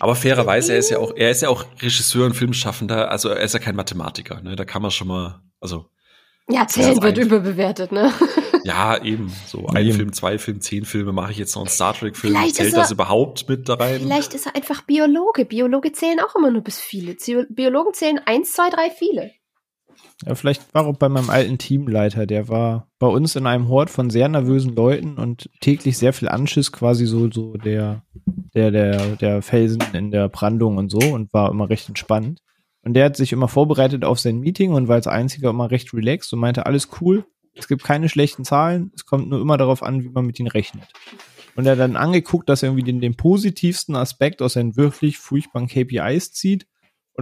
Aber fairerweise, er ist ja auch, er ist ja auch Regisseur und Filmschaffender, also er ist ja kein Mathematiker, ne? Da kann man schon mal, also. Ja, zehn wird überbewertet, ne? Ja, eben. So ein eben. Film, zwei Filme, zehn Filme mache ich jetzt noch einen Star Trek-Film. Zählt das überhaupt mit da rein? Vielleicht ist er einfach Biologe. Biologe zählen auch immer nur bis viele. Biologen zählen eins, zwei, drei, viele. Ja, vielleicht war auch bei meinem alten Teamleiter, der war bei uns in einem Hort von sehr nervösen Leuten und täglich sehr viel Anschiss, quasi so, so der, der, der, der Felsen in der Brandung und so und war immer recht entspannt. Und der hat sich immer vorbereitet auf sein Meeting und war als einziger immer recht relaxed und meinte, alles cool, es gibt keine schlechten Zahlen, es kommt nur immer darauf an, wie man mit ihnen rechnet. Und er hat dann angeguckt, dass er irgendwie den, den positivsten Aspekt aus seinen wirklich furchtbaren KPIs zieht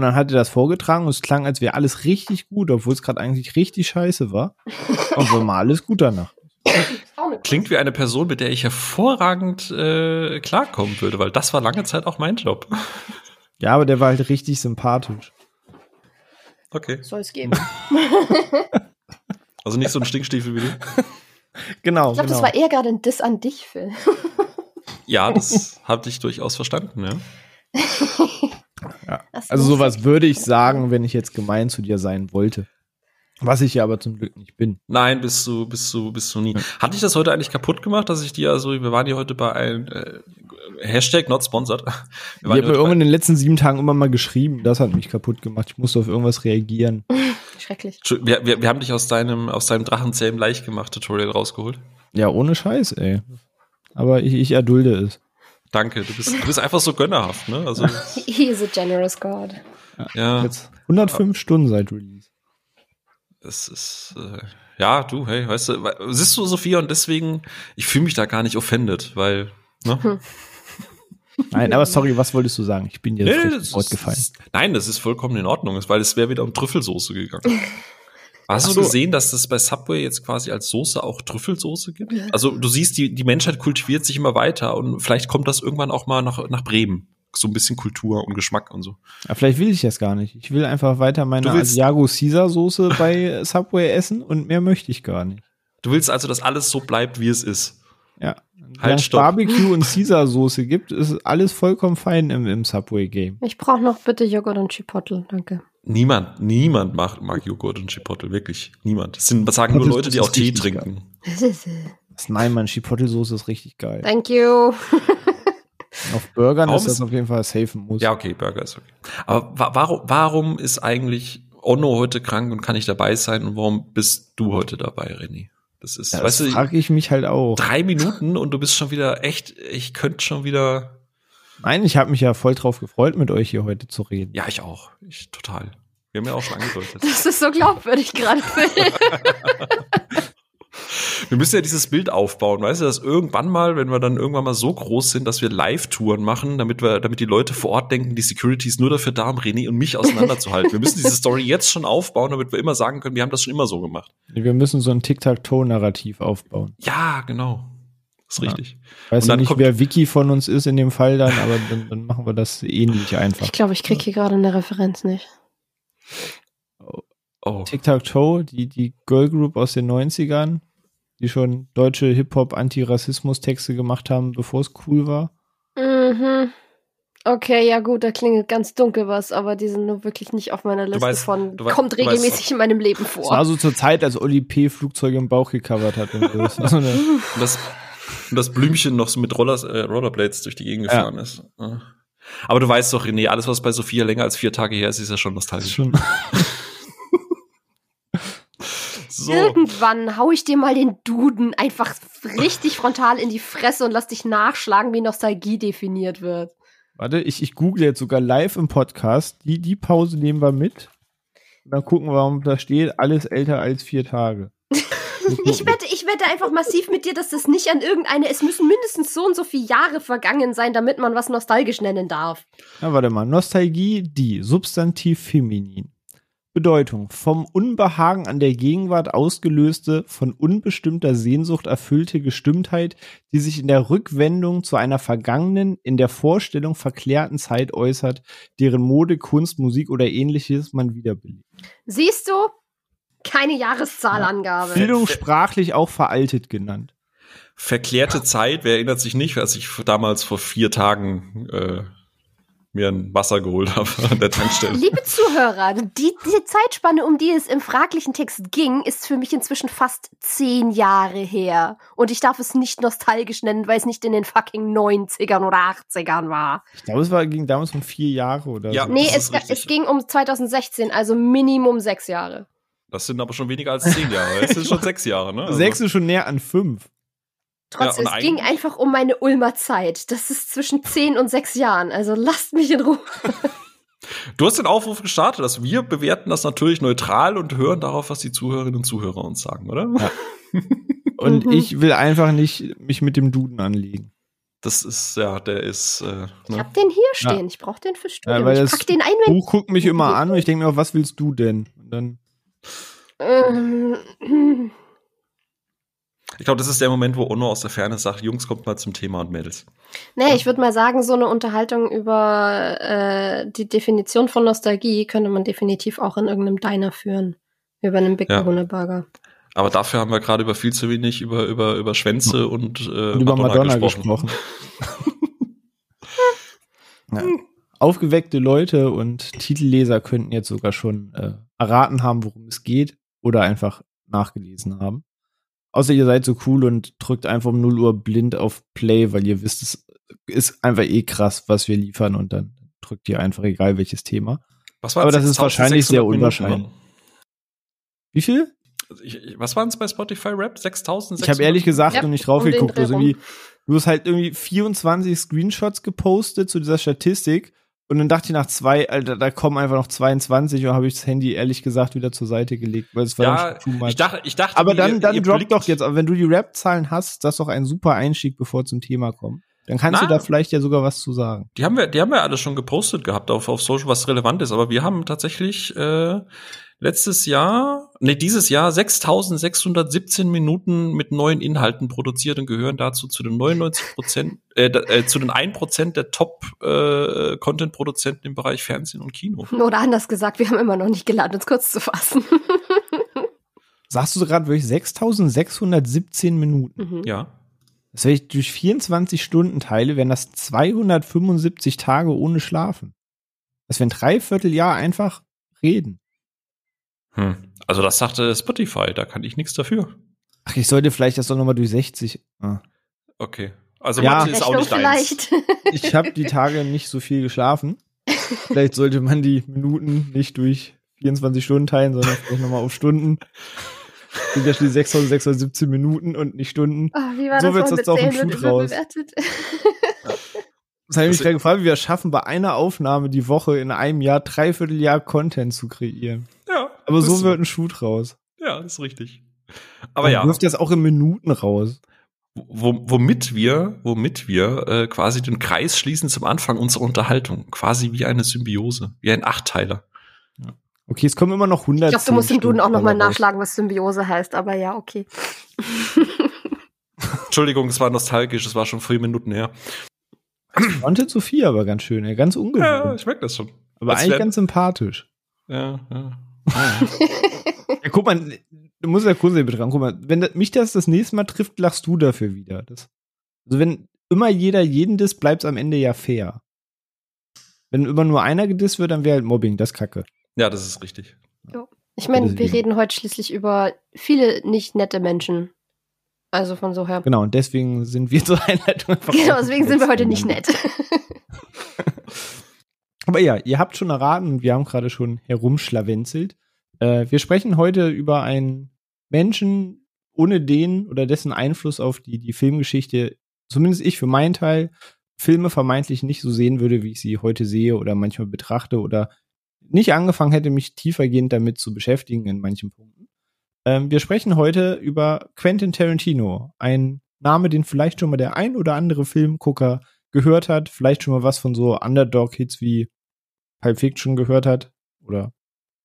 und dann hat er das vorgetragen und es klang, als wäre alles richtig gut, obwohl es gerade eigentlich richtig scheiße war. Und war mal alles gut danach. Klingt wie eine Person, mit der ich hervorragend äh, klarkommen würde, weil das war lange Zeit auch mein Job. Ja, aber der war halt richtig sympathisch. Okay. Soll es geben. also nicht so ein Stinkstiefel wie du. Genau. Ich glaube, genau. das war eher gerade ein Diss an dich, Phil. ja, das habe ich durchaus verstanden, ja. Ja. Also sowas würde ich sagen, wenn ich jetzt gemein zu dir sein wollte. Was ich ja aber zum Glück nicht bin. Nein, bist du, bist du, bist du nie. Hatte ich das heute eigentlich kaputt gemacht, dass ich dir, also wir waren ja heute bei einem äh, Hashtag not sponsored. Wir ich habe mir irgendwann in den letzten sieben Tagen immer mal geschrieben, das hat mich kaputt gemacht. Ich musste auf irgendwas reagieren. Schrecklich. Wir, wir, wir haben dich aus deinem, aus deinem Drachenzähmen leicht gemacht Tutorial rausgeholt. Ja, ohne Scheiß, ey. Aber ich, ich erdulde es. Danke, du bist, du bist einfach so gönnerhaft, ne? Also, He is a generous God. Ja. Jetzt 105 ja. Stunden seit Release. Es ist, äh, ja, du, hey, weißt du, siehst du, Sophia, und deswegen, ich fühle mich da gar nicht offended, weil, ne? Hm. Nein, aber sorry, was wolltest du sagen? Ich bin dir nee, das Wort gefallen. Ist, nein, das ist vollkommen in Ordnung, weil es wäre wieder um Trüffelsoße gegangen. Hast du gesehen, dass es bei Subway jetzt quasi als Soße auch Trüffelsoße gibt? Also du siehst, die, die Menschheit kultiviert sich immer weiter und vielleicht kommt das irgendwann auch mal nach, nach Bremen. So ein bisschen Kultur und Geschmack und so. Ja, vielleicht will ich das gar nicht. Ich will einfach weiter meine Asiago Caesar Soße bei Subway essen und mehr möchte ich gar nicht. Du willst also, dass alles so bleibt, wie es ist. Ja. Halt, Wenn es Barbecue und Caesar Soße gibt, ist alles vollkommen fein im, im Subway Game. Ich brauche noch bitte Joghurt und Chipotle, danke. Niemand, niemand mag, mag Joghurt und Chipotle, wirklich. Niemand. Das sind, was sagen nur Leute, die auch Tee trinken. Nein, man, Chipotle-Soße ist richtig geil. Thank you. auf Burgern warum ist das auf jeden Fall safe muss. Ja, okay, Burger ist okay. Aber wa warum, warum ist eigentlich Onno heute krank und kann nicht dabei sein und warum bist du heute dabei, René? Das ist, ja, weißt das frage ich mich halt auch. Drei Minuten und du bist schon wieder echt, ich könnte schon wieder Nein, ich habe mich ja voll drauf gefreut, mit euch hier heute zu reden. Ja, ich auch. Ich total. Wir haben ja auch schon angedeutet. Das ist so glaubwürdig gerade. wir müssen ja dieses Bild aufbauen, weißt du, dass irgendwann mal, wenn wir dann irgendwann mal so groß sind, dass wir Live-Touren machen, damit wir, damit die Leute vor Ort denken, die Security ist nur dafür da, um René und mich auseinanderzuhalten. wir müssen diese Story jetzt schon aufbauen, damit wir immer sagen können, wir haben das schon immer so gemacht. Wir müssen so ein Tic-Tac-Toe-Narrativ aufbauen. Ja, genau ist richtig. Ja. Weiß ja nicht, wer Wiki von uns ist in dem Fall dann, aber dann, dann machen wir das ähnlich einfach. Ich glaube, ich kriege hier gerade eine Referenz nicht. Oh. oh. Tic-Tac-Toe, die, die Girl Group aus den 90ern, die schon deutsche Hip-Hop-Antirassismus-Texte gemacht haben, bevor es cool war. Mhm. Okay, ja gut, da klingelt ganz dunkel was, aber die sind nur wirklich nicht auf meiner Liste weißt, von kommt regelmäßig weißt, in meinem Leben vor. Das war so zur Zeit, als Oli P. Flugzeuge im Bauch gecovert hat. Und so. das, und das Blümchen noch so mit Rollers, äh, Rollerblades durch die Gegend gefahren ja. ist. Aber du weißt doch, René, alles, was bei Sophia länger als vier Tage her ist, ist ja schon nostalgisch. Schon. so. Irgendwann hau ich dir mal den Duden einfach richtig frontal in die Fresse und lass dich nachschlagen, wie Nostalgie definiert wird. Warte, ich, ich google jetzt sogar live im Podcast. Die, die Pause nehmen wir mit. Und dann gucken wir, warum da steht, alles älter als vier Tage. Ich wette, ich wette einfach massiv mit dir, dass das nicht an irgendeine, es müssen mindestens so und so viele Jahre vergangen sein, damit man was nostalgisch nennen darf. Na, warte mal. Nostalgie, die, Substantiv feminin. Bedeutung, vom Unbehagen an der Gegenwart ausgelöste, von unbestimmter Sehnsucht erfüllte Gestimmtheit, die sich in der Rückwendung zu einer vergangenen, in der Vorstellung verklärten Zeit äußert, deren Mode, Kunst, Musik oder ähnliches man wiederbelebt. Siehst du, keine Jahreszahlangabe. Bildungssprachlich auch veraltet genannt. verklärte Zeit. Wer erinnert sich nicht, als ich damals vor vier Tagen äh, mir ein Wasser geholt habe an der Tankstelle. Liebe Zuhörer, die, die Zeitspanne, um die es im fraglichen Text ging, ist für mich inzwischen fast zehn Jahre her. Und ich darf es nicht nostalgisch nennen, weil es nicht in den fucking 90ern oder 80ern war. Ich glaube, es war, ging damals um vier Jahre oder Ja. so. Nee, es, es ging um 2016, also Minimum sechs Jahre. Das sind aber schon weniger als zehn Jahre. Es sind schon sechs Jahre, ne? Also- Sechs ist schon näher an fünf. Trotzdem, Ja, es ging einfach um meine Ulmer Zeit. Das ist zwischen zehn und sechs Jahren. Also lasst mich in Ruhe. Du hast den Aufruf gestartet, dass wir bewerten das natürlich neutral und hören darauf, was die Zuhörerinnen und Zuhörer uns sagen, oder? Ja. Und Mhm. ich will einfach nicht mich mit dem Duden anlegen. Das ist, ja, der ist, äh, Ich ne? hab den hier stehen. Ich brauche den fürs Studium. weil ich das pack den ein, wenn Buch guckt mich immer an und ich denke mir, auch, was willst du denn? Und dann, Ähm, Ich glaube, das ist der Moment, wo Onno aus der Ferne sagt, Jungs, kommt mal zum Thema und Mädels. nee, ich würde mal sagen, so eine Unterhaltung über äh, die Definition von Nostalgie könnte man definitiv auch in irgendeinem Diner führen. Über einen Big Ja. Burger. Aber dafür haben wir gerade über viel zu wenig über, über, über Schwänze und, äh, und über Madonna gesprochen. ja. Aufgeweckte Leute und Titelleser könnten jetzt sogar schon äh, erraten haben, worum es geht oder einfach nachgelesen haben. Außer ihr seid so cool und drückt einfach um 0 Uhr blind auf Play, weil ihr wisst, es ist einfach eh krass, was wir liefern und dann drückt ihr einfach egal welches Thema. Was Aber das ist 6600 wahrscheinlich sehr Minuten? unwahrscheinlich. Wie viel? Ich, ich- was waren es bei Spotify Rap? 6000? Ich habe ehrlich gesagt Ja, noch nicht drauf um geguckt. Also irgendwie, du hast halt irgendwie 24 Screenshots gepostet zu dieser Statistik und dann dachte ich nach zwei, Alter, da kommen einfach noch 22 und habe ich das Handy ehrlich gesagt wieder zur Seite gelegt, weil es war Ja, schon too much. ich dachte, ich dachte, aber ihr- dann, dann ihr drop doch jetzt, aber wenn du die Rap-Zahlen hast, das ist doch ein super Einstieg, bevor wir zum Thema kommen. Dann kannst Na. du da vielleicht ja sogar was zu sagen. Die haben wir, die haben wir alle schon gepostet gehabt auf, auf Social, was relevant ist. Aber wir haben tatsächlich äh, letztes Jahr, nee, dieses Jahr 6.617 Minuten mit neuen Inhalten produziert und gehören dazu zu den 99 Prozent, äh, äh, zu den 1 Prozent der Top äh, im Bereich Fernsehen und Kino. Oder anders gesagt, wir haben immer noch nicht geladen, uns kurz zu fassen. Sagst du gerade wirklich 6617 Minuten? Mhm. Ja. Das wenn ich durch 24 Stunden teile, wären das 275 Tage ohne Schlafen. Das wären dreiviertel Jahr einfach reden. Hm. Also das sagte Spotify, da kann ich nichts dafür. Ach, ich sollte vielleicht das doch nochmal durch 60. Ah. Okay. Also Ja. Mathe ist auch nicht deins. vielleicht. Ich habe die Tage nicht so viel geschlafen. Vielleicht sollte man die Minuten nicht durch 24 Stunden teilen, sondern vielleicht nochmal auf Stunden. Sind ja schließlich 6617 Minuten und nicht Stunden. Ah, wie war So das mal jetzt auch im Shoot wird raus. Das habe ich mich Das- gerade gefragt, wie wir es schaffen, bei einer Aufnahme die Woche in einem Jahr dreiviertel Jahr Content zu kreieren. Ja. Aber so wird ein Shoot raus. Ja, ist richtig. Aber Man ja. wirft das auch in Minuten raus. Wo, womit wir, womit wir äh, quasi den Kreis schließen zum Anfang unserer Unterhaltung, quasi wie eine Symbiose, wie ein Achtteiler. Okay, es kommen immer noch 100. Ich glaube, du musst im Duden auch nochmal nachschlagen, was Symbiose heißt, aber ja, okay. Entschuldigung, es war nostalgisch, es war schon vier Minuten her. Wanted Sophia aber ganz schön, ganz Ja, ungewöhnlich. ich merke das schon. aber als eigentlich ganz sympathisch. Ja, ja. Ja, guck mal, du musst ja kurz betrachten. Guck mal, wenn mich das das nächste Mal trifft, lachst du dafür wieder. Das, also wenn immer jeder jeden disst, bleibt es am Ende ja fair. Wenn immer nur einer gedisst wird, dann wäre halt Mobbing, das ist Kacke. ja, das ist richtig. Ich meine, wir reden heute schließlich über viele nicht nette Menschen. Also von so her. Genau, und deswegen sind wir zur Einleitung einfach Genau, deswegen sind wir heute nicht nett. Aber ja, ihr habt schon erraten wir haben gerade schon herumschlawenzelt. Äh, wir sprechen heute über einen Menschen, ohne den oder dessen Einfluss auf die, die Filmgeschichte, zumindest ich für meinen Teil, Filme vermeintlich nicht so sehen würde, wie ich sie heute sehe oder manchmal betrachte oder nicht angefangen hätte, mich tiefergehend damit zu beschäftigen in manchen Punkten. Ähm, wir sprechen heute über Quentin Tarantino, ein Name, den vielleicht schon mal der ein oder andere Filmgucker gehört hat, vielleicht schon mal was von so Underdog-Hits wie Pulp Fiction gehört hat oder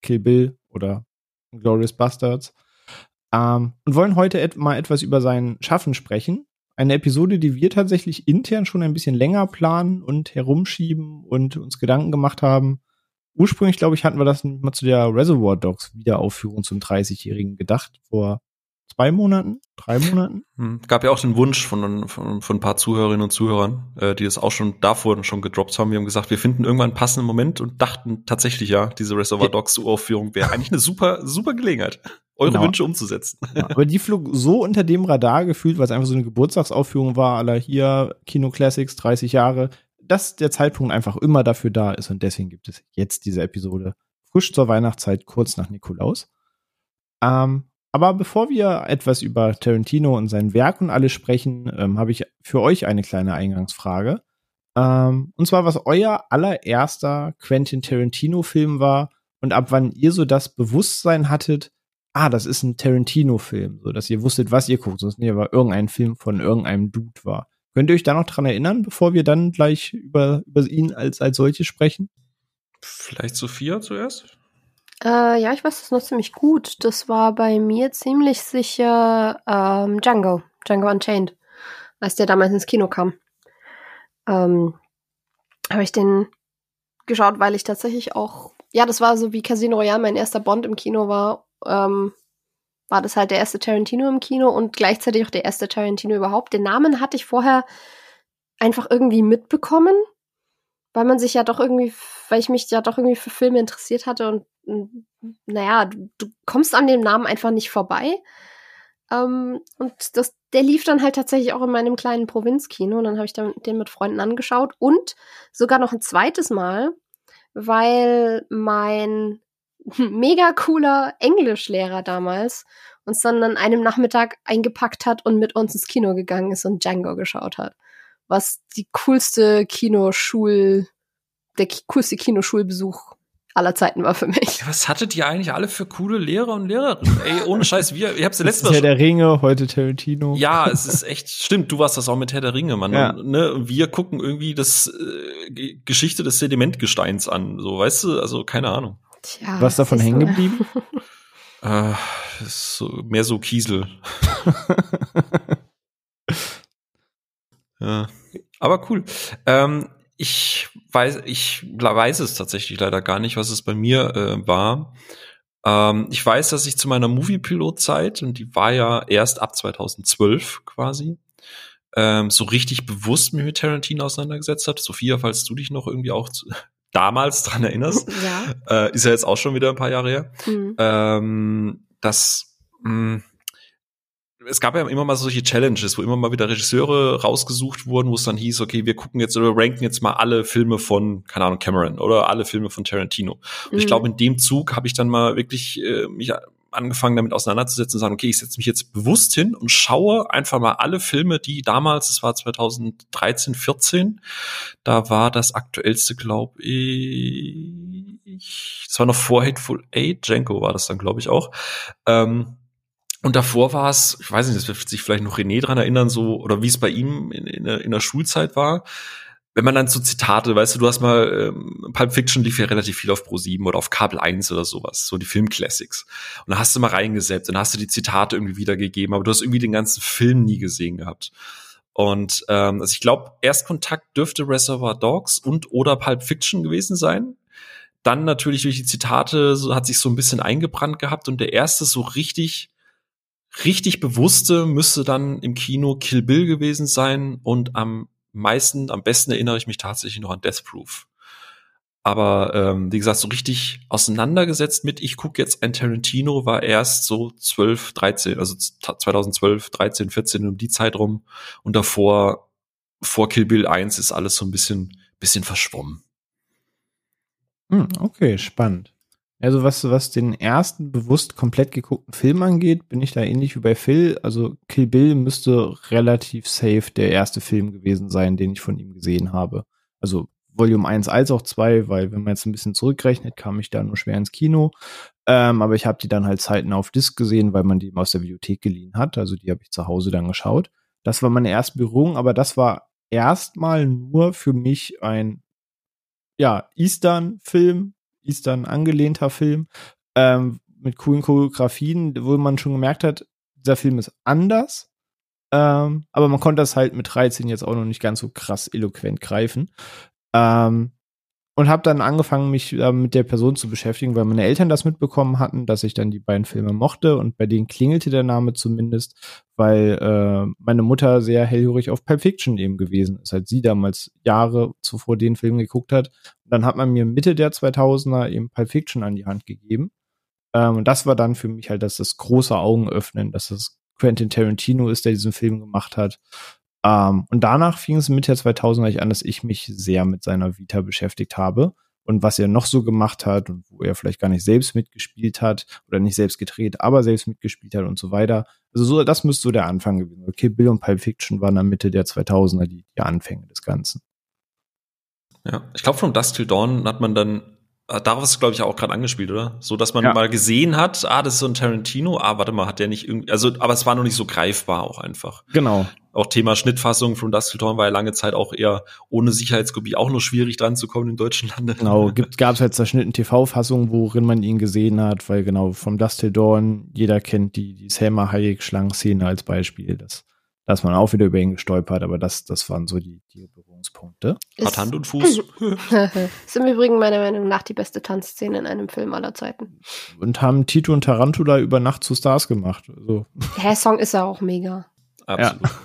Kill Bill oder Glorious Bastards. Ähm, und wollen heute et mal etwas über sein Schaffen sprechen. Eine Episode, die wir tatsächlich intern schon ein bisschen länger planen und herumschieben und uns Gedanken gemacht haben. Ursprünglich, glaube ich, hatten wir das mal zu der Reservoir Dogs Wiederaufführung zum 30-Jährigen gedacht, vor zwei Monaten, drei Monaten. Hm. Gab ja auch den Wunsch von, von, von ein paar Zuhörerinnen und Zuhörern, äh, die das auch schon davor schon gedroppt haben. Wir haben gesagt, wir finden irgendwann einen passenden Moment und dachten tatsächlich ja, diese Reservoir Dogs Uraufführung wäre eigentlich eine super, super Gelegenheit, eure genau. Wünsche umzusetzen. Ja, aber die flog so unter dem Radar gefühlt, weil es einfach so eine Geburtstagsaufführung war, aller hier Kino Classics 30 Jahre, dass der Zeitpunkt einfach immer dafür da ist und deswegen gibt es jetzt diese Episode frisch zur Weihnachtszeit, kurz nach Nikolaus. Ähm, aber bevor wir etwas über Tarantino und sein Werk und alles sprechen, ähm, habe ich für euch eine kleine Eingangsfrage. Ähm, und zwar, was euer allererster Quentin Tarantino-Film war und ab wann ihr so das Bewusstsein hattet, ah, das ist ein Tarantino-Film, so dass ihr wusstet, was ihr guckt, sonst nicht aber irgendein Film von irgendeinem Dude war. Könnt ihr euch da noch dran erinnern, bevor wir dann gleich über, über ihn als, als solches sprechen? Vielleicht Sophia zuerst? Äh, ja, ich weiß das noch ziemlich gut. Das war bei mir ziemlich sicher ähm, Django, Django Unchained, als der damals ins Kino kam. Ähm, habe ich den geschaut, weil ich tatsächlich auch, ja, das war so wie Casino Royale mein erster Bond im Kino war, ähm, war das halt der erste Tarantino im Kino und gleichzeitig auch der erste Tarantino überhaupt. Den Namen hatte ich vorher einfach irgendwie mitbekommen, weil man sich ja doch irgendwie, weil ich mich ja doch irgendwie für Filme interessiert hatte und naja, du, du kommst an dem Namen einfach nicht vorbei. Ähm, und das, der lief dann halt tatsächlich auch in meinem kleinen Provinzkino. Und dann habe ich dann den mit Freunden angeschaut und sogar noch ein zweites Mal, weil mein mega cooler Englischlehrer damals uns dann an einem Nachmittag eingepackt hat und mit uns ins Kino gegangen ist und Django geschaut hat. Was die coolste Kinoschul, der coolste Kinoschulbesuch aller Zeiten war für mich. Was hattet ihr eigentlich alle für coole Lehrer und Lehrerinnen? Ey, ohne Scheiß, wir, ich hab's ja letztes Mal. Herr der Ringe, heute Tarantino. Ja, es ist echt, stimmt, du warst das auch mit Herr der Ringe, Mann. Ja. Und, ne, wir gucken irgendwie das äh, Geschichte des Sedimentgesteins an, so, weißt du, also keine Ahnung. Tja, Was davon hängen geblieben? äh, so, mehr so Kiesel. ja. Aber cool. Ähm, ich weiß, ich weiß es tatsächlich leider gar nicht, was es bei mir äh, war. Ähm, ich weiß, dass ich zu meiner Movie-Pilot-Zeit, und die war ja erst ab 2012 quasi, ähm, so richtig bewusst mich mit Tarantino auseinandergesetzt hat. Sophia, falls du dich noch irgendwie auch zu, damals dran erinnerst, ja. Äh, ist ja jetzt auch schon wieder ein paar Jahre her, mhm. ähm, dass mh, hm, es gab ja immer mal solche Challenges, wo immer mal wieder Regisseure rausgesucht wurden, wo es dann hieß, okay, wir gucken jetzt oder ranken jetzt mal alle Filme von, keine Ahnung, Cameron oder alle Filme von Tarantino. Und mhm. ich glaube, in dem Zug habe ich dann mal wirklich äh, mich angefangen damit auseinanderzusetzen und sagen, okay, ich setze mich jetzt bewusst hin und schaue einfach mal alle Filme, die damals, das war 2013, 14, da war das aktuellste, glaube ich, das war noch vor Hateful Eight, Django war das dann, glaube ich, auch. Ähm, und davor war es, ich weiß nicht, das wird sich vielleicht noch René dran erinnern, so, oder wie es bei ihm in, in, der, in der Schulzeit war. Wenn man dann so Zitate, weißt du, du hast mal, ähm, Pulp Fiction lief ja relativ viel auf Pro7 oder auf Kabel 1 oder sowas, so die Filmclassics. Und da hast du mal reingesetzt und hast du die Zitate irgendwie wiedergegeben, aber du hast irgendwie den ganzen Film nie gesehen gehabt. Und ähm, also ich glaube, Erstkontakt dürfte Reservoir Dogs und oder Pulp Fiction gewesen sein. Dann natürlich durch die Zitate so, hat sich so ein bisschen eingebrannt gehabt und der erste so richtig richtig bewusste müsste dann im Kino Kill Bill gewesen sein und am meisten, am besten erinnere ich mich tatsächlich noch an Death Proof. Aber ähm, wie gesagt, so richtig auseinandergesetzt mit, ich gucke jetzt ein Tarantino, war erst so 12, 13, also 2012, 13, 14 um die Zeit rum. Und davor, vor Kill Bill 1 ist alles so ein bisschen, bisschen verschwommen. Hm, okay, spannend. Also was, was den ersten bewusst komplett geguckten Film angeht, bin ich da ähnlich wie bei Phil. Also Kill Bill müsste relativ safe der erste Film gewesen sein, den ich von ihm gesehen habe. Also Volume 1 als auch 2, weil wenn man jetzt ein bisschen zurückrechnet, kam ich da nur schwer ins Kino. Ähm, aber ich habe die dann halt zeitnah auf Disc gesehen, weil man die aus der Bibliothek geliehen hat. Also die habe ich zu Hause dann geschaut. Das war meine erste Berührung, aber das war erstmal nur für mich ein ja, Eastern-Film, Eastern angelehnter Film, ähm, mit coolen Choreografien, wo man schon gemerkt hat, dieser Film ist anders. Ähm, aber man konnte das halt mit 13 jetzt auch noch nicht ganz so krass eloquent greifen. Ähm, und habe dann angefangen, mich äh, mit der Person zu beschäftigen, weil meine Eltern das mitbekommen hatten, dass ich dann die beiden Filme mochte und bei denen klingelte der Name zumindest, weil äh, meine Mutter sehr hellhörig auf Pulp Fiction eben gewesen ist, als sie damals Jahre zuvor den Film geguckt hat. Und dann hat man mir Mitte der 2000er eben Pulp Fiction an die Hand gegeben. Ähm, und das war dann für mich halt das, das große Augenöffnen, dass das Quentin Tarantino ist, der diesen Film gemacht hat. Ähm, und danach fing es Mitte der 2000er an, dass ich mich sehr mit seiner Vita beschäftigt habe und was er noch so gemacht hat und wo er vielleicht gar nicht selbst mitgespielt hat oder nicht selbst gedreht, aber selbst mitgespielt hat und so weiter. Also so, das müsste so der Anfang gewesen. Okay, Bill und Pulp Fiction waren dann Mitte der 2000er die, die Anfänge des Ganzen. Ja, ich glaube, von Dust Till Dawn hat man dann Darauf ist, glaube ich, auch gerade angespielt, oder? So, dass man ja. mal gesehen hat, ah, das ist so ein Tarantino, ah, warte mal, hat der nicht irgendwie, also, aber es war noch nicht so greifbar auch einfach. Genau. Auch Thema Schnittfassung von Dust Dawn war ja lange Zeit auch eher ohne Sicherheitskopie auch noch schwierig dran zu kommen in deutschen Lande. Genau, gab es halt zerschnitten TV-Fassungen, worin man ihn gesehen hat, weil genau, vom Dust Dawn, jeder kennt die, die Selma Hayek-Schlangenszene als Beispiel, das, da ist man auch wieder über ihn gestolpert, aber das, das waren so die, die Berührungspunkte. Hat Hand und Fuß. ist im Übrigen meiner Meinung nach die beste Tanzszene in einem Film aller Zeiten. Und haben Tito und Tarantula über Nacht zu Stars gemacht. Also. Der Song ist ja auch mega. Absolut. Ja.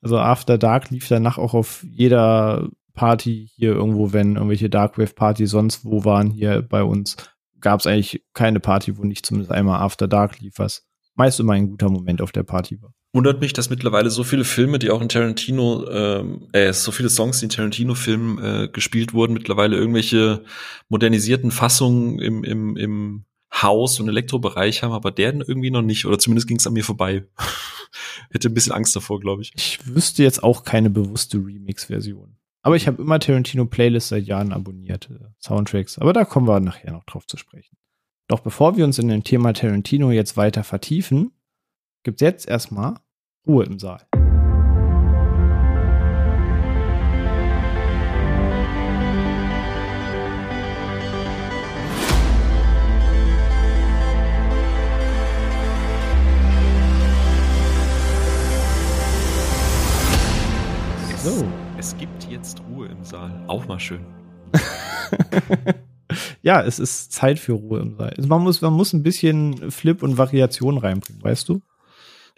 Also After Dark lief danach auch auf jeder Party hier irgendwo, wenn irgendwelche Darkwave-Partys sonst wo waren hier bei uns, gab es eigentlich keine Party, wo nicht zumindest einmal After Dark lief, was meist immer ein guter Moment auf der Party war wundert mich, dass mittlerweile so viele Filme, die auch in Tarantino, ähm, äh, so viele Songs, die in Tarantino-Filmen äh, gespielt wurden, mittlerweile irgendwelche modernisierten Fassungen im, im, im Haus- und Elektrobereich haben, aber der irgendwie noch nicht. Oder zumindest ging es an mir vorbei. Hätte ein bisschen Angst davor, glaube ich. Ich wüsste jetzt auch keine bewusste Remix-Version. Aber ich habe immer Tarantino-Playlists seit Jahren abonniert, äh, Soundtracks. Aber da kommen wir nachher noch drauf zu sprechen. Doch bevor wir uns in dem Thema Tarantino jetzt weiter vertiefen, gibt's jetzt erstmal Ruhe im Saal. So. Es gibt jetzt Ruhe im Saal. Auch mal schön. ja, es ist Zeit für Ruhe im Saal. Also man muss, man muss ein bisschen Flip und Variation reinbringen, weißt du?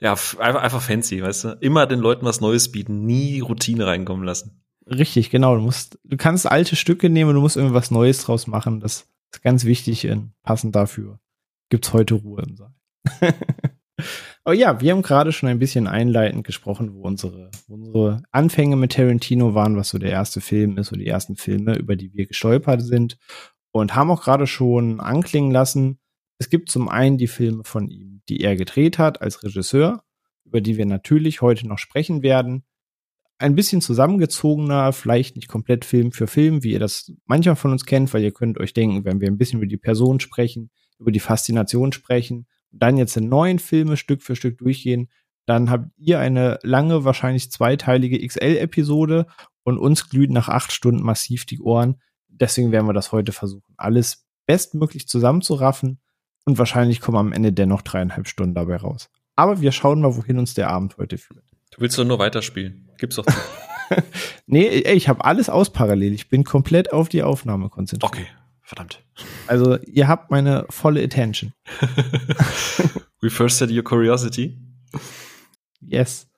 Ja, einfach, einfach fancy, weißt du? Immer den Leuten was Neues bieten, nie Routine reinkommen lassen. Richtig, genau. Du musst, du kannst alte Stücke nehmen du musst irgendwas Neues draus machen. Das ist ganz wichtig und passend dafür gibt's heute Ruhe im Saal. Aber ja, wir haben gerade schon ein bisschen einleitend gesprochen, wo unsere, unsere Anfänge mit Tarantino waren, was so der erste Film ist, oder die ersten Filme, über die wir gestolpert sind. Und haben auch gerade schon anklingen lassen, es gibt zum einen die Filme von ihm, die er gedreht hat als Regisseur, über die wir natürlich heute noch sprechen werden. Ein bisschen zusammengezogener, vielleicht nicht komplett Film für Film, wie ihr das manchmal von uns kennt, weil ihr könnt euch denken, wenn wir ein bisschen über die Person sprechen, über die Faszination sprechen und dann jetzt in neuen Filme Stück für Stück durchgehen, dann habt ihr eine lange, wahrscheinlich zweiteilige XL-Episode und uns glühen nach acht Stunden massiv die Ohren. Deswegen werden wir das heute versuchen, alles bestmöglich zusammenzuraffen und wahrscheinlich kommen am Ende dennoch dreieinhalb Stunden dabei raus. Aber wir schauen mal, wohin uns der Abend heute führt. Du willst doch nur weiterspielen. Gib's doch. nee, ich habe alles aus parallel. Ich bin komplett auf die Aufnahme konzentriert. Okay, verdammt. Also, ihr habt meine volle Attention. We first said your curiosity. Yes.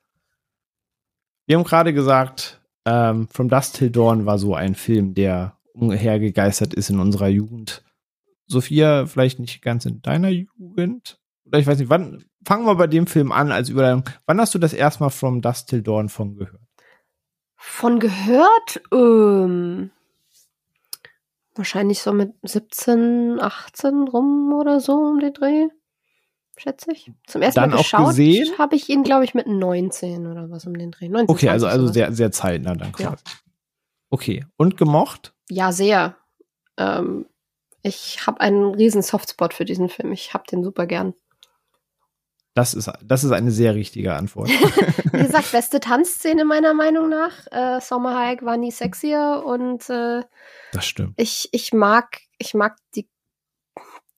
Wir haben gerade gesagt, ähm, From Dust Till Dawn war so ein Film, der umhergegeistert ist in unserer Jugend. Sophia, vielleicht nicht ganz in deiner Jugend. Oder ich weiß nicht, wann, fangen wir bei dem Film an als Überleitung. Wann hast du das erstmal From Dust Till Dawn von gehört? Von gehört? Ähm, wahrscheinlich so mit 17, 18 rum oder so um den Dreh. Schätze ich. Zum ersten dann Mal geschaut habe ich ihn, glaube ich, mit 19 oder was um den Dreh. 19, okay, also, also sehr, sehr zeitnah dann quasi. Ja. Okay. Und gemocht? Ja, sehr. Ähm, ich habe einen riesen Softspot für diesen Film. Ich habe den super gern. Das ist, das ist eine sehr richtige Antwort. Wie gesagt, beste Tanzszene meiner Meinung nach. Äh, Summer Hayek war nie sexier und äh, das stimmt. Ich, ich mag, ich mag die,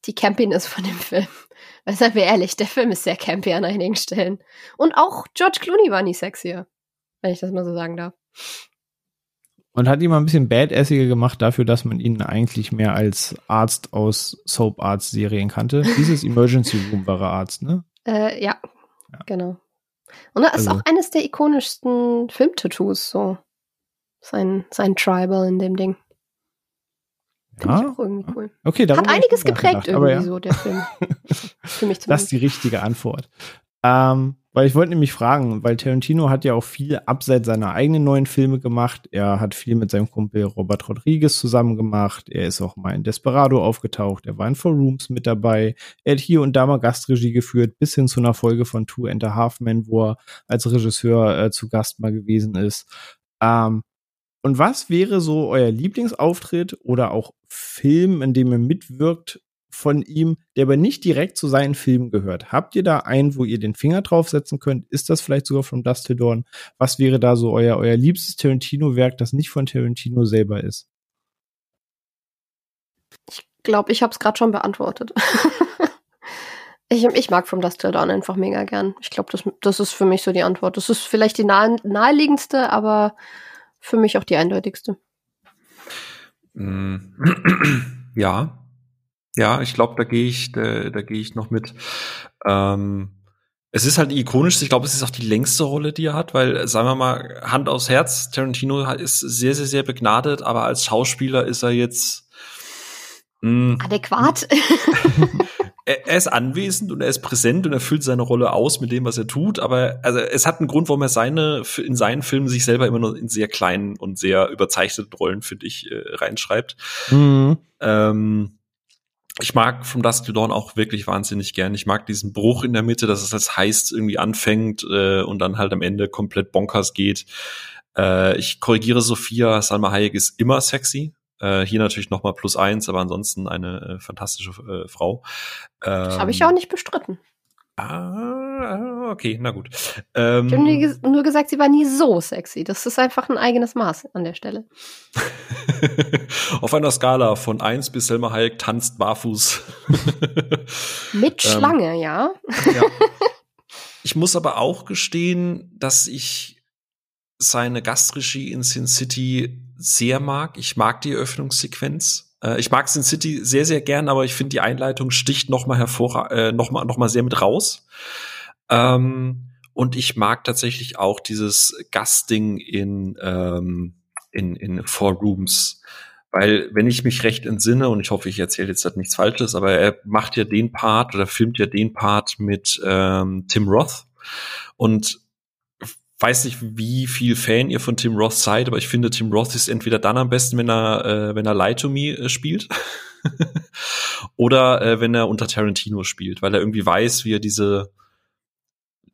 die Campiness von dem Film. Weil seien wir ehrlich, der Film ist sehr campy an einigen Stellen. Und auch George Clooney war nie sexier, wenn ich das mal so sagen darf. Und hat ihn mal ein bisschen badassiger gemacht dafür, dass man ihn eigentlich mehr als Arzt aus Soap Arts Serien kannte. Dieses Emergency Room war er Arzt, ne? Äh, ja. ja. genau. Und er ist also. auch eines der ikonischsten Filmtattoos, so. Sein, sein Tribal in dem Ding. Finde ja? ich auch irgendwie cool. Okay, Hat einiges geprägt irgendwie ja. so, der Film. Für mich zumindest. Das ist die richtige Antwort. Ähm, weil ich wollte nämlich fragen, weil Tarantino hat ja auch viel abseits seiner eigenen neuen Filme gemacht. Er hat viel mit seinem Kumpel Robert Rodriguez zusammen gemacht. Er ist auch mal in Desperado aufgetaucht. Er war in Four Rooms mit dabei. Er hat hier und da mal Gastregie geführt, bis hin zu einer Folge von Two and a Half Men, wo er als Regisseur äh, zu Gast mal gewesen ist. Ähm, und was wäre so euer Lieblingsauftritt oder auch Film, in dem er mitwirkt, von ihm, der aber nicht direkt zu seinen Filmen gehört. Habt ihr da einen, wo ihr den Finger draufsetzen könnt? Ist das vielleicht sogar von Dusty Dawn? Was wäre da so euer, euer liebstes Tarantino-Werk, das nicht von Tarantino selber ist? Ich glaube, ich habe es gerade schon beantwortet. ich, ich, mag From Dust Till Dawn einfach mega gern. Ich glaube, das, das ist für mich so die Antwort. Das ist vielleicht die nahe, naheliegendste, aber für mich auch die eindeutigste. Mm. Ja, ja, ich glaube, da gehe ich, da, da gehe ich noch mit. Ähm, es ist halt ikonisch, ich glaube, es ist auch die längste Rolle, die er hat, weil, sagen wir mal, Hand aufs Herz, Tarantino ist sehr, sehr, sehr begnadet, aber als Schauspieler ist er jetzt mh, hm, adäquat. er, er, ist anwesend und er ist präsent und er füllt seine Rolle aus mit dem, was er tut, aber also es hat einen Grund, warum er seine in seinen Filmen sich selber immer nur in sehr kleinen und sehr überzeichneten Rollen, finde ich, äh, reinschreibt. Mhm. Ähm, ich mag From Dusk to Dawn auch wirklich wahnsinnig gern. Ich mag diesen Bruch in der Mitte, dass es als heißt irgendwie anfängt äh, und dann halt am Ende komplett bonkers geht. Äh, ich korrigiere Sophia, Salma Hayek ist immer sexy. Äh, hier natürlich noch mal plus eins, aber ansonsten eine äh, fantastische äh, Frau. Ähm, das habe ich auch nicht bestritten. Ah, okay, na gut. Ähm, ich habe nur, gesagt, sie war nie so sexy. Das ist einfach ein eigenes Maß an der Stelle. Auf einer Skala von 1 bis Selma Hayek tanzt barfuß. Mit ähm, Schlange, ja. ja. Ich muss aber auch gestehen, dass ich seine Gastregie in Sin City sehr mag. Ich mag die Eröffnungssequenz. Äh, ich mag Sin City sehr, sehr gern, aber ich finde, die Einleitung sticht noch mal hervor, äh, noch mal, noch mal sehr mit raus. Ähm, und ich mag tatsächlich auch dieses Gastding in, ähm, in, in Four Rooms. Weil, wenn ich mich recht entsinne, und ich hoffe, ich erzähle jetzt nichts Falsches, aber er macht ja den Part oder filmt ja den Part mit ähm, Tim Roth. Und weiß nicht, wie viel Fan ihr von Tim Roth seid, aber ich finde, Tim Roth ist entweder dann am besten, wenn er, äh, wenn er Lie to Me äh, spielt. oder äh, wenn er unter Tarantino spielt, weil er irgendwie weiß, wie er diese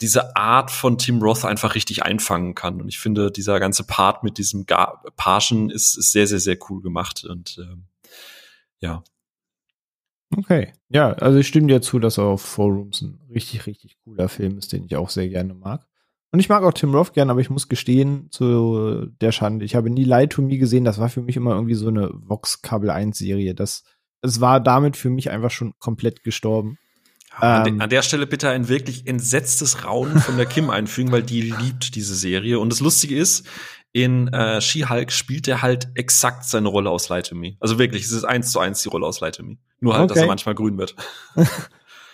diese Art von Tim Roth einfach richtig einfangen kann. Und ich finde, dieser ganze Part mit diesem Ga Parschen ist, ist sehr, sehr, sehr cool gemacht. Und ähm, ja. Okay. Ja, also ich stimme dir zu, dass auch Forums ein richtig, richtig cooler Film ist, den ich auch sehr gerne mag. Und ich mag auch Tim Roth gern, aber ich muss gestehen, zu der Schande, ich habe nie Lie to Me gesehen, das war für mich immer irgendwie so eine Vox Kabel 1 Serie. Das, das war damit für mich einfach schon komplett gestorben. An, de, ähm. an, der Stelle bitte ein wirklich entsetztes Raunen von der Kim einfügen, weil die liebt diese Serie. Und das Lustige ist, in äh, She-Hulk spielt er halt exakt seine Rolle aus Lie to Me. Also wirklich, es ist eins zu eins die Rolle aus Lie to Me. Nur halt, okay. dass er manchmal grün wird.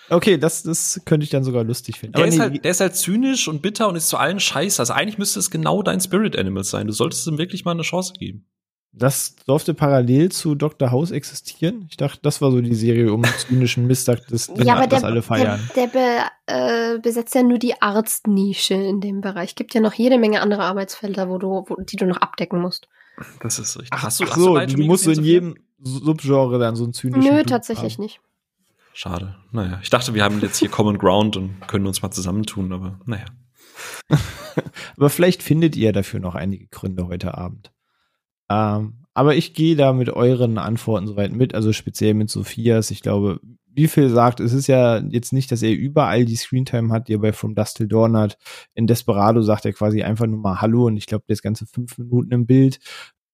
Okay, das, das könnte ich dann sogar lustig finden. Der, ist halt, der ist halt zynisch und bitter und ist zu allen scheiße. Also eigentlich müsste es genau dein Spirit Animal sein. Du solltest ihm wirklich mal eine Chance geben. Das durfte parallel zu Dr. House existieren. Ich dachte, das war so die Serie um zynischen Mistag, das, ja, aber das der, alle feiern. Der, der be, äh, besetzt ja nur die Arztnische in dem Bereich. Gibt ja noch jede Menge andere Arbeitsfelder, wo du, wo, die du noch abdecken musst. Das ist richtig. Ach, hast du, ach so, hast du, du musst in jedem Subgenre dann so einen zynischen. Nö, tatsächlich haben. nicht. Schade. Naja, ich dachte, wir haben jetzt hier Common Ground und können uns mal zusammentun, aber naja. aber vielleicht findet ihr dafür noch einige Gründe heute Abend. Ähm, aber ich gehe da mit euren Antworten soweit mit, also speziell mit Sophias. Ich glaube, wie viel sagt, es ist ja jetzt nicht, dass er überall die Screentime hat, die er bei From Dust Till Dawn hat. In Desperado sagt er quasi einfach nur mal Hallo und ich glaube, das ganze fünf Minuten im Bild.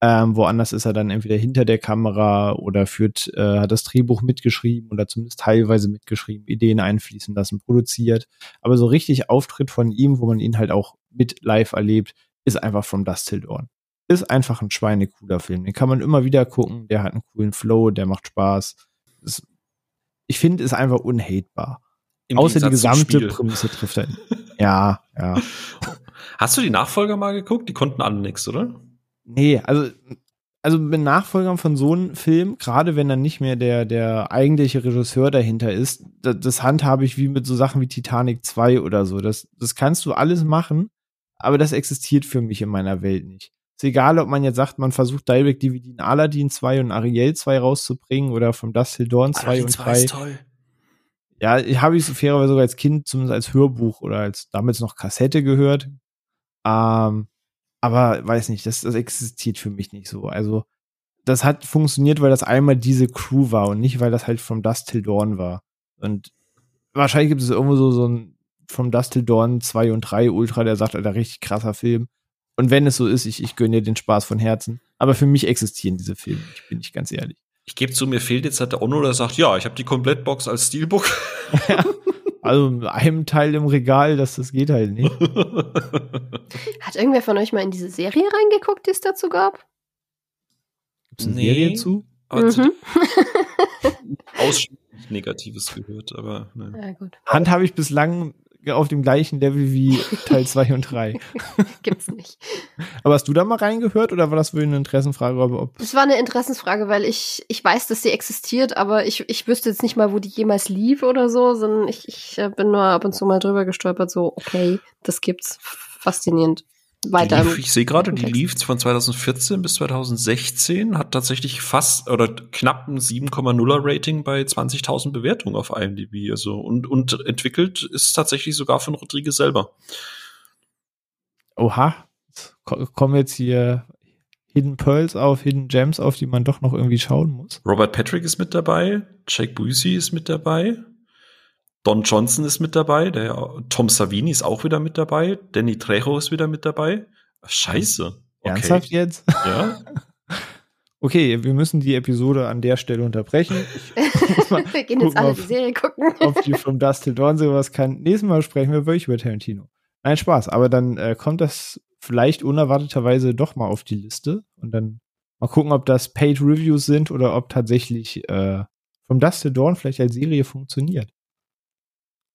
Ähm, woanders ist er dann entweder hinter der Kamera oder führt, äh, hat das Drehbuch mitgeschrieben oder zumindest teilweise mitgeschrieben, Ideen einfließen lassen, produziert. Aber so richtig Auftritt von ihm, wo man ihn halt auch mit live erlebt, ist einfach From Dust Till Dawn. Ist einfach ein schweinecooler Film. Den kann man immer wieder gucken. Der hat einen coolen Flow, der macht Spaß. Das, ich finde, ist einfach unhatebar. Im Außer die gesamte Prämisse trifft er. ja, ja. Hast du die Nachfolger mal geguckt? Die konnten alle nichts, oder? Nee, also also mit Nachfolgern von so einem Film, gerade wenn dann nicht mehr der, der eigentliche Regisseur dahinter ist, das, das handhabe ich wie mit so Sachen wie Titanic 2 oder so. Das, das kannst du alles machen, aber das existiert für mich in meiner Welt nicht. Ist egal, ob man jetzt sagt, man versucht Direct DVD in Aladdin 2 und Ariel 2 rauszubringen oder vom Dust Dawn 2 Aladdin und 3. Ist toll. Ja, habe ich so fairerweise sogar als Kind zumindest als Hörbuch oder als damals noch Kassette gehört. Ähm, aber weiß nicht, das, das existiert für mich nicht so. Also, das hat funktioniert, weil das einmal diese Crew war und nicht, weil das halt vom Dust Till Dawn war. Und wahrscheinlich gibt es irgendwo so, so ein vom Dust Till Dawn 2 und 3 Ultra, der sagt, Alter, richtig krasser Film. Und wenn es so ist, ich, ich gönne dir den Spaß von Herzen. Aber für mich existieren diese Filme, ich bin nicht ganz ehrlich. Ich gebe zu, mir fehlt jetzt halt der Onno, der sagt, ja, ich habe die Komplettbox als Steelbook. Ja. Also in einem Teil im Regal, das, das geht halt nicht. Hat irgendwer von euch mal in diese Serie reingeguckt, die es dazu gab? Gibt es eine nee, Serie zu? Mhm. Ausschließlich Negatives gehört, aber ne. ja, gut. Hand habe ich bislang auf dem gleichen Level wie Teil 2 und 3. Gibt's nicht. Aber hast du da mal reingehört oder war das wohl eine Interessenfrage? Ob das war eine Interessensfrage, weil ich, ich weiß, dass sie existiert, aber ich, ich wüsste jetzt nicht mal, wo die jemals lief oder so, sondern ich, ich äh, bin nur ab und zu mal drüber gestolpert, so, okay, das gibt's. Faszinierend weiter. Lief, ich sehe gerade, die lief von 2014 bis 2016, hat tatsächlich fast oder knapp ein 7,0er Rating bei 20.000 Bewertungen auf IMDb. Also und, und entwickelt ist tatsächlich sogar von Rodriguez selber. Oha, kommen jetzt hier Hidden Pearls auf, Hidden Gems auf, die man doch noch irgendwie schauen muss. Robert Patrick ist mit dabei, Jake Busey ist mit dabei. Don Johnson ist mit dabei, der Tom Savini ist auch wieder mit dabei, Danny Trejo ist wieder mit dabei. Scheiße. Okay. Ernsthaft jetzt? Ja. Okay, wir müssen die Episode an der Stelle unterbrechen. wir gehen jetzt alle auf, die Serie gucken. Ob die From Dust Till Dawn sowas kann. Nächstes Mal sprechen wir wirklich über Tarantino. Nein, Spaß. Aber dann äh, kommt das vielleicht unerwarteterweise doch mal auf die Liste. Und dann mal gucken, ob das Paid Reviews sind oder ob tatsächlich äh, From Dust Till Dawn vielleicht als Serie funktioniert.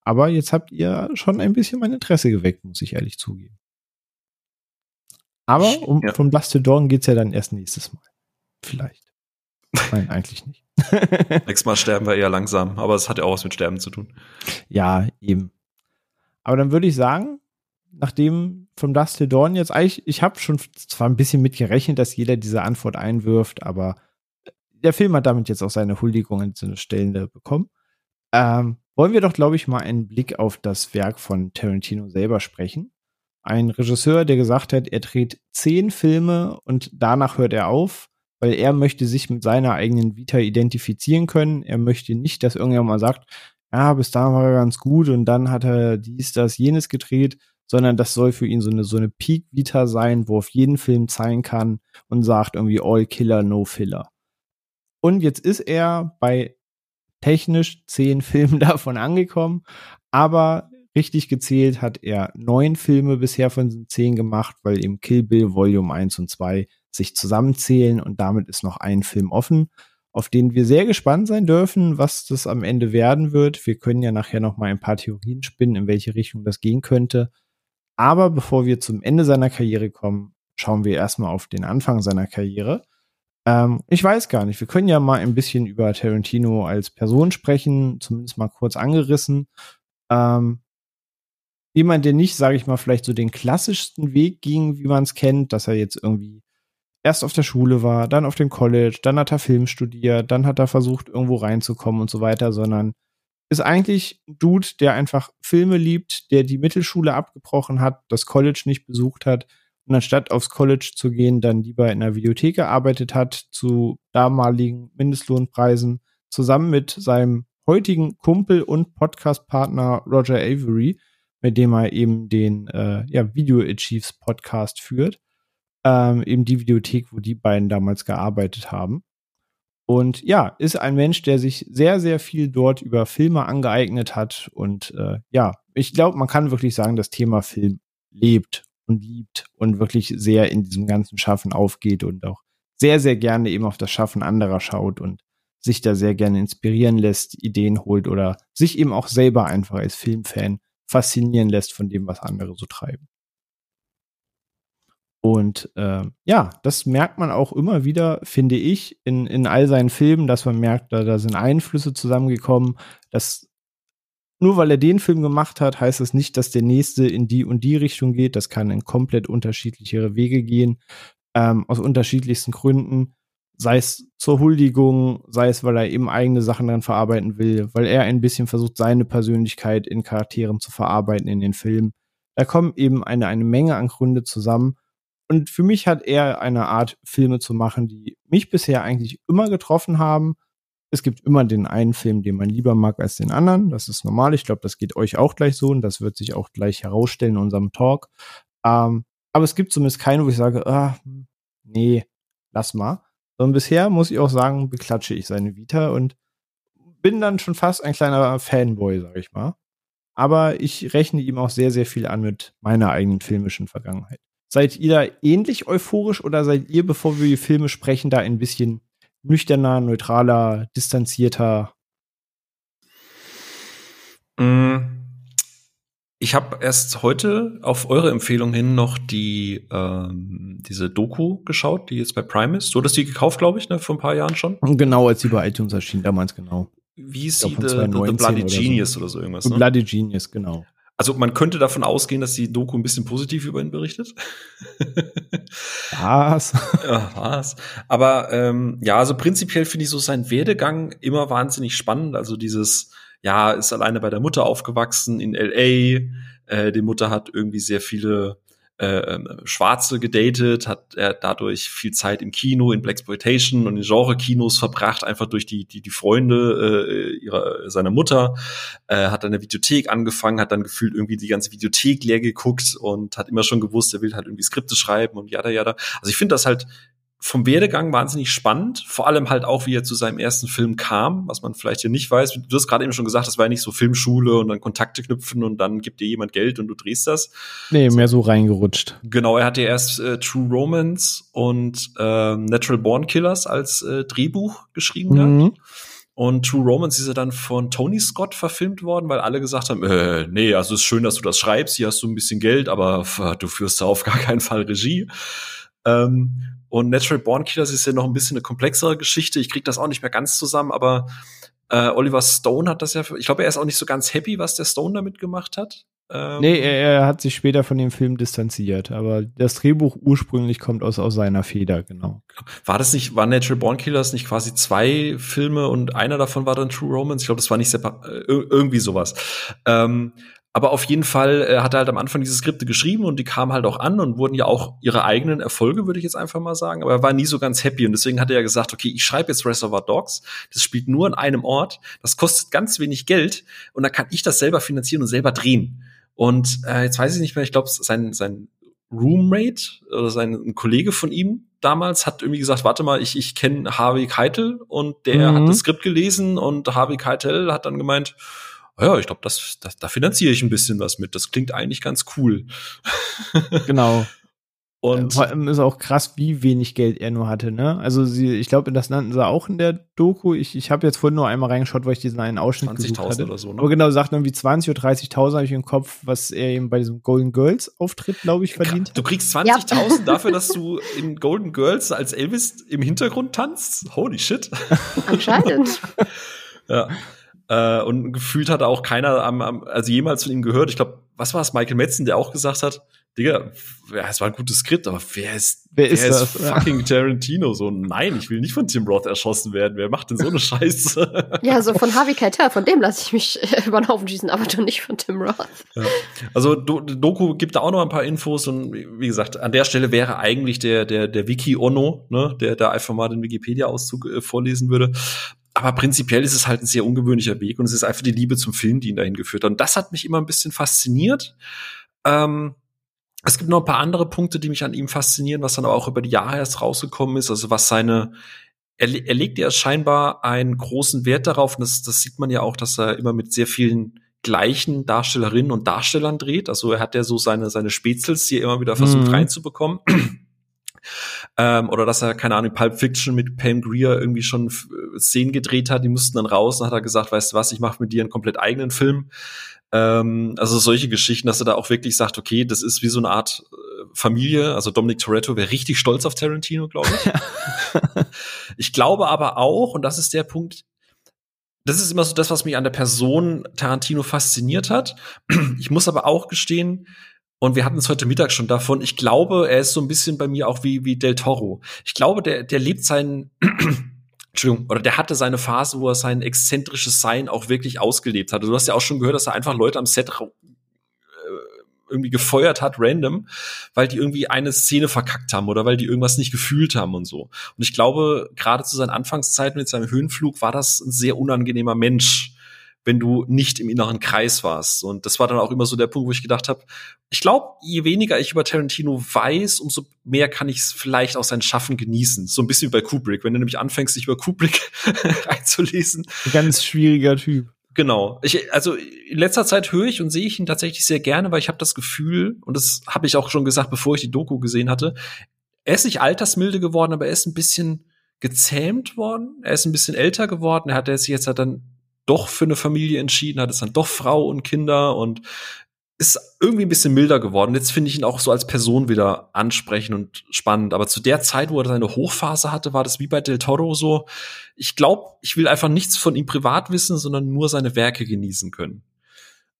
Aber jetzt habt ihr schon ein bisschen mein Interesse geweckt, muss ich ehrlich zugeben. Aber um, ja. vom Dust to Dawn geht's ja dann erst nächstes Mal. Vielleicht. Nein, eigentlich nicht. Nächstes Mal sterben wir eher langsam, aber es hat ja auch was mit Sterben zu tun. Ja, eben. Aber dann würde ich sagen, nachdem vom Dust to Dawn jetzt eigentlich, ich habe schon zwar ein bisschen mit gerechnet, dass jeder diese Antwort einwirft, aber der Film hat damit jetzt auch seine Huldigung an so eine Stelle bekommen. Ähm, wollen wir doch, glaube ich, mal einen Blick auf das Werk von Tarantino selber sprechen. Ein Regisseur, der gesagt hat, er dreht zehn Filme und danach hört er auf, weil er möchte sich mit seiner eigenen Vita identifizieren können. Er möchte nicht, dass irgendjemand mal sagt, ja, bis da war er ganz gut und dann hat er dies, das, jenes gedreht, sondern das soll für ihn so eine, so eine Peak-Vita sein, wo auf jeden Film zeigen kann und sagt irgendwie All Killer, No Filler. Und jetzt ist er bei technisch zehn Filme davon angekommen, aber richtig gezählt hat er neun Filme bisher von zehn gemacht, weil eben Kill Bill Volume 1 und 2 sich zusammenzählen und damit ist noch ein Film offen, auf den wir sehr gespannt sein dürfen, was das am Ende werden wird. Wir können ja nachher noch mal ein paar Theorien spinnen, in welche Richtung das gehen könnte. Aber bevor wir zum Ende seiner Karriere kommen, schauen wir erstmal auf den Anfang seiner Karriere. Ähm, ich weiß gar nicht. Wir können ja mal ein bisschen über Tarantino als Person sprechen, zumindest mal kurz angerissen. Ähm, jemand, der nicht, sage ich mal, vielleicht so den klassischsten Weg ging, wie man es kennt, dass er jetzt irgendwie erst auf der Schule war, dann auf dem College, dann hat er Film studiert, dann hat er versucht, irgendwo reinzukommen und so weiter, sondern ist eigentlich ein Dude, der einfach Filme liebt, der die Mittelschule abgebrochen hat, das College nicht besucht hat, und anstatt aufs College zu gehen, dann lieber in der Videothek gearbeitet hat, zu damaligen Mindestlohnpreisen, zusammen mit seinem heutigen Kumpel und Podcastpartner Roger Avery, mit dem er eben den äh, ja, Video Achieves Podcast führt. Ähm, eben die Videothek, wo die beiden damals gearbeitet haben. Und ja, ist ein Mensch, der sich sehr, sehr viel dort über Filme angeeignet hat. Und äh, ja, ich glaube, man kann wirklich sagen, das Thema Film lebt und liebt und wirklich sehr in diesem ganzen Schaffen aufgeht und auch sehr, sehr gerne eben auf das Schaffen anderer schaut und sich da sehr gerne inspirieren lässt, Ideen holt oder sich eben auch selber einfach als Filmfan faszinieren lässt von dem, was andere so treiben. Und äh, ja, das merkt man auch immer wieder, finde ich, in, in all seinen Filmen, dass man merkt, da, da sind Einflüsse zusammengekommen. Dass nur weil er den Film gemacht hat, heißt das nicht, dass der nächste in die und die Richtung geht. Das kann in komplett unterschiedlichere Wege gehen, ähm, aus unterschiedlichsten Gründen. Sei es zur Huldigung, sei es, weil er eben eigene Sachen dran verarbeiten will, weil er ein bisschen versucht, seine Persönlichkeit in Charakteren zu verarbeiten in den Filmen. Da kommen eben eine, eine Menge an Gründe zusammen und für mich hat er eine Art, Filme zu machen, die mich bisher eigentlich immer getroffen haben. Es gibt immer den einen Film, den man lieber mag als den anderen. Das ist normal. Ich glaube, das geht euch auch gleich so und das wird sich auch gleich herausstellen in unserem Talk. Ähm, aber es gibt zumindest keinen, wo ich sage, ah, nee, lass mal. Und bisher muss ich auch sagen, beklatsche ich seine Vita und bin dann schon fast ein kleiner Fanboy, sag ich mal. Aber ich rechne ihm auch sehr, sehr viel an mit meiner eigenen filmischen Vergangenheit. Seid ihr da ähnlich euphorisch oder seid ihr, bevor wir die Filme sprechen, da ein bisschen nüchterner, neutraler, distanzierter? Mm, ich habe erst heute auf eure Empfehlung hin noch die ähm, diese Doku geschaut, die jetzt bei Prime ist. Du hattest die gekauft, glaube ich, ne, vor ein paar Jahren schon. Genau, als sie bei iTunes erschien, damals genau. Wie ist sie? The, the, the Bloody Genius so. oder so irgendwas. The ne? Bloody Genius, genau. Also man könnte davon ausgehen, dass die Doku ein bisschen positiv über ihn berichtet. was? Ja, was? Aber ähm, ja, also prinzipiell finde ich so sein Werdegang immer wahnsinnig spannend. Also dieses, ja, ist alleine bei der Mutter aufgewachsen in LA. Äh, die Mutter hat irgendwie sehr viele äh, ähm, Schwarze gedatet, hat er dadurch viel Zeit im Kino, in Blaxploitation und in Genre-Kinos verbracht, einfach durch die, die, die Freunde äh, ihrer, seiner Mutter, äh, hat dann eine Videothek angefangen, hat dann gefühlt irgendwie die ganze Videothek leer geguckt und hat immer schon gewusst, er will halt irgendwie Skripte schreiben und jada jada. Also ich finde das halt vom Werdegang wahnsinnig spannend, vor allem halt auch, wie er zu seinem ersten Film kam, was man vielleicht hier nicht weiß. Du hast gerade eben schon gesagt, das war ja nicht so Filmschule und dann Kontakte knüpfen und dann gibt dir jemand Geld und du drehst das. Nee, mehr so reingerutscht. Genau, er hatte erst äh, True Romance und äh, Natural Born Killers als äh, Drehbuch geschrieben mhm. gehabt. Und True Romance ist ja dann von Tony Scott verfilmt worden, weil alle gesagt haben, äh, nee, also ist schön, dass du das schreibst, hier hast du ein bisschen Geld, aber du führst da auf gar keinen Fall Regie. Ähm, und Natural Born Killers ist ja noch ein bisschen eine komplexere Geschichte. Ich krieg das auch nicht mehr ganz zusammen, aber äh, Oliver Stone hat das ja, ich glaube, er ist auch nicht so ganz happy, was der Stone damit gemacht hat. Ähm, nee, er, er, hat sich später von dem Film distanziert, aber das Drehbuch ursprünglich kommt aus, aus seiner Feder, genau. War das nicht, war Natural Born Killers nicht quasi zwei Filme und einer davon war dann True Romance? Ich glaube, das war nicht separat, äh, irgendwie sowas. Ähm, aber auf jeden Fall äh, hat er halt am Anfang diese Skripte geschrieben und die kamen halt auch an und wurden ja auch ihre eigenen Erfolge, würde ich jetzt einfach mal sagen. Aber er war nie so ganz happy und deswegen hat er ja gesagt, okay, ich schreibe jetzt Reservoir Dogs. Das spielt nur an einem Ort. Das kostet ganz wenig Geld und dann kann ich das selber finanzieren und selber drehen. Und äh, jetzt weiß ich nicht mehr, ich glaube, sein, sein Roommate oder sein ein Kollege von ihm damals hat irgendwie gesagt, warte mal, ich, ich kenne Harvey Keitel und der mhm. hat das Skript gelesen und Harvey Keitel hat dann gemeint, ja, ich glaube, das, das, da finanziere ich ein bisschen was mit. Das klingt eigentlich ganz cool. genau. Und vor allem ist auch krass, wie wenig Geld er nur hatte, ne? Also sie, ich glaube, das nannten sie auch in der Doku. Ich, ich habe jetzt vorhin nur einmal reingeschaut, weil ich diesen einen Ausschnitt 20.000 oder so. Ne? Aber genau, sagt irgendwie 20 oder 30.000 habe ich im Kopf, was er eben bei diesem Golden Girls Auftritt, glaube ich, verdient. Du kriegst 20.000 ja. dafür, dass du in Golden Girls als Elvis im Hintergrund tanzt? Holy shit. Anscheinend. ja. Äh, und gefühlt hat auch keiner am, am, also jemals von ihm gehört. Ich glaube, was war es, Michael Metzen, der auch gesagt hat, Digga, ja, es war ein gutes Skript, aber wer ist, wer, wer ist, ist fucking Tarantino? So, nein, ich will nicht von Tim Roth erschossen werden. Wer macht denn so eine Scheiße? ja, so von Harvey Keitel, von dem lasse ich mich über den Haufen schießen, aber doch nicht von Tim Roth. Ja. Also, Do Doku gibt da auch noch ein paar Infos und wie gesagt, an der Stelle wäre eigentlich der, der, der Wiki Ono, ne, der da einfach mal den Wikipedia-Auszug äh, vorlesen würde aber prinzipiell ist es halt ein sehr ungewöhnlicher Weg und es ist einfach die Liebe zum Film, die ihn dahin geführt hat. Und das hat mich immer ein bisschen fasziniert. Ähm, es gibt noch ein paar andere Punkte, die mich an ihm faszinieren, was dann aber auch über die Jahre erst rausgekommen ist. Also was seine, er, er legt ja scheinbar einen großen Wert darauf, und das, das sieht man ja auch, dass er immer mit sehr vielen gleichen Darstellerinnen und Darstellern dreht. Also er hat ja so seine, seine Spätzels, die er immer wieder versucht mhm. reinzubekommen. Ähm, oder dass er, keine Ahnung, Pulp Fiction mit Pam Greer irgendwie schon äh, Szenen gedreht hat, die mussten dann raus und hat er gesagt, weißt du was, ich mache mit dir einen komplett eigenen Film. Ähm, also solche Geschichten, dass er da auch wirklich sagt, okay, das ist wie so eine Art äh, Familie. Also Dominic Toretto wäre richtig stolz auf Tarantino, glaube ich. ich glaube aber auch, und das ist der Punkt, das ist immer so das, was mich an der Person Tarantino fasziniert hat. Ich muss aber auch gestehen, und wir hatten es heute Mittag schon davon. Ich glaube, er ist so ein bisschen bei mir auch wie, wie Del Toro. Ich glaube, der, der lebt seinen, Entschuldigung, oder der hatte seine Phase, wo er sein exzentrisches Sein auch wirklich ausgelebt hat. Also du hast ja auch schon gehört, dass er einfach Leute am Set äh, irgendwie gefeuert hat, random, weil die irgendwie eine Szene verkackt haben oder weil die irgendwas nicht gefühlt haben und so. Und ich glaube, gerade zu seinen Anfangszeiten mit seinem Höhenflug war das ein sehr unangenehmer Mensch wenn du nicht im inneren Kreis warst. Und das war dann auch immer so der Punkt, wo ich gedacht habe, ich glaube, je weniger ich über Tarantino weiß, umso mehr kann ich es vielleicht auch sein Schaffen genießen. So ein bisschen wie bei Kubrick. Wenn du nämlich anfängst, dich über Kubrick einzulesen. Ein ganz schwieriger Typ. Genau. Ich, also in letzter Zeit höre ich und sehe ich ihn tatsächlich sehr gerne, weil ich habe das Gefühl, und das habe ich auch schon gesagt, bevor ich die Doku gesehen hatte, er ist nicht altersmilde geworden, aber er ist ein bisschen gezähmt worden. Er ist ein bisschen älter geworden. Er hat sich jetzt halt dann doch für eine Familie entschieden, hat es dann doch Frau und Kinder und ist irgendwie ein bisschen milder geworden. Jetzt finde ich ihn auch so als Person wieder ansprechend und spannend. Aber zu der Zeit, wo er seine Hochphase hatte, war das wie bei Del Toro so. Ich glaube, ich will einfach nichts von ihm privat wissen, sondern nur seine Werke genießen können.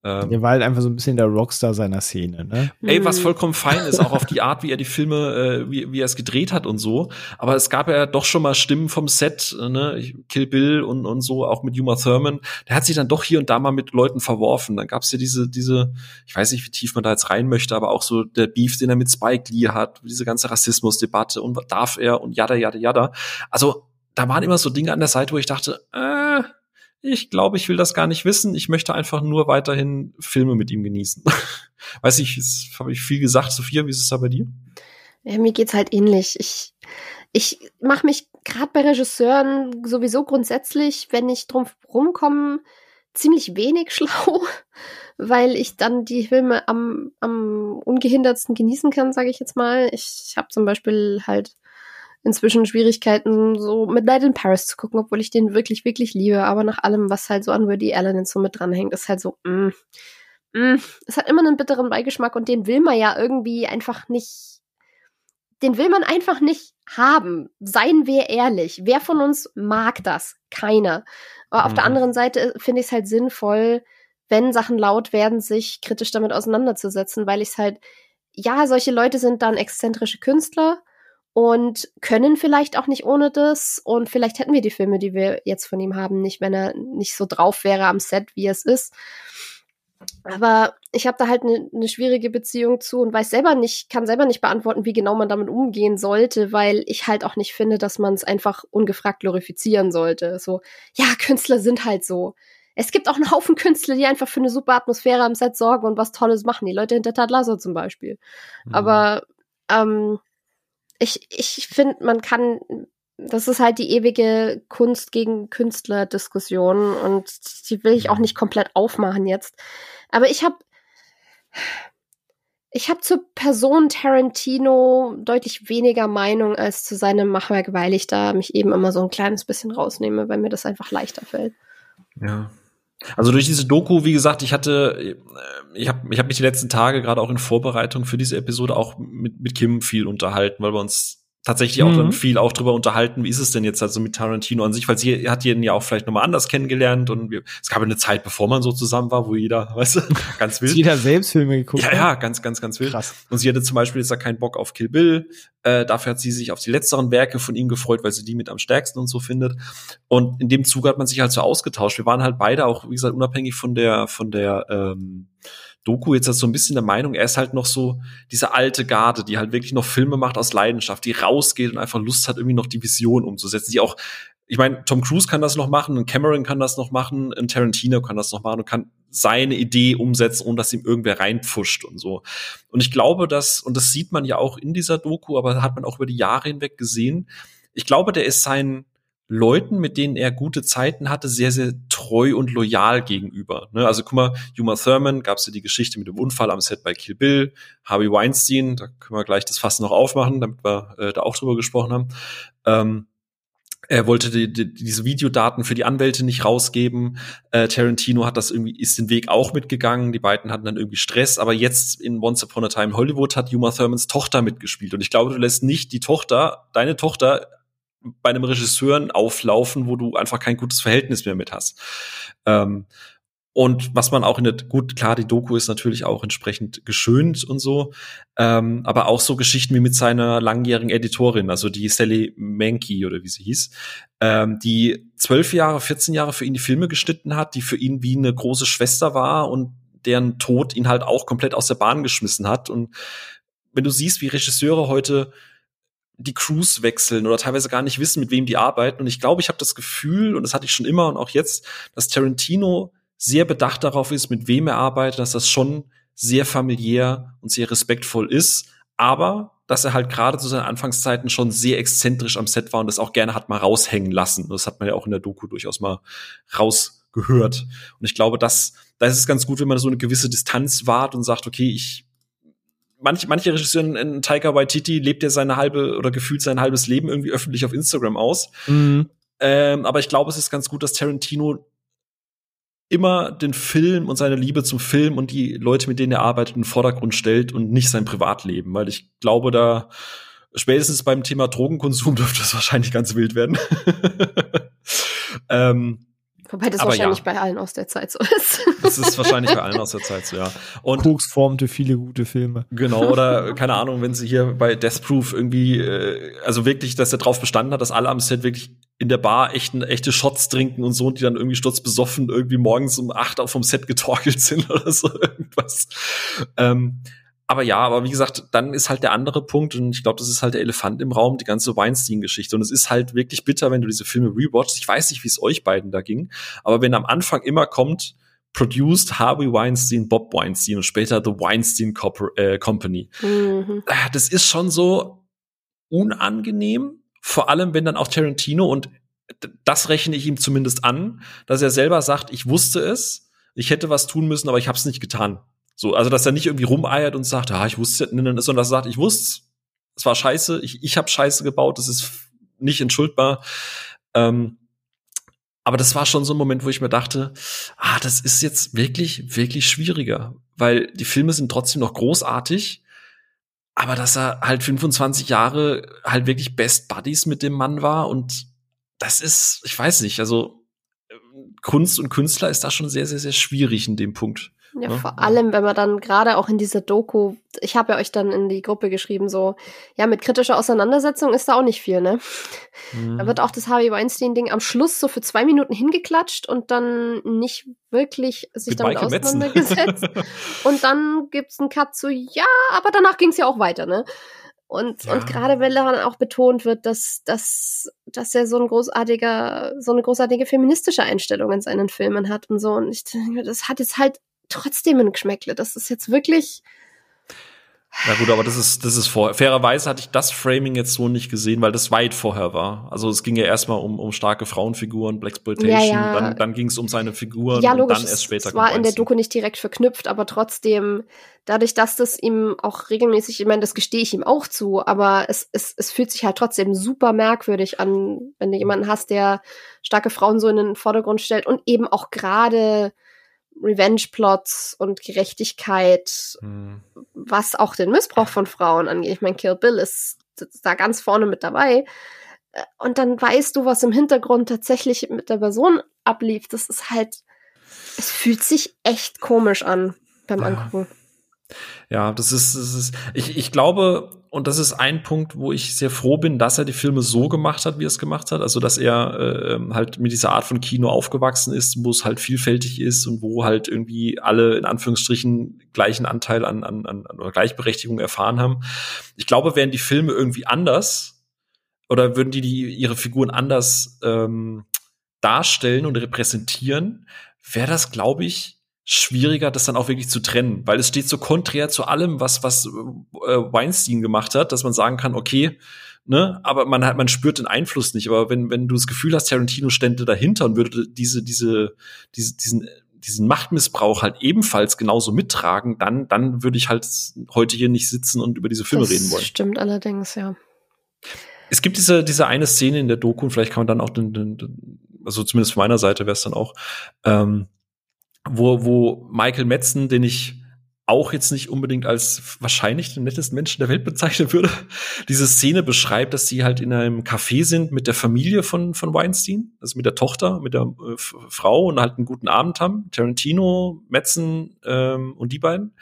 Ähm, der war halt einfach so ein bisschen der Rockstar seiner Szene, ne? Ey, was vollkommen fein ist, auch auf die Art, wie er die Filme, äh, wie, wie er es gedreht hat und so. Aber es gab ja doch schon mal Stimmen vom Set, äh, ne? Kill Bill und, und so, auch mit Uma Thurman. Der hat sich dann doch hier und da mal mit Leuten verworfen. Dann gab's ja diese, diese, ich weiß nicht, wie tief man da jetzt rein möchte, aber auch so der Beef, den er mit Spike Lee hat, diese ganze Rassismusdebatte und darf er und jada, jada, jada. Also, da waren immer so Dinge an der Seite, wo ich dachte, äh, ich glaube, ich will das gar nicht wissen. Ich möchte einfach nur weiterhin Filme mit ihm genießen. Weiß ich, habe ich viel gesagt, Sophia, wie ist es da bei dir? Ja, mir geht's halt ähnlich. Ich, ich mache mich gerade bei Regisseuren sowieso grundsätzlich, wenn ich drum rumkomme, ziemlich wenig schlau, weil ich dann die Filme am, am ungehindertsten genießen kann, sage ich jetzt mal. Ich habe zum Beispiel halt inzwischen Schwierigkeiten, so mit Night in Paris zu gucken, obwohl ich den wirklich, wirklich liebe. Aber nach allem, was halt so an Woody Allen und so mit dranhängt, ist halt so, mm, mm, es hat immer einen bitteren Beigeschmack und den will man ja irgendwie einfach nicht, den will man einfach nicht haben. Seien wir ehrlich. Wer von uns mag das? Keiner. Aber mhm. auf der mhm. anderen Seite finde ich es halt sinnvoll, wenn Sachen laut werden, sich kritisch damit auseinanderzusetzen, weil ich es halt, ja, solche Leute sind dann exzentrische Künstler und können vielleicht auch nicht ohne das. Und vielleicht hätten wir die Filme, die wir jetzt von ihm haben, nicht, wenn er nicht so drauf wäre am Set, wie es ist. Aber ich habe da halt eine ne schwierige Beziehung zu und weiß selber nicht, kann selber nicht beantworten, wie genau man damit umgehen sollte, weil ich halt auch nicht finde, dass man es einfach ungefragt glorifizieren sollte. So, ja, Künstler sind halt so. Es gibt auch einen Haufen Künstler, die einfach für eine super Atmosphäre am Set sorgen und was Tolles machen. Die Leute hinter Ted Lasso zum Beispiel. Mhm. Aber ähm, ich, ich finde, man kann, das ist halt die ewige Kunst gegen Künstler-Diskussion und die will ich auch nicht komplett aufmachen jetzt. Aber ich habe ich habe zur Person Tarantino deutlich weniger Meinung als zu seinem Machwerk, weil ich da mich eben immer so ein kleines bisschen rausnehme, weil mir das einfach leichter fällt. Ja, also durch diese Doku, wie gesagt, ich hatte, äh, ich habe ich hab mich die letzten Tage gerade auch in Vorbereitung für diese Episode auch mit, mit Kim viel unterhalten, weil wir uns tatsächlich auch dann mhm. viel auch drüber unterhalten, wie ist es denn jetzt also mit Tarantino an sich, weil sie hat jeden ja auch vielleicht nochmal anders kennengelernt und wir, es gab eine Zeit, bevor man so zusammen war, wo jeder, weißt du, ganz wild. jeder selbst Filme geguckt. Ja, ja, ganz, ganz, ganz wild. Krass. Und sie hatte zum Beispiel jetzt da keinen Bock auf Kill Bill, äh, dafür hat sie sich auf die letzteren Werke von ihm gefreut, weil sie die mit am stärksten und so findet. Und in dem Zuge hat man sich halt so ausgetauscht. Wir waren halt beide auch, wie gesagt, unabhängig von der, von der, ähm, Doku jetzt so ein bisschen der Meinung, er ist halt noch so diese alte Garde, die halt wirklich noch Filme macht aus Leidenschaft, die rausgeht und einfach Lust hat, irgendwie noch die Vision umzusetzen, die auch ich meine, Tom Cruise kann das noch machen, ein Cameron kann das noch machen, ein Tarantino kann das noch machen und kann seine Idee umsetzen, ohne dass ihm irgendwer reinpfuscht und so. Und ich glaube, dass, und das sieht man ja auch in dieser Doku, aber hat man auch über die Jahre hinweg gesehen, ich glaube, der ist seinen Leuten, mit denen er gute Zeiten hatte, sehr, sehr treu und loyal gegenüber. Ne? Also guck mal, Uma Thurman gab es ja die Geschichte mit dem Unfall am Set bei Kill Bill, Harvey Weinstein, da können wir gleich das Fass noch aufmachen, damit wir äh, da auch drüber gesprochen haben. Ähm, er wollte die, die, diese Videodaten für die Anwälte nicht rausgeben. Äh, Tarantino hat das irgendwie, ist den Weg auch mitgegangen. Die beiden hatten dann irgendwie Stress. Aber jetzt in Once Upon a Time Hollywood hat Uma Thurmans Tochter mitgespielt. Und ich glaube, du lässt nicht die Tochter, deine Tochter, bei einem Regisseur auflaufen, wo du einfach kein gutes Verhältnis mehr mit hast. Ähm, und was man auch in der, gut, klar, die Doku ist natürlich auch entsprechend geschönt und so, ähm, aber auch so Geschichten wie mit seiner langjährigen Editorin, also die Sally Mankey oder wie sie hieß, ähm, die zwölf Jahre, 14 Jahre für ihn die Filme geschnitten hat, die für ihn wie eine große Schwester war und deren Tod ihn halt auch komplett aus der Bahn geschmissen hat. Und wenn du siehst, wie Regisseure heute die Crews wechseln oder teilweise gar nicht wissen, mit wem die arbeiten. Und ich glaube, ich habe das Gefühl, und das hatte ich schon immer und auch jetzt, dass Tarantino sehr bedacht darauf ist, mit wem er arbeitet, dass das schon sehr familiär und sehr respektvoll ist, aber dass er halt gerade zu seinen Anfangszeiten schon sehr exzentrisch am Set war und das auch gerne hat mal raushängen lassen. Das hat man ja auch in der Doku durchaus mal rausgehört. Und ich glaube, dass da ist es ganz gut, wenn man so eine gewisse Distanz wahrt und sagt, okay, ich manche, manche Regisseure in Taika Waititi lebt ja seine halbe oder gefühlt sein halbes Leben irgendwie öffentlich auf Instagram aus. Mhm. Ähm, aber ich glaube, es ist ganz gut, dass Tarantino immer den Film und seine Liebe zum Film und die Leute, mit denen er arbeitet, in den Vordergrund stellt und nicht sein Privatleben, weil ich glaube, da spätestens beim Thema Drogenkonsum dürfte es wahrscheinlich ganz wild werden. ähm, Wobei das Aber wahrscheinlich ja. bei allen aus der Zeit so ist. Das ist wahrscheinlich bei allen aus der Zeit so, ja. Und Koks formte viele gute Filme. Genau, oder keine Ahnung, wenn sie hier bei Death Proof irgendwie, äh, also wirklich, dass er drauf bestanden hat, dass alle am Set wirklich in der Bar echten, echte Shots trinken und so und die dann irgendwie sturzbesoffen irgendwie morgens um acht auf vom Set getorkelt sind oder so irgendwas. Ähm, aber ja, aber wie gesagt, dann ist halt der andere Punkt, und ich glaube, das ist halt der Elefant im Raum, die ganze Weinstein-Geschichte. Und es ist halt wirklich bitter, wenn du diese Filme rewatchst. Ich weiß nicht, wie es euch beiden da ging, aber wenn am Anfang immer kommt, produced Harvey Weinstein, Bob Weinstein und später The Weinstein Corpor äh, Company. Mhm. Ah, das ist schon so unangenehm, vor allem wenn dann auch Tarantino und das rechne ich ihm zumindest an, dass er selber sagt, ich wusste es, ich hätte was tun müssen, aber ich habe es nicht getan. So, also dass er nicht irgendwie rumeiert und sagt, ah, ich wusste, sondern dass er sagt, ich wusste, es war scheiße, ich, ich habe Scheiße gebaut, das ist nicht entschuldbar. Ähm, aber das war schon so ein Moment, wo ich mir dachte, ah, das ist jetzt wirklich, wirklich schwieriger, weil die Filme sind trotzdem noch großartig, aber dass er halt 25 Jahre halt wirklich Best Buddies mit dem Mann war und das ist, ich weiß nicht, also Kunst und Künstler ist da schon sehr, sehr, sehr schwierig in dem Punkt. Ja, ne? vor allem, wenn man dann gerade auch in dieser Doku, ich habe ja euch dann in die Gruppe geschrieben, so, ja, mit kritischer Auseinandersetzung ist da auch nicht viel, ne? Mhm. Da wird auch das Harvey Weinstein-Ding am Schluss so für zwei Minuten hingeklatscht und dann nicht wirklich sich mit damit auseinandergesetzt. und dann gibt's einen Cut zu, ja, aber danach ging's ja auch weiter, ne? Und, ja. und gerade wenn dann auch betont wird, dass, dass, dass er so ein großartiger, so eine großartige feministische Einstellung in seinen Filmen hat und so. Und ich denke, das hat jetzt halt trotzdem ein Geschmäckle. Das ist jetzt wirklich. Na gut, aber das ist, das ist vor. Fairerweise hatte ich das Framing jetzt so nicht gesehen, weil das weit vorher war. Also es ging ja erstmal um, um starke Frauenfiguren, Blaxploitation, ja, ja. dann, dann ging es um seine Figuren ja, logisch, und dann erst später. Es war in der Doku nicht direkt verknüpft, aber trotzdem, dadurch, dass das ihm auch regelmäßig, ich meine, das gestehe ich ihm auch zu, aber es, es, es fühlt sich halt trotzdem super merkwürdig an, wenn du jemanden hast, der starke Frauen so in den Vordergrund stellt und eben auch gerade Revenge-Plots und Gerechtigkeit, mhm. was auch den Missbrauch von Frauen angeht. Ich meine, Kill Bill ist da ganz vorne mit dabei. Äh, und dann weißt du, was im Hintergrund tatsächlich mit der Person ablief. Das ist halt, es fühlt sich echt komisch an beim ja. Angucken. Ja, das ist, das ist ich, ich glaube, und das ist ein Punkt, wo ich sehr froh bin, dass er die Filme so gemacht hat, wie er es gemacht hat. Also, dass er äh, halt mit dieser Art von Kino aufgewachsen ist, wo es halt vielfältig ist und wo halt irgendwie alle in Anführungsstrichen gleichen Anteil an, an, an oder Gleichberechtigung erfahren haben. Ich glaube, wären die Filme irgendwie anders oder würden die, die ihre Figuren anders ähm, darstellen und repräsentieren, wäre das, glaube ich, schwieriger, das dann auch wirklich zu trennen, weil es steht so konträr zu allem, was was äh, Weinstein gemacht hat, dass man sagen kann, okay, ne? Aber man hat, man spürt den Einfluss nicht. Aber wenn, wenn du das Gefühl hast, Tarantino stände dahinter und würde diese, diese, diese, diesen, diesen Machtmissbrauch halt ebenfalls genauso mittragen, dann, dann würde ich halt heute hier nicht sitzen und über diese Filme das reden wollen. Stimmt allerdings, ja. Es gibt diese, diese eine Szene in der Doku, und vielleicht kann man dann auch den, den, den also zumindest von meiner Seite wäre es dann auch, ähm, wo, wo Michael Metzen, den ich auch jetzt nicht unbedingt als wahrscheinlich den nettesten Menschen der Welt bezeichnen würde, diese Szene beschreibt, dass sie halt in einem Café sind mit der Familie von, von Weinstein, also mit der Tochter, mit der äh, Frau und halt einen guten Abend haben. Tarantino, Metzen ähm, und die beiden.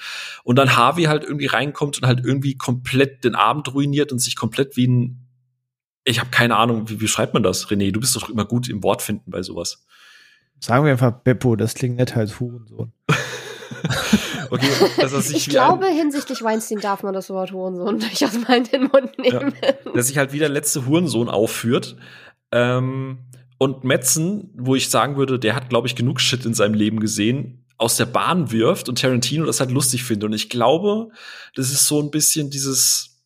Und dann Harvey halt irgendwie reinkommt und halt irgendwie komplett den Abend ruiniert und sich komplett wie ein ich habe keine Ahnung, wie, wie schreibt man das? René, du bist doch immer gut im Wort finden bei sowas. Sagen wir einfach Beppo, das klingt netter als Hurensohn. okay, er ich glaube, hinsichtlich Weinstein darf man das Wort Hurensohn durchaus mal in den Mund nehmen. Ja, dass sich halt wie der letzte Hurensohn aufführt. Ähm, und Metzen, wo ich sagen würde, der hat, glaube ich, genug Shit in seinem Leben gesehen, aus der Bahn wirft und Tarantino das halt lustig findet. Und ich glaube, das ist so ein bisschen dieses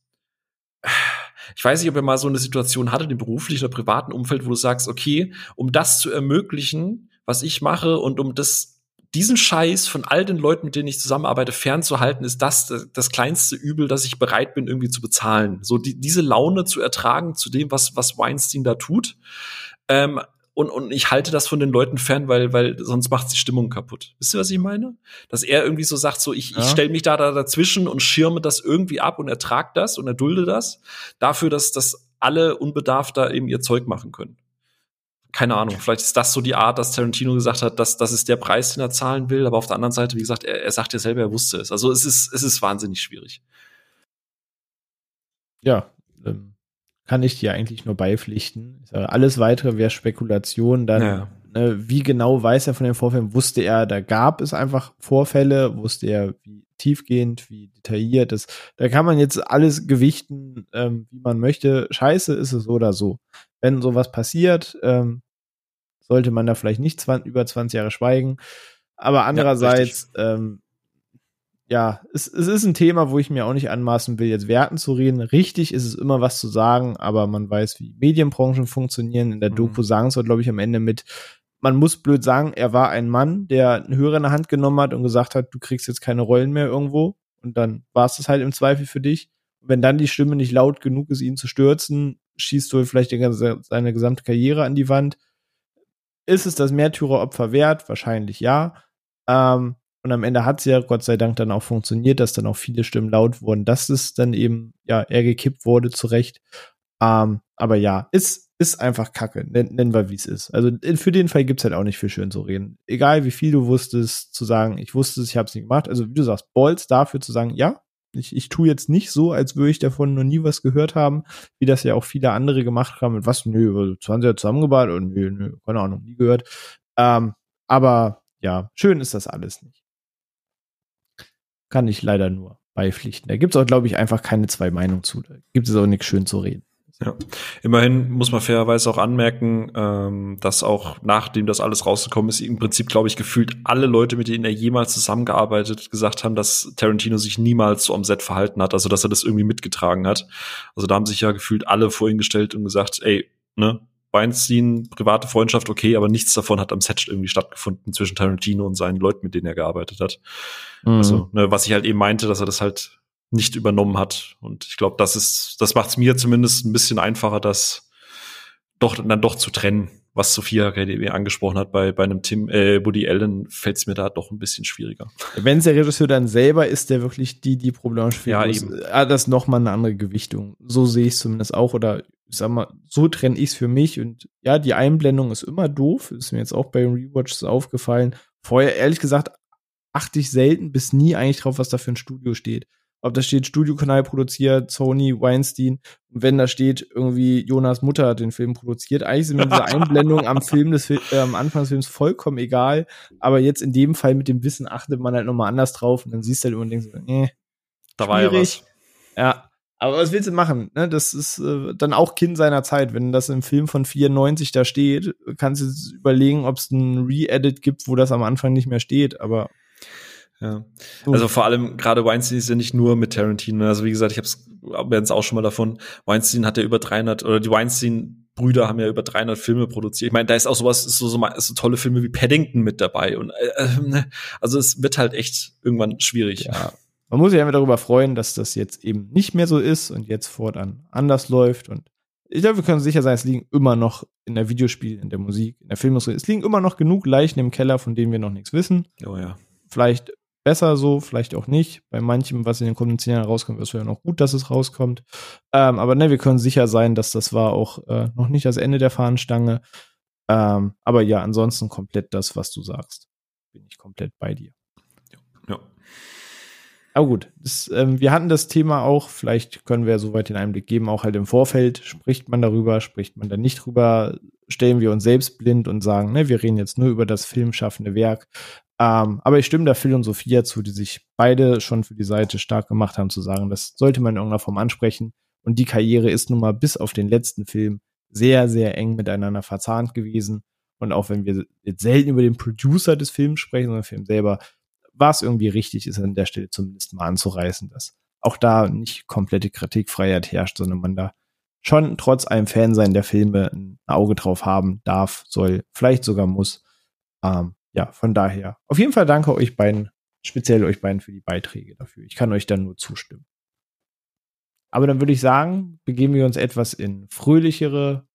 ich weiß nicht, ob ihr mal so eine Situation hattet im beruflichen oder privaten Umfeld, wo du sagst, okay, um das zu ermöglichen, was ich mache und um das diesen Scheiß von all den Leuten, mit denen ich zusammenarbeite, fernzuhalten, ist das das kleinste Übel, das ich bereit bin, irgendwie zu bezahlen. So die, diese Laune zu ertragen zu dem, was, was Weinstein da tut. Ähm, und, und ich halte das von den Leuten fern, weil, weil sonst macht die Stimmung kaputt. Wisst ihr, was ich meine? Dass er irgendwie so sagt, so ich, ja. ich stelle mich da, da dazwischen und schirme das irgendwie ab und ertrag das und erdulde das, dafür, dass, dass alle unbedarft da eben ihr Zeug machen können. Keine Ahnung, vielleicht ist das so die Art, dass Tarantino gesagt hat, dass das ist der Preis, den er zahlen will, aber auf der anderen Seite, wie gesagt, er, er sagt ja selber, er wusste es. Also es ist, es ist wahnsinnig schwierig. Ja, ähm, kann ich dir eigentlich nur beipflichten. Sage, alles weitere wäre Spekulation. Dann, ja. ne, wie genau weiß er von den Vorfällen? Wusste er, da gab es einfach Vorfälle? Wusste er, wie tiefgehend, wie detailliert ist? Da kann man jetzt alles gewichten, ähm, wie man möchte. Scheiße ist es so oder so. Wenn sowas passiert, ähm, sollte man da vielleicht nicht 20, über 20 Jahre schweigen. Aber andererseits, ja, ähm, ja, es, es ist ein Thema, wo ich mir auch nicht anmaßen will, jetzt Werten zu reden. Richtig ist es immer was zu sagen, aber man weiß, wie Medienbranchen funktionieren. In der mhm. Doku sagen es, glaube ich, am Ende mit, man muss blöd sagen, er war ein Mann, der einen Hörer in der Hand genommen hat und gesagt hat, du kriegst jetzt keine Rollen mehr irgendwo. Und dann war es das halt im Zweifel für dich. Und wenn dann die Stimme nicht laut genug ist, ihn zu stürzen, schießt du vielleicht seine gesamte Karriere an die Wand. Ist es das Märtyreropfer wert? Wahrscheinlich ja. Ähm, und am Ende hat es ja Gott sei Dank dann auch funktioniert, dass dann auch viele Stimmen laut wurden, dass es dann eben, ja, er gekippt wurde, zu Recht. Ähm, aber ja, ist, ist einfach Kacke. Nen, nennen wir, wie es ist. Also für den Fall gibt's halt auch nicht viel schön zu reden. Egal wie viel du wusstest, zu sagen, ich wusste es, ich habe es nicht gemacht. Also wie du sagst, Balls dafür zu sagen, ja, ich, ich tue jetzt nicht so, als würde ich davon noch nie was gehört haben, wie das ja auch viele andere gemacht haben. Und was, nö, 20 Jahre zusammengebaut und nö, nö, keine Ahnung, nie gehört. Ähm, aber ja, schön ist das alles nicht. Kann ich leider nur beipflichten. Da gibt es auch, glaube ich, einfach keine zwei Meinungen zu. Da gibt es auch nichts schön zu reden. Ja, immerhin muss man fairerweise auch anmerken, ähm, dass auch nachdem das alles rausgekommen ist, im Prinzip, glaube ich, gefühlt alle Leute, mit denen er jemals zusammengearbeitet, gesagt haben, dass Tarantino sich niemals so am Set verhalten hat, also dass er das irgendwie mitgetragen hat. Also da haben sich ja gefühlt alle vor ihn gestellt und gesagt, ey, ne, Weinstein, private Freundschaft, okay, aber nichts davon hat am Set irgendwie stattgefunden zwischen Tarantino und seinen Leuten, mit denen er gearbeitet hat. Mhm. Also, ne, was ich halt eben meinte, dass er das halt nicht übernommen hat. Und ich glaube, das ist, das macht es mir zumindest ein bisschen einfacher, das doch dann doch zu trennen. Was Sophia gerade angesprochen hat, bei, bei einem Tim, äh, Woody Allen fällt es mir da doch ein bisschen schwieriger. Wenn es der Regisseur dann selber ist, der wirklich die, die Probleme spielt, ja, eben. hat das nochmal eine andere Gewichtung. So sehe ich es zumindest auch. Oder ich sag mal, so trenne ich es für mich. Und ja, die Einblendung ist immer doof. Ist mir jetzt auch bei Rewatches aufgefallen. Vorher, ehrlich gesagt, achte ich selten bis nie eigentlich drauf, was da für ein Studio steht. Ob da steht Studiokanal produziert, Sony, Weinstein. Und wenn da steht irgendwie Jonas Mutter hat den Film produziert, eigentlich sind mir diese Einblendungen am Film des äh, am Anfang des Films vollkommen egal. Aber jetzt in dem Fall mit dem Wissen achtet man halt nochmal anders drauf und dann siehst du halt immer und denkst, äh, da war ja was. Ja, aber was willst du machen? Ne? Das ist äh, dann auch Kind seiner Zeit. Wenn das im Film von 94 da steht, kannst du überlegen, ob es ein Re-Edit gibt, wo das am Anfang nicht mehr steht. Aber Ja. Also vor allem gerade Weinstein ist ja nicht nur mit Tarantino. Also wie gesagt, ich habe es auch schon mal davon. Weinstein hat ja über 300 oder die Weinstein Brüder haben ja über 300 Filme produziert. Ich meine, da ist auch sowas, ist so, so, so tolle Filme wie Paddington mit dabei. Und äh, äh, also es wird halt echt irgendwann schwierig. Ja. Man muss sich einfach darüber freuen, dass das jetzt eben nicht mehr so ist und jetzt fortan anders läuft. Und ich glaube, wir können sicher sein, es liegen immer noch in der Videospiel, in der Musik, in der Filmindustrie, es liegen immer noch genug Leichen im Keller, von denen wir noch nichts wissen. Oh ja. Vielleicht besser so, vielleicht auch nicht. Bei manchem, was in den kommenden zehn Jahren rauskommt, ist es ja noch gut, dass es rauskommt. Ähm, aber ne, wir können sicher sein, dass das war auch äh, noch nicht das Ende der Fahnenstange. Ähm, aber ja, ansonsten komplett das, was du sagst. Bin ich komplett bei dir. Ja. Aber gut, das, ähm, wir hatten das Thema auch, vielleicht können wir soweit den Einblick geben, auch halt im Vorfeld. Spricht man darüber, spricht man da nicht drüber, stellen wir uns selbst blind und sagen, ne, wir reden jetzt nur über das filmschaffende Werk. Ähm, aber ich stimme da Phil und Sophia zu, die sich beide schon für die Seite stark gemacht haben, zu sagen, das sollte man in irgendeiner Form ansprechen. Und die Karriere ist nun mal bis auf den letzten Film sehr, sehr eng miteinander verzahnt gewesen. Und auch wenn wir jetzt selten über den Producer des Films sprechen, sondern Film selber, war es irgendwie richtig, ist an der Stelle zumindest mal anzureißen, dass auch da nicht komplette Kritikfreiheit herrscht, sondern man da schon trotz allem Fan sein der Filme ein Auge drauf haben darf, soll, vielleicht sogar muss. Ähm, ja, von daher. Auf jeden Fall danke euch beiden, speziell euch beiden für die Beiträge dafür. Ich kann euch dann nur zustimmen. Aber dann würde ich sagen, begeben wir uns etwas in fröhlichere,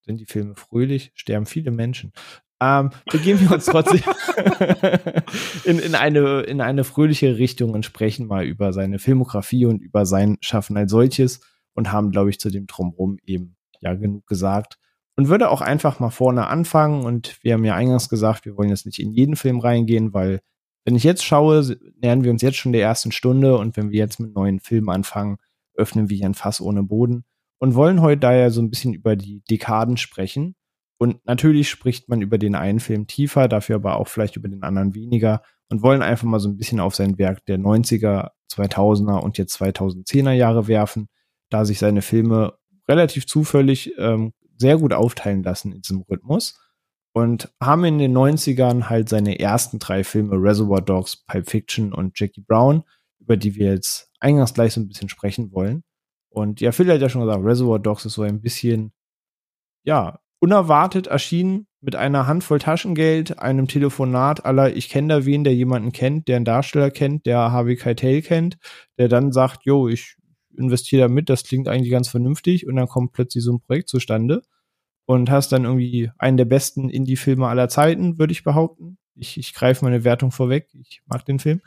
sind die Filme fröhlich, sterben viele Menschen. Ähm, begeben wir uns trotzdem in, in, eine, in eine fröhliche Richtung und sprechen mal über seine Filmografie und über sein Schaffen als solches und haben, glaube ich, zu dem Drumherum eben ja genug gesagt und würde auch einfach mal vorne anfangen. Und wir haben ja eingangs gesagt, wir wollen jetzt nicht in jeden Film reingehen, weil wenn ich jetzt schaue, nähern wir uns jetzt schon der ersten Stunde und wenn wir jetzt mit neuen Filmen anfangen, öffnen wir hier ein Fass ohne Boden und wollen heute daher so ein bisschen über die Dekaden sprechen. Und natürlich spricht man über den einen Film tiefer, dafür aber auch vielleicht über den anderen weniger und wollen einfach mal so ein bisschen auf sein Werk der 90er, 2000er und jetzt 2010er Jahre werfen, da sich seine Filme relativ zufällig ähm, sehr gut aufteilen lassen in diesem Rhythmus und haben in den 90ern halt seine ersten drei Filme Reservoir Dogs, Pulp Fiction und Jackie Brown, über die wir jetzt eingangs gleich so ein bisschen sprechen wollen. Und ja, Phil hat ja schon gesagt, Reservoir Dogs ist so ein bisschen, ja, unerwartet erschienen mit einer Handvoll Taschengeld, einem Telefonat aller, ich kenne da wen, der jemanden kennt, der einen Darsteller kennt, der Harvey Keitel kennt, der dann sagt, jo, ich investiere da mit, das klingt eigentlich ganz vernünftig und dann kommt plötzlich so ein Projekt zustande und hast dann irgendwie einen der besten Indie-Filme aller Zeiten, würde ich behaupten. Ich, ich greife meine Wertung vorweg, ich mag den Film.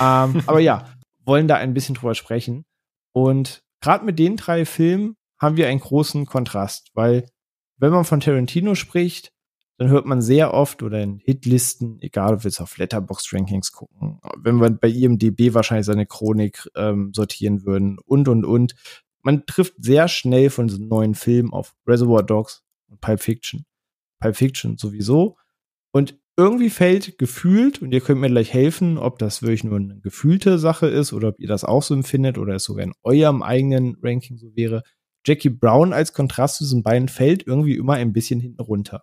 ähm, aber ja, wollen da ein bisschen drüber sprechen. Und gerade mit den drei Filmen haben wir einen großen Kontrast, weil wenn man von Tarantino spricht, dann hört man sehr oft oder in Hitlisten, egal ob wir jetzt auf Letterbox Rankings gucken, wenn wir bei IMDB wahrscheinlich seine Chronik ähm, sortieren würden und und und. Man trifft sehr schnell von diesem neuen Film auf Reservoir Dogs und Pulp Fiction. Pulp Fiction sowieso. Und irgendwie fällt gefühlt, und ihr könnt mir gleich helfen, ob das wirklich nur eine gefühlte Sache ist oder ob ihr das auch so empfindet oder es sogar in eurem eigenen Ranking so wäre. Jackie Brown als Kontrast zu diesen beiden fällt irgendwie immer ein bisschen hinten runter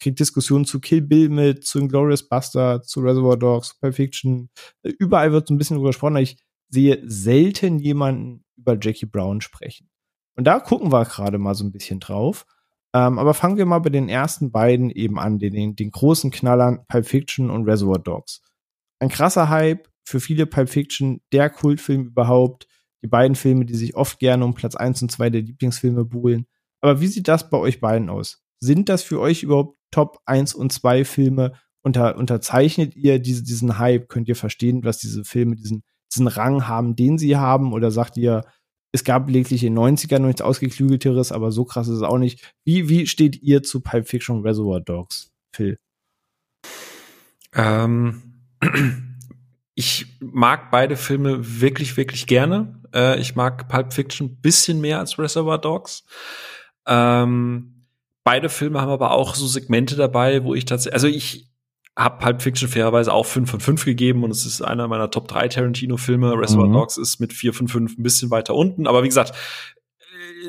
kriege Diskussionen zu Kill Bill mit, zu Inglourious Buster, zu Reservoir Dogs, Pulp Fiction. Überall wird so ein bisschen drüber gesprochen, ich sehe selten jemanden über Jackie Brown sprechen. Und da gucken wir gerade mal so ein bisschen drauf. Ähm, aber fangen wir mal bei den ersten beiden eben an, den, den großen Knallern Pulp Fiction und Reservoir Dogs. Ein krasser Hype für viele Pulp Fiction, der Kultfilm überhaupt. Die beiden Filme, die sich oft gerne um Platz eins und zwei der Lieblingsfilme buhlen. Aber wie sieht das bei euch beiden aus? Sind das für euch überhaupt Top 1 und 2 Filme unter, unterzeichnet ihr diese, diesen Hype? Könnt ihr verstehen, was diese Filme diesen, diesen Rang haben, den sie haben? Oder sagt ihr, es gab lediglich in den 90ern noch nichts Ausgeklügelteres, aber so krass ist es auch nicht. Wie, wie steht ihr zu Pulp Fiction Reservoir Dogs, Phil? Ähm, ich mag beide Filme wirklich, wirklich gerne. Äh, ich mag Pulp Fiction ein bisschen mehr als Reservoir Dogs. Ähm, beide Filme haben aber auch so Segmente dabei, wo ich tatsächlich, also ich habe Pulp Fiction fairerweise auch 5 von 5 gegeben und es ist einer meiner Top 3 Tarantino-Filme. Reservoir mhm. Dogs ist mit 4 von 5 ein bisschen weiter unten, aber wie gesagt,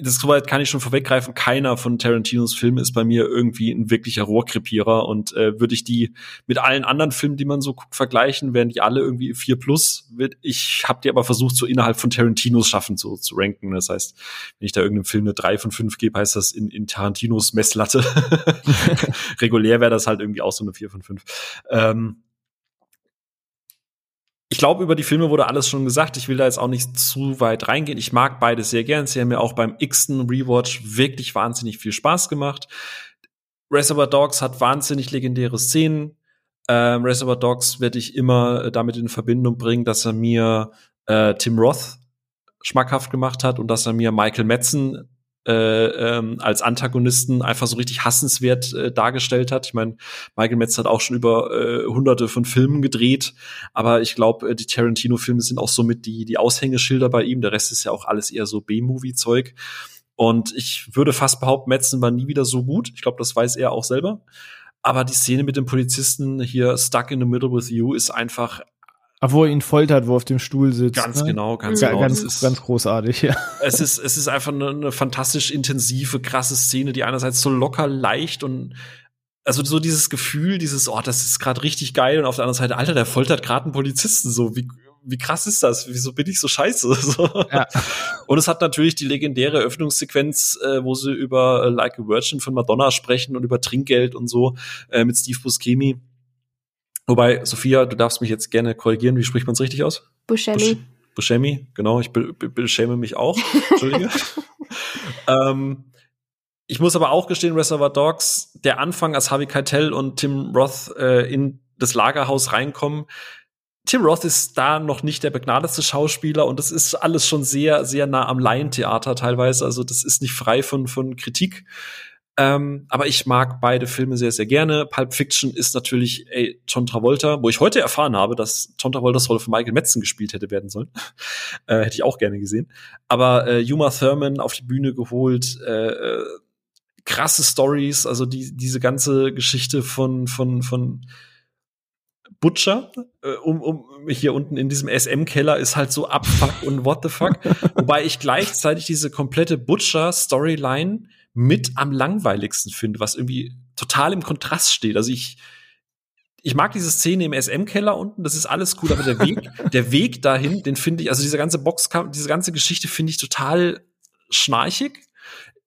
das soweit kann ich schon vorweggreifen, keiner von Tarantinos Filmen ist bei mir irgendwie ein wirklicher Rohrkrepierer und äh, würde ich die mit allen anderen Filmen, die man so guckt, vergleichen, wären die alle irgendwie 4 plus. Ich habe die aber versucht, so innerhalb von Tarantinos schaffen so zu ranken. Das heißt, wenn ich da irgendeinem Film eine 3 von 5 gebe, heißt das in, in Tarantinos Messlatte. Regulär wäre das halt irgendwie auch so eine 4 von 5. Ähm, ich glaube, über die Filme wurde alles schon gesagt. Ich will da jetzt auch nicht zu weit reingehen. Ich mag beide sehr gern. Sie haben mir auch beim x-ten Rewatch wirklich wahnsinnig viel Spaß gemacht. Reservoir Dogs hat wahnsinnig legendäre Szenen. Ähm, Reservoir Dogs werde ich immer äh, damit in Verbindung bringen, dass er mir äh, Tim Roth schmackhaft gemacht hat und dass er mir Michael Madsen äh, ähm, als Antagonisten einfach so richtig hassenswert äh, dargestellt hat. Ich meine, Michael Metz hat auch schon über äh, hunderte von Filmen gedreht, aber ich glaube, äh, die Tarantino-Filme sind auch somit die, die Aushängeschilder bei ihm. Der Rest ist ja auch alles eher so B-Movie-Zeug. Und ich würde fast behaupten, Metzen war nie wieder so gut. Ich glaube, das weiß er auch selber. Aber die Szene mit dem Polizisten hier Stuck in the Middle with You ist einfach Er ihn foltert, wo er auf dem Stuhl sitzt. Ganz ne? genau, ganz ja, genau. Ganz, ist, ganz großartig, ja. Es ist, es ist einfach eine, eine fantastisch intensive, krasse Szene, die einerseits so locker, leicht und also so dieses Gefühl, dieses, oh, das ist gerade richtig geil und auf der anderen Seite, Alter, der foltert gerade einen Polizisten so, wie, wie krass ist das? Wieso bin ich so scheiße? So. Ja. Und es hat natürlich die legendäre Öffnungssequenz, äh, wo sie über äh, Like a Virgin von Madonna sprechen und über Trinkgeld und so äh, mit Steve Buscemi Wobei, Sophia, du darfst mich jetzt gerne korrigieren. Wie spricht man es richtig aus? Buscemi. Buscemi, genau. Ich be be beschäme mich auch. Entschuldige. ähm, ich muss aber auch gestehen, Reservoir Dogs, der Anfang, als Harvey Keitel und Tim Roth äh, in das Lagerhaus reinkommen, Tim Roth ist da noch nicht der begnadete Schauspieler und das ist alles schon sehr, sehr nah am Laientheater teilweise. Also das ist nicht frei von, von Kritik. Ähm, aber ich mag beide Filme sehr, sehr gerne. Pulp Fiction ist natürlich ey, John Travolta, wo ich heute erfahren habe, dass John Travoltas Rolle von Michael Metzen gespielt hätte werden sollen. äh, hätte ich auch gerne gesehen. Aber äh, Uma Thurman auf die Bühne geholt, äh, äh, krasse Stories, also die, diese ganze Geschichte von, von, von Butcher, äh, um, um hier unten in diesem SM-Keller ist halt so abfuck und what the fuck. Wobei ich gleichzeitig diese komplette Butcher-Storyline mit am langweiligsten finde, was irgendwie total im Kontrast steht. Also ich, ich mag diese Szene im SM-Keller unten, das ist alles cool, aber der Weg, der Weg dahin, den finde ich, also diese ganze Boxkampf, diese ganze Geschichte finde ich total schnarchig.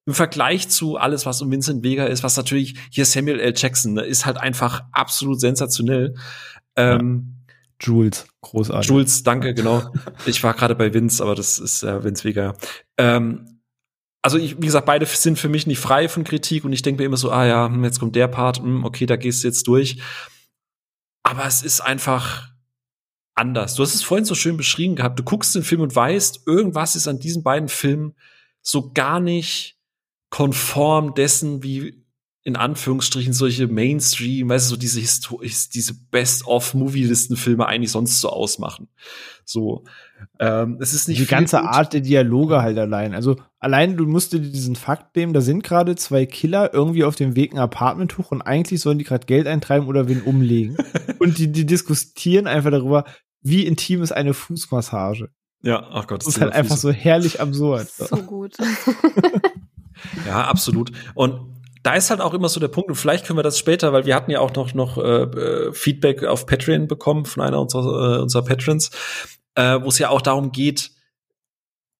Im Vergleich zu alles, was um Vincent Vega ist, was natürlich hier Samuel L. Jackson ne, ist halt einfach absolut sensationell. Ähm, Jules, großartig. Jules, danke, genau. Ich war gerade bei Vince, aber das ist äh, Vince Vega. Ähm, also ich, wie gesagt, beide sind für mich nicht frei von Kritik und ich denke mir immer so, ah ja, hm, jetzt kommt der Part, hm, okay, da gehst du jetzt durch. Aber es ist einfach anders. Du hast es vorhin so schön beschrieben gehabt. Du guckst den Film und weißt, irgendwas ist an diesen beiden Filmen so gar nicht konform dessen, wie in Anführungsstrichen solche Mainstream, weißt du, so diese Histo diese Best-of-Movie-Listenfilme eigentlich sonst so ausmachen. So, ähm, es ist nicht die ganze gut. Art der Dialoge halt allein. Also allein du musst dir diesen Fakt nehmen, da sind gerade zwei Killer irgendwie auf dem Weg ein Apartment hoch und eigentlich sollen die gerade Geld eintreiben oder wen umlegen. und die, die diskutieren einfach darüber, wie intim ist eine Fußmassage. Ja, ach Gott. Das ist halt einfach so herrlich absurd. So gut. ja, absolut. Und da ist halt auch immer so der Punkt, und vielleicht können wir das später, weil wir hatten ja auch noch, noch äh, äh Feedback auf Patreon bekommen von einer unserer, äh, unserer Patrons, äh, wo es ja auch darum geht,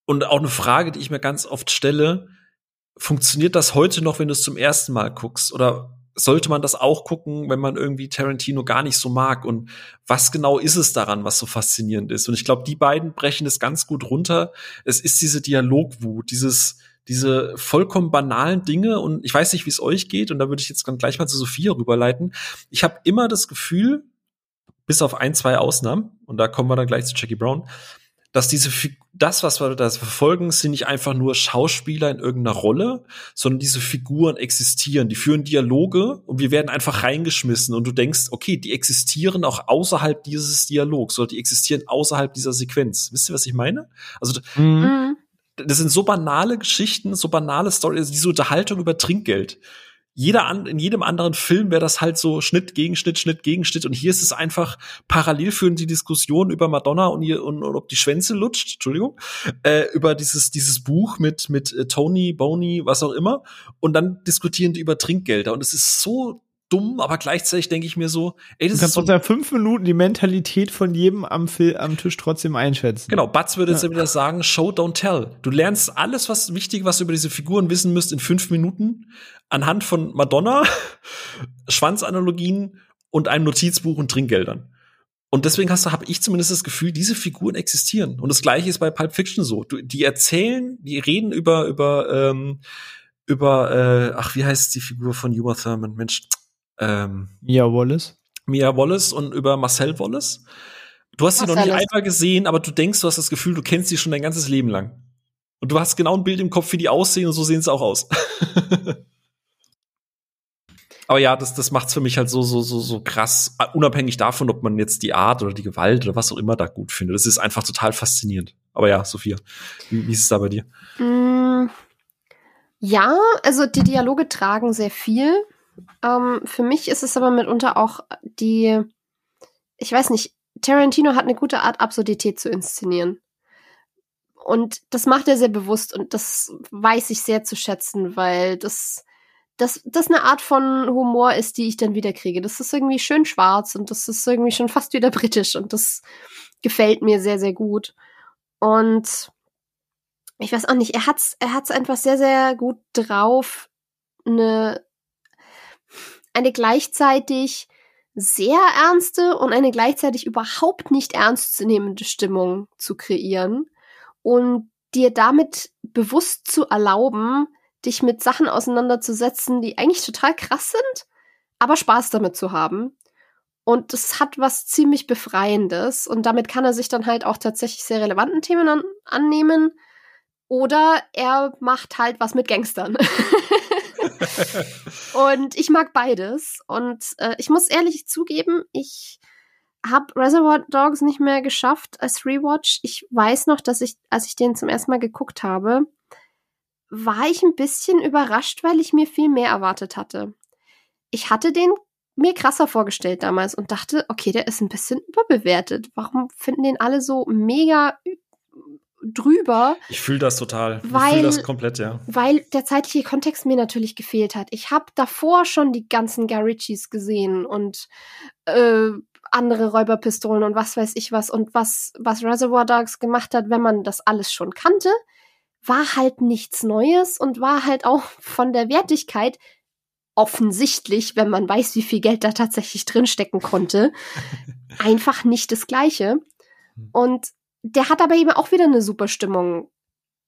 und auch eine Frage, die ich mir ganz oft stelle, funktioniert das heute noch, wenn du es zum ersten Mal guckst? Oder sollte man das auch gucken, wenn man irgendwie Tarantino gar nicht so mag? Und was genau ist es daran, was so faszinierend ist? Und ich glaube, die beiden brechen es ganz gut runter. Es ist diese Dialogwut, dieses diese vollkommen banalen Dinge und ich weiß nicht, wie es euch geht und da würde ich jetzt dann gleich mal zu Sophia rüberleiten. Ich habe immer das Gefühl, bis auf ein, zwei Ausnahmen und da kommen wir dann gleich zu Jackie Brown, dass diese das, was wir da verfolgen, sind nicht einfach nur Schauspieler in irgendeiner Rolle, sondern diese Figuren existieren, die führen Dialoge und wir werden einfach reingeschmissen und du denkst, okay, die existieren auch außerhalb dieses Dialogs oder die existieren außerhalb dieser Sequenz. Wisst ihr, was ich meine? Also mhm das sind so banale Geschichten, so banale Stories, also diese Unterhaltung über Trinkgeld. Jeder an, in jedem anderen Film wäre das halt so Schnitt gegen Schnitt, Schnitt gegen Schnitt. Und hier ist es einfach parallel führen die Diskussion über Madonna und, ihr, und, und ob die Schwänze lutscht, Entschuldigung, äh, über dieses, dieses Buch mit, mit äh, Tony, Boney, was auch immer. Und dann diskutieren die über Trinkgelder. Und es ist so dumm, aber gleichzeitig denke ich mir so, ey, das du kannst ist so unter fünf Minuten die Mentalität von jedem am, Fil am Tisch trotzdem einschätzen. Genau, Batz würde jetzt ja. wieder sagen, show, don't tell. Du lernst alles, was wichtig, was du über diese Figuren wissen müsst, in fünf Minuten anhand von Madonna, Schwanzanalogien und einem Notizbuch und Trinkgeldern. Und deswegen hast du, habe ich zumindest das Gefühl, diese Figuren existieren. Und das Gleiche ist bei Pulp Fiction so. Du, die erzählen, die reden über über ähm, über äh, ach wie heißt die Figur von Uma Thurman? Mensch, ähm, Mia Wallace. Mia Wallace und über Marcel Wallace. Du hast sie noch nicht einmal gesehen, aber du denkst, du hast das Gefühl, du kennst sie schon dein ganzes Leben lang. Und du hast genau ein Bild im Kopf, wie die aussehen und so sehen sie auch aus. aber ja, das, das macht's für mich halt so, so, so, so krass, unabhängig davon, ob man jetzt die Art oder die Gewalt oder was auch immer da gut findet. Das ist einfach total faszinierend. Aber ja, Sophia, wie, wie ist es da bei dir? Mm, ja, also die Dialoge tragen sehr viel. Ähm, für mich ist es aber mitunter auch die, ich weiß nicht, Tarantino hat eine gute Art, Absurdität zu inszenieren. Und das macht er sehr bewusst und das weiß ich sehr zu schätzen, weil das, das, das eine Art von Humor ist, die ich dann wieder kriege. Das ist irgendwie schön schwarz und das ist irgendwie schon fast wieder britisch und das gefällt mir sehr, sehr gut. Und ich weiß auch nicht, er hat's, er hat's einfach sehr, sehr gut drauf, eine eine gleichzeitig sehr ernste und eine gleichzeitig überhaupt nicht ernstzunehmende Stimmung zu kreieren und dir damit bewusst zu erlauben, dich mit Sachen auseinanderzusetzen, die eigentlich total krass sind, aber Spaß damit zu haben. Und es hat was ziemlich Befreiendes und damit kann er sich dann halt auch tatsächlich sehr relevanten Themen an annehmen. Oder er macht halt was mit Gangstern. und ich mag beides. Und äh, ich muss ehrlich zugeben, ich habe Reservoir Dogs nicht mehr geschafft als Rewatch. Ich weiß noch, dass ich, als ich den zum ersten Mal geguckt habe, war ich ein bisschen überrascht, weil ich mir viel mehr erwartet hatte. Ich hatte den mir krasser vorgestellt damals und dachte, okay, der ist ein bisschen überbewertet. Warum finden den alle so mega drüber. Ich fühle das total. Weil, ich fühle das komplett, ja. Weil der zeitliche Kontext mir natürlich gefehlt hat. Ich habe davor schon die ganzen Garicci's gesehen und äh, andere Räuberpistolen und was weiß ich was. Und was, was Reservoir Dogs gemacht hat, wenn man das alles schon kannte, war halt nichts Neues und war halt auch von der Wertigkeit offensichtlich, wenn man weiß, wie viel Geld da tatsächlich drinstecken konnte, einfach nicht das Gleiche. Hm. Und der hat aber eben auch wieder eine super Stimmung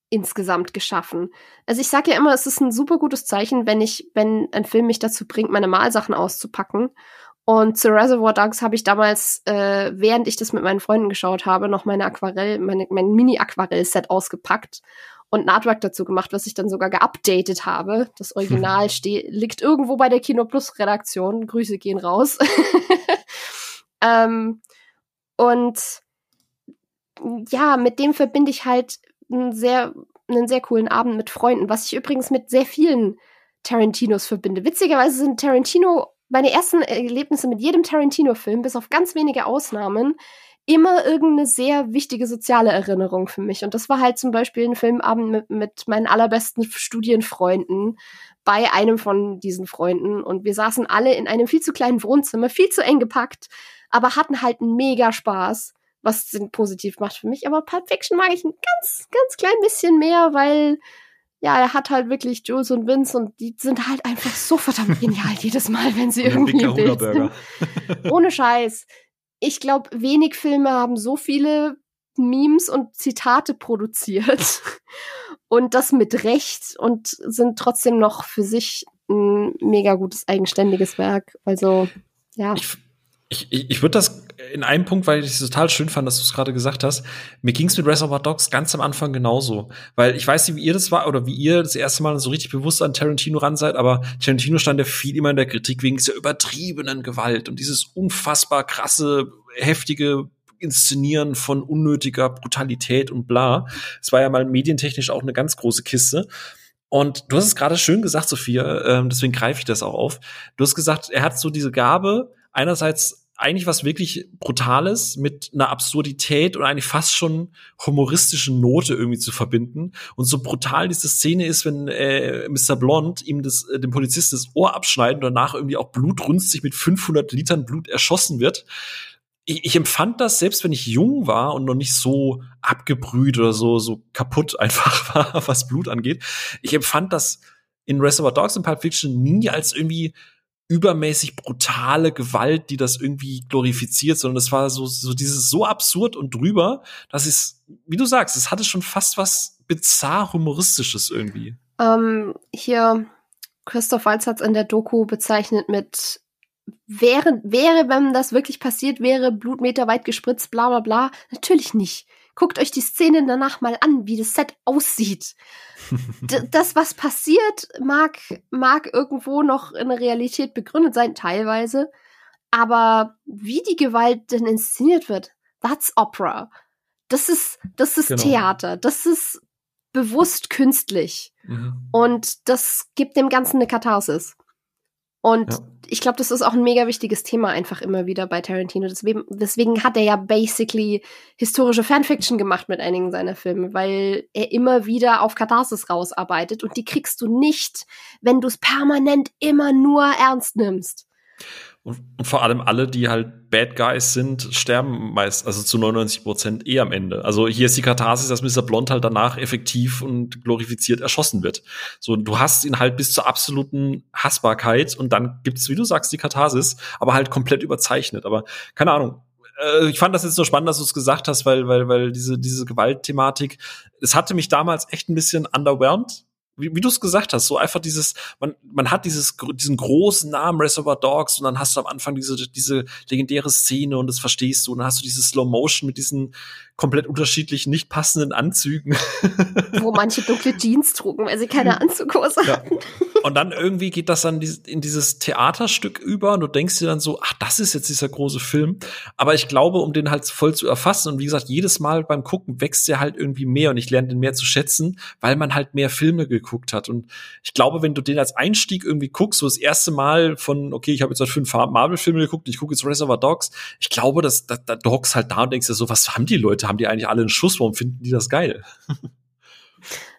insgesamt geschaffen. Also ich sage ja immer, es ist ein super gutes Zeichen, wenn ich, wenn ein Film mich dazu bringt, meine Malsachen auszupacken. Und zu Reservoir Dogs habe ich damals, äh, während ich das mit meinen Freunden geschaut habe, noch meine Aquarell, meine, mein Mini-Aquarell-Set ausgepackt und ein Artwork dazu gemacht, was ich dann sogar geupdatet habe. Das Original steht, liegt irgendwo bei der Kino Plus Redaktion. Grüße gehen raus. ähm, und ja, mit dem verbinde ich halt einen sehr, einen sehr coolen Abend mit Freunden, was ich übrigens mit sehr vielen Tarantinos verbinde. Witzigerweise sind Tarantino, meine ersten Erlebnisse mit jedem Tarantino-Film, bis auf ganz wenige Ausnahmen, immer irgendeine sehr wichtige soziale Erinnerung für mich. Und das war halt zum Beispiel ein Filmabend mit, mit meinen allerbesten Studienfreunden bei einem von diesen Freunden. Und wir saßen alle in einem viel zu kleinen Wohnzimmer, viel zu eng gepackt, aber hatten halt einen mega Spaß was den positiv macht für mich. Aber Pulp Fiction mag ich ein ganz, ganz klein bisschen mehr, weil ja, er hat halt wirklich Jules und Vince und die sind halt einfach so verdammt genial jedes Mal, wenn sie irgendwie im Bild sind. Ohne Scheiß. Ich glaube, wenig Filme haben so viele Memes und Zitate produziert und das mit Recht und sind trotzdem noch für sich ein mega gutes eigenständiges Werk. Also ja. Ich, ich, ich, ich würde das in einem Punkt, weil ich es total schön fand, dass du es gerade gesagt hast, mir ging es mit Reservoir Dogs ganz am Anfang genauso. Weil ich weiß nicht, wie ihr das war oder wie ihr das erste Mal so richtig bewusst an Tarantino ran seid, aber Tarantino stand ja viel immer in der Kritik wegen dieser übertriebenen Gewalt und dieses unfassbar krasse, heftige Inszenieren von unnötiger Brutalität und bla. Es war ja mal medientechnisch auch eine ganz große Kiste. Und du hast es gerade schön gesagt, Sophia, ähm, deswegen greife ich das auch auf. Du hast gesagt, er hat so diese Gabe, einerseits eigentlich was wirklich Brutales mit einer Absurdität und eigentlich fast schon humoristischen Note irgendwie zu verbinden. Und so brutal diese Szene ist, wenn äh, Mr. Blond ihm das, äh, dem Polizist das Ohr abschneidet und danach irgendwie auch blutrünstig mit 500 Litern Blut erschossen wird. Ich, ich empfand das, selbst wenn ich jung war und noch nicht so abgebrüht oder so, so kaputt einfach war, was Blut angeht. Ich empfand das in Reservoir Dogs und Pulp Fiction nie als irgendwie übermäßig brutale Gewalt, die das irgendwie glorifiziert, sondern es war so, so dieses so absurd und drüber, dass es, wie du sagst, es hatte schon fast was bizarr humoristisches irgendwie. Ähm, hier, Christoph Walz hat es in der Doku bezeichnet mit wäre, wäre, wenn das wirklich passiert wäre, Blutmeter weit gespritzt, bla bla bla. Natürlich nicht. Guckt euch die Szene danach mal an, wie das Set aussieht. das, was passiert, mag, mag irgendwo noch in der Realität begründet sein, teilweise. Aber wie die Gewalt denn inszeniert wird, that's Opera. Das ist, das ist genau. Theater. Das ist bewusst künstlich. Mhm. Und das gibt dem Ganzen eine Katharsis. Und ja. ich glaube, das ist auch ein mega wichtiges Thema einfach immer wieder bei Tarantino. Deswegen, deswegen hat er ja basically historische Fanfiction gemacht mit einigen seiner Filme, weil er immer wieder auf Katharsis rausarbeitet und die kriegst du nicht, wenn du es permanent immer nur ernst nimmst. Und, und, vor allem alle, die halt Bad Guys sind, sterben meist, also zu 99 Prozent eh am Ende. Also hier ist die Katharsis, dass Mr. Blond halt danach effektiv und glorifiziert erschossen wird. So, du hast ihn halt bis zur absoluten Hassbarkeit und dann gibt's, wie du sagst, die Katharsis, aber halt komplett überzeichnet. Aber keine Ahnung, äh, ich fand das jetzt so spannend, dass du es gesagt hast, weil, weil, weil diese, diese Gewaltthematik, es hatte mich damals echt ein bisschen underwhelmed, wie, wie du es gesagt hast, so einfach dieses, man, man hat dieses, diesen großen Namen Reservoir Dogs und dann hast du am Anfang diese, diese legendäre Szene und das verstehst du und dann hast du diese Slow Motion mit diesen komplett unterschiedlichen, nicht passenden Anzügen. Wo manche dunkle Jeans trugen, weil sie keine Anzughose ja. hatten. Und dann irgendwie geht das dann in dieses Theaterstück über und du denkst dir dann so, ach, das ist jetzt dieser große Film. Aber ich glaube, um den halt voll zu erfassen und wie gesagt, jedes Mal beim Gucken wächst der halt irgendwie mehr und ich lerne den mehr zu schätzen, weil man halt mehr Filme geguckt hat. Und ich glaube, wenn du den als Einstieg irgendwie guckst, so das erste Mal von, okay, ich habe jetzt halt fünf Marvel-Filme geguckt, ich gucke jetzt Reservoir Dogs, ich glaube, dass da, da hockst halt da und denkst dir so, was haben die Leute haben die eigentlich alle einen Schuss? Warum finden die das geil?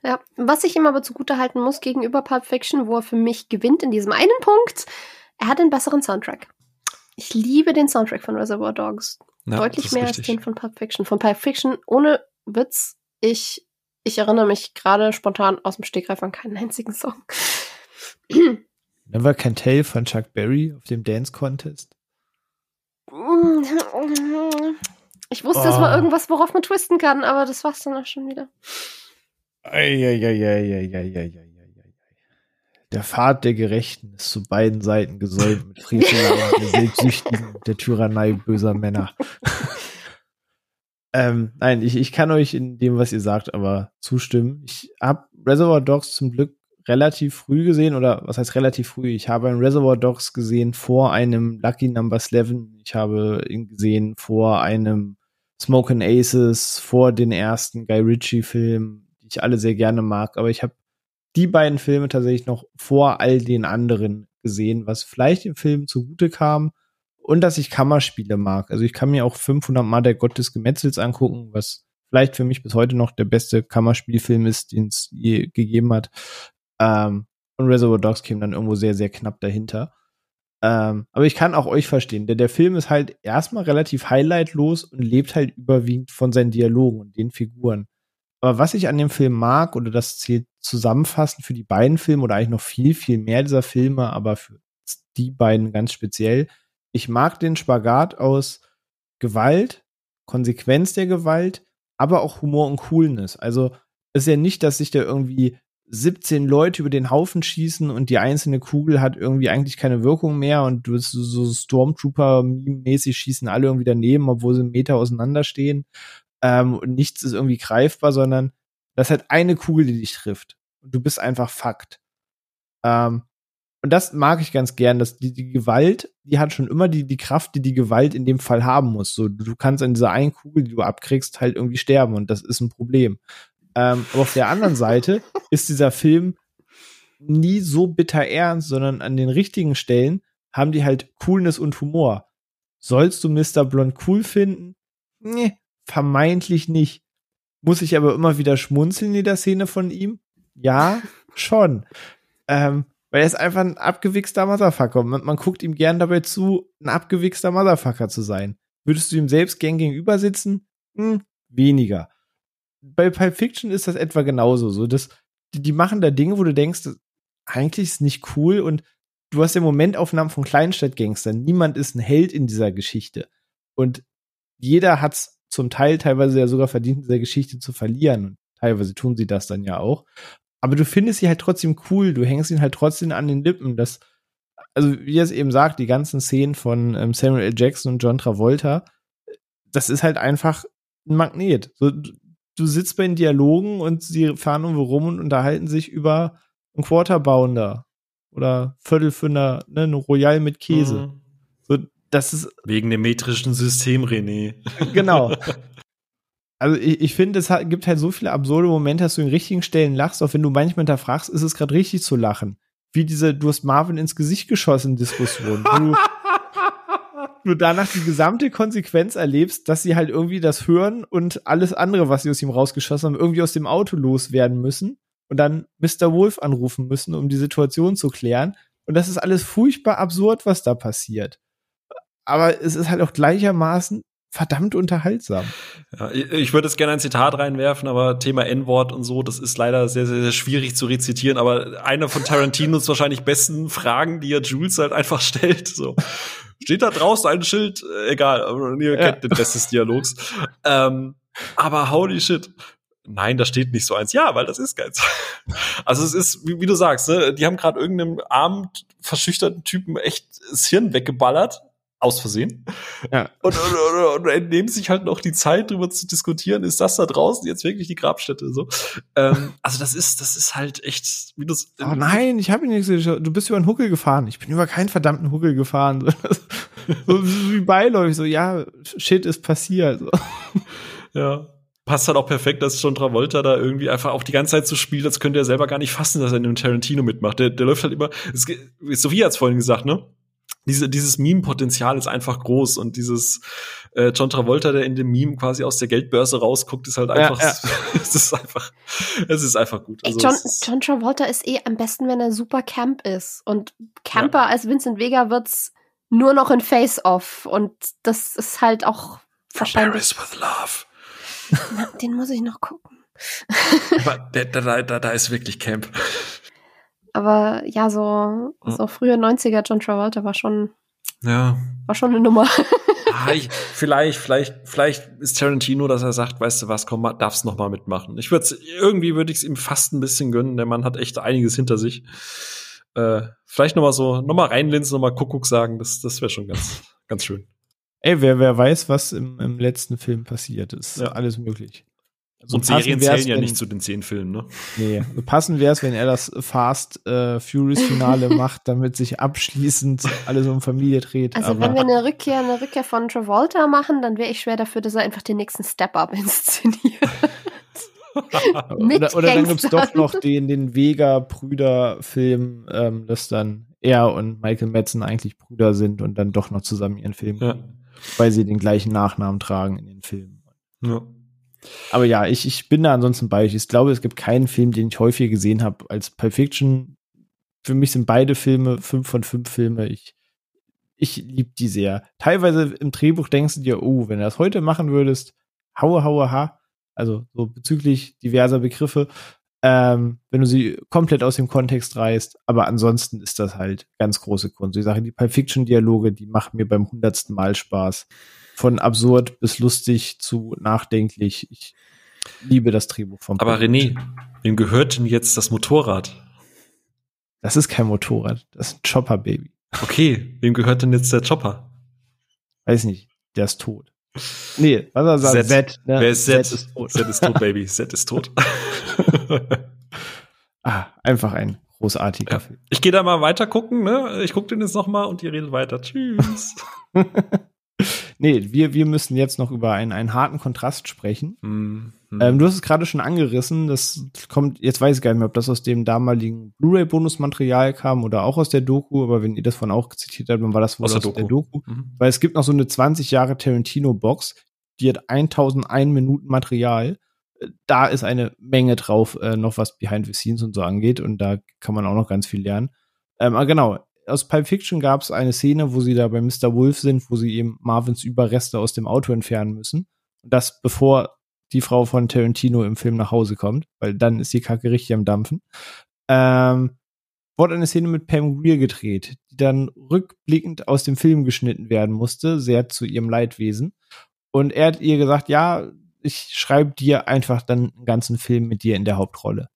Ja, was ich ihm aber zugutehalten muss gegenüber Pulp Fiction, wo er für mich gewinnt in diesem einen Punkt, er hat einen besseren Soundtrack. Ich liebe den Soundtrack von Reservoir Dogs. Ja, Deutlich mehr richtig. als den von Pulp Fiction. Von Pulp Fiction, ohne Witz, ich, ich erinnere mich gerade spontan aus dem Stegreif an keinen einzigen Song. Never Can Tell von Chuck Berry auf dem Dance Contest. Ich wusste, oh. das war irgendwas, worauf man twisten kann, aber das war's dann auch schon wieder. Der Pfad der Gerechten ist zu beiden Seiten gesäumt mit Frevelern der Selbstsüchtigen der Tyrannei böser Männer. ähm, nein, ich, ich kann euch in dem, was ihr sagt, aber zustimmen. Ich habe Reservoir Dogs zum Glück relativ früh gesehen, oder was heißt relativ früh? Ich habe ein Reservoir Dogs gesehen vor einem Lucky Number 11. Ich habe ihn gesehen vor einem Smoke Aces, vor den ersten Guy Ritchie-Filmen, die ich alle sehr gerne mag. Aber ich habe die beiden Filme tatsächlich noch vor all den anderen gesehen, was vielleicht im Film zugute kam und dass ich Kammerspiele mag. Also ich kann mir auch 500 Mal der Gott des Gemetzels angucken, was vielleicht für mich bis heute noch der beste Kammerspielfilm ist, den es je gegeben hat. Ähm, und Reservoir Dogs käme dann irgendwo sehr, sehr knapp dahinter. Ähm, aber ich kann auch euch verstehen, denn der Film ist halt erstmal relativ highlightlos und lebt halt überwiegend von seinen Dialogen und den Figuren. Aber was ich an dem Film mag, oder das zählt zusammenfassend für die beiden Filme oder eigentlich noch viel, viel mehr dieser Filme, aber für die beiden ganz speziell, ich mag den Spagat aus Gewalt, Konsequenz der Gewalt, aber auch Humor und Coolness. Also ist ja nicht, dass sich da irgendwie 17 Leute über den Haufen schießen und die einzelne Kugel hat irgendwie eigentlich keine Wirkung mehr und du bist so Stormtrooper-mäßig schießen alle irgendwie daneben, obwohl sie einen Meter auseinanderstehen. Ähm, und nichts ist irgendwie greifbar, sondern das hat eine Kugel, die dich trifft. Und du bist einfach Fakt. Ähm, und das mag ich ganz gern, dass die, die Gewalt, die hat schon immer die, die Kraft, die die Gewalt in dem Fall haben muss. So, du kannst an dieser einen Kugel, die du abkriegst, halt irgendwie sterben und das ist ein Problem. Ähm, aber auf der anderen Seite ist dieser Film nie so bitter ernst, sondern an den richtigen Stellen haben die halt Coolness und Humor. Sollst du Mr. Blond cool finden? Nee, vermeintlich nicht. Muss ich aber immer wieder schmunzeln in der Szene von ihm? Ja, schon. Ähm, weil er ist einfach ein abgewichster Motherfucker. Man, man guckt ihm gern dabei zu, ein abgewichster Motherfucker zu sein. Würdest du ihm selbst gern gegenüber sitzen? Hm, weniger. Bei Pulp Fiction ist das etwa genauso. So, das, die, die machen da Dinge, wo du denkst, eigentlich ist nicht cool und du hast ja Momentaufnahmen von Kleinstadtgangstern. Niemand ist ein Held in dieser Geschichte. Und jeder hat's zum Teil teilweise ja sogar verdient, in dieser Geschichte zu verlieren. Und teilweise tun sie das dann ja auch. Aber du findest sie halt trotzdem cool. Du hängst ihn halt trotzdem an den Lippen. Das, also wie er es eben sagt, die ganzen Szenen von ähm, Samuel L. Jackson und John Travolta, das ist halt einfach ein Magnet. So, du sitzt bei den Dialogen und sie fahren irgendwo rum und unterhalten sich über einen Quarterbounder oder Viertel für eine, ne, eine Royal mit Käse. Mhm. So, das ist wegen dem metrischen System, René. Genau. Also ich, ich finde, es hat, gibt halt so viele absurde Momente, dass du in richtigen Stellen lachst, auch wenn du manchmal hinterfragst, ist es gerade richtig zu lachen. Wie diese, du hast Marvin ins Gesicht geschossen Diskussion. Du danach die gesamte Konsequenz erlebst, dass sie halt irgendwie das hören und alles andere, was sie aus ihm rausgeschossen haben, irgendwie aus dem Auto loswerden müssen und dann Mr. Wolf anrufen müssen, um die Situation zu klären. Und das ist alles furchtbar absurd, was da passiert. Aber es ist halt auch gleichermaßen verdammt unterhaltsam. Ja, ich würde jetzt gerne ein Zitat reinwerfen, aber Thema N-Wort und so, das ist leider sehr, sehr, sehr schwierig zu rezitieren. Aber einer von Tarantinos wahrscheinlich besten Fragen, die er Jules halt einfach stellt. So. Steht da draußen ein Schild? Äh, egal, aber ihr ja. kennt den Rest des Dialogs. Ähm, aber holy shit. Nein, da steht nicht so eins. Ja, weil das ist geils. Also es ist, wie, wie du sagst, ne, die haben gerade irgendeinem armen, verschüchterten Typen echt das Hirn weggeballert aus Versehen. Ja. Und, und, und, und entnehmen sich halt noch die Zeit, darüber zu diskutieren, ist das da draußen jetzt wirklich die Grabstätte? So. Ähm, also das ist, das ist halt echt, wie du Oh nein, ich habe ihn nicht gesehen. Du bist über einen Huckel gefahren. Ich bin über keinen verdammten Huckel gefahren. so wie beiläufig, so, ja, shit ist passiert. So. Ja passt halt auch perfekt, dass John Travolta da irgendwie einfach auch die ganze Zeit so spielt, als könnte er selber gar nicht fassen, dass er in einem Tarantino mitmacht. Der, der läuft halt immer, es, Sophie hat es vorhin gesagt, ne? Diese, dieses Meme-Potenzial ist einfach groß und dieses äh, John Travolta, der in dem Meme quasi aus der Geldbörse rausguckt, ist halt einfach, ja, ja. es ist einfach, es ist einfach gut. Also John, John, Travolta ist eh am besten, wenn er super Camp ist und Camper ja. als Vincent Vega wird's nur noch in Face-Off und das ist halt auch wahrscheinlich. Paris with Love. Den muss ich noch gucken. Aber der, da, da, da ist wirklich Camp. Aber ja, so, so frühe 90er John Travolta war schon, ja. war schon eine Nummer. ah, ich, vielleicht, vielleicht, vielleicht ist Tarantino, dass er sagt, weißt du was, komm, darfst noch mal mitmachen. Ich würde irgendwie würde ich es ihm fast ein bisschen gönnen. Der Mann hat echt einiges hinter sich. Äh, vielleicht noch mal so, noch mal reinlinsen, noch mal Kuckuck sagen. Das, das wäre schon ganz, ganz schön. Ey, wer, wer weiß, was im, im letzten Film passiert ist. Ja. Alles möglich. So und Serien zählen ja nicht zu den zehn Filmen, ne? Nee, passend wäre es, wenn er das Fast äh, Furious Finale macht, damit sich abschließend alles um Familie dreht. Also wenn wir eine Rückkehr, eine Rückkehr von Travolta machen, dann wäre ich schwer dafür, dass er einfach den nächsten Step-Up inszeniert. oder, oder dann gibt's doch noch den, den Vega-Brüder-Film, ähm, dass dann er und Michael Madsen eigentlich Brüder sind und dann doch noch zusammen ihren Film ja. weil sie den gleichen Nachnamen tragen in den Filmen. Ja. Aber ja, ich, ich bin da ansonsten bei euch. Ich glaube, es gibt keinen Film, den ich häufiger gesehen habe als Pulp Fiction. Für mich sind beide Filme fünf von fünf Filme. Ich, ich liebe die sehr. Teilweise im Drehbuch denkst du dir, oh, wenn du das heute machen würdest, haue, haue, ha. Also so bezüglich diverser Begriffe, ähm, wenn du sie komplett aus dem Kontext reißt. Aber ansonsten ist das halt ganz große Kunst. Ich sage, die Pulp Fiction Dialoge, die machen mir beim hundertsten Mal Spaß von absurd bis lustig zu nachdenklich. Ich liebe das Drehbuch vom. Aber René, wem gehört denn jetzt das Motorrad? Das ist kein Motorrad, das ist ein Chopper, Baby. Okay, wem gehört denn jetzt der Chopper? Weiß nicht, der ist tot. Nee, was er sagt, Z. Z ne? Wer ist Z? Z ist tot. Z ist tot, Baby. Z ist tot. ah, einfach ein großartiger ja. Film. Ich gehe da mal weiter gucken, ne? Ich gucke den jetzt noch mal und ihr redet weiter. Tschüss. nee, wir, wir müssen jetzt noch über einen, einen harten Kontrast sprechen. Mhm. Ähm, du hast es gerade schon angerissen, das kommt, jetzt weiß ich gar nicht mehr, ob das aus dem damaligen Blu-ray-Bonusmaterial kam oder auch aus der Doku, aber wenn ihr das von auch zitiert habt, dann war das wohl aus, aus der, Doku. der Doku. Mhm. Weil es gibt noch so eine 20 Jahre Tarantino-Box, die hat 1001 Minuten Material. Da ist eine Menge drauf, äh, noch was Behind the Scenes und so angeht und da kann man auch noch ganz viel lernen. Ähm, aber genau, aus Pulp Fiction gab es eine Szene, wo sie da bei Mr. Wolf sind, wo sie eben Marvins Überreste aus dem Auto entfernen müssen. Und das bevor die Frau von Tarantino im Film nach Hause kommt, weil dann ist die Kacke richtig am Dampfen. Ähm, wurde eine Szene mit Pam Greer gedreht, die dann rückblickend aus dem Film geschnitten werden musste, sehr zu ihrem Leidwesen. Und er hat ihr gesagt, ja, ich schreibe dir einfach dann einen ganzen Film mit dir in der Hauptrolle.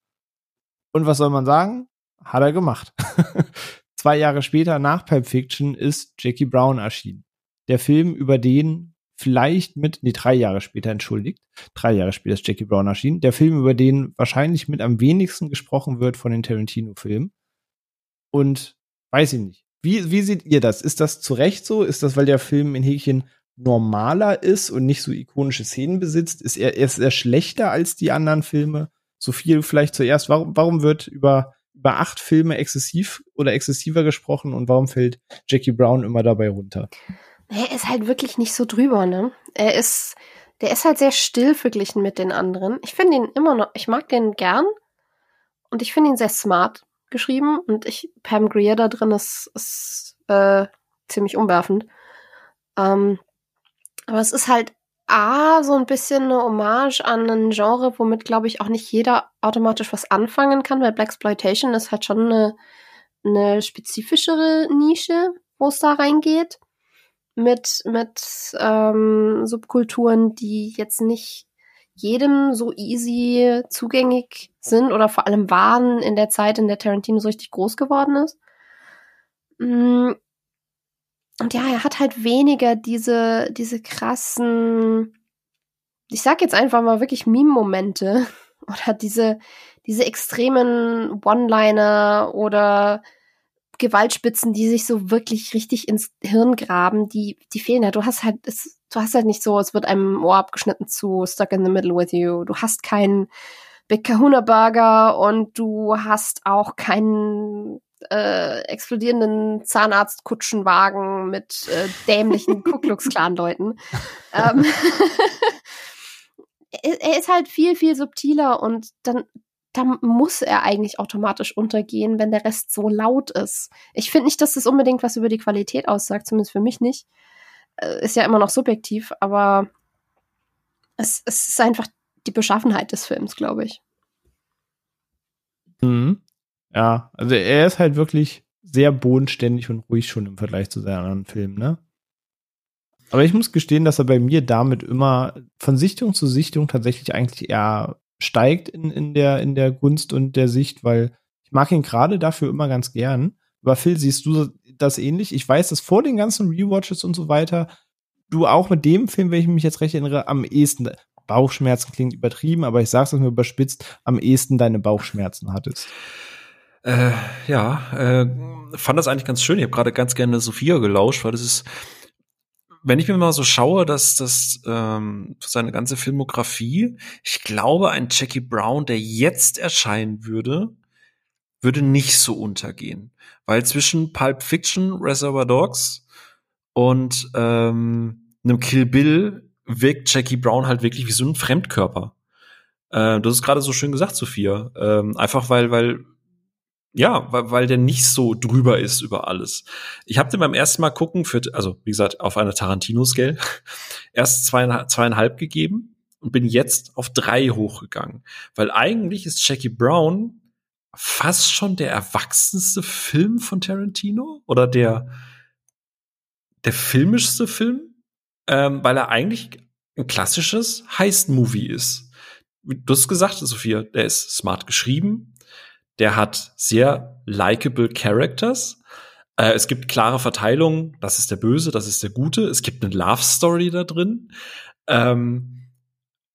Und was soll man sagen? Hat er gemacht. Zwei Jahre später, nach Pulp Fiction, ist Jackie Brown erschienen. Der Film, über den vielleicht mit, nee, drei Jahre später, entschuldigt, drei Jahre später ist Jackie Brown erschienen. Der Film, über den wahrscheinlich mit am wenigsten gesprochen wird von den Tarantino-Filmen. Und weiß ich nicht. Wie, wie seht ihr das? Ist das zu Recht so? Ist das, weil der Film in Häkchen normaler ist und nicht so ikonische Szenen besitzt? Ist er, ist er schlechter als die anderen Filme? So viel vielleicht zuerst. Warum, warum wird über über acht Filme exzessiv oder exzessiver gesprochen und warum fällt Jackie Brown immer dabei runter? Er ist halt wirklich nicht so drüber, ne? Er ist, der ist halt sehr still verglichen mit den anderen. Ich finde ihn immer noch, ich mag den gern und ich finde ihn sehr smart geschrieben und ich, Pam Greer da drin ist, ist äh, ziemlich umwerfend. Ähm, aber es ist halt A, so ein bisschen eine Hommage an ein Genre, womit, glaube ich, auch nicht jeder automatisch was anfangen kann, weil Blaxploitation ist halt schon eine, eine spezifischere Nische, wo es da reingeht. Mit, mit ähm, Subkulturen, die jetzt nicht jedem so easy zugänglich sind oder vor allem waren in der Zeit, in der Tarantino so richtig groß geworden ist. Und ja, er hat halt weniger diese, diese krassen, ich sag jetzt einfach mal wirklich Meme-Momente oder diese, diese extremen One-Liner oder Gewaltspitzen, die sich so wirklich richtig ins Hirn graben, die, die fehlen ja. Du hast halt, es, du hast halt nicht so, es wird einem Ohr abgeschnitten zu Stuck in the Middle with You. Du hast keinen Big Kahuna Burger und du hast auch keinen äh, explodierenden Zahnarztkutschenwagen mit äh, dämlichen Ku Klux Klan Leuten. ähm, er ist halt viel viel subtiler und dann da muss er eigentlich automatisch untergehen, wenn der Rest so laut ist. Ich finde nicht, dass das unbedingt was über die Qualität aussagt, zumindest für mich nicht. Äh, ist ja immer noch subjektiv, aber es, es ist einfach die Beschaffenheit des Films, glaube ich. Mhm. Ja, also er ist halt wirklich sehr bodenständig und ruhig schon im Vergleich zu seinen anderen Filmen, ne? Aber ich muss gestehen, dass er bei mir damit immer von Sichtung zu Sichtung tatsächlich eigentlich eher steigt in, in, der, in der Gunst und der Sicht, weil ich mag ihn gerade dafür immer ganz gern. Aber Phil, siehst du das ähnlich? Ich weiß, dass vor den ganzen Rewatches und so weiter du auch mit dem Film, wenn ich mich jetzt recht erinnere, am ehesten Bauchschmerzen klingt übertrieben, aber ich sag's es mir überspitzt, am ehesten deine Bauchschmerzen hattest. Äh, ja, äh, fand das eigentlich ganz schön. Ich habe gerade ganz gerne Sophia gelauscht, weil das ist, wenn ich mir mal so schaue, dass das ähm, seine ganze Filmografie, ich glaube, ein Jackie Brown, der jetzt erscheinen würde, würde nicht so untergehen, weil zwischen Pulp Fiction, Reservoir Dogs und ähm, einem Kill Bill wirkt Jackie Brown halt wirklich wie so ein Fremdkörper. Äh, das ist gerade so schön gesagt, Sophia. Ähm, einfach weil, weil ja, weil, weil der nicht so drüber ist über alles. Ich habe den beim ersten Mal gucken, für, also wie gesagt, auf einer Tarantino-Scale, erst zweieinhalb, zweieinhalb gegeben und bin jetzt auf drei hochgegangen. Weil eigentlich ist Jackie Brown fast schon der erwachsenste Film von Tarantino oder der, der filmischste Film, ähm, weil er eigentlich ein klassisches Heist-Movie ist. Du hast gesagt, Sophia, der ist smart geschrieben, der hat sehr likable Characters. Äh, es gibt klare Verteilungen. Das ist der Böse, das ist der Gute. Es gibt eine Love Story da drin. Ähm,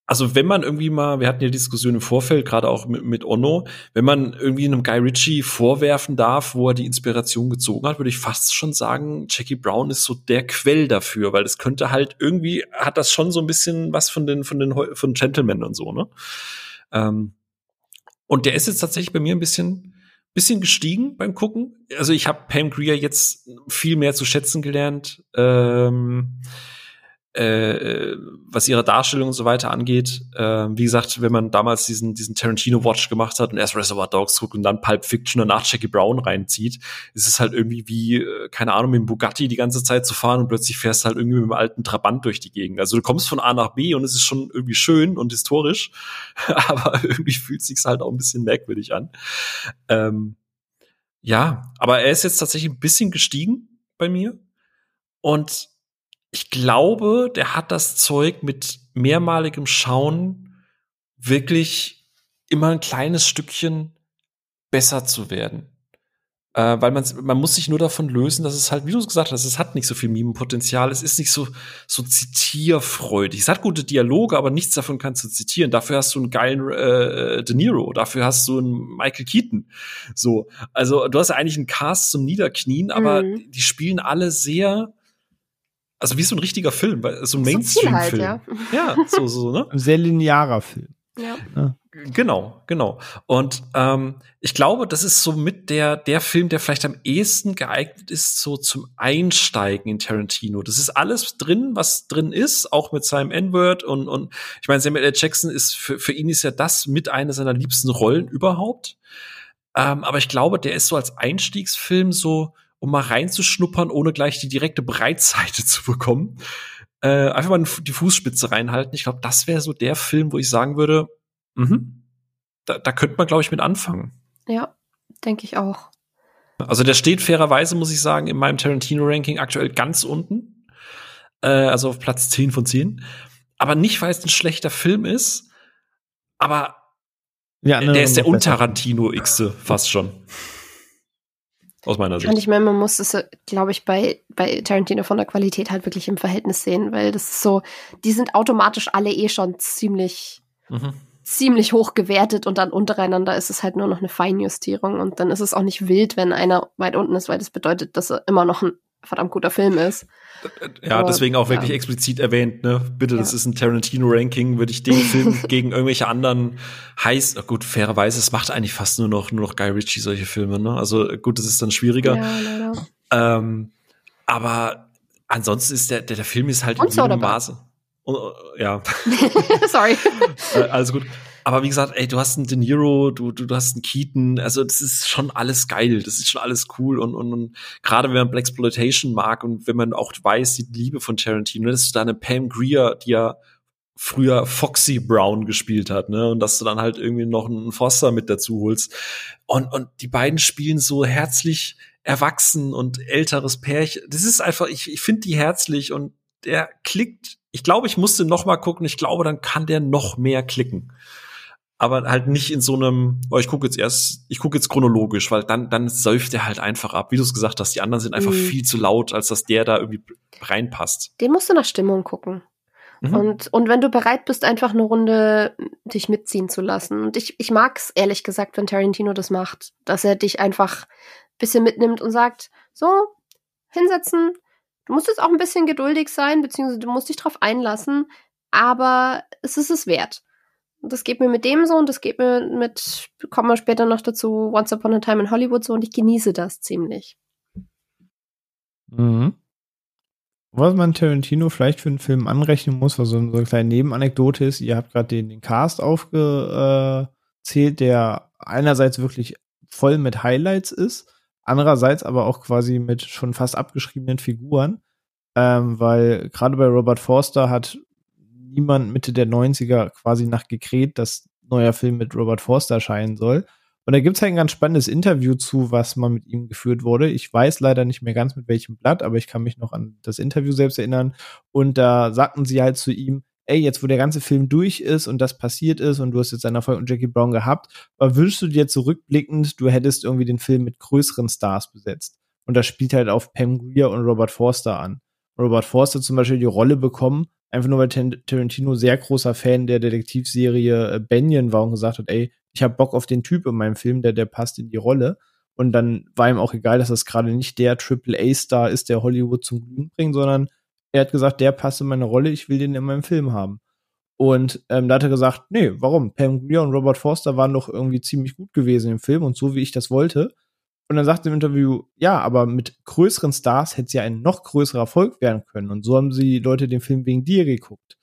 also wenn man irgendwie mal, wir hatten ja Diskussion im Vorfeld, gerade auch mit, mit Onno, wenn man irgendwie einem Guy Ritchie vorwerfen darf, wo er die Inspiration gezogen hat, würde ich fast schon sagen, Jackie Brown ist so der Quell dafür, weil es könnte halt irgendwie, hat das schon so ein bisschen was von den, von den, von Gentlemen und so, ne? Ähm, und der ist jetzt tatsächlich bei mir ein bisschen, bisschen gestiegen beim Gucken. Also ich habe Pam Greer jetzt viel mehr zu schätzen gelernt. Ähm, äh, was ihre Darstellung und so weiter angeht. Äh, wie gesagt, wenn man damals diesen, diesen Tarantino-Watch gemacht hat und erst Reservoir Dogs guckt und dann Pulp Fiction und nach Jackie Brown reinzieht, ist es halt irgendwie wie, äh, keine Ahnung, mit dem Bugatti die ganze Zeit zu fahren und plötzlich fährst du halt irgendwie mit dem alten Trabant durch die Gegend. Also du kommst von A nach B und es ist schon irgendwie schön und historisch, aber irgendwie fühlt sich's halt auch ein bisschen merkwürdig an. Ähm, ja, aber er ist jetzt tatsächlich ein bisschen gestiegen bei mir und ich glaube, der hat das Zeug mit mehrmaligem Schauen wirklich immer ein kleines Stückchen besser zu werden. Äh, weil man, man muss sich nur davon lösen, dass es halt, wie du es gesagt hast, es hat nicht so viel Mimenpotenzial, es ist nicht so, so zitierfreudig. Es hat gute Dialoge, aber nichts davon kannst du zitieren. Dafür hast du einen geilen äh, De Niro, dafür hast du einen Michael Keaton. So, also du hast ja eigentlich einen Cast zum Niederknien, aber mhm. die spielen alle sehr also wie so ein richtiger Film, so ein Mainstream-Film. Halt, ja. ja, so, so, ne? Ein sehr linearer Film. Ja. ja. Genau, genau. Und ähm, ich glaube, das ist so mit der der Film, der vielleicht am ehesten geeignet ist, so zum Einsteigen in Tarantino. Das ist alles drin, was drin ist, auch mit seinem N-Word und und ich meine, Samuel L. Jackson ist für für ihn ist ja das mit einer seiner liebsten Rollen überhaupt. Ähm, aber ich glaube, der ist so als Einstiegsfilm so um mal reinzuschnuppern, ohne gleich die direkte Breitseite zu bekommen. Äh, einfach mal die Fußspitze reinhalten. Ich glaube, das wäre so der Film, wo ich sagen würde, mhm, da, da könnte man, glaube ich, mit anfangen. Ja, denke ich auch. Also der steht fairerweise, muss ich sagen, in meinem Tarantino-Ranking aktuell ganz unten. Äh, also auf Platz 10 von 10. Aber nicht, weil es ein schlechter Film ist, aber ja, der ist der Untarantino-Xe fast schon. Aus meiner Sicht. Und ich meine, man muss es, glaube ich, bei, bei Tarantino von der Qualität halt wirklich im Verhältnis sehen, weil das ist so, die sind automatisch alle eh schon ziemlich, mhm. ziemlich hoch gewertet und dann untereinander ist es halt nur noch eine Feinjustierung und dann ist es auch nicht wild, wenn einer weit unten ist, weil das bedeutet, dass er immer noch ein verdammt guter Film ist. Ja, Aber, deswegen auch wirklich ja. explizit erwähnt, ne? Bitte, ja. das ist ein Tarantino-Ranking, würde ich den Film gegen irgendwelche anderen heiß, gut, fairerweise, es macht eigentlich fast nur noch, nur noch Guy Ritchie solche Filme, ne? Also gut, das ist dann schwieriger. Ja, leider. Ähm, aber ansonsten ist der, der, der Film ist halt Und in jedem Maße. ja. Sorry. äh, alles gut. Aber wie gesagt, ey, du hast einen De Niro, du, du, du hast einen Keaton, also das ist schon alles geil, das ist schon alles cool und, und, und gerade wenn man Black Exploitation mag und wenn man auch weiß, die Liebe von Tarantino, dass du da eine Pam Greer, die ja früher Foxy Brown gespielt hat, ne, und dass du dann halt irgendwie noch einen Foster mit dazu holst und, und die beiden spielen so herzlich erwachsen und älteres Pärchen. Das ist einfach, ich, ich finde die herzlich und der klickt. Ich glaube, ich musste noch mal gucken. Ich glaube, dann kann der noch mehr klicken aber halt nicht in so einem, oh, ich gucke jetzt erst, ich gucke jetzt chronologisch, weil dann, dann säuft er halt einfach ab. Wie du es gesagt hast, die anderen sind einfach mhm. viel zu laut, als dass der da irgendwie reinpasst. Den musst du nach Stimmung gucken. Mhm. Und, und wenn du bereit bist, einfach eine Runde dich mitziehen zu lassen. Und ich, ich mag es ehrlich gesagt, wenn Tarantino das macht, dass er dich einfach bisschen mitnimmt und sagt, so, hinsetzen, du musst jetzt auch ein bisschen geduldig sein, beziehungsweise du musst dich drauf einlassen, aber es ist es wert. Das geht mir mit dem so und das geht mir mit, kommen wir später noch dazu, Once Upon a Time in Hollywood so und ich genieße das ziemlich. Mhm. Was man Tarantino vielleicht für einen Film anrechnen muss, was so eine kleine Nebenanekdote ist, ihr habt gerade den, den Cast aufgezählt, der einerseits wirklich voll mit Highlights ist, andererseits aber auch quasi mit schon fast abgeschriebenen Figuren, ähm, weil gerade bei Robert Forster hat niemand Mitte der 90er quasi nach Gekret, dass neuer Film mit Robert Forster erscheinen soll. Und da gibt es halt ein ganz spannendes Interview zu, was mal mit ihm geführt wurde. Ich weiß leider nicht mehr ganz mit welchem Blatt, aber ich kann mich noch an das Interview selbst erinnern. Und da sagten sie halt zu ihm, ey, jetzt wo der ganze Film durch ist und das passiert ist und du hast jetzt einen Erfolg mit Jackie Brown gehabt, wünschst du dir zurückblickend, du hättest irgendwie den Film mit größeren Stars besetzt. Und das spielt halt auf Pam Greer und Robert Forster an. Robert Forster zum Beispiel die Rolle bekommen, einfach nur weil Tarantino sehr großer Fan der Detektivserie äh, Banyan war und gesagt hat, ey, ich habe Bock auf den Typ in meinem Film, der der passt in die Rolle. Und dann war ihm auch egal, dass das gerade nicht der Triple A Star ist, der Hollywood zum Glühen bringt, sondern er hat gesagt, der passt in meine Rolle, ich will den in meinem Film haben. Und ähm, da hat er gesagt, nee, warum? Pam Grier und Robert Forster waren doch irgendwie ziemlich gut gewesen im Film und so, wie ich das wollte. Und dann sagt er im Interview, ja, aber mit größeren Stars hätte ja ein noch größerer Erfolg werden können. Und so haben sie Leute den Film wegen dir geguckt.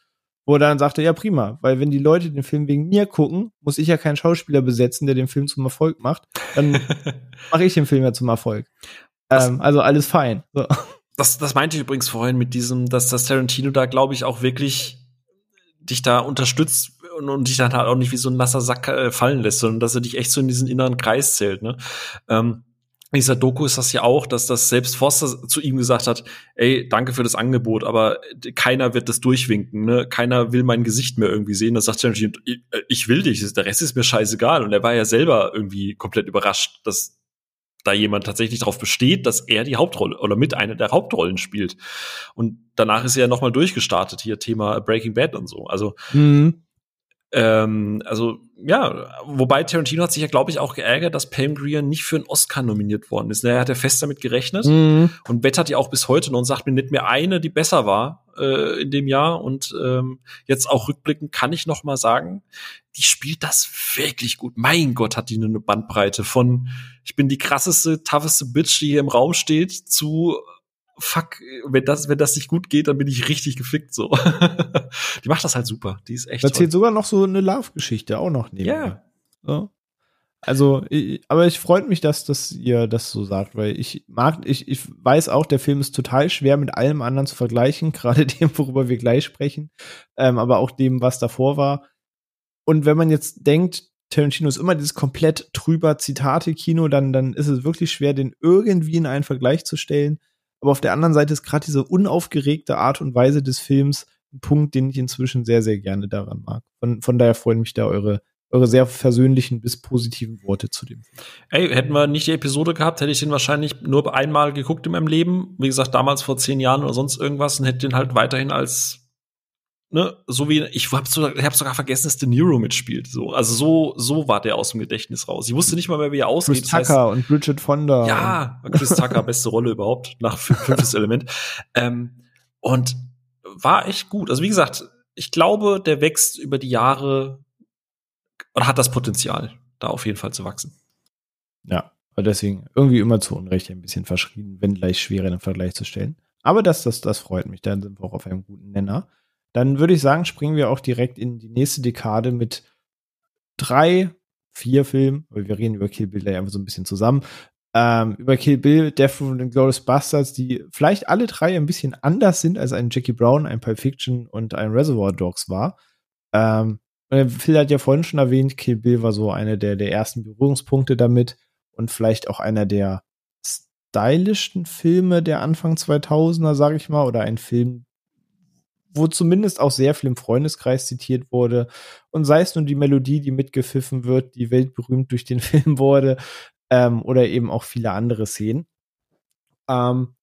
Wo er dann sagte, ja prima, weil wenn die Leute den Film wegen mir gucken, muss ich ja keinen Schauspieler besetzen, der den Film zum Erfolg macht. Dann mache ich den Film ja zum Erfolg. Ähm, also alles fein. So. Das, das meinte ich übrigens vorhin mit diesem, dass das Tarantino da, glaube ich, auch wirklich dich da unterstützt und, und dich dann halt auch nicht wie so ein nasser Sack äh, fallen lässt, sondern dass er dich echt so in diesen inneren Kreis zählt. Ne? Ähm, in dieser Doku ist das ja auch, dass das selbst Forster zu ihm gesagt hat, ey, danke für das Angebot, aber keiner wird das durchwinken, ne? Keiner will mein Gesicht mehr irgendwie sehen. Da sagt er, ich will dich, der Rest ist mir scheißegal. Und er war ja selber irgendwie komplett überrascht, dass da jemand tatsächlich darauf besteht, dass er die Hauptrolle oder mit einer der Hauptrollen spielt. Und danach ist er ja nochmal durchgestartet, hier Thema Breaking Bad und so. Also mhm. Ähm, also ja, wobei Tarantino hat sich ja, glaube ich, auch geärgert, dass Pam Grier nicht für einen Oscar nominiert worden ist. Er hat ja fest damit gerechnet mhm. und wettert ja auch bis heute noch und sagt mir nicht mehr eine, die besser war äh, in dem Jahr. Und ähm, jetzt auch rückblickend kann ich noch mal sagen, die spielt das wirklich gut. Mein Gott, hat die eine Bandbreite von ich bin die krasseste, tougheste Bitch, die hier im Raum steht, zu fuck, wenn das, wenn das nicht gut geht, dann bin ich richtig gefickt so. die macht das halt super. Die ist echt. Erzählt sogar noch so eine Love-Geschichte auch noch neben. Ja. So. Also, ich, aber ich freut mich, dass, dass ihr das so sagt, weil ich mag, ich, ich weiß auch, der Film ist total schwer mit allem anderen zu vergleichen, gerade dem, worüber wir gleich sprechen, ähm, aber auch dem, was davor war. Und wenn man jetzt denkt, Tarantino ist immer dieses komplett trüber Zitate-Kino, dann, dann ist es wirklich schwer, den irgendwie in einen Vergleich zu stellen. Aber auf der anderen Seite ist gerade diese unaufgeregte Art und Weise des Films ein Punkt, den ich inzwischen sehr, sehr gerne daran mag. Von, von daher freuen mich da eure, eure sehr versöhnlichen bis positiven Worte zu dem. Ey, hätten wir nicht die Episode gehabt, hätte ich den wahrscheinlich nur einmal geguckt in meinem Leben. Wie gesagt, damals vor zehn Jahren oder sonst irgendwas und hätte den halt weiterhin als ne, so wie ich habe sogar, ich hab sogar vergessen, dass De Niro mitspielt. So, also so so war der aus dem Gedächtnis raus. Ich wusste nicht mal mehr, wie er aussieht. Chris Tucker heißt, und Bridget Fonda. Ja, Chris Tucker beste Rolle überhaupt nach fünftes Element. Ähm, und war echt gut. Also wie gesagt, ich glaube, der wächst über die Jahre oder hat das Potenzial, da auf jeden Fall zu wachsen. Ja, deswegen irgendwie immer zu Unrecht ein bisschen verschrien, wenn gleich schwerer in den Vergleich zu stellen. Aber das, das, das freut mich. Dann sind wir auch auf einem guten Nenner. Dann würde ich sagen, springen wir auch direkt in die nächste Dekade mit drei, vier Filmen, weil wir reden über Kill Bill gleich einfach so ein bisschen zusammen. Ähm, über Kill Bill, Death Row und Glorious Bastards, die vielleicht alle drei ein bisschen anders sind als ein Jackie Brown, ein Pulp Fiction und ein Reservoir Dogs war. Ähm, Phil hat ja vorhin schon erwähnt, Kill Bill war so einer der, der ersten Berührungspunkte damit und vielleicht auch einer der stylischsten Filme der Anfang 2000er, sag ich mal, oder ein Film, wo zumindest auch sehr viel im Freundeskreis zitiert wurde. Und sei es nur die Melodie, die mitgepfiffen wird, die weltberühmt durch den Film wurde, ähm, oder eben auch viele andere Szenen. Ähm,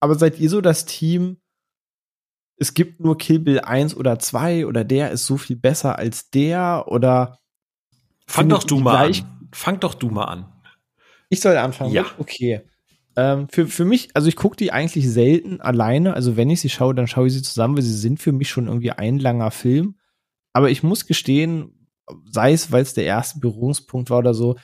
aber seid ihr so das Team, es gibt nur Kill Bill 1 oder 2 oder der ist so viel besser als der oder Fang doch du mal an. Fang doch du mal an. Ich soll anfangen. Ja. Okay. Ähm, für, für mich, also ich gucke die eigentlich selten alleine. Also wenn ich sie schaue, dann schaue ich sie zusammen, weil sie sind für mich schon irgendwie ein langer Film. Aber ich muss gestehen, sei es, weil es der erste Berührungspunkt war oder so,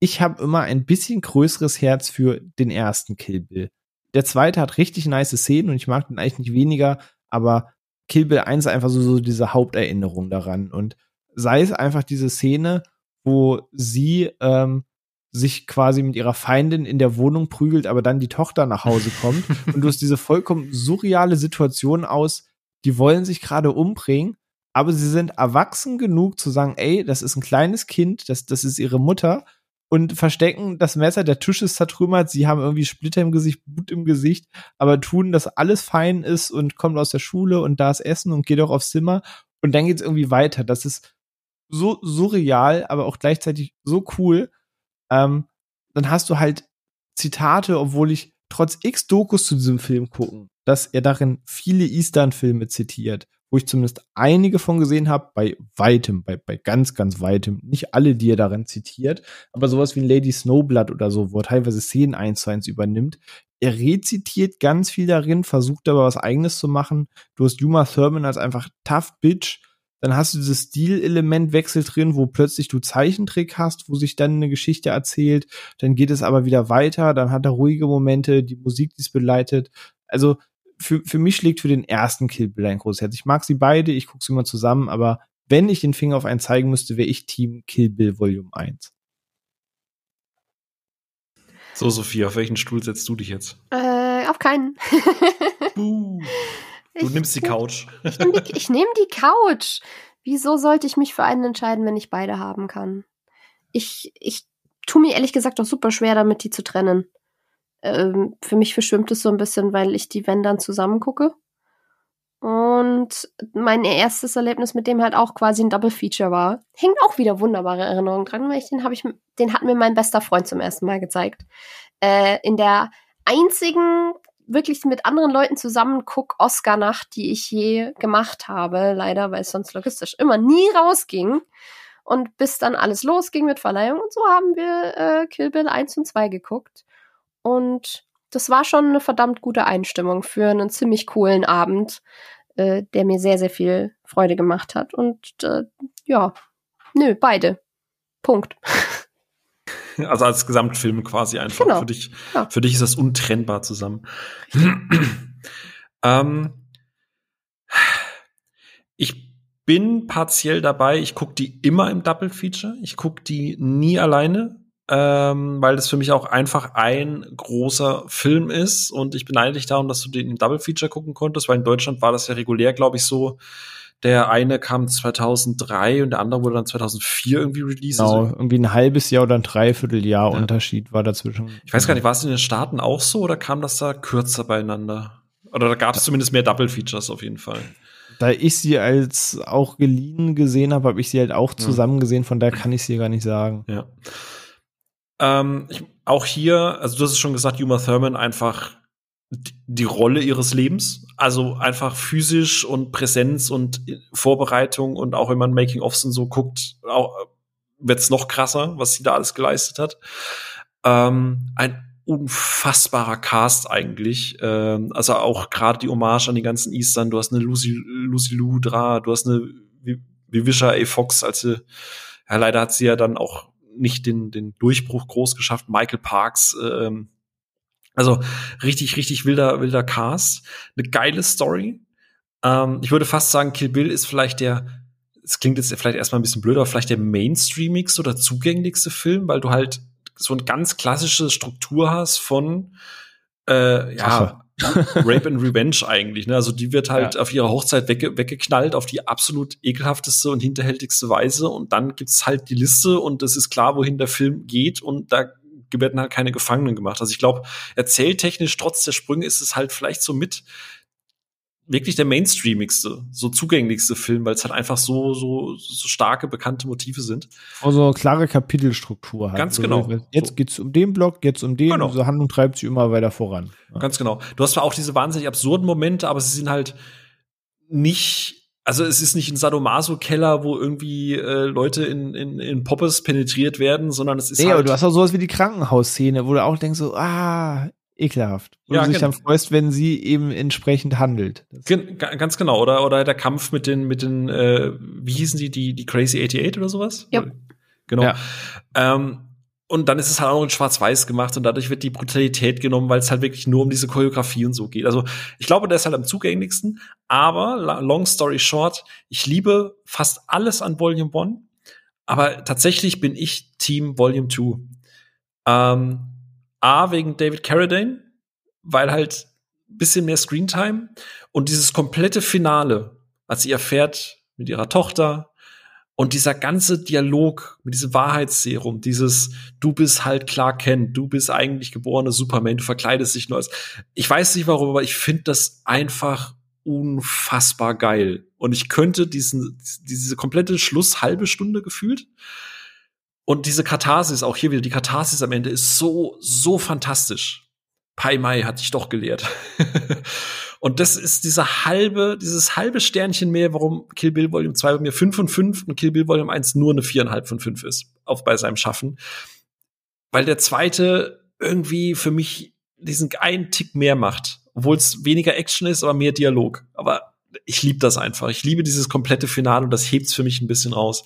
ich habe immer ein bisschen größeres Herz für den ersten Kill Bill. Der zweite hat richtig nice Szenen und ich mag den eigentlich nicht weniger, aber Kill Bill 1 ist einfach so, so diese Haupterinnerung daran. Und sei es einfach diese Szene, wo sie ähm, sich quasi mit ihrer Feindin in der Wohnung prügelt, aber dann die Tochter nach Hause kommt und du hast diese vollkommen surreale Situation aus, die wollen sich gerade umbringen, aber sie sind erwachsen genug zu sagen, ey, das ist ein kleines Kind, das, das ist ihre Mutter und verstecken das Messer, der Tisch ist zertrümmert, sie haben irgendwie Splitter im Gesicht, Blut im Gesicht, aber tun, dass alles fein ist und kommt aus der Schule und da ist Essen und geht auch aufs Zimmer und dann geht's irgendwie weiter. Das ist so surreal, aber auch gleichzeitig so cool ähm, dann hast du halt Zitate, obwohl ich trotz x Dokus zu diesem Film gucken dass er darin viele Eastern-Filme zitiert, wo ich zumindest einige von gesehen habe, bei weitem, bei, bei ganz, ganz weitem, nicht alle, die er darin zitiert, aber sowas wie Lady Snowblood oder so, wo er teilweise Szenen eins zu eins übernimmt. Er rezitiert ganz viel darin, versucht aber was eigenes zu machen. Du hast Uma Thurman als einfach tough Bitch, dann hast du dieses Stilelementwechsel drin, wo plötzlich du Zeichentrick hast, wo sich dann eine Geschichte erzählt. Dann geht es aber wieder weiter. Dann hat er ruhige Momente, die Musik, die es begleitet. Also für, für mich schlägt für den ersten Kill Bill ein großes Herz. Ich mag sie beide, ich gucke sie immer zusammen, aber wenn ich den Finger auf einen zeigen müsste, wäre ich Team Kill Bill Volume 1. So, Sophie, auf welchen Stuhl setzt du dich jetzt? Äh, auf keinen. Buh. Du ich, nimmst die Couch. Ich, nehme die, nehm die Couch. Wieso sollte ich mich für einen entscheiden, wenn ich beide haben kann? Ich, ich tue mir ehrlich gesagt auch super schwer damit, die zu trennen. Ähm, für mich verschwimmt es so ein bisschen, weil ich die wenn dann zusammen gucke. Und mein erstes Erlebnis mit dem halt auch quasi ein Double Feature war. Hängt auch wieder wunderbare Erinnerungen dran, weil ich den habe ich, den hat mir mein bester Freund zum ersten Mal gezeigt. Äh, in der einzigen wirklich mit anderen Leuten zusammen guck Oscar-Nacht, die ich je gemacht habe, leider, weil es sonst logistisch immer nie rausging. Und bis dann alles losging mit Verleihung und so haben wir äh, Kill Bill 1 und 2 geguckt. Und das war schon eine verdammt gute Einstimmung für einen ziemlich coolen Abend, äh, der mir sehr, sehr viel Freude gemacht hat. Und äh, ja, nö, beide. Punkt. Also als Gesamtfilm quasi einfach. Genau. Für dich, ja. für dich ist das untrennbar zusammen. ähm, ich bin partiell dabei. Ich gucke die immer im Double Feature. Ich gucke die nie alleine, ähm, weil das für mich auch einfach ein großer Film ist. Und ich beneide dich darum, dass du den im Double Feature gucken konntest, weil in Deutschland war das ja regulär, glaube ich, so der eine kam 2003 und der andere wurde dann 2004 irgendwie released. Genau, also, irgendwie ein halbes Jahr oder ein Dreivierteljahr ja. Unterschied war dazwischen. Ich weiß gar nicht, war es in den Staaten auch so oder kam das da kürzer beieinander? Oder da gab es zumindest mehr Double Features auf jeden Fall. Da ich sie als auch geliehen gesehen habe, habe ich sie halt auch zusammen gesehen, von daher kann ich sie gar nicht sagen. Ja. Ähm, ich, auch hier, also du hast es schon gesagt, Uma Thurman einfach die Rolle ihres Lebens. Also einfach physisch und Präsenz und Vorbereitung und auch wenn man Making-ofs und so guckt, wird es noch krasser, was sie da alles geleistet hat. Ähm, ein unfassbarer Cast eigentlich. Ähm, also auch gerade die Hommage an die ganzen Eastern. Du hast eine Lucy, Lucy Ludra, du hast eine Vivisha A. Fox, als sie, ja, leider hat sie ja dann auch nicht den, den Durchbruch groß geschafft. Michael Parks, ähm, also richtig, richtig wilder, wilder Cast. Eine geile Story. Ähm, ich würde fast sagen, Kill Bill ist vielleicht der, es klingt jetzt vielleicht erstmal ein bisschen blöd, aber vielleicht der mainstreamigste oder zugänglichste Film, weil du halt so eine ganz klassische Struktur hast von äh, ja, Rape and Revenge eigentlich. Ne? Also die wird halt ja. auf ihrer Hochzeit wegge weggeknallt auf die absolut ekelhafteste und hinterhältigste Weise und dann gibt's halt die Liste und es ist klar, wohin der Film geht und da werden halt keine Gefangenen gemacht. Also ich glaube, erzähltechnisch trotz der Sprünge ist es halt vielleicht so mit wirklich der mainstreamigste, so zugänglichste Film, weil es halt einfach so, so, so starke, bekannte Motive sind. Also klare Kapitelstruktur hat. Ganz genau. Jetzt so. geht's um den Block, jetzt um den, genau. diese Handlung treibt sich immer weiter voran. Ja. Ganz genau. Du hast zwar auch diese wahnsinnig absurden Momente, aber sie sind halt nicht also es ist nicht ein Sadomaso-Keller, wo irgendwie äh, Leute in, in, in Poppes penetriert werden, sondern es ist nee, halt. aber du hast auch sowas wie die Krankenhausszene, wo du auch denkst so, ah, ekelhaft. Wo ja, du dich dann freust, wenn sie eben entsprechend handelt. Gen ganz genau. Oder, oder der Kampf mit den, mit den, äh, wie hießen die, die, die Crazy 88 oder sowas? Ja. Genau. Ja. Ähm, und dann ist es halt auch in Schwarz-Weiß gemacht und dadurch wird die Brutalität genommen, weil es halt wirklich nur um diese Choreografie und so geht. Also ich glaube, der ist halt am zugänglichsten. Aber long story short, ich liebe fast alles an Volume 1. Aber tatsächlich bin ich Team Volume 2. Ähm, A, wegen David Carradine, weil halt bisschen mehr Screentime und dieses komplette Finale, als sie erfährt mit ihrer Tochter, und dieser ganze Dialog mit diesem Wahrheitsserum, dieses du bist halt klar Kent, du bist eigentlich geborene Superman, du verkleidest dich nur als ich weiß nicht warum, aber ich finde das einfach unfassbar geil und ich könnte diesen diese komplette Schluss halbe Stunde gefühlt und diese Katharsis auch hier wieder die Katharsis am Ende ist so so fantastisch. Pai Mai hat dich doch gelehrt. Und das ist dieser halbe, dieses halbe Sternchen mehr, warum Kill Bill Volume 2 bei mir 5 von 5 und Kill Bill Volume 1 nur eine 4,5 von 5 ist, auf bei seinem Schaffen. Weil der zweite irgendwie für mich diesen einen Tick mehr macht. Obwohl es weniger Action ist, aber mehr Dialog. Aber ich liebe das einfach. Ich liebe dieses komplette Finale und das hebt's für mich ein bisschen raus.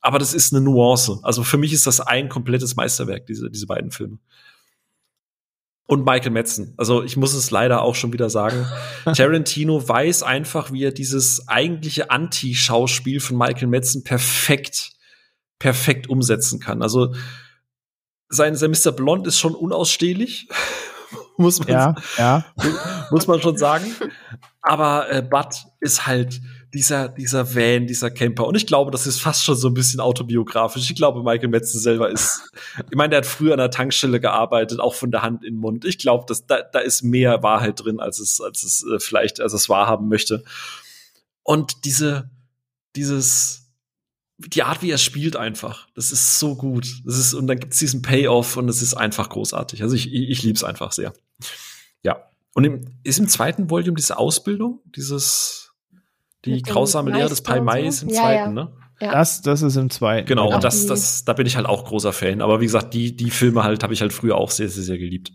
Aber das ist eine Nuance. Also für mich ist das ein komplettes Meisterwerk, diese, diese beiden Filme. Und Michael Metzen. Also ich muss es leider auch schon wieder sagen. Tarantino weiß einfach, wie er dieses eigentliche Anti-Schauspiel von Michael Metzen perfekt, perfekt umsetzen kann. Also sein, sein Mr. Blond ist schon unausstehlich. muss man, ja, ja. muss man schon sagen. Aber äh, Bud ist halt dieser, dieser Van, dieser Camper. Und ich glaube, das ist fast schon so ein bisschen autobiografisch. Ich glaube, Michael Metzen selber ist, ich meine, der hat früher an der Tankstelle gearbeitet, auch von der Hand in den Mund. Ich glaube, dass da, da ist mehr Wahrheit drin, als es, als es äh, vielleicht, als es wahrhaben möchte. Und diese, dieses, die Art, wie er spielt, einfach. Das ist so gut. Das ist, und dann gibt's diesen Payoff und es ist einfach großartig. Also ich, ich, ich liebe es einfach sehr. Ja. Und im, ist im zweiten Volume diese Ausbildung, dieses, die grausame Lehre des Pai Mai ist im Ja, zweiten, ja. ne? Ja. Das, das ist im zweiten. Genau, Auch und das, die- das, da bin ich halt auch großer Fan. Aber wie gesagt, die, die Filme halt habe ich halt früher auch sehr, sehr, sehr geliebt.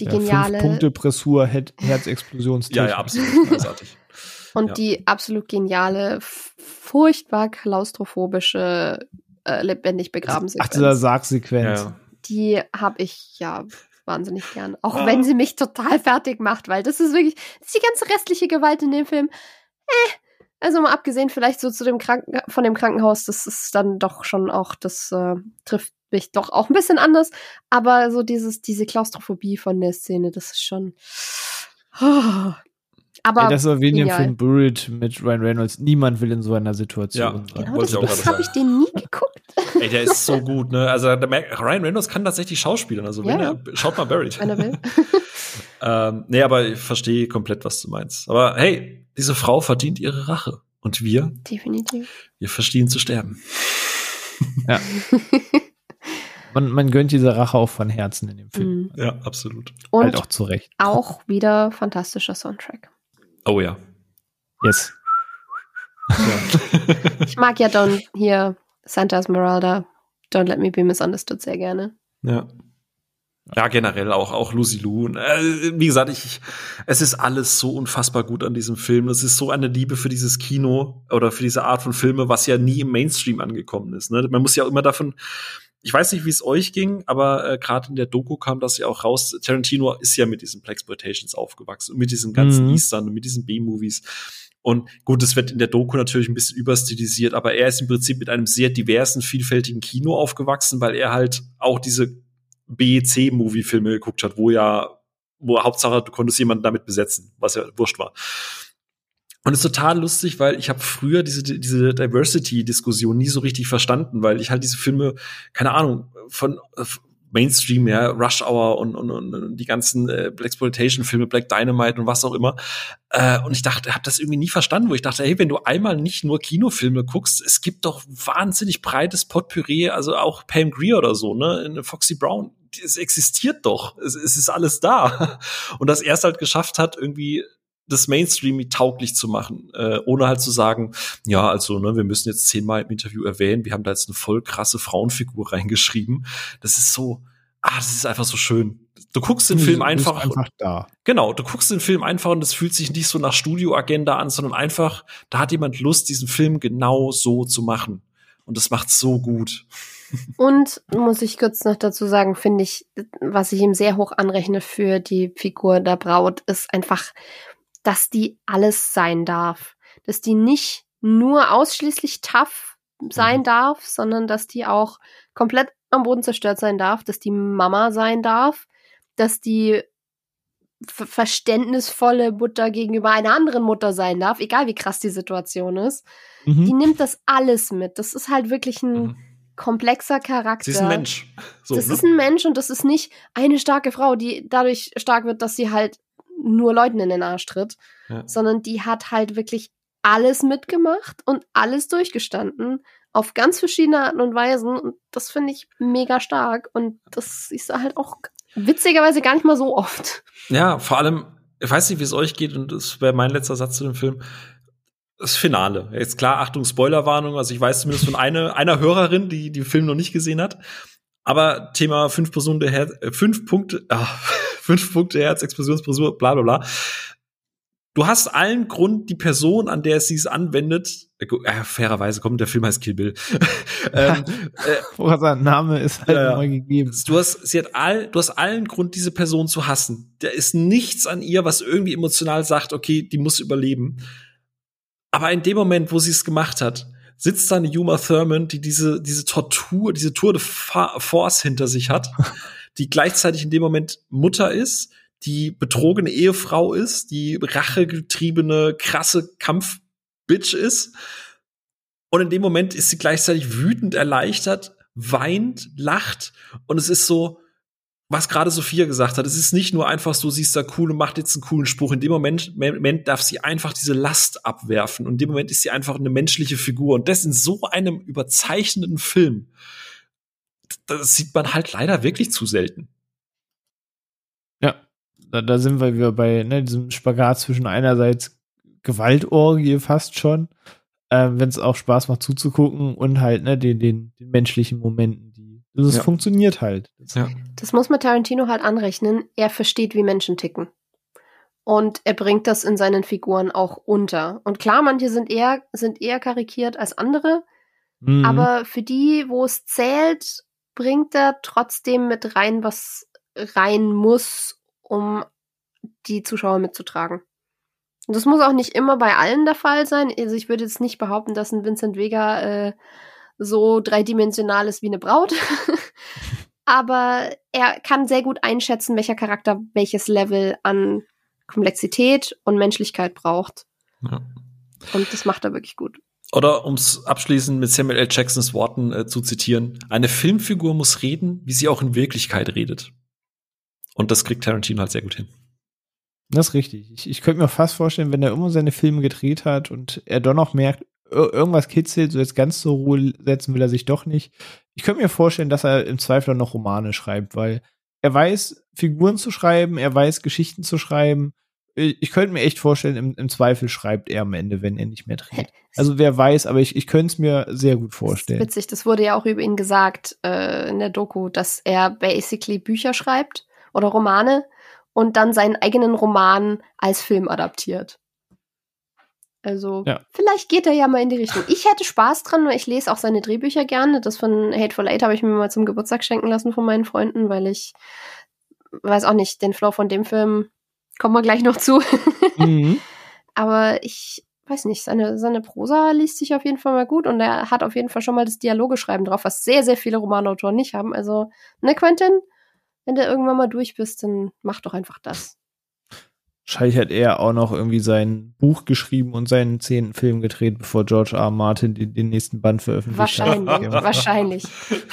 Die geniale Fünf Punkte Pressur, He Herzexplosionstechnik. Ja, ja, absolut. Großartig. und ja. die absolut geniale, furchtbar klaustrophobische äh, lebendig begraben Ach, Sequenz. dieser Sargsequenz. Ja. die habe ich ja wahnsinnig gern. Auch Ah. wenn sie mich total fertig macht, weil das ist wirklich, das ist die ganze restliche Gewalt in dem Film. Eh. Also mal abgesehen vielleicht so zu dem Kranken von dem Krankenhaus, das ist dann doch schon auch, das äh, trifft mich doch auch ein bisschen anders. Aber so dieses, diese Klaustrophobie von der Szene, das ist schon. Aber Ey, das war wie in dem. Film Buried mit Ryan Reynolds. Niemand will in so einer Situation Ja. sein. Genau, Wollte das, das habe ich den nie geguckt. Ey, der ist so gut, ne? Also Ryan Reynolds kann tatsächlich schauspielern. Also wenn Ja, er, schaut mal Buried. Wenn er will. ähm, nee, aber ich verstehe komplett, was du meinst. Aber hey, diese Frau verdient ihre Rache. Und wir, Definitiv. wir verstehen zu sterben. Man, man gönnt diese Rache auch von Herzen in dem Film. Mhm. Ja, absolut. Und Halt auch zu Recht. auch wieder fantastischer Soundtrack. Oh ja. Yes. Ich mag ja Don hier, Santa Esmeralda, Don't Let Me Be Misunderstood sehr gerne. Ja. Ja, generell auch, auch Lucy Lou. Äh, wie gesagt, ich, ich, es ist alles so unfassbar gut an diesem Film. Es ist so eine Liebe für dieses Kino oder für diese Art von Filme, was ja nie im Mainstream angekommen ist. Ne? Man muss ja auch immer davon, ich weiß nicht, wie es euch ging, aber äh, gerade in der Doku kam das ja auch raus. Tarantino ist ja mit diesen Blaxploitations aufgewachsen und mit diesen ganzen Mhm. Eastern und mit diesen B-Movies. Und gut, es wird in der Doku natürlich ein bisschen überstilisiert, aber er ist im Prinzip mit einem sehr diversen, vielfältigen Kino aufgewachsen, weil er halt auch diese B-C-Movie-Filme geguckt hat, wo ja, wo Hauptsache du konntest jemanden damit besetzen, was ja wurscht war. Und es ist total lustig, weil ich habe früher diese, diese Diversity-Diskussion nie so richtig verstanden, weil ich halt diese Filme, keine Ahnung, von äh, Mainstream, ja, Rush Hour und, und, und die ganzen äh, Blaxploitation-Filme, Black Dynamite und was auch immer. Äh, und ich dachte, habe das irgendwie nie verstanden, wo ich dachte, hey, wenn du einmal nicht nur Kinofilme guckst, es gibt doch wahnsinnig breites Potpourri, also auch Pam Grier oder so, ne, in Foxy Brown, es existiert doch, es, es ist alles da. Und dass er es halt geschafft hat, irgendwie das Mainstream tauglich zu machen, äh, ohne halt zu sagen, ja, also, ne, wir müssen jetzt zehnmal im Interview erwähnen, wir haben da jetzt eine voll krasse Frauenfigur reingeschrieben. Das ist so, ah, das ist einfach so schön. Du guckst den Du Film einfach, einfach da. genau, du guckst den Film einfach und es fühlt sich nicht so nach Studioagenda an, sondern einfach, da hat jemand Lust, diesen Film genau so zu machen. Und das macht so gut. Und muss ich kurz noch dazu sagen, finde ich, was ich ihm sehr hoch anrechne für die Figur der Braut, ist einfach, dass die alles sein darf. Dass die nicht nur ausschließlich tough sein Mhm. darf, sondern dass die auch komplett am Boden zerstört sein darf, dass die Mama sein darf, dass die ver- verständnisvolle Mutter gegenüber einer anderen Mutter sein darf, egal wie krass die Situation ist. Die Mhm. nimmt das alles mit. Das ist halt wirklich ein Mhm. Komplexer Charakter. Sie ist ein Mensch. So, das ne? ist ein Mensch und das ist nicht eine starke Frau, die dadurch stark wird, dass sie halt nur Leuten in den Arsch tritt, Ja. sondern die hat halt wirklich alles mitgemacht und alles durchgestanden auf ganz verschiedene Arten und Weisen und das finde ich mega stark und das ist halt auch witzigerweise gar nicht mal so oft. Ja, vor allem, ich weiß nicht, wie es euch geht, und das wäre mein letzter Satz zu dem Film. Das Finale. Jetzt klar, Achtung, Spoilerwarnung. Also ich weiß zumindest von einer, einer Hörerin, die den Film noch nicht gesehen hat. Aber Thema fünf Personen der Herz, äh, fünf Punkte, ah, fünf Punkte Herz, Explosionspressur, bla bla bla. Du hast allen Grund, die Person, an der sie es anwendet, äh, äh fairerweise kommt, der Film heißt Kill Bill. ähm, äh, sein Name ist halt ja, gegeben. Du hast, sie hat all, du hast allen Grund, diese Person zu hassen. Da ist nichts an ihr, was irgendwie emotional sagt, okay, die muss überleben. Aber in dem Moment, wo sie es gemacht hat, sitzt da eine Yuma Thurman, die diese, diese Tortur, diese Tour de Force hinter sich hat, die gleichzeitig in dem Moment Mutter ist, die betrogene Ehefrau ist, die rachegetriebene, krasse Kampfbitch ist. Und in dem Moment ist sie gleichzeitig wütend, erleichtert, weint, lacht. Und es ist so, was gerade Sophia gesagt hat, es ist nicht nur einfach so, sie ist da cool und macht jetzt einen coolen Spruch. In dem Moment, Moment darf sie einfach diese Last abwerfen. Und in dem Moment ist sie einfach eine menschliche Figur. Und das in so einem überzeichneten Film, das sieht man halt leider wirklich zu selten. Ja, da, da sind wir wieder bei ne, diesem Spagat zwischen einerseits Gewaltorgie fast schon, äh, wenn es auch Spaß macht zuzugucken und halt ne, den, den, den menschlichen Momenten das ja. funktioniert halt. Ja. Das muss man Tarantino halt anrechnen. Er versteht, wie Menschen ticken. Und er bringt das in seinen Figuren auch unter. Und klar, manche sind eher, sind eher karikiert als andere. Mhm. Aber für die, wo es zählt, bringt er trotzdem mit rein, was rein muss, um die Zuschauer mitzutragen. Und das muss auch nicht immer bei allen der Fall sein. Also ich würde jetzt nicht behaupten, dass ein Vincent Vega äh, so dreidimensional ist wie eine Braut. Aber er kann sehr gut einschätzen, welcher Charakter welches Level an Komplexität und Menschlichkeit braucht. Ja. Und das macht er wirklich gut. Oder um es abschließend mit Samuel L. Jacksons Worten äh, zu zitieren, eine Filmfigur muss reden, wie sie auch in Wirklichkeit redet. Und das kriegt Tarantino halt sehr gut hin. Das ist richtig. Ich, ich könnte mir fast vorstellen, wenn er immer seine Filme gedreht hat und er doch noch merkt, irgendwas kitzelt, so jetzt ganz zur Ruhe setzen will er sich doch nicht. Ich könnte mir vorstellen, dass er im Zweifel noch Romane schreibt, weil er weiß, Figuren zu schreiben, er weiß, Geschichten zu schreiben. Ich könnte mir echt vorstellen, im, im Zweifel schreibt er am Ende, wenn er nicht mehr dreht. Also wer weiß, aber ich, ich könnte es mir sehr gut vorstellen. Das witzig, das wurde ja auch über ihn gesagt äh, in der Doku, dass er basically Bücher schreibt oder Romane und dann seinen eigenen Roman als Film adaptiert. Also ja. vielleicht geht er ja mal in die Richtung. Ich hätte Spaß dran, weil ich lese auch seine Drehbücher gerne. Das von Hateful Eight habe ich mir mal zum Geburtstag schenken lassen von meinen Freunden, weil ich weiß auch nicht, den Flow von dem Film kommen wir gleich noch zu. Mhm. Aber ich weiß nicht, seine, seine Prosa liest sich auf jeden Fall mal gut und er hat auf jeden Fall schon mal das Dialogeschreiben drauf, was sehr, sehr viele Romanautoren nicht haben. Also, ne, Quentin, wenn du irgendwann mal durch bist, dann mach doch einfach das. Wahrscheinlich hat er auch noch irgendwie sein Buch geschrieben und seinen zehnten Film gedreht, bevor George R. R. Martin den, den nächsten Band veröffentlicht wahrscheinlich, hat. Wahrscheinlich, wahrscheinlich.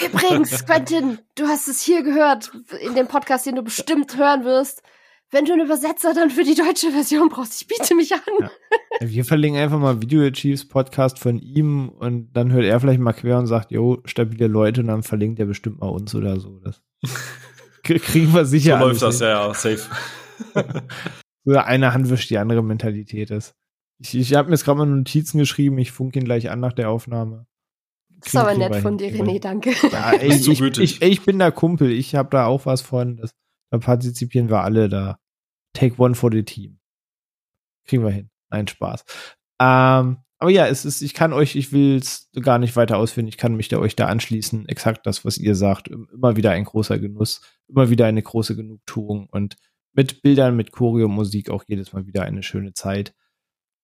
Übrigens, Quentin, du hast es hier gehört, in dem Podcast, den du bestimmt hören wirst. Wenn du einen Übersetzer dann für die deutsche Version brauchst, ich biete mich an. Ja. Wir verlinken einfach mal Video Chiefs Podcast von ihm und dann hört er vielleicht mal quer und sagt, jo, stabile Leute und dann verlinkt er bestimmt mal uns oder so. Das kriegen wir sicher. So läuft das, hin. ja, ja, safe. oder eine Hand wischt die andere Mentalität ist. Ich, ich habe mir jetzt gerade mal Notizen geschrieben, ich funke ihn gleich an nach der Aufnahme. Das ist aber nett von dir, René, danke. Ja, ey, ich, ich, ich, ich, bin der Kumpel, ich habe da auch was von. Das, da partizipieren wir alle da. Take one for the team. Kriegen wir hin. Nein, Spaß. Ähm, aber ja, es ist, ich kann euch, ich will es gar nicht weiter ausführen, ich kann mich da euch da anschließen. Exakt das, was ihr sagt. Immer wieder ein großer Genuss, immer wieder eine große Genugtuung und mit Bildern, mit Choreo, Musik auch jedes Mal wieder eine schöne Zeit.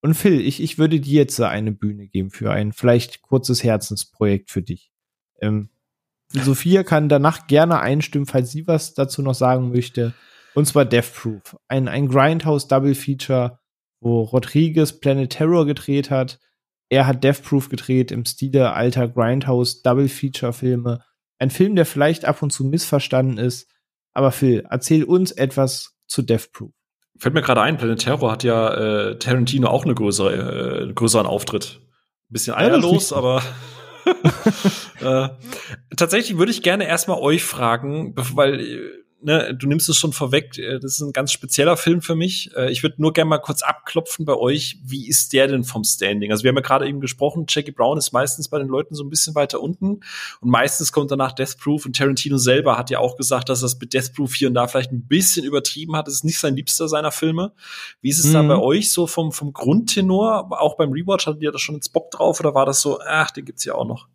Und Phil, ich, ich würde dir jetzt eine Bühne geben für ein vielleicht kurzes Herzensprojekt für dich. Ähm, Sophia kann danach gerne einstimmen, falls sie was dazu noch sagen möchte. Und zwar Death Proof. Ein, ein Grindhouse Double Feature, wo Rodriguez Planet Terror gedreht hat. Er hat Death Proof gedreht im Stile alter Grindhouse Double Feature Filme. Ein Film, der vielleicht ab und zu missverstanden ist. Aber Phil, erzähl uns etwas zu Death Proof. Fällt mir gerade ein, Planet Terror hat ja äh, Tarantino auch eine größere, äh, größeren Auftritt. Ein bisschen eierlos, ja, aber äh, tatsächlich würde ich gerne erstmal euch fragen, weil ne, du nimmst es schon vorweg, äh, das ist ein ganz spezieller Film für mich. Äh, ich würde nur gerne mal kurz abklopfen bei euch, wie ist der denn vom Standing? Also wir haben ja gerade eben gesprochen, Jackie Brown ist meistens bei den Leuten so ein bisschen weiter unten und meistens kommt danach Death Proof und Tarantino selber hat ja auch gesagt, dass das mit Death Proof hier und da vielleicht ein bisschen übertrieben hat. Das ist nicht sein liebster seiner Filme. Wie ist es mhm. da bei euch so vom, vom Grundtenor? Auch beim Rewatch hattet ihr da schon jetzt Bock drauf oder war das so, ach, den gibt's ja auch noch?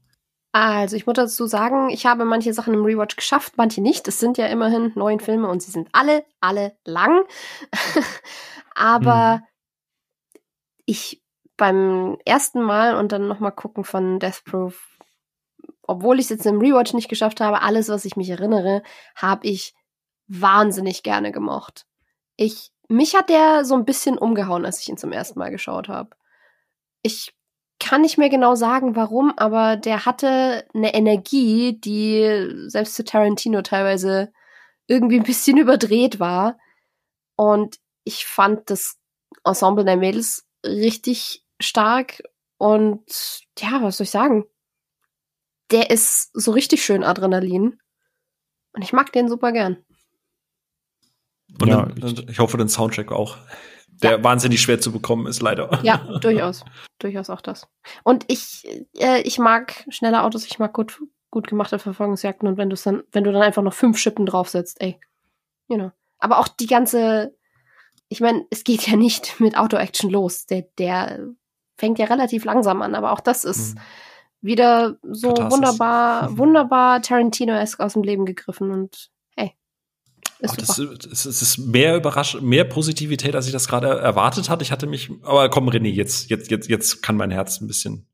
Also, ich muss dazu sagen, ich habe manche Sachen im Rewatch geschafft, manche nicht. Es sind ja immerhin neun Filme und sie sind alle, alle lang. Aber hm. ich beim ersten Mal und dann nochmal gucken von Death Proof, obwohl ich es jetzt im Rewatch nicht geschafft habe, alles, was ich mich erinnere, habe ich wahnsinnig gerne gemocht. Ich, mich hat der so ein bisschen umgehauen, als ich ihn zum ersten Mal geschaut habe. Ich kann nicht mehr genau sagen, warum, aber der hatte eine Energie, die selbst zu Tarantino teilweise irgendwie ein bisschen überdreht war. Und ich fand das Ensemble der Mädels richtig stark. Und ja, was soll ich sagen? Der ist so richtig schön Adrenalin. Und ich mag den super gern. Und ja, ich, ich hoffe, den Soundtrack auch der ja. wahnsinnig schwer zu bekommen ist, leider. Ja, durchaus. durchaus auch das. Und ich, äh, ich mag schnelle Autos, ich mag gut, gut gemachte Verfolgungsjagden und wenn du dann, wenn du dann einfach noch fünf Schippen draufsetzt, ey. You know. Aber auch die ganze, ich meine, es geht ja nicht mit Auto-Action los. Der, der fängt ja relativ langsam an, aber auch das ist mhm. wieder so wunderbar, wunderbar Tarantino-esque aus dem Leben gegriffen und ist Ach, das, ist, es ist mehr überraschend, mehr Positivität, als ich das gerade erwartet hatte. Ich hatte mich, aber komm, René, jetzt, jetzt, jetzt, jetzt kann mein Herz ein bisschen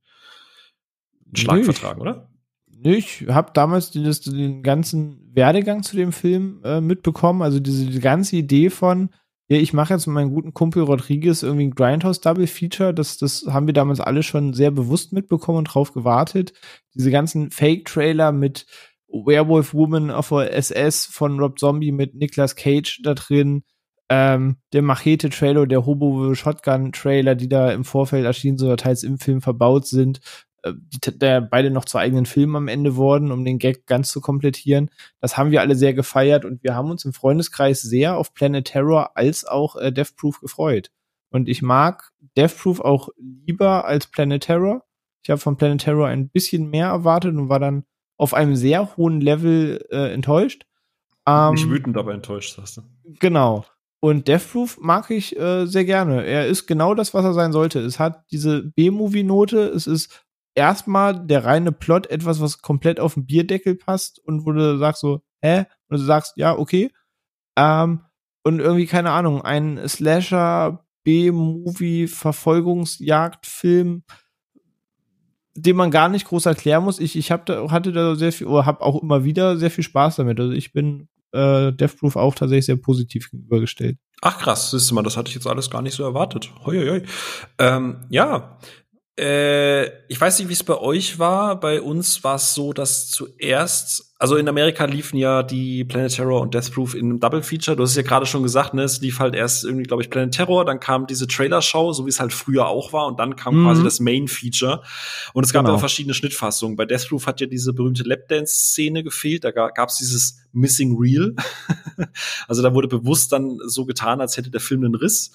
einen Schlag nee, vertragen, oder? Nee, ich habe damals den, den, ganzen Werdegang zu dem Film äh, mitbekommen. Also diese die ganze Idee von, ja, ich mache jetzt mit meinem guten Kumpel Rodriguez irgendwie ein Grindhouse Double Feature. Das, das haben wir damals alle schon sehr bewusst mitbekommen und drauf gewartet. Diese ganzen Fake-Trailer mit Werewolf Woman of SS von Rob Zombie mit Nicolas Cage da drin, ähm, der Machete-Trailer, der Hobo-Shotgun-Trailer, die da im Vorfeld erschienen, so teils im Film verbaut sind, äh, die der beide noch zu eigenen Filmen am Ende wurden, um den Gag ganz zu komplettieren. Das haben wir alle sehr gefeiert und wir haben uns im Freundeskreis sehr auf Planet Terror als auch äh, Death Proof gefreut. Und ich mag Death Proof auch lieber als Planet Terror. Ich habe von Planet Terror ein bisschen mehr erwartet und war dann auf einem sehr hohen Level äh, enttäuscht. Ähm, Nicht wütend, aber enttäuscht, sagst du. Genau. Und Death Proof mag ich äh, sehr gerne. Er ist genau das, was er sein sollte. Es hat diese B-Movie-Note. Es ist erstmal der reine Plot etwas, was komplett auf den Bierdeckel passt und wo du sagst so, hä? Und du sagst, ja, okay. Ähm, und irgendwie, keine Ahnung, ein Slasher B-Movie Verfolgungsjagdfilm den man gar nicht groß erklären muss. Ich, ich hab da, hatte da sehr viel, oder habe auch immer wieder sehr viel Spaß damit. Also ich bin äh, Deathproof auch tatsächlich sehr positiv gegenübergestellt. Ach krass, siehst du mal, das hatte ich jetzt alles gar nicht so erwartet. Hoi, hoi. Ähm, ja, äh, ich weiß nicht, wie es bei euch war. Bei uns war es so, dass zuerst, also in Amerika liefen ja die Planet Terror und Death Proof in einem Double Feature. Du hast es ja gerade schon gesagt, ne? Es lief halt erst irgendwie, glaube ich, Planet Terror, dann kam diese Trailer-Show, so wie es halt früher auch war, und dann kam mhm. quasi das Main Feature. Und es gab genau. ja auch verschiedene Schnittfassungen. Bei Death Proof hat ja diese berühmte Lapdance-Szene gefehlt. Da gab es dieses Missing Reel. also da wurde bewusst dann so getan, als hätte der Film einen Riss.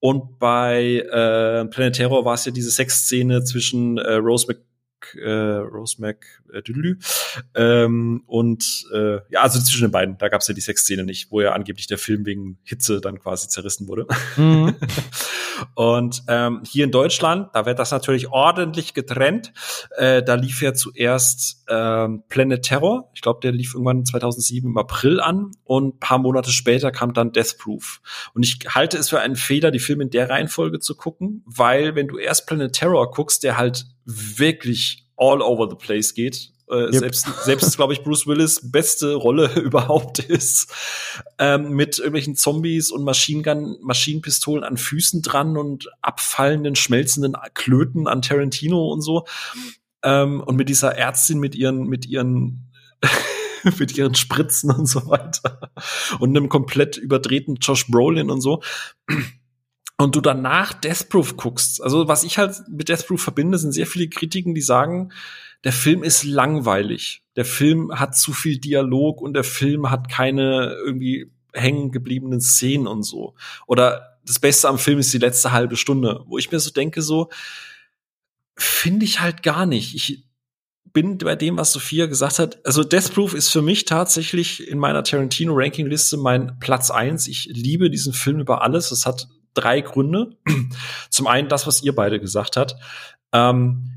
Und bei äh, Planet Terror war es ja diese Sexszene zwischen äh, Rose Mc äh, Rose Mac äh, Düdelü. Ähm, und äh, ja, also zwischen den beiden, da gab es ja die Sexszene nicht, wo ja angeblich der Film wegen Hitze dann quasi zerrissen wurde. Mhm. und ähm, hier in Deutschland, da wird das natürlich ordentlich getrennt. Äh, da lief ja zuerst ähm, Planet Terror. Ich glaube, der lief irgendwann 2007 im April an und paar Monate später kam dann Death Proof. Und ich halte es für einen Fehler, die Filme in der Reihenfolge zu gucken, weil wenn du erst Planet Terror guckst, der halt wirklich all over the place geht. Äh, yep. Selbst, selbst glaube ich, Bruce Willis beste Rolle überhaupt ist. Ähm, mit irgendwelchen Zombies und Maschinengun, Maschinenpistolen an Füßen dran und abfallenden, schmelzenden Klöten an Tarantino und so. Ähm, und mit dieser Ärztin mit ihren, mit ihren mit ihren Spritzen und so weiter. Und einem komplett überdrehten Josh Brolin und so. Und du danach Death Proof guckst. Also was ich halt mit Death Proof verbinde, sind sehr viele Kritiken, die sagen, der Film ist langweilig. Der Film hat zu viel Dialog und der Film hat keine irgendwie hängen gebliebenen Szenen und so. Oder das Beste am Film ist die letzte halbe Stunde, wo ich mir so denke, so finde ich halt gar nicht. Ich bin bei dem, was Sophia gesagt hat. Also Death Proof ist für mich tatsächlich in meiner Tarantino-Ranking-Liste mein Platz eins. Ich liebe diesen Film über alles. Es hat drei Gründe. Zum einen das, was ihr beide gesagt habt. Ähm,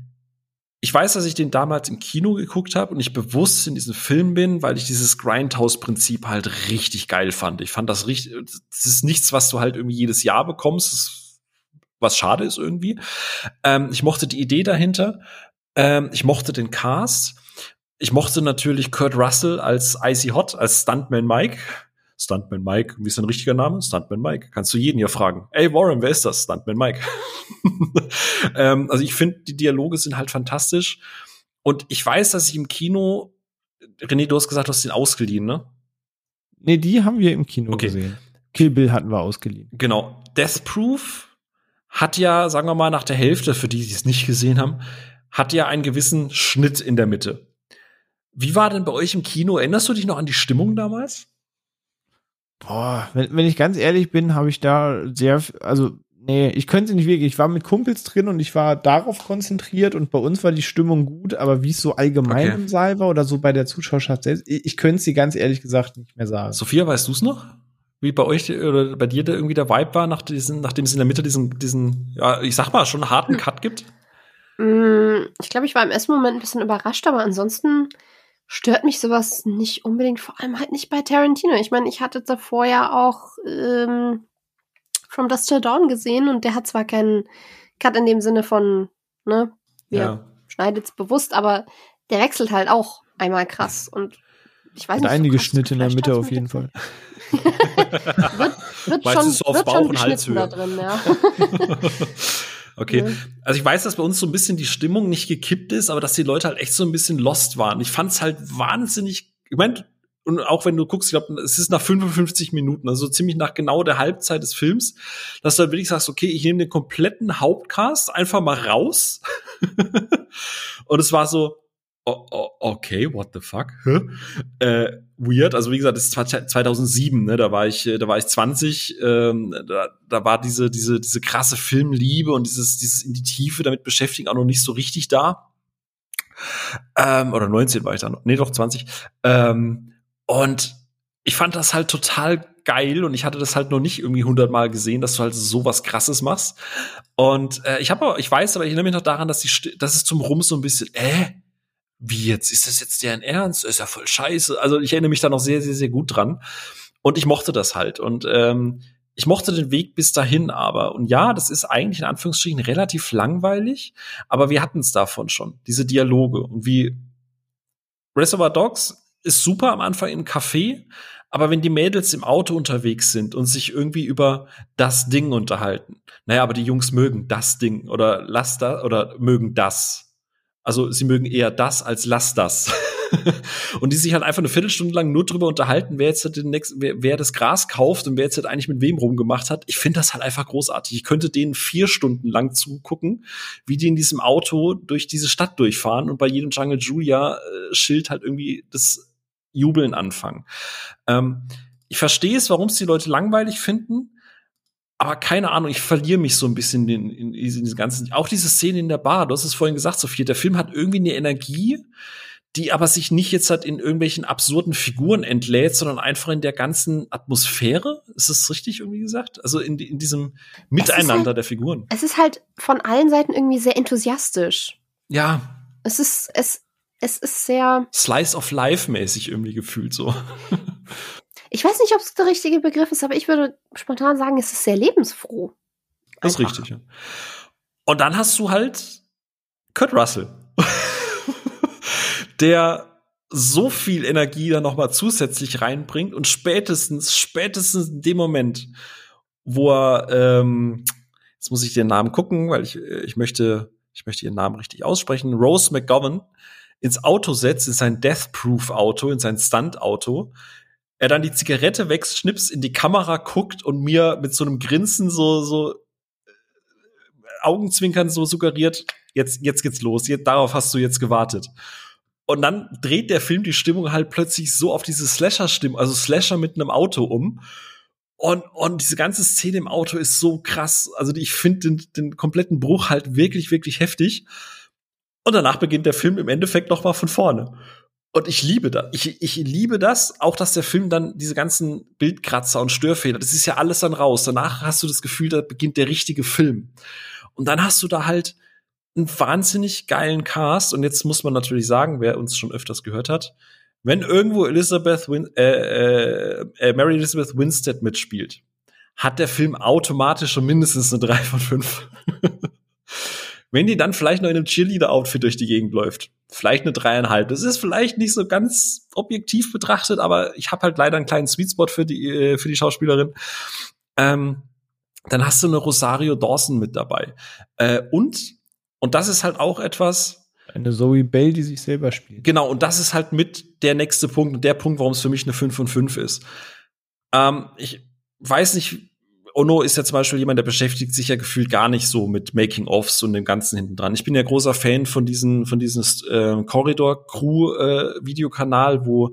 ich weiß, dass ich den damals im Kino geguckt habe und ich bewusst in diesem Film bin, weil ich dieses Grindhouse-Prinzip halt richtig geil fand. Ich fand das richtig, das ist nichts, was du halt irgendwie jedes Jahr bekommst, was schade ist irgendwie. Ähm, ich mochte die Idee dahinter. Ähm, ich mochte den Cast. Ich mochte natürlich Kurt Russell als Icy Hot, als Stuntman Mike. Stuntman Mike, wie ist sein richtiger Name? Stuntman Mike. Kannst du jeden hier fragen. Ey, Warren, wer ist das? Stuntman Mike. ähm, also ich finde, die Dialoge sind halt fantastisch. Und ich weiß, dass ich im Kino, René, du hast gesagt, du hast den ausgeliehen, ne? Nee, die haben wir im Kino okay. gesehen. Kill Bill hatten wir ausgeliehen. Genau. Death Proof hat ja, sagen wir mal, nach der Hälfte, für die, die es nicht gesehen haben, hat ja einen gewissen Schnitt in der Mitte. Wie war denn bei euch im Kino? Erinnerst du dich noch an die Stimmung damals? Boah, wenn, wenn ich ganz ehrlich bin, habe ich da sehr, also nee, ich könnte nicht wirklich. Ich war mit Kumpels drin und ich war darauf konzentriert und bei uns war die Stimmung gut, aber wie es so allgemein okay. im Saal war oder so bei der Zuschauerschaft selbst, ich, ich könnte sie ganz ehrlich gesagt nicht mehr sagen. Sophia, weißt du es noch? Wie bei euch oder bei dir da irgendwie der Vibe war, nach diesen, nachdem es in der Mitte diesen, diesen, ja, ich sag mal, schon einen harten Cut gibt? Mm, ich glaube, ich war im ersten Moment ein bisschen überrascht, aber ansonsten stört mich sowas nicht unbedingt, vor allem halt nicht bei Tarantino. Ich meine, ich hatte davor ja auch ähm, From Dust Till Dawn gesehen und der hat zwar keinen Cut in dem Sinne von, ne, wir ja. schneidet's bewusst, aber der wechselt halt auch einmal krass und ich weiß und nicht. Einige so Schnitte in der Mitte auf jeden Fall. wird wird schon, so wird schon geschnitten da drin, ja. Okay. Ja. Also ich weiß, dass bei uns so ein bisschen die Stimmung nicht gekippt ist, aber dass die Leute halt echt so ein bisschen lost waren. Ich fand es halt wahnsinnig, ich meine, und auch wenn du guckst, ich glaube, es ist nach 55 Minuten, also ziemlich nach genau der Halbzeit des Films, dass du halt wirklich sagst, okay, ich nehme den kompletten Hauptcast einfach mal raus. und es war so, okay, what the fuck? äh, weird. Also wie gesagt, das ist 2007, ne? Da war ich, äh, da war ich 20. Ähm, da, da war diese diese diese krasse Filmliebe und dieses dieses in die Tiefe damit beschäftigen auch noch nicht so richtig da. Ähm, oder 19 war ich da noch. Nee, doch 20. Ähm, und ich fand das halt total geil und ich hatte das halt noch nicht irgendwie hundertmal gesehen, dass du halt so was krasses machst. Und äh, ich habe ich weiß aber, ich erinnere mich noch daran, dass die dass es zum Rum so ein bisschen äh wie jetzt, ist das jetzt deren Ernst? Ist ja voll scheiße. Also ich erinnere mich da noch sehr, sehr, sehr gut dran. Und ich mochte das halt. Und ähm, ich mochte den Weg bis dahin aber. Und ja, das ist eigentlich in Anführungsstrichen relativ langweilig, aber wir hatten es davon schon, diese Dialoge. Und wie Reservoir Dogs ist super am Anfang im Café, aber wenn die Mädels im Auto unterwegs sind und sich irgendwie über das Ding unterhalten, naja, aber die Jungs mögen das Ding oder lass da oder mögen das also sie mögen eher das als lass das. und die sich halt einfach eine Viertelstunde lang nur drüber unterhalten, wer jetzt halt den nächsten, wer, wer das Gras kauft und wer jetzt halt eigentlich mit wem rumgemacht hat. Ich finde das halt einfach großartig. Ich könnte denen vier Stunden lang zugucken, wie die in diesem Auto durch diese Stadt durchfahren und bei jedem Jungle Julia äh, Schild halt irgendwie das Jubeln anfangen. Ähm, ich verstehe es, warum es die Leute langweilig finden aber keine Ahnung, ich verliere mich so ein bisschen in, in, in diesen ganzen, auch diese Szene in der Bar, du hast es vorhin gesagt, Sophie, der Film hat irgendwie eine Energie, die aber sich nicht jetzt halt in irgendwelchen absurden Figuren entlädt, sondern einfach in der ganzen Atmosphäre. Ist das richtig irgendwie gesagt? Also in, in diesem Miteinander halt, der Figuren. Es ist halt von allen Seiten irgendwie sehr enthusiastisch. Ja. Es ist, es, es ist sehr. Slice of Life mäßig irgendwie gefühlt so. Ich weiß nicht, ob es der richtige Begriff ist, aber ich würde spontan sagen, es ist sehr lebensfroh. Das ist richtig, ja. Und dann hast du halt Kurt Russell, der so viel Energie dann nochmal zusätzlich reinbringt und spätestens, spätestens in dem Moment, wo er, ähm, jetzt muss ich den Namen gucken, weil ich, ich möchte, ich möchte ihren Namen richtig aussprechen, Rose McGovern ins Auto setzt, in sein Death-Proof-Auto, in sein Stunt-Auto, er dann die Zigarette wegschnippst, in die Kamera guckt und mir mit so einem Grinsen so, so Augenzwinkern so suggeriert, jetzt, jetzt geht's los, jetzt, darauf hast du jetzt gewartet. Und dann dreht der Film die Stimmung halt plötzlich so auf diese Slasher-Stimmung, also Slasher mit einem Auto um. Und, und diese ganze Szene im Auto ist so krass. Also ich finde den, den kompletten Bruch halt wirklich, wirklich heftig. Und danach beginnt der Film im Endeffekt noch mal von vorne. Und ich liebe das. Ich, ich liebe das, auch dass der Film dann diese ganzen Bildkratzer und Störfehler, das ist ja alles dann raus. Danach hast du das Gefühl, da beginnt der richtige Film. Und dann hast du da halt einen wahnsinnig geilen Cast. Und jetzt muss man natürlich sagen, wer uns schon öfters gehört hat, wenn irgendwo Elizabeth Win äh, äh, äh, Mary Elizabeth Winstead mitspielt, hat der Film automatisch schon mindestens eine 3 von 5. wenn die dann vielleicht noch in einem Cheerleader-Outfit durch die Gegend läuft, vielleicht eine dreieinhalb. Das ist vielleicht nicht so ganz objektiv betrachtet, aber ich habe halt leider einen kleinen Sweetspot für die äh, für die Schauspielerin. Ähm, dann hast du eine Rosario Dawson mit dabei äh, und und das ist halt auch etwas. Eine Zoe Bell, die sich selber spielt. Genau, und das ist halt mit der nächste Punkt und der Punkt, warum es für mich eine 5 von 5 ist. Ähm, ich weiß nicht, Ono ist ja zum Beispiel jemand, der beschäftigt sich ja gefühlt gar nicht so mit Making-ofs und dem Ganzen hinten dran. Ich bin ja großer Fan von diesen, von diesem äh, Corridor-Crew-Videokanal, äh, wo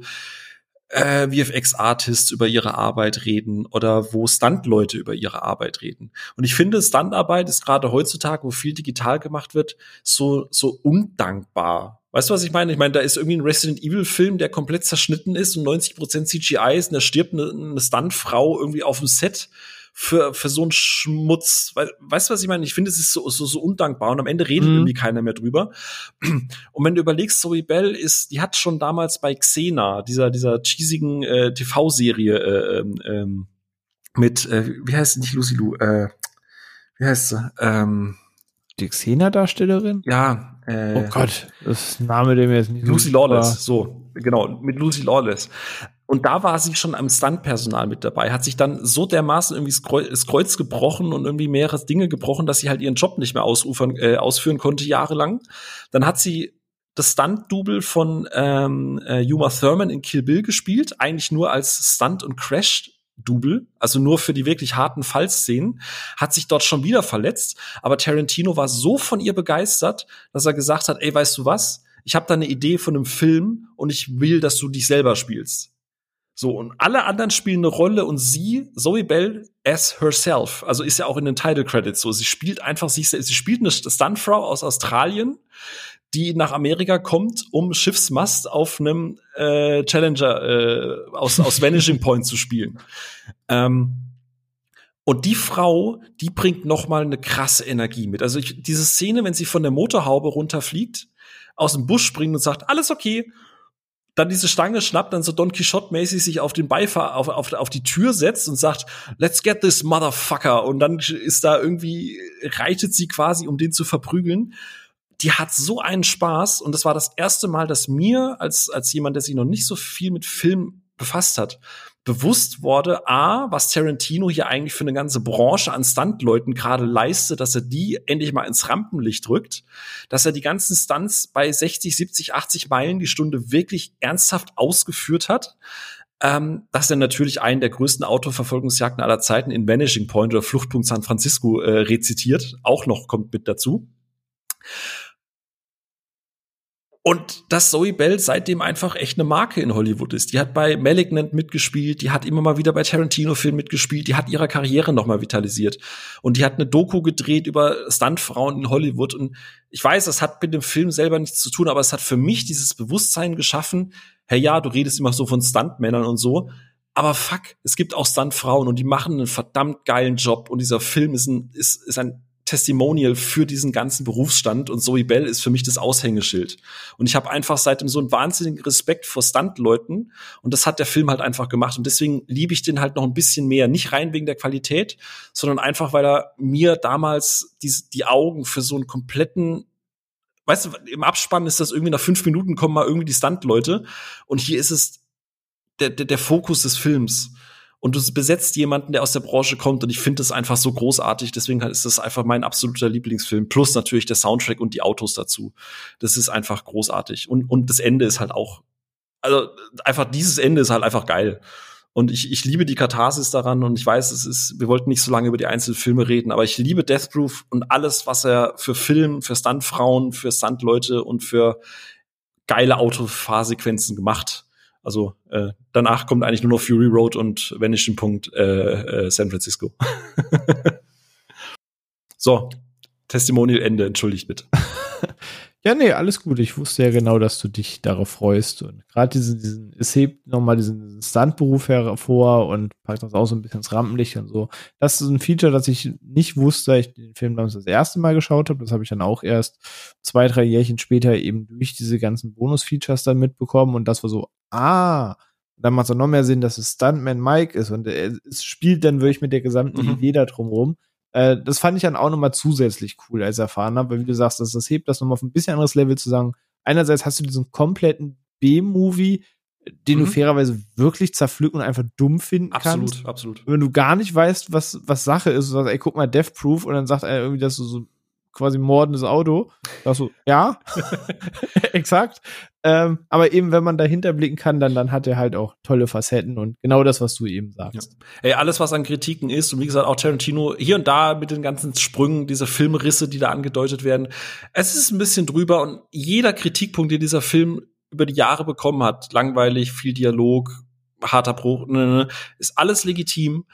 äh, VFX-Artists über ihre Arbeit reden oder wo Stunt-Leute über ihre Arbeit reden. Und ich finde, Stuntarbeit ist gerade heutzutage, wo viel digital gemacht wird, so, so undankbar. Weißt du, was ich meine? Ich meine, da ist irgendwie ein Resident Evil Film, der komplett zerschnitten ist und 90% CGI ist und da stirbt eine, eine Stuntfrau irgendwie auf dem Set für, für so einen Schmutz. Weißt du, was ich meine? Ich finde, es ist so, so, so undankbar und am Ende redet mhm. irgendwie keiner mehr drüber. Und wenn du überlegst, Zoe Bell ist, die hat schon damals bei Xena, dieser, dieser cheesigen äh, TV-Serie, äh, ähm, mit, äh, wie heißt sie nicht Lucy Lou, äh, wie heißt sie? Ähm, die Xena-Darstellerin? Ja. Äh, oh Gott, das ist ein Name, der mir jetzt nicht Lucy Lawless, so, genau, mit Lucy Lawless. Und da war sie schon am Stuntpersonal mit dabei, hat sich dann so dermaßen irgendwie das Kreuz gebrochen und irgendwie mehrere Dinge gebrochen, dass sie halt ihren Job nicht mehr ausufern, äh, ausführen konnte jahrelang. Dann hat sie das Stunt-Double von ähm, äh, Uma Thurman in Kill Bill gespielt, eigentlich nur als Stunt- und Crash-Double, also nur für die wirklich harten Fallszenen, hat sich dort schon wieder verletzt. Aber Tarantino war so von ihr begeistert, dass er gesagt hat, ey, weißt du was? Ich habe da eine Idee von einem Film und ich will, dass du dich selber spielst. So, und alle anderen spielen eine Rolle und sie, Zoe Bell, as herself. Also ist ja auch in den Title Credits so. Sie spielt einfach sich, sie spielt eine Stuntfrau aus Australien, die nach Amerika kommt, um Schiffsmast auf einem äh, Challenger äh, aus, aus Vanishing Point zu spielen. Ähm, und die Frau, die bringt noch mal eine krasse Energie mit. Also ich, diese Szene, wenn sie von der Motorhaube runterfliegt, aus dem Busch springt und sagt, alles okay, dann diese Stange schnappt, dann so Don Quixote-mäßig sich auf den Beifahr, auf, auf, auf die Tür setzt und sagt, let's get this motherfucker. Und dann ist da irgendwie, reitet sie quasi, um den zu verprügeln. Die hat so einen Spaß und das war das erste Mal, dass mir als, als jemand, der sich noch nicht so viel mit Film befasst hat, bewusst wurde, a, was Tarantino hier eigentlich für eine ganze Branche an Stuntleuten gerade leistet, dass er die endlich mal ins Rampenlicht rückt, dass er die ganzen Stunts bei 60, 70, 80 Meilen die Stunde wirklich ernsthaft ausgeführt hat, ähm, dass er natürlich einen der größten Autoverfolgungsjagden aller Zeiten in Vanishing Point oder Fluchtpunkt San Francisco äh, rezitiert, auch noch kommt mit dazu. Und dass Zoe Bell seitdem einfach echt eine Marke in Hollywood ist. Die hat bei Malignant mitgespielt, die hat immer mal wieder bei Tarantino-Filmen mitgespielt, die hat ihre Karriere nochmal vitalisiert. Und die hat eine Doku gedreht über Stuntfrauen in Hollywood. Und ich weiß, das hat mit dem Film selber nichts zu tun, aber es hat für mich dieses Bewusstsein geschaffen, hey ja, du redest immer so von Stuntmännern und so. Aber fuck, es gibt auch Stuntfrauen und die machen einen verdammt geilen Job. Und dieser Film ist ein, ist, ist ein Testimonial für diesen ganzen Berufsstand und Zoe Bell ist für mich das Aushängeschild. Und ich habe einfach seitdem so einen wahnsinnigen Respekt vor Stuntleuten und das hat der Film halt einfach gemacht und deswegen liebe ich den halt noch ein bisschen mehr. Nicht rein wegen der Qualität, sondern einfach, weil er mir damals die, die Augen für so einen kompletten Weißt du, im Abspann ist das irgendwie nach fünf Minuten kommen mal irgendwie die Stuntleute und hier ist es der, der, der Fokus des Films und du besetzt jemanden, der aus der Branche kommt und ich finde das einfach so großartig. Deswegen ist das einfach mein absoluter Lieblingsfilm. Plus natürlich der Soundtrack und die Autos dazu. Das ist einfach großartig. Und, und das Ende ist halt auch, also einfach dieses Ende ist halt einfach geil. Und ich, ich liebe die Katharsis daran und ich weiß, es ist, wir wollten nicht so lange über die einzelnen Filme reden, aber ich liebe Death Proof und alles, was er für Film, für Stuntfrauen, für Stuntleute und für geile Autofahrsequenzen gemacht. Also äh, danach kommt eigentlich nur noch Fury Road und Vanishing Punkt äh, äh, San Francisco. so, Testimonial Ende, entschuldigt bitte. Ja, nee, alles gut. Ich wusste ja genau, dass du dich darauf freust. Und gerade diesen, diesen, es hebt nochmal diesen Stuntberuf hervor und packt das auch so ein bisschen ins Rampenlicht und so. Das ist ein Feature, das ich nicht wusste, als ich den Film damals das erste Mal geschaut habe. Das habe ich dann auch erst zwei, drei Jährchen später eben durch diese ganzen Bonus-Features dann mitbekommen. Und das war so, ah, dann macht es auch noch mehr Sinn, dass es Stuntman Mike ist. Und es spielt dann wirklich mit der gesamten mhm. Idee da drumherum. Äh, das fand ich dann auch nochmal zusätzlich cool als erfahren habe, weil wie du sagst, das, das hebt das nochmal auf ein bisschen anderes Level zu sagen. Einerseits hast du diesen kompletten B-Movie, den mhm. du fairerweise wirklich zerpflücken und einfach dumm finden absolut, kannst. Absolut, absolut. Wenn du gar nicht weißt, was, was Sache ist, du sagst, ey, guck mal, Death Proof, und dann sagt er irgendwie, dass du so quasi mordendes Auto. Da so, ja, exakt. Ähm, aber eben, wenn man dahinter blicken kann, dann, dann hat er halt auch tolle Facetten und genau das, was du eben sagst. Ja. Ey, alles, was an Kritiken ist, und wie gesagt, auch Tarantino, hier und da mit den ganzen Sprüngen, diese Filmrisse, die da angedeutet werden, es ist ein bisschen drüber und jeder Kritikpunkt, den dieser Film über die Jahre bekommen hat, langweilig, viel Dialog, harter Bruch, ne, ne, ist alles legitim.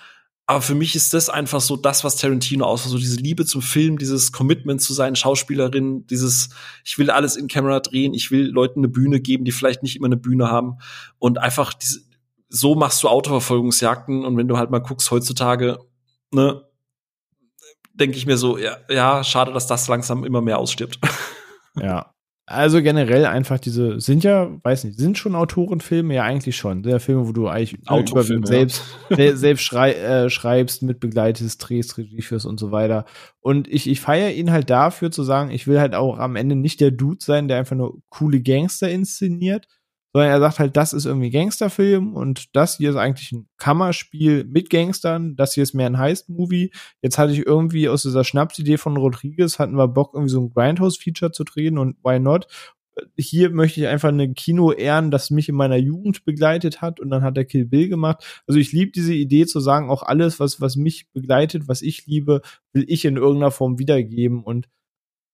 Aber für mich ist das einfach so das, was Tarantino ausmacht, so diese Liebe zum Film, dieses Commitment zu seinen Schauspielerinnen, dieses, ich will alles in Kamera drehen, ich will Leuten eine Bühne geben, die vielleicht nicht immer eine Bühne haben. Und einfach diese, so machst du Autoverfolgungsjagden. Und wenn du halt mal guckst heutzutage, ne, denke ich mir so, ja, ja, schade, dass das langsam immer mehr ausstirbt. Ja, also generell einfach diese, sind ja, weiß nicht, sind schon Autorenfilme? Ja, eigentlich schon. Der Filme, wo du eigentlich Autofilme, selbst, ja. selbst schrei äh, schreibst, mitbegleitest, drehst, Regie führst und so weiter. Und ich, ich feiere ihn halt dafür zu sagen, ich will halt auch am Ende nicht der Dude sein, der einfach nur coole Gangster inszeniert, sondern er sagt halt, das ist irgendwie Gangsterfilm und das hier ist eigentlich ein Kammerspiel mit Gangstern, das hier ist mehr ein Heist-Movie. Jetzt hatte ich irgendwie aus dieser Schnapsidee von Rodriguez, hatten wir Bock, irgendwie so ein Grindhouse-Feature zu drehen und why not? Hier möchte ich einfach eine Kino ehren, das mich in meiner Jugend begleitet hat und dann hat er Kill Bill gemacht. Also ich liebe diese Idee zu sagen, auch alles, was, was mich begleitet, was ich liebe, will ich in irgendeiner Form wiedergeben und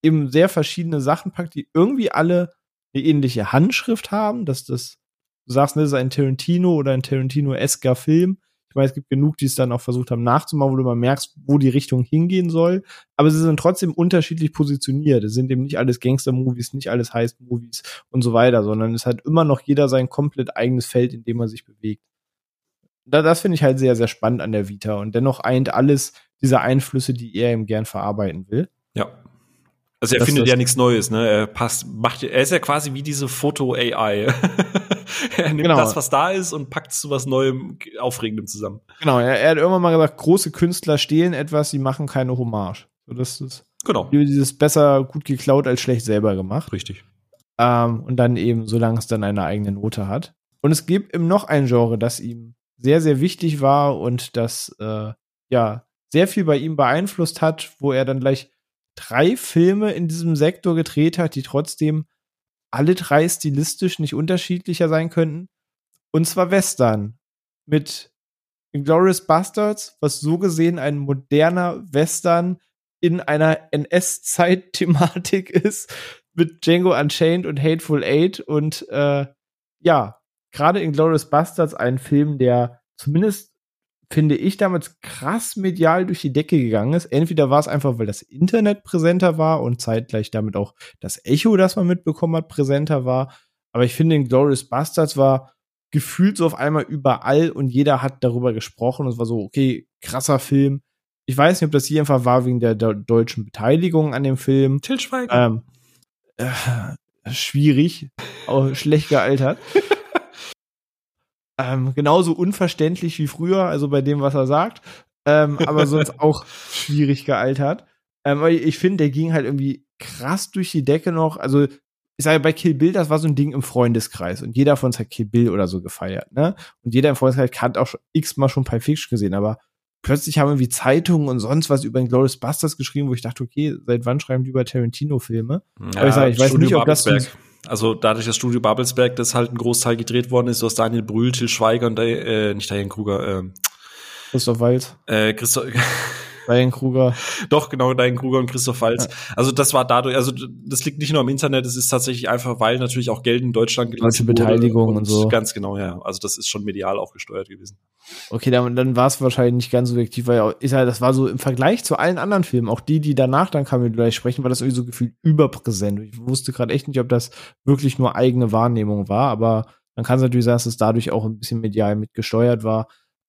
eben sehr verschiedene Sachen packt, die irgendwie alle eine ähnliche Handschrift haben, dass das, du sagst, ne, das ist ein Tarantino oder ein Tarantino-esker Film. Ich meine, es gibt genug, die es dann auch versucht haben nachzumachen, wo du mal merkst, wo die Richtung hingehen soll. Aber sie sind trotzdem unterschiedlich positioniert. Es sind eben nicht alles Gangster-Movies, nicht alles Heist-Movies und so weiter, sondern es hat immer noch jeder sein komplett eigenes Feld, in dem er sich bewegt. Da, das finde ich halt sehr, sehr spannend an der Vita. Und dennoch eint alles diese Einflüsse, die er ihm gern verarbeiten will. Ja. Also er das, findet ja nichts Neues, ne? Er passt, macht, er ist ja quasi wie diese Foto-AI. er nimmt genau. das, was da ist, und packt es zu was Neuem, Aufregendem zusammen. Genau, er, er, hat irgendwann mal gesagt, große Künstler stehlen etwas, sie machen keine Hommage. So, das ist genau. dieses besser gut geklaut als schlecht selber gemacht. Richtig. Ähm, und dann eben, solange es dann eine eigene Note hat. Und es gibt eben noch ein Genre, das ihm sehr, sehr wichtig war und das äh, ja sehr viel bei ihm beeinflusst hat, wo er dann gleich drei Filme in diesem Sektor gedreht hat, die trotzdem alle drei stilistisch nicht unterschiedlicher sein könnten. Und zwar Western. Mit Inglourious Bastards, was so gesehen ein moderner Western in einer NS-Zeit-Thematik ist, mit Django Unchained und Hateful Eight. Und äh, ja, gerade Inglourious Bastards ein Film, der zumindest finde ich, damals krass medial durch die Decke gegangen ist. Entweder war es einfach, weil das Internet präsenter war und zeitgleich damit auch das Echo, das man mitbekommen hat, präsenter war. Aber ich finde, in Glorious Bastards war gefühlt so auf einmal überall und jeder hat darüber gesprochen. Und es war so, okay, krasser Film. Ich weiß nicht, ob das hier einfach war wegen der deutschen Beteiligung an dem Film. Til Schweiger. Ähm, äh, schwierig, auch schlecht gealtert. Ähm, genauso unverständlich wie früher, also bei dem, was er sagt. Ähm, aber sonst auch schwierig gealtert. Ähm, ich finde, der ging halt irgendwie krass durch die Decke noch. Also, ich sage, bei Kill Bill, das war so ein Ding im Freundeskreis. Und jeder von uns hat Kill Bill oder so gefeiert, ne? Und jeder im Freundeskreis hat auch x-mal schon Pulp Fiction gesehen, aber plötzlich haben irgendwie Zeitungen und sonst was über den Glorious Busters geschrieben, wo ich dachte, okay, seit wann schreiben die über Tarantino-Filme? Ja, aber ich, sag, ich weiß nicht, ob das Also dadurch, dass Studio Babelsberg das halt ein Großteil gedreht worden ist, du hast Daniel Brühl, Till Schweiger und äh, nicht Diane Kruger, äh, Christoph Waltz. Äh, Christoph Diane Kruger. Doch, genau, Diane Kruger und Christoph Waltz. Ja. Also das war dadurch, also das liegt nicht nur am Internet, es ist tatsächlich einfach, weil natürlich auch Geld in Deutschland Deutsche Beteiligung und, und, so. Ganz genau, ja. Also das ist schon medial auch gesteuert gewesen. Okay, dann, dann war es wahrscheinlich nicht ganz subjektiv, weil ist ja, das war so im Vergleich zu allen anderen Filmen, auch die, die danach dann kamen, wir gleich sprechen, war das irgendwie so gefühlt überpräsent. Ich wusste gerade echt nicht, ob das wirklich nur eigene Wahrnehmung war, aber dann kann es natürlich sein, dass es dadurch auch ein bisschen medial mitgesteuert war.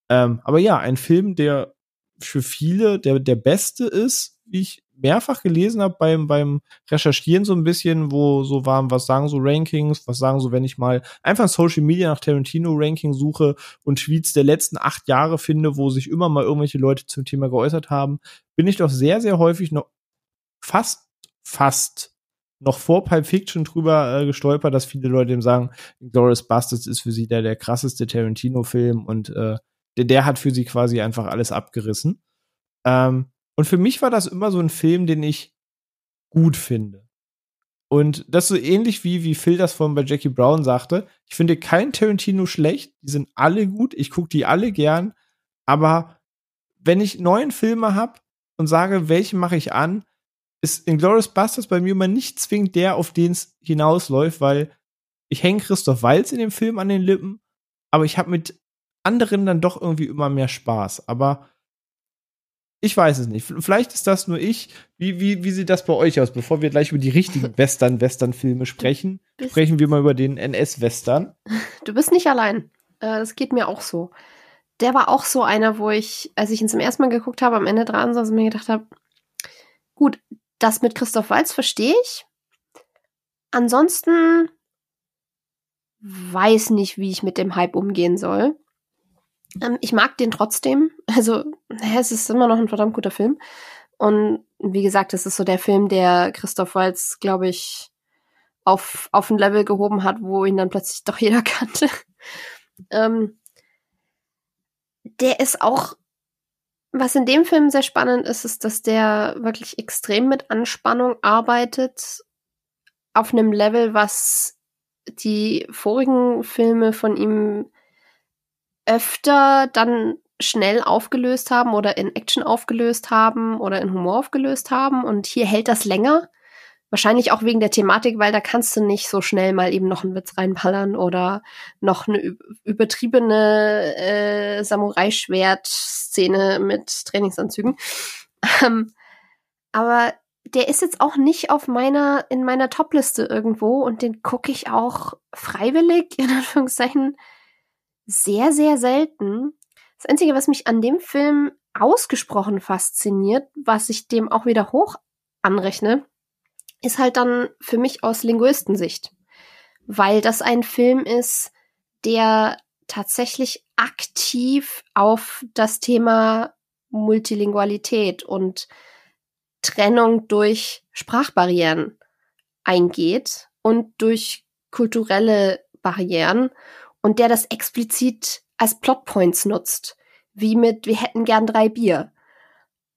Ähm, aber ja, ein Film, der für viele der, der beste ist, wie ich mehrfach gelesen habe beim, beim Recherchieren so ein bisschen, wo so waren, was sagen so Rankings, was sagen so, wenn ich mal einfach Social Media nach Tarantino Ranking suche und Tweets der letzten acht Jahre finde, wo sich immer mal irgendwelche Leute zum Thema geäußert haben, bin ich doch sehr, sehr häufig noch fast, fast noch vor Pulp Fiction drüber äh, gestolpert, dass viele Leute ihm sagen, Glorious Bastards ist für sie der, der krasseste Tarantino-Film und äh, der, der hat für sie quasi einfach alles abgerissen. Ähm, und für mich war das immer so ein Film, den ich gut finde. Und das so ähnlich wie, wie Phil das vorhin bei Jackie Brown sagte. Ich finde kein Tarantino schlecht. Die sind alle gut. Ich gucke die alle gern. Aber wenn ich neuen Filme habe und sage, welchen mache ich an, ist Inglourious Basterds bei mir immer nicht zwingend der, auf den es hinausläuft, weil ich hänge Christoph Walz in dem Film an den Lippen, aber ich habe mit anderen dann doch irgendwie immer mehr Spaß. Aber ich weiß es nicht. Vielleicht ist das nur ich. Wie, wie, wie sieht das bei euch aus? Bevor wir gleich über die richtigen Western-Western-Filme sprechen, sprechen wir mal über den NS-Western. Du bist nicht allein. Äh, das geht mir auch so. Der war auch so einer, wo ich, als ich ihn zum ersten Mal geguckt habe, am Ende dran saß und mir gedacht habe, gut, das mit Christoph Walz verstehe ich. Ansonsten weiß nicht, wie ich mit dem Hype umgehen soll. Ähm, ich mag den trotzdem. Also, es ist immer noch ein verdammt guter Film. Und wie gesagt, es ist so der Film, der Christoph Waltz, glaube ich, auf, auf ein Level gehoben hat, wo ihn dann plötzlich doch jeder kannte. ähm, der ist auch, was in dem Film sehr spannend ist, ist, dass der wirklich extrem mit Anspannung arbeitet. Auf einem Level, was die vorigen Filme von ihm öfter dann schnell aufgelöst haben oder in Action aufgelöst haben oder in Humor aufgelöst haben. Und hier hält das länger. Wahrscheinlich auch wegen der Thematik, weil da kannst du nicht so schnell mal eben noch einen Witz reinballern oder noch eine übertriebene äh, Samurai-Schwert-Szene mit Trainingsanzügen. Ähm, aber der ist jetzt auch nicht auf meiner, in meiner Top-Liste irgendwo und den gucke ich auch freiwillig, in Anführungszeichen, sehr, sehr selten. Das Einzige, was mich an dem Film ausgesprochen fasziniert, was ich dem auch wieder hoch anrechne, ist halt dann für mich aus Linguistensicht. Weil das ein Film ist, der tatsächlich aktiv auf das Thema Multilingualität und Trennung durch Sprachbarrieren eingeht und durch kulturelle Barrieren und der das explizit als Plotpoints nutzt, wie mit wir hätten gern drei Bier.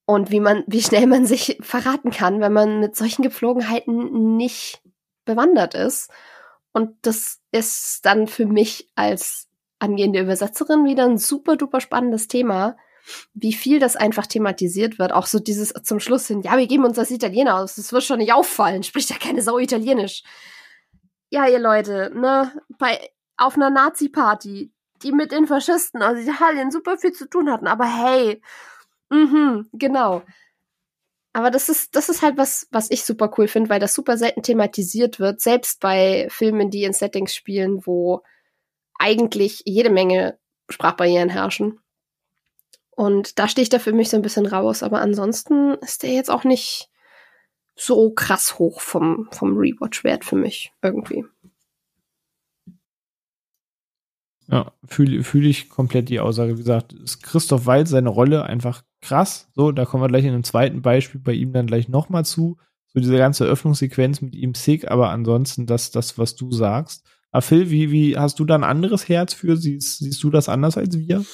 Und wie man, wie schnell man sich verraten kann, wenn man mit solchen Gepflogenheiten nicht bewandert ist. Und das ist dann für mich als angehende Übersetzerin wieder ein super duper spannendes Thema, wie viel das einfach thematisiert wird. Auch so dieses zum Schluss hin, ja, wir geben uns das Italiener aus, das wird schon nicht auffallen, spricht ja keine Sau Italienisch. Ja, ihr Leute, ne, bei auf einer Nazi-Party, die mit den Faschisten aus Italien super viel zu tun hatten. Aber hey, mhm, genau. Aber das ist, das ist halt was, was ich super cool finde, weil das super selten thematisiert wird, selbst bei Filmen, die in Settings spielen, wo eigentlich jede Menge Sprachbarrieren herrschen. Und da stehe ich da für mich so ein bisschen raus, aber ansonsten ist der jetzt auch nicht so krass hoch vom, vom Rewatch-Wert für mich irgendwie. Ja, fühle fühl ich komplett die Aussage. Wie gesagt, ist Christoph Weil seine Rolle einfach krass. So, da kommen wir gleich in einem zweiten Beispiel bei ihm dann gleich nochmal zu. So diese ganze Öffnungssequenz mit ihm sick, aber ansonsten das, das, was du sagst. Aber Phil, wie, wie hast du da ein anderes Herz für? Siehst, siehst du das anders als wir?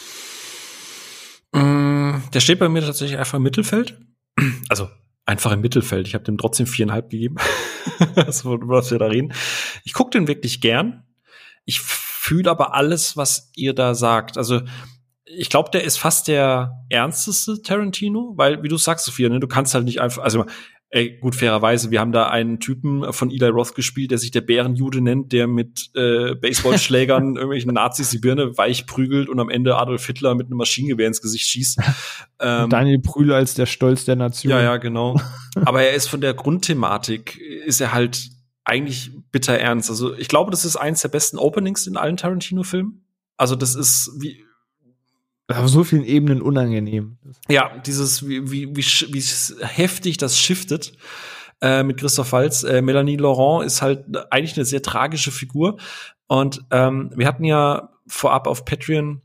Mm, der steht bei mir tatsächlich einfach im Mittelfeld. Also einfach im Mittelfeld. Ich habe dem trotzdem viereinhalb gegeben. das, was wir da reden. Ich gucke den wirklich gern. Ich fühle aber alles, was ihr da sagt. Also ich glaube, der ist fast der ernsteste Tarantino, weil, wie du sagst, Sophia, ne, du kannst halt nicht einfach, also Ey, gut, fairerweise, wir haben da einen Typen von Eli Roth gespielt, der sich der Bärenjude nennt, der mit äh, Baseballschlägern irgendwelchen Nazis die Birne weich prügelt und am Ende Adolf Hitler mit einem Maschinengewehr ins Gesicht schießt. ähm, Daniel Brühl als der Stolz der Nation. Ja, ja, genau. Aber er ist von der Grundthematik, ist er halt eigentlich bitter ernst. Also ich glaube, das ist eins der besten Openings in allen Tarantino-Filmen. Also das ist wie auf so vielen Ebenen unangenehm. Ja, dieses, wie, wie, wie, wie heftig das shiftet äh, mit Christoph Waltz. Äh, Melanie Laurent ist halt eigentlich eine sehr tragische Figur. Und ähm, wir hatten ja vorab auf Patreon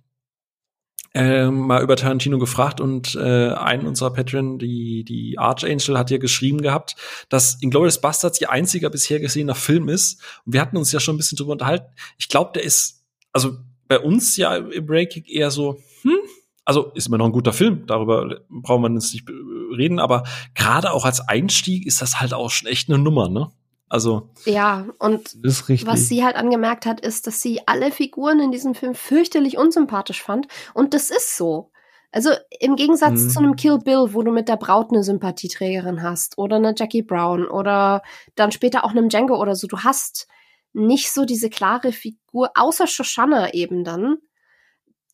äh, mal über Tarantino gefragt und äh, ein unserer Patreon, die, die Archangel, hat ja geschrieben gehabt, dass Inglourious Bastards ihr einziger bisher gesehener Film ist. Und wir hatten uns ja schon ein bisschen drüber unterhalten. Ich glaube, der ist, also bei uns ja im Breaking eher so, hm, also ist immer noch ein guter Film, darüber braucht man jetzt nicht reden, aber gerade auch als Einstieg ist das halt auch schon echt eine Nummer, ne? Also. Ja, und was sie halt angemerkt hat, ist, dass sie alle Figuren in diesem Film fürchterlich unsympathisch fand. Und das ist so. Also im Gegensatz mhm. zu einem Kill Bill, wo du mit der Braut eine Sympathieträgerin hast, oder eine Jackie Brown, oder dann später auch einem Django oder so, du hast nicht so diese klare Figur, außer Shoshana eben dann,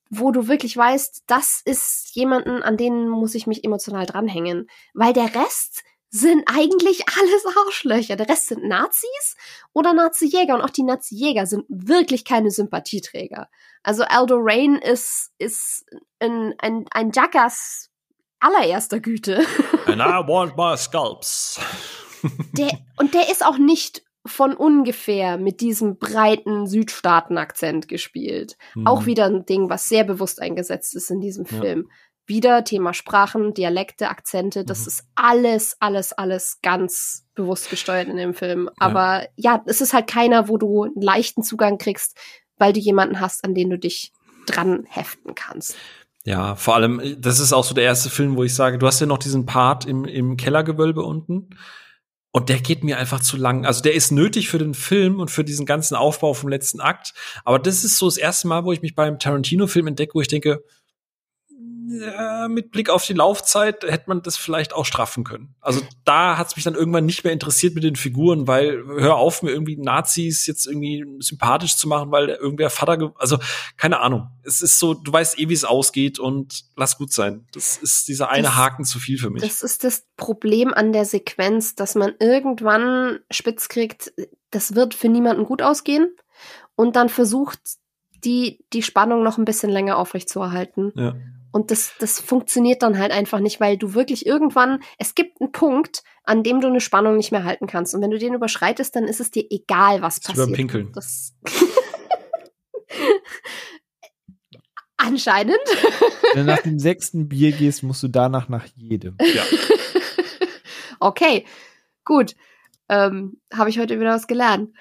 wo du wirklich weißt, das ist jemanden, an den muss ich mich emotional dranhängen. Weil der Rest sind eigentlich alles Arschlöcher. Der Rest sind Nazis oder Nazi-Jäger. Und auch die Nazi-Jäger sind wirklich keine Sympathieträger. Also Aldo Rain ist, ist ein, ein, ein Jackass allererster Güte. And I want my scalps. Der, und der ist auch nicht von ungefähr mit diesem breiten Südstaaten-Akzent gespielt. Mhm. Auch wieder ein Ding, was sehr bewusst eingesetzt ist in diesem Film. Ja. Wieder Thema Sprachen, Dialekte, Akzente, das mhm. ist alles, alles, alles ganz bewusst gesteuert in dem Film. Aber ja. ja, es ist halt keiner, wo du einen leichten Zugang kriegst, weil du jemanden hast, an den du dich dran heften kannst. Ja, vor allem, das ist auch so der erste Film, wo ich sage, du hast ja noch diesen Part im, im Kellergewölbe unten. Und der geht mir einfach zu lang. Also der ist nötig für den Film und für diesen ganzen Aufbau vom letzten Akt. Aber das ist so das erste Mal, wo ich mich beim Tarantino-Film entdecke, wo ich denke, ja, mit Blick auf die Laufzeit hätte man das vielleicht auch straffen können. Also da hat es mich dann irgendwann nicht mehr interessiert mit den Figuren, weil hör auf, mir irgendwie Nazis jetzt irgendwie sympathisch zu machen, weil irgendwer Vater, also keine Ahnung. Es ist so, du weißt eh, wie es ausgeht und lass gut sein. Das ist dieser eine das, Haken zu viel für mich. Das ist das Problem an der Sequenz, dass man irgendwann spitz kriegt, das wird für niemanden gut ausgehen und dann versucht die die Spannung noch ein bisschen länger aufrechtzuerhalten. Ja. Und das, das funktioniert dann halt einfach nicht, weil du wirklich irgendwann, es gibt einen Punkt, an dem du eine Spannung nicht mehr halten kannst. Und wenn du den überschreitest, dann ist es dir egal, was passiert. Über Pinkeln. Das Anscheinend. Wenn du nach dem sechsten Bier gehst, musst du danach nach jedem. Ja. okay, gut. Ähm, Habe ich heute wieder was gelernt.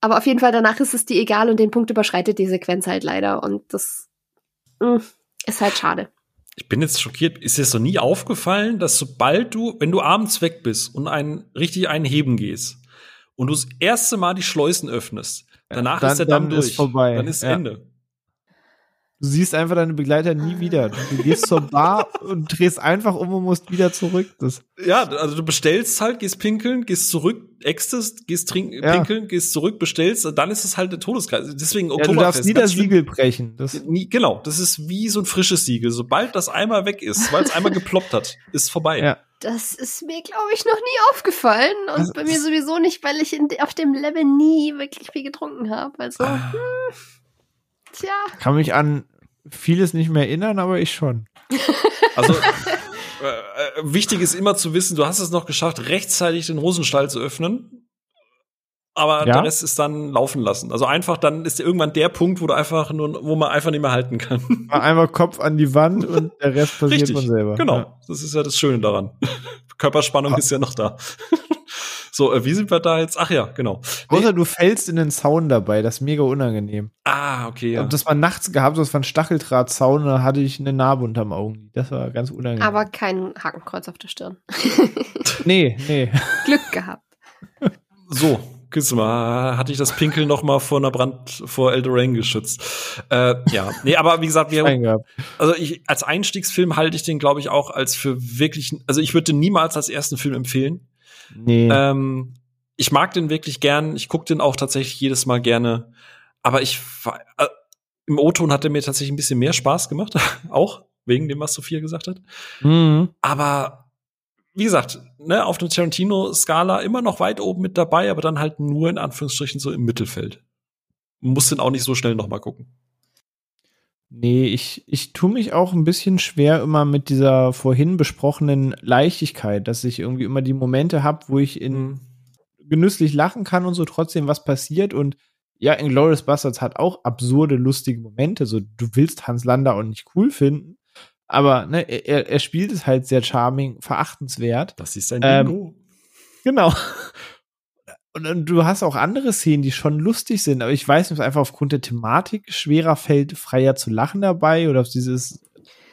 Aber auf jeden Fall, danach ist es dir egal und den Punkt überschreitet die Sequenz halt leider. Und das. Mh. Ist halt schade. Ich bin jetzt schockiert. Ist dir so nie aufgefallen, dass sobald du, wenn du abends weg bist und einen, richtig einen heben gehst und du das erste Mal die Schleusen öffnest, danach dann, ist der Damm durch. Ist vorbei. Dann ist ja. Ende. Du siehst einfach deine Begleiter nie wieder. Du gehst zur Bar und drehst einfach um und musst wieder zurück. Das ja, also du bestellst halt, gehst pinkeln, gehst zurück, extest, gehst trinken, ja. pinkeln, gehst zurück, bestellst, dann ist es halt der Todeskreis. Deswegen Oktoberfest. Ja, du darfst nie das Siegel brechen. Das nie, genau, das ist wie so ein frisches Siegel. Sobald das einmal weg ist, weil es einmal geploppt hat, ist vorbei. Ja. Das ist mir, glaube ich, noch nie aufgefallen. Und das bei mir sowieso nicht, weil ich in, auf dem Level nie wirklich viel getrunken habe. Also, ah. hm. Tja. Kann mich an vieles nicht mehr erinnern, aber ich schon. Also äh, äh, wichtig ist immer zu wissen, du hast es noch geschafft, rechtzeitig den Hosenstall zu öffnen. Aber ja? der Rest ist dann laufen lassen. Also einfach, dann ist irgendwann der Punkt, wo du einfach nur, wo man einfach nicht mehr halten kann. Einmal Kopf an die Wand und der Rest passiert Richtig, von selber. Genau. Ja. Das ist ja das Schöne daran. Körperspannung ah. ist ja noch da. So, äh, wie sind wir da jetzt? Ach ja, genau. Außer du fällst in den Zaun dabei, das ist mega unangenehm. Ah, okay, ja. Und das war nachts gehabt, das war ein Stacheldrahtzaun, da hatte ich eine Narbe unterm Augen. Das war ganz unangenehm. Aber kein Hakenkreuz auf der Stirn. Nee, nee. Glück gehabt. So, mal, hatte ich das Pinkel noch mal vor einer Brand vor Eldorain geschützt. Äh, ja, nee, aber wie gesagt, wir, also ich als Einstiegsfilm halte ich den, glaube ich, auch als für wirklich, also ich würde den niemals als ersten Film empfehlen. Nee. Ähm, ich mag den wirklich gern. Ich gucke den auch tatsächlich jedes Mal gerne. Aber ich äh, im O-Ton hat er mir tatsächlich ein bisschen mehr Spaß gemacht, auch wegen dem, was Sophia gesagt hat. Mhm. Aber wie gesagt, ne, auf einer Tarantino-Skala immer noch weit oben mit dabei, aber dann halt nur in Anführungsstrichen so im Mittelfeld. Muss den auch nicht so schnell noch mal gucken. Nee, ich, ich tue mich auch ein bisschen schwer immer mit dieser vorhin besprochenen Leichtigkeit, dass ich irgendwie immer die Momente habe, wo ich in mhm. genüsslich lachen kann und so trotzdem was passiert und ja, Inglourious Bastards hat auch absurde, lustige Momente. So, du willst Hans Lander auch nicht cool finden, aber ne, er, er spielt es halt sehr charming, verachtenswert. Das ist ein Bingo. Ähm, genau. Und du hast auch andere Szenen, die schon lustig sind, aber ich weiß nicht, ob es einfach aufgrund der Thematik schwerer fällt, freier zu lachen dabei oder auf dieses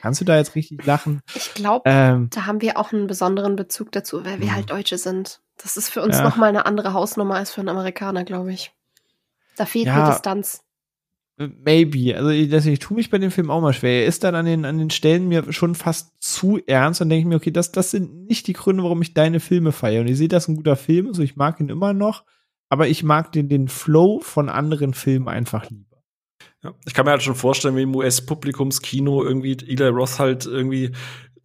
Kannst du da jetzt richtig lachen? Ich glaube, ähm, da haben wir auch einen besonderen Bezug dazu, weil wir mhm. halt Deutsche sind. Das ist für uns ja. noch mal eine andere Hausnummer als für einen Amerikaner, glaube ich. Da fehlt ja, eine Distanz. Maybe. Also ich, ich tue mich bei dem Film auch mal schwer. Er ist dann an den, an den Stellen mir schon fast zu ernst und denke ich mir, okay, das, das sind nicht die Gründe, warum ich deine Filme feiere. Und ich sehe, das ist ein guter Film, also ich mag ihn immer noch, aber ich mag den, den Flow von anderen Filmen einfach lieber. Ja, ich kann mir halt schon vorstellen, wie im US-Publikumskino irgendwie Eli Roth halt irgendwie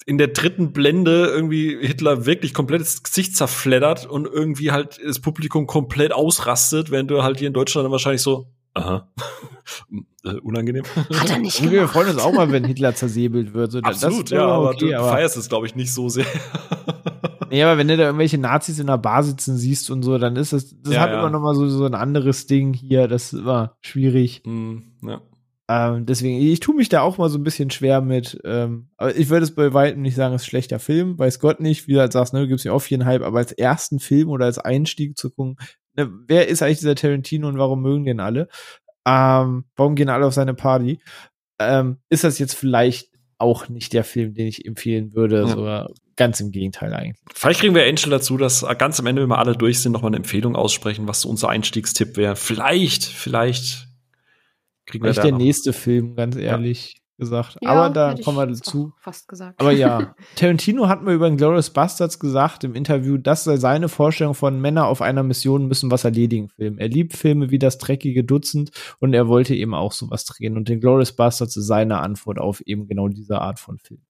in der dritten Blende irgendwie Hitler wirklich komplett das Gesicht zerfleddert und irgendwie halt das Publikum komplett ausrastet, wenn du halt hier in Deutschland dann wahrscheinlich so, aha, äh, unangenehm. Hat er nicht. Wir freuen uns auch mal, wenn Hitler zersäbelt wird. So, Absolut, ja, aber okay, du aber feierst es, glaube ich, nicht so sehr. nee, aber wenn du da irgendwelche Nazis in der Bar sitzen siehst und so, dann ist das, das ja, hat ja. immer noch mal so, so ein anderes Ding hier, das ist immer schwierig. Mm, ja. Ähm, deswegen, ich tue mich da auch mal so ein bisschen schwer mit. Ähm, aber ich würde es bei weitem nicht sagen, es ist ein schlechter Film, weiß Gott nicht, wie du halt sagst, ne, du gibst ja auch viereinhalb, aber als ersten Film oder als Einstieg zu gucken, ne, wer ist eigentlich dieser Tarantino und warum mögen den alle? Ähm, warum gehen alle auf seine Party? Ähm, ist das jetzt vielleicht auch nicht der Film, den ich empfehlen würde, ja. so ganz im Gegenteil eigentlich. Vielleicht kriegen wir Angel dazu, dass ganz am Ende, wenn wir alle durch sind, nochmal eine Empfehlung aussprechen, was so unser Einstiegstipp wäre. Vielleicht, vielleicht kriegen wir da der noch. nächste Film, ganz ehrlich gesagt. Ja, aber da kommen wir dazu. Fast gesagt. Aber ja, Tarantino hat mir über Glorious Bastards gesagt im Interview, das sei seine Vorstellung von Männer auf einer Mission müssen was erledigen Film. Er liebt Filme wie das dreckige Dutzend und er wollte eben auch sowas drehen. Und den Glorious Bastards ist seine Antwort auf eben genau diese Art von Film.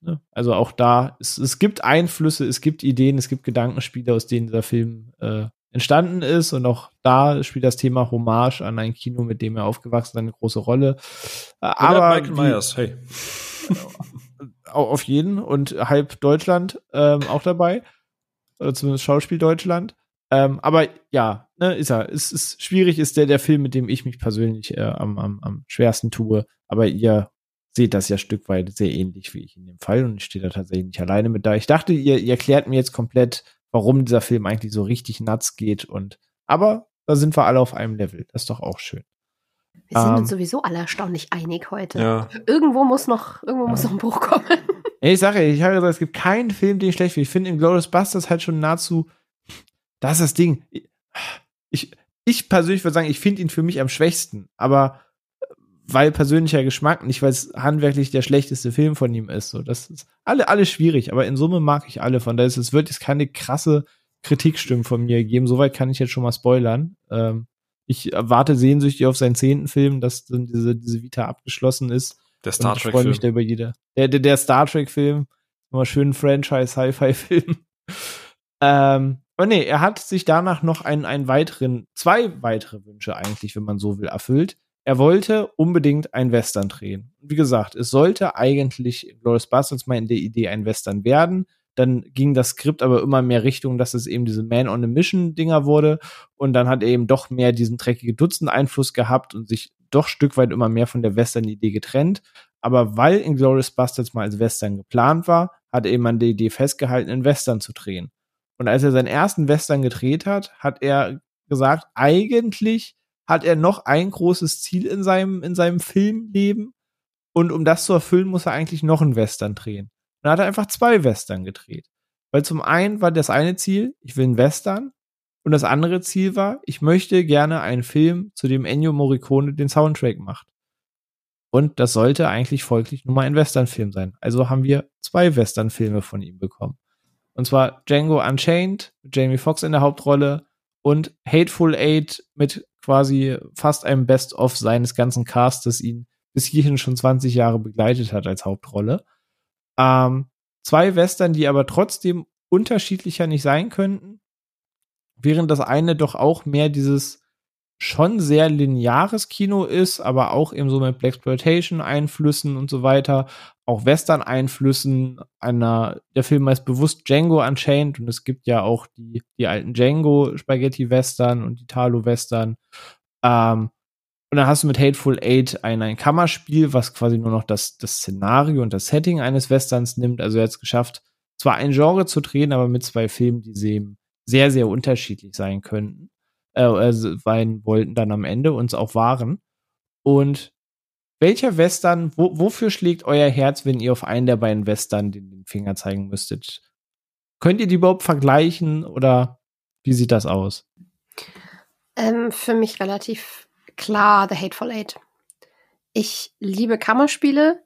Ne? Also auch da, es, es gibt Einflüsse, es gibt Ideen, es gibt Gedankenspiele, aus denen dieser Film äh, entstanden ist. Und auch da spielt das Thema Hommage an ein Kino, mit dem er aufgewachsen ist, eine große Rolle. Oder Aber Michael Myers, hey. auf jeden und halb Deutschland ähm, auch dabei. Oder zumindest Schauspiel Deutschland. Ähm, aber ja, ne, ist er. Es ist schwierig, ist der der Film, mit dem ich mich persönlich äh, am, am, am schwersten tue. Aber ihr seht das ja Stück weit sehr ähnlich wie ich in dem Fall und ich stehe da tatsächlich nicht alleine mit da. Ich dachte, ihr, ihr erklärt mir jetzt komplett, warum dieser Film eigentlich so richtig nuts geht und aber da sind wir alle auf einem Level. Das ist doch auch schön. Wir sind um, uns ähm, sowieso alle erstaunlich einig heute. Ja. Irgendwo muss noch, irgendwo ja. muss noch ein Bruch kommen. Ich sage, ich habe gesagt, es gibt keinen Film, den ich schlecht finde. Ich finde Glorious Busters halt schon nahezu, das ist das Ding. Ich, ich persönlich würde sagen, ich finde ihn für mich am schwächsten, aber weil persönlicher Geschmack, nicht weil es handwerklich der schlechteste Film von ihm ist. So, das ist alle, alle schwierig, aber in Summe mag ich alle. Von daher ist es wird jetzt keine krasse Kritikstimmen von mir geben. Soweit kann ich jetzt schon mal spoilern. Ähm, ich warte sehnsüchtig auf seinen zehnten Film, dass dann diese, diese Vita abgeschlossen ist. Der Star Trek-Film. Ich freue mich da über jeder. Der, der, der Star Trek-Film. Immer schön Franchise-Hi-Fi-Film. ähm, aber nee, er hat sich danach noch einen, einen weiteren, zwei weitere Wünsche eigentlich, wenn man so will, erfüllt er wollte unbedingt ein Western drehen. Wie gesagt, es sollte eigentlich Glorious Bastards mal in der Idee ein Western werden. Dann ging das Skript aber immer mehr Richtung, dass es eben diese Man on a Mission Dinger wurde. Und dann hat er eben doch mehr diesen dreckige Dutzend Einfluss gehabt und sich doch Stück weit immer mehr von der Western-Idee getrennt. Aber weil Inglourious Bastards mal als Western geplant war, hat er eben an der Idee festgehalten, einen Western zu drehen. Und als er seinen ersten Western gedreht hat, hat er gesagt, eigentlich hat er noch ein großes Ziel in seinem, in seinem Filmleben. Und um das zu erfüllen, muss er eigentlich noch einen Western drehen. dann hat er einfach zwei Western gedreht. Weil zum einen war das eine Ziel, ich will einen Western. Und das andere Ziel war, ich möchte gerne einen Film, zu dem Ennio Morricone den Soundtrack macht. Und das sollte eigentlich folglich nur mal ein Westernfilm sein. Also haben wir zwei Westernfilme von ihm bekommen. Und zwar Django Unchained mit Jamie Foxx in der Hauptrolle und Hateful Eight mit quasi fast einem Best-of seines ganzen Castes, ihn bis hierhin schon 20 Jahre begleitet hat als Hauptrolle. Ähm, zwei Western, die aber trotzdem unterschiedlicher nicht sein könnten, während das eine doch auch mehr dieses schon sehr lineares Kino ist, aber auch eben so mit Blaxploitation-Einflüssen und so weiter, auch Western-Einflüssen. Einer, der Film heißt bewusst Django Unchained und es gibt ja auch die, die alten Django-Spaghetti-Western und die Talo-Western. Ähm, und dann hast du mit Hateful Eight ein, ein Kammerspiel, was quasi nur noch das, das Szenario und das Setting eines Westerns nimmt. Also er hat es geschafft, zwar ein Genre zu drehen, aber mit zwei Filmen, die sehr, sehr unterschiedlich sein könnten äh, also sein wollten dann am Ende und es auch waren. Und welcher Western, wo, wofür schlägt euer Herz, wenn ihr auf einen der beiden Western den, den Finger zeigen müsstet? Könnt ihr die überhaupt vergleichen oder wie sieht das aus? Ähm, für mich relativ klar The Hateful Eight. Ich liebe Kammerspiele.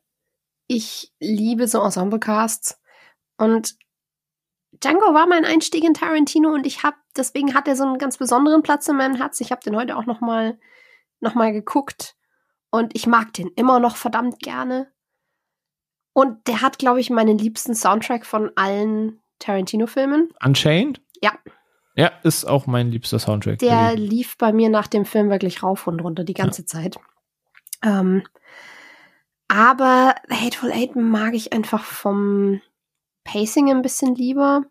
Ich liebe so Ensemblecasts. Und Django war mein Einstieg in Tarantino und ich habe, deswegen hat er so einen ganz besonderen Platz in meinem Herz. Ich habe den heute auch noch mal, noch mal geguckt und ich mag den immer noch verdammt gerne. Und der hat, glaube ich, meinen liebsten Soundtrack von allen Tarantino-Filmen. Unchained? Ja. Ja, ist auch mein liebster Soundtrack. Der lief bei mir nach dem Film wirklich rauf und runter die ganze ja. Zeit. Ähm, aber Hateful Eight mag ich einfach vom, Pacing ein bisschen lieber.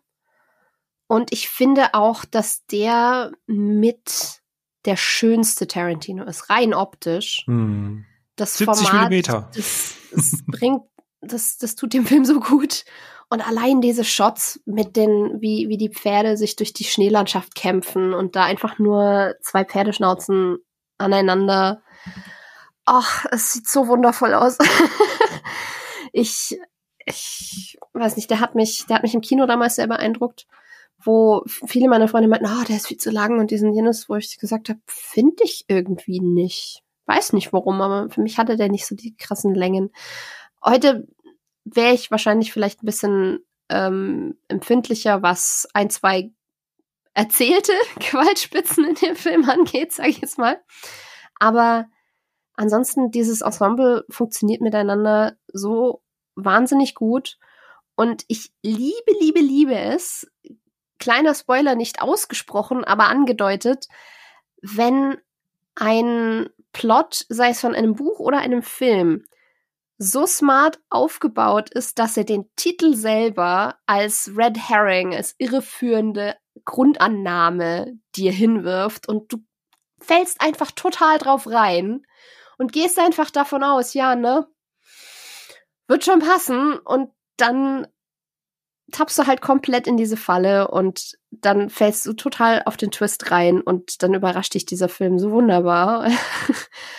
Und ich finde auch, dass der mit der schönste Tarantino ist, rein optisch. Hm. Das 70 Format, Millimeter. Das, das bringt, das, das tut dem Film so gut. Und allein diese Shots mit den, wie, wie die Pferde sich durch die Schneelandschaft kämpfen und da einfach nur zwei Pferdeschnauzen aneinander. Ach, es sieht so wundervoll aus. ich, ich weiß nicht, der hat mich, der hat mich im Kino damals sehr beeindruckt, wo viele meiner Freunde meinten, oh, der ist viel zu lang und diesen jenes, wo ich gesagt habe, finde ich irgendwie nicht. Weiß nicht warum, aber für mich hatte der nicht so die krassen Längen. Heute wäre ich wahrscheinlich vielleicht ein bisschen ähm, empfindlicher, was ein, zwei erzählte Gewaltspitzen in dem Film angeht, sage ich jetzt mal. Aber ansonsten, dieses Ensemble funktioniert miteinander so wahnsinnig gut. Und ich liebe, liebe, liebe es, kleiner Spoiler nicht ausgesprochen, aber angedeutet, wenn ein Plot, sei es von einem Buch oder einem Film, so smart aufgebaut ist, dass er den Titel selber als Red Herring, als irreführende Grundannahme dir hinwirft und du fällst einfach total drauf rein und gehst einfach davon aus, ja, ne? Wird schon passen und dann tappst du halt komplett in diese Falle und dann fällst du total auf den Twist rein und dann überrascht dich dieser Film so wunderbar.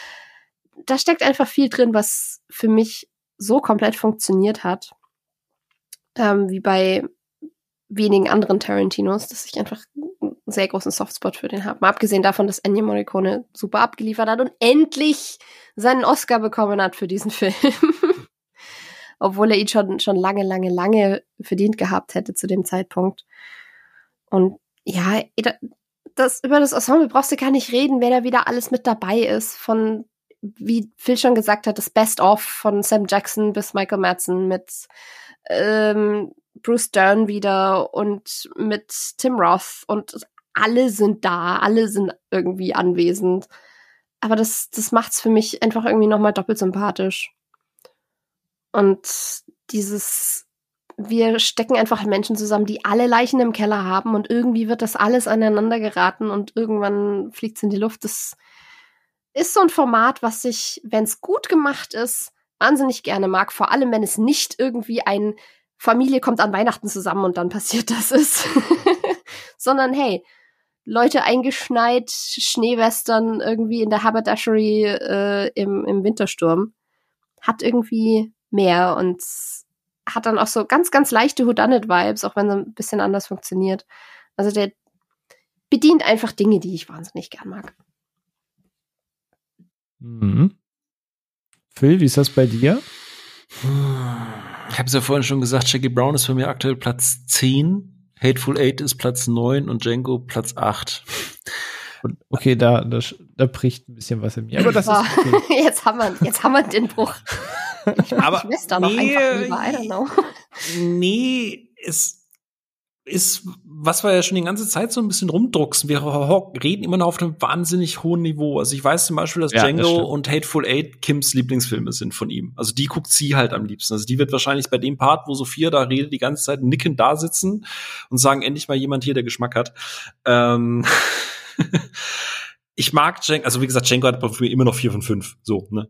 da steckt einfach viel drin, was für mich so komplett funktioniert hat, ähm, wie bei wenigen anderen Tarantinos, dass ich einfach einen sehr großen Softspot für den habe. Mal abgesehen davon, dass Ennio Morricone super abgeliefert hat und endlich seinen Oscar bekommen hat für diesen Film obwohl er ihn schon, schon lange, lange, lange verdient gehabt hätte zu dem Zeitpunkt. Und ja, das, über das Ensemble brauchst du gar nicht reden, wer da wieder alles mit dabei ist. Von, wie Phil schon gesagt hat, das Best-of von Sam Jackson bis Michael Madsen mit ähm, Bruce Dern wieder und mit Tim Roth und alle sind da, alle sind irgendwie anwesend. Aber das, das macht's für mich einfach irgendwie nochmal doppelt sympathisch. Und dieses, wir stecken einfach Menschen zusammen, die alle Leichen im Keller haben und irgendwie wird das alles aneinander geraten und irgendwann fliegt es in die Luft. Das ist so ein Format, was ich, wenn es gut gemacht ist, wahnsinnig gerne mag. Vor allem, wenn es nicht irgendwie ein Familie kommt an Weihnachten zusammen und dann passiert das ist. Sondern hey, Leute eingeschneit, Schneewestern irgendwie in der Haberdashery äh, im, im Wintersturm. Hat irgendwie mehr und hat dann auch so ganz, ganz leichte Whodunit-Vibes, auch wenn er ein bisschen anders funktioniert. Also der bedient einfach Dinge, die ich wahnsinnig gern mag. Mhm. Phil, wie ist das bei dir? Ich habe es ja vorhin schon gesagt, Jackie Brown ist für mich aktuell Platz 10, Hateful Eight ist Platz 9 und Django Platz 8. Okay, da, da, da bricht ein bisschen was in mir. Aber das ist okay. jetzt, haben wir, jetzt haben wir den Bruch. Ich aber noch nee, einfach lieber, I don't know. Nee, es ist, was wir ja schon die ganze Zeit so ein bisschen rumdrucksen. Wir reden immer noch auf einem wahnsinnig hohen Niveau. Also ich weiß zum Beispiel, dass ja, Django das und Hateful Eight Kims Lieblingsfilme sind von ihm. Also die guckt sie halt am liebsten. Also die wird wahrscheinlich bei dem Part, wo Sophia da redet, die ganze Zeit nickend da sitzen und sagen, endlich mal jemand hier, der Geschmack hat. Ähm ich mag Django, also wie gesagt, Django hat bei mir immer noch vier von fünf. So, ne?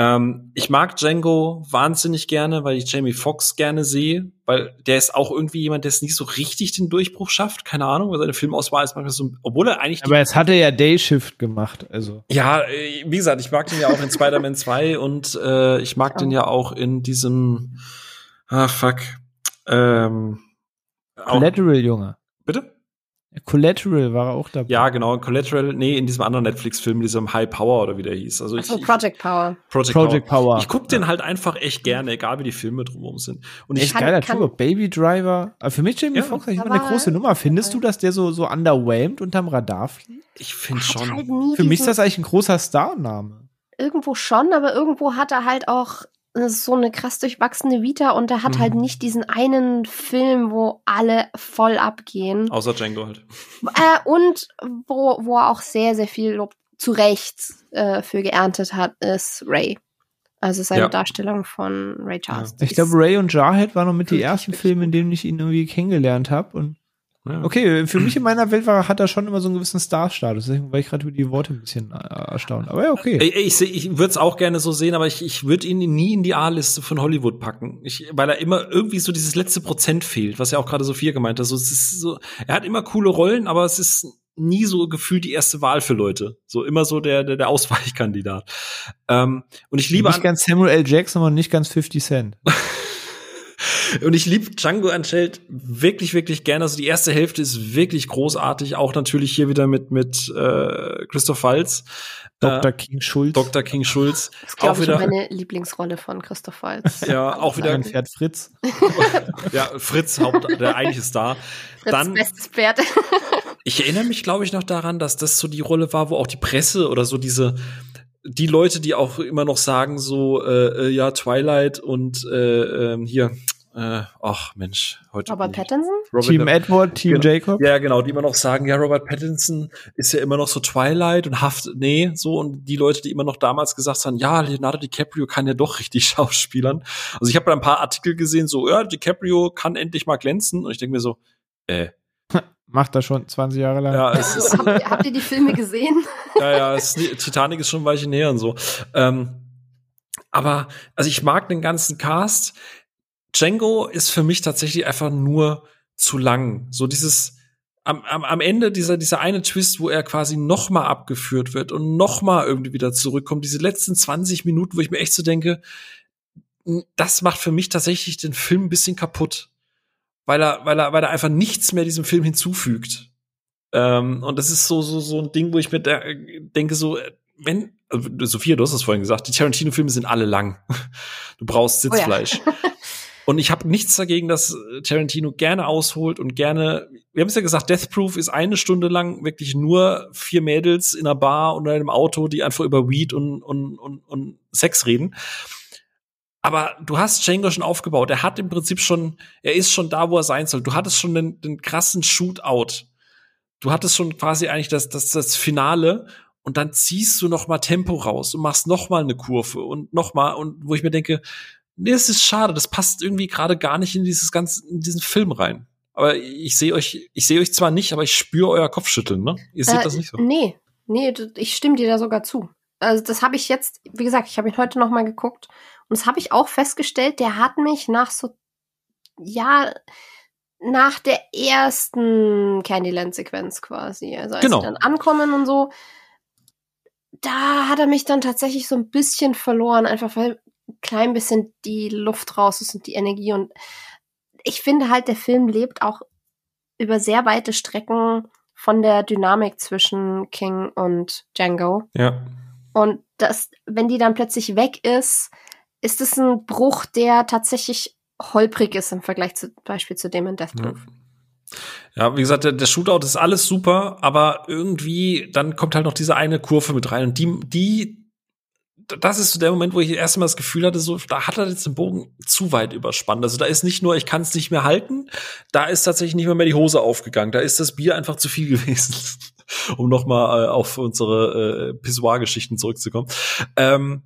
Ähm, ich mag Django wahnsinnig gerne, weil ich Jamie Foxx gerne sehe, weil der ist auch irgendwie jemand, der es nicht so richtig den Durchbruch schafft. Keine Ahnung, weil seine Filmauswahl ist manchmal so, obwohl er eigentlich. Aber jetzt hat er ja Day Shift gemacht, also. Ja, äh, wie gesagt, ich mag den ja auch in Spider-Man 2 und äh, ich mag den ja auch in diesem, ah fuck, ähm, Collateral, Junge. Bitte? Collateral war er auch dabei. Ja, genau. Collateral, nee, in diesem anderen Netflix-Film, diesem High Power oder wie der hieß. Also ich, Project Power. Project, Project Power. Power. Ich guck den halt einfach echt gerne, egal wie die Filme drumherum sind. Und echt ich kann, geiler Typ. Baby Driver. Aber für mich Jamie ja, Foxx eigentlich immer eine große Nummer. Findest du, dass der so, so underwhelmed unterm Radar fliegt? Ich finde schon. Halt für mich ist das eigentlich ein großer Starname. Irgendwo schon, aber irgendwo hat er halt auch so eine krass durchwachsene Vita und er hat halt mhm. halt nicht diesen einen Film, wo alle voll abgehen. Außer Django halt. Äh, und wo, wo er auch sehr, sehr viel Lob zu Recht äh, für geerntet hat, ist Ray. Also seine ja. Darstellung von Ray Charles. Ja. Ich glaube, Ray und Jarhead waren noch mit die ersten Filme, in denen ich ihn irgendwie kennengelernt habe. Und ja. Okay, für mich in meiner Welt war, hat er schon immer so einen gewissen Star-Status. Deswegen war ich gerade über die Worte ein bisschen äh, erstaunt. Aber ja, okay. Ich, ich, ich würde es auch gerne so sehen, aber ich, ich würde ihn nie in die A-Liste von Hollywood packen. Ich, weil er immer irgendwie so dieses letzte Prozent fehlt, was ja auch gerade Sophia gemeint hat. So, es ist so, er hat immer coole Rollen, aber es ist nie so gefühlt die erste Wahl für Leute. So immer so der, der, der Ausweichkandidat. Ähm, und ich liebe. Nicht ganz Samuel L. Jackson und nicht ganz 50 Cent. Und ich liebe Django Unchained wirklich, wirklich gerne. Also die erste Hälfte ist wirklich großartig. Auch natürlich hier wieder mit, mit äh, Christoph Waltz. Dr. Äh, King Schulz. Dr. King Schulz. Das ist, glaube ich, meine Lieblingsrolle von Christoph Waltz. ja, auch wieder. Ein Pferd Fritz. ja, Fritz, Haupt, der eigentliche Star. Fritz, Dann, bestes Pferd. ich erinnere mich, glaube ich, noch daran, dass das so die Rolle war, wo auch die Presse oder so diese die Leute, die auch immer noch sagen, so, äh, äh ja, Twilight und äh, äh, hier, äh, ach Mensch, heute. Robert Pattinson? Robert Team Edward, Team genau, Jacob? Ja, genau, die immer noch sagen, ja, Robert Pattinson ist ja immer noch so Twilight und Haft, nee, so. Und die Leute, die immer noch damals gesagt haben, ja, Leonardo DiCaprio kann ja doch richtig schauspielern. Also ich habe da ein paar Artikel gesehen, so, ja, DiCaprio kann endlich mal glänzen. Und ich denke mir so, äh, Macht er schon 20 Jahre lang. Ja, es ist, habt, ihr, habt ihr die Filme gesehen? ja, ja, es, Titanic ist schon ein Weilchen näher und so. Ähm, aber, also ich mag den ganzen Cast. Django ist für mich tatsächlich einfach nur zu lang. So dieses am, am, am Ende dieser dieser eine Twist, wo er quasi noch mal abgeführt wird und noch mal irgendwie wieder zurückkommt. Diese letzten 20 Minuten, wo ich mir echt so denke, das macht für mich tatsächlich den Film ein bisschen kaputt, weil er weil er weil er einfach nichts mehr diesem Film hinzufügt. Ähm, und das ist so so so ein Ding, wo ich mir da, denke so wenn also Sophia, du hast es vorhin gesagt, die Tarantino-Filme sind alle lang. Du brauchst Sitzfleisch. Oh ja. Und ich habe nichts dagegen, dass Tarantino gerne ausholt und gerne, wir haben es ja gesagt, Death Proof ist eine Stunde lang wirklich nur vier Mädels in einer Bar oder in einem Auto, die einfach über Weed und, und, und, und Sex reden. Aber du hast Django schon aufgebaut. Er hat im Prinzip schon, er ist schon da, wo er sein soll. Du hattest schon den, den krassen Shootout. Du hattest schon quasi eigentlich das, das, das Finale und dann ziehst du noch mal Tempo raus und machst noch mal eine Kurve und noch mal und wo ich mir denke, nee, es ist schade, das passt irgendwie gerade gar nicht in dieses ganze, in diesen Film rein. Aber ich sehe euch, ich sehe euch zwar nicht, aber ich spüre euer Kopfschütteln, ne? Ihr seht äh, das nicht so. Nee, nee, ich stimme dir da sogar zu. Also das habe ich jetzt, wie gesagt, ich habe ihn heute noch mal geguckt und das habe ich auch festgestellt, der hat mich nach so ja nach der ersten Candyland-Sequenz quasi, also als genau. sie dann ankommen und so, da hat er mich dann tatsächlich so ein bisschen verloren, einfach weil klein bisschen die Luft raus ist und die Energie. Und ich finde halt, der Film lebt auch über sehr weite Strecken von der Dynamik zwischen King und Django. Ja. Und das, wenn die dann plötzlich weg ist, ist es ein Bruch, der tatsächlich holprig ist im Vergleich zu Beispiel zu dem in Death Proof. Ja. Ja, wie gesagt, der, der, Shootout ist alles super, aber irgendwie dann kommt halt noch diese eine Kurve mit rein und die, die, das ist so der Moment, wo ich erst mal das Gefühl hatte, so, da hat er jetzt den Bogen zu weit überspannt. Also da ist nicht nur, ich kann es nicht mehr halten, da ist tatsächlich nicht mehr, mehr die Hose aufgegangen. Da ist das Bier einfach zu viel gewesen. um nochmal äh, auf unsere äh, Pissoir-Geschichten zurückzukommen. Ähm,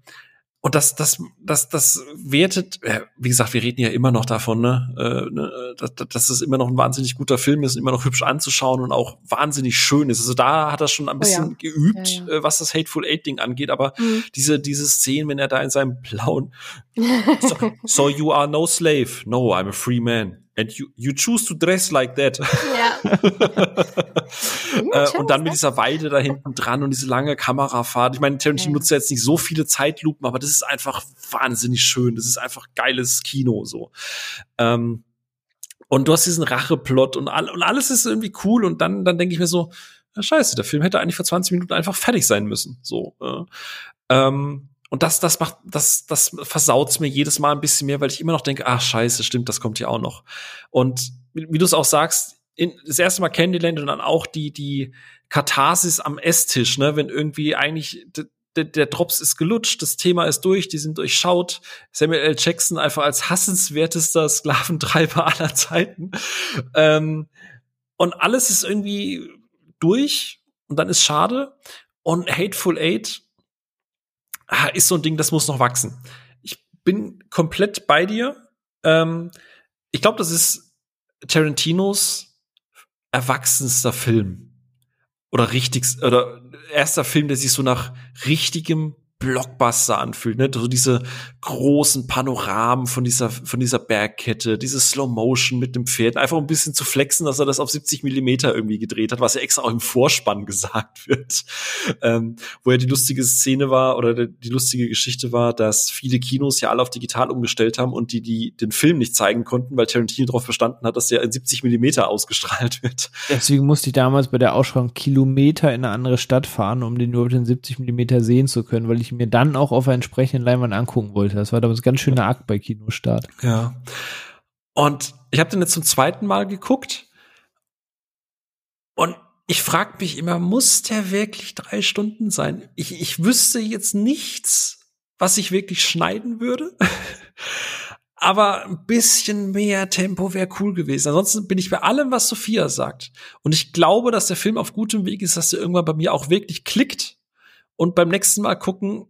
und das, das, das, das wertet, äh, wie gesagt, wir reden ja immer noch davon, ne, äh, ne dass, dass es immer noch ein wahnsinnig guter Film ist, immer noch hübsch anzuschauen und auch wahnsinnig schön ist. Also da hat er schon ein bisschen oh ja. geübt, ja, ja. Äh, was das Hateful Eight Ding angeht. Aber mhm. diese diese Szenen, wenn er da in seinem blauen, so, so you are no slave, no, I'm a free man. And you, you choose to dress like that. Ja. äh, und dann mit dieser Weide da hinten dran und diese lange Kamerafahrt. Ich meine, Tarantino ja. nutzt jetzt nicht so viele Zeitlupen, aber das ist einfach wahnsinnig schön. Das ist einfach geiles Kino so. Ähm, und du hast diesen Racheplot und, all, und alles ist irgendwie cool. Und dann, dann denke ich mir so, ja, scheiße, der Film hätte eigentlich vor 20 Minuten einfach fertig sein müssen. So. Äh, ähm, und das, das macht, das, das versaut's mir jedes Mal ein bisschen mehr, weil ich immer noch denke, ach scheiße, stimmt, das kommt ja auch noch. Und wie, wie du es auch sagst, in, das erste Mal Candyland und dann auch die, die Katharsis am Esstisch, ne, wenn irgendwie eigentlich der, der Drops ist gelutscht, das Thema ist durch, die sind durchschaut. Samuel L. Jackson einfach als hassenswertester Sklaventreiber aller Zeiten. Ähm, und alles ist irgendwie durch und dann ist schade. Und Hateful Eight ah, ist so ein Ding, das muss noch wachsen. Ich bin komplett bei dir. Ähm, ich glaube, das ist Tarantinos erwachsenster Film. Oder richtigst, oder erster Film, der sich so nach richtigem Blockbuster anfühlt, ne? So diese großen Panoramen von dieser, von dieser Bergkette, diese Slow Motion mit dem Pferd, einfach ein bisschen zu flexen, dass er das auf 70 Millimeter irgendwie gedreht hat, was ja extra auch im Vorspann gesagt wird. Ähm, wo ja die lustige Szene war oder die lustige Geschichte war, dass viele Kinos ja alle auf digital umgestellt haben und die, die den Film nicht zeigen konnten, weil Tarantino darauf bestanden hat, dass der in 70 Millimeter ausgestrahlt wird. Deswegen musste ich damals bei der Ausschreibung Kilometer in eine andere Stadt fahren, um den nur in 70 Millimeter sehen zu können, weil ich mir dann auch auf einer entsprechenden Leinwand angucken wollte. Das war damals ein ganz schöner Akt bei Kinostart. Ja. Und ich habe den jetzt zum zweiten Mal geguckt und ich frage mich immer, muss der wirklich drei Stunden sein? Ich, ich wüsste jetzt nichts, was ich wirklich schneiden würde. Aber ein bisschen mehr Tempo wäre cool gewesen. Ansonsten bin ich bei allem, was Sophia sagt. Und ich glaube, dass der Film auf gutem Weg ist, dass er irgendwann bei mir auch wirklich klickt. Und beim nächsten Mal gucken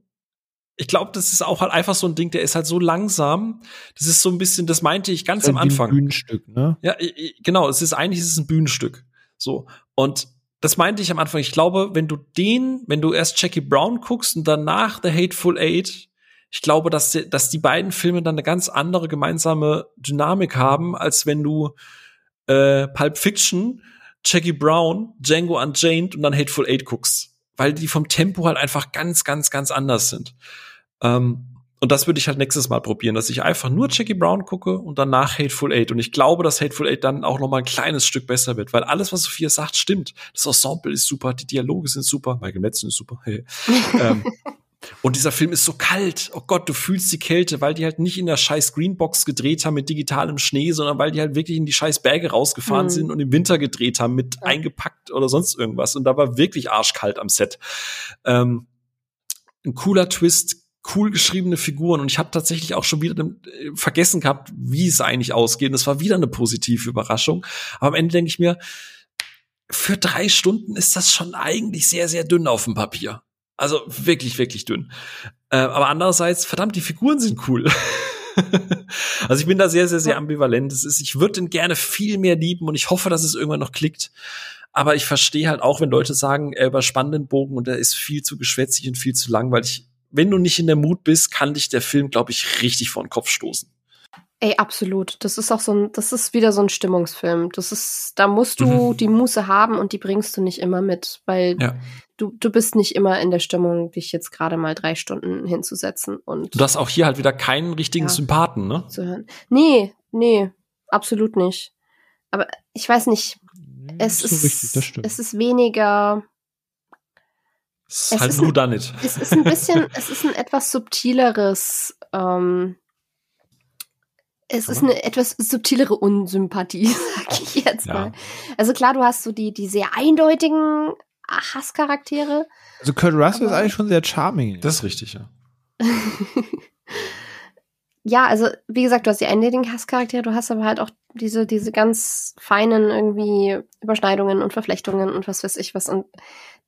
ich glaube, das ist auch halt einfach so ein Ding, der ist halt so langsam. Das ist so ein bisschen, das meinte ich ganz am Anfang. Ein Bühnenstück, ne? Ja, genau. Es ist eigentlich es ist ein Bühnenstück. So. Und das meinte ich am Anfang. Ich glaube, wenn du den, wenn du erst Jackie Brown guckst und danach The Hateful Eight, ich glaube, dass, die, dass die beiden Filme dann eine ganz andere gemeinsame Dynamik haben, als wenn du äh, Pulp Fiction, Jackie Brown, Django Unchained und dann Hateful Eight guckst weil die vom Tempo halt einfach ganz, ganz, ganz anders sind. Ähm, und das würde ich halt nächstes Mal probieren, dass ich einfach nur Jackie Brown gucke und danach Hateful Eight. Und ich glaube, dass Hateful Eight dann auch noch mal ein kleines Stück besser wird, weil alles, was Sophia sagt, stimmt. Das Ensemble ist super, die Dialoge sind super, Michael Metzen ist super. Hey. ähm, und dieser Film ist so kalt. Oh Gott, du fühlst die Kälte, weil die halt nicht in der scheiß Greenbox gedreht haben mit digitalem Schnee, sondern weil die halt wirklich in die scheiß Berge rausgefahren mhm. sind und im Winter gedreht haben mit ja. eingepackt oder sonst irgendwas. Und da war wirklich arschkalt am Set. Ähm, ein cooler Twist, cool geschriebene Figuren und ich habe tatsächlich auch schon wieder äh, vergessen gehabt, wie es eigentlich ausgeht. Und es war wieder eine positive Überraschung. Aber am Ende denke ich mir, für drei Stunden ist das schon eigentlich sehr, sehr dünn auf dem Papier. Also wirklich, wirklich dünn. Äh, aber andererseits, verdammt, die Figuren sind cool. also ich bin da sehr, sehr, sehr ambivalent. Es ist, ich würde den gerne viel mehr lieben und ich hoffe, dass es irgendwann noch klickt. Aber ich verstehe halt auch, wenn Leute sagen, er überspannt den Bogen und er ist viel zu geschwätzig und viel zu lang, weil ich, wenn du nicht in der Mut bist, kann dich der Film, glaube ich, richtig vor den Kopf stoßen. Ey, absolut. Das ist auch so ein, das ist wieder so ein Stimmungsfilm. Das ist, da musst du mhm. die Muße haben und die bringst du nicht immer mit, weil ja. Du, du bist nicht immer in der Stimmung, dich jetzt gerade mal drei Stunden hinzusetzen und. Du hast auch hier halt wieder keinen richtigen Ja. Sympathen, ne? zu hören. Nee, nee, absolut nicht. Aber ich weiß nicht, es Nicht so ist, richtig, das stimmt. es ist weniger, Das ist Es halt ist ein ein- Whodunit. es ist ein bisschen, es ist ein etwas subtileres, ähm, es ist eine etwas subtilere Unsympathie, sag ich jetzt Ja. mal. Also klar, du hast so die, die sehr eindeutigen Hasscharaktere. Also Kurt Russell ist eigentlich schon sehr charming. Das ist richtig, ja. ja, also wie gesagt, du hast die eindeutigen Hasscharaktere, du hast aber halt auch diese, diese ganz feinen irgendwie Überschneidungen und Verflechtungen und was weiß ich was. Und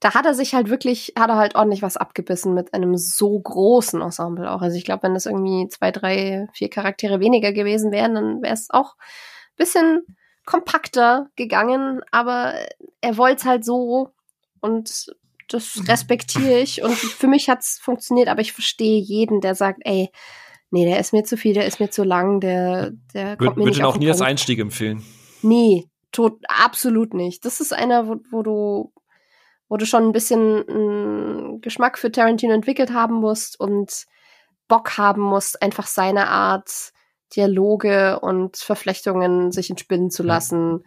da hat er sich halt wirklich, hat er halt ordentlich was abgebissen mit einem so großen Ensemble auch. Also ich glaube, wenn das irgendwie zwei, drei, vier Charaktere weniger gewesen wären, dann wäre es auch ein bisschen kompakter gegangen, aber er wollte es halt so und das respektiere ich und für mich hat's funktioniert, aber ich verstehe jeden, der sagt, ey, nee, der ist mir zu viel, der ist mir zu lang, der, der kommt Würde mir nicht auf auch nie als Punkt. Einstieg empfehlen. Nee, tot, absolut nicht. Das ist einer, wo, wo du, wo du schon ein bisschen einen Geschmack für Tarantino entwickelt haben musst und Bock haben musst, einfach seine Art Dialoge und Verflechtungen sich entspinnen zu lassen,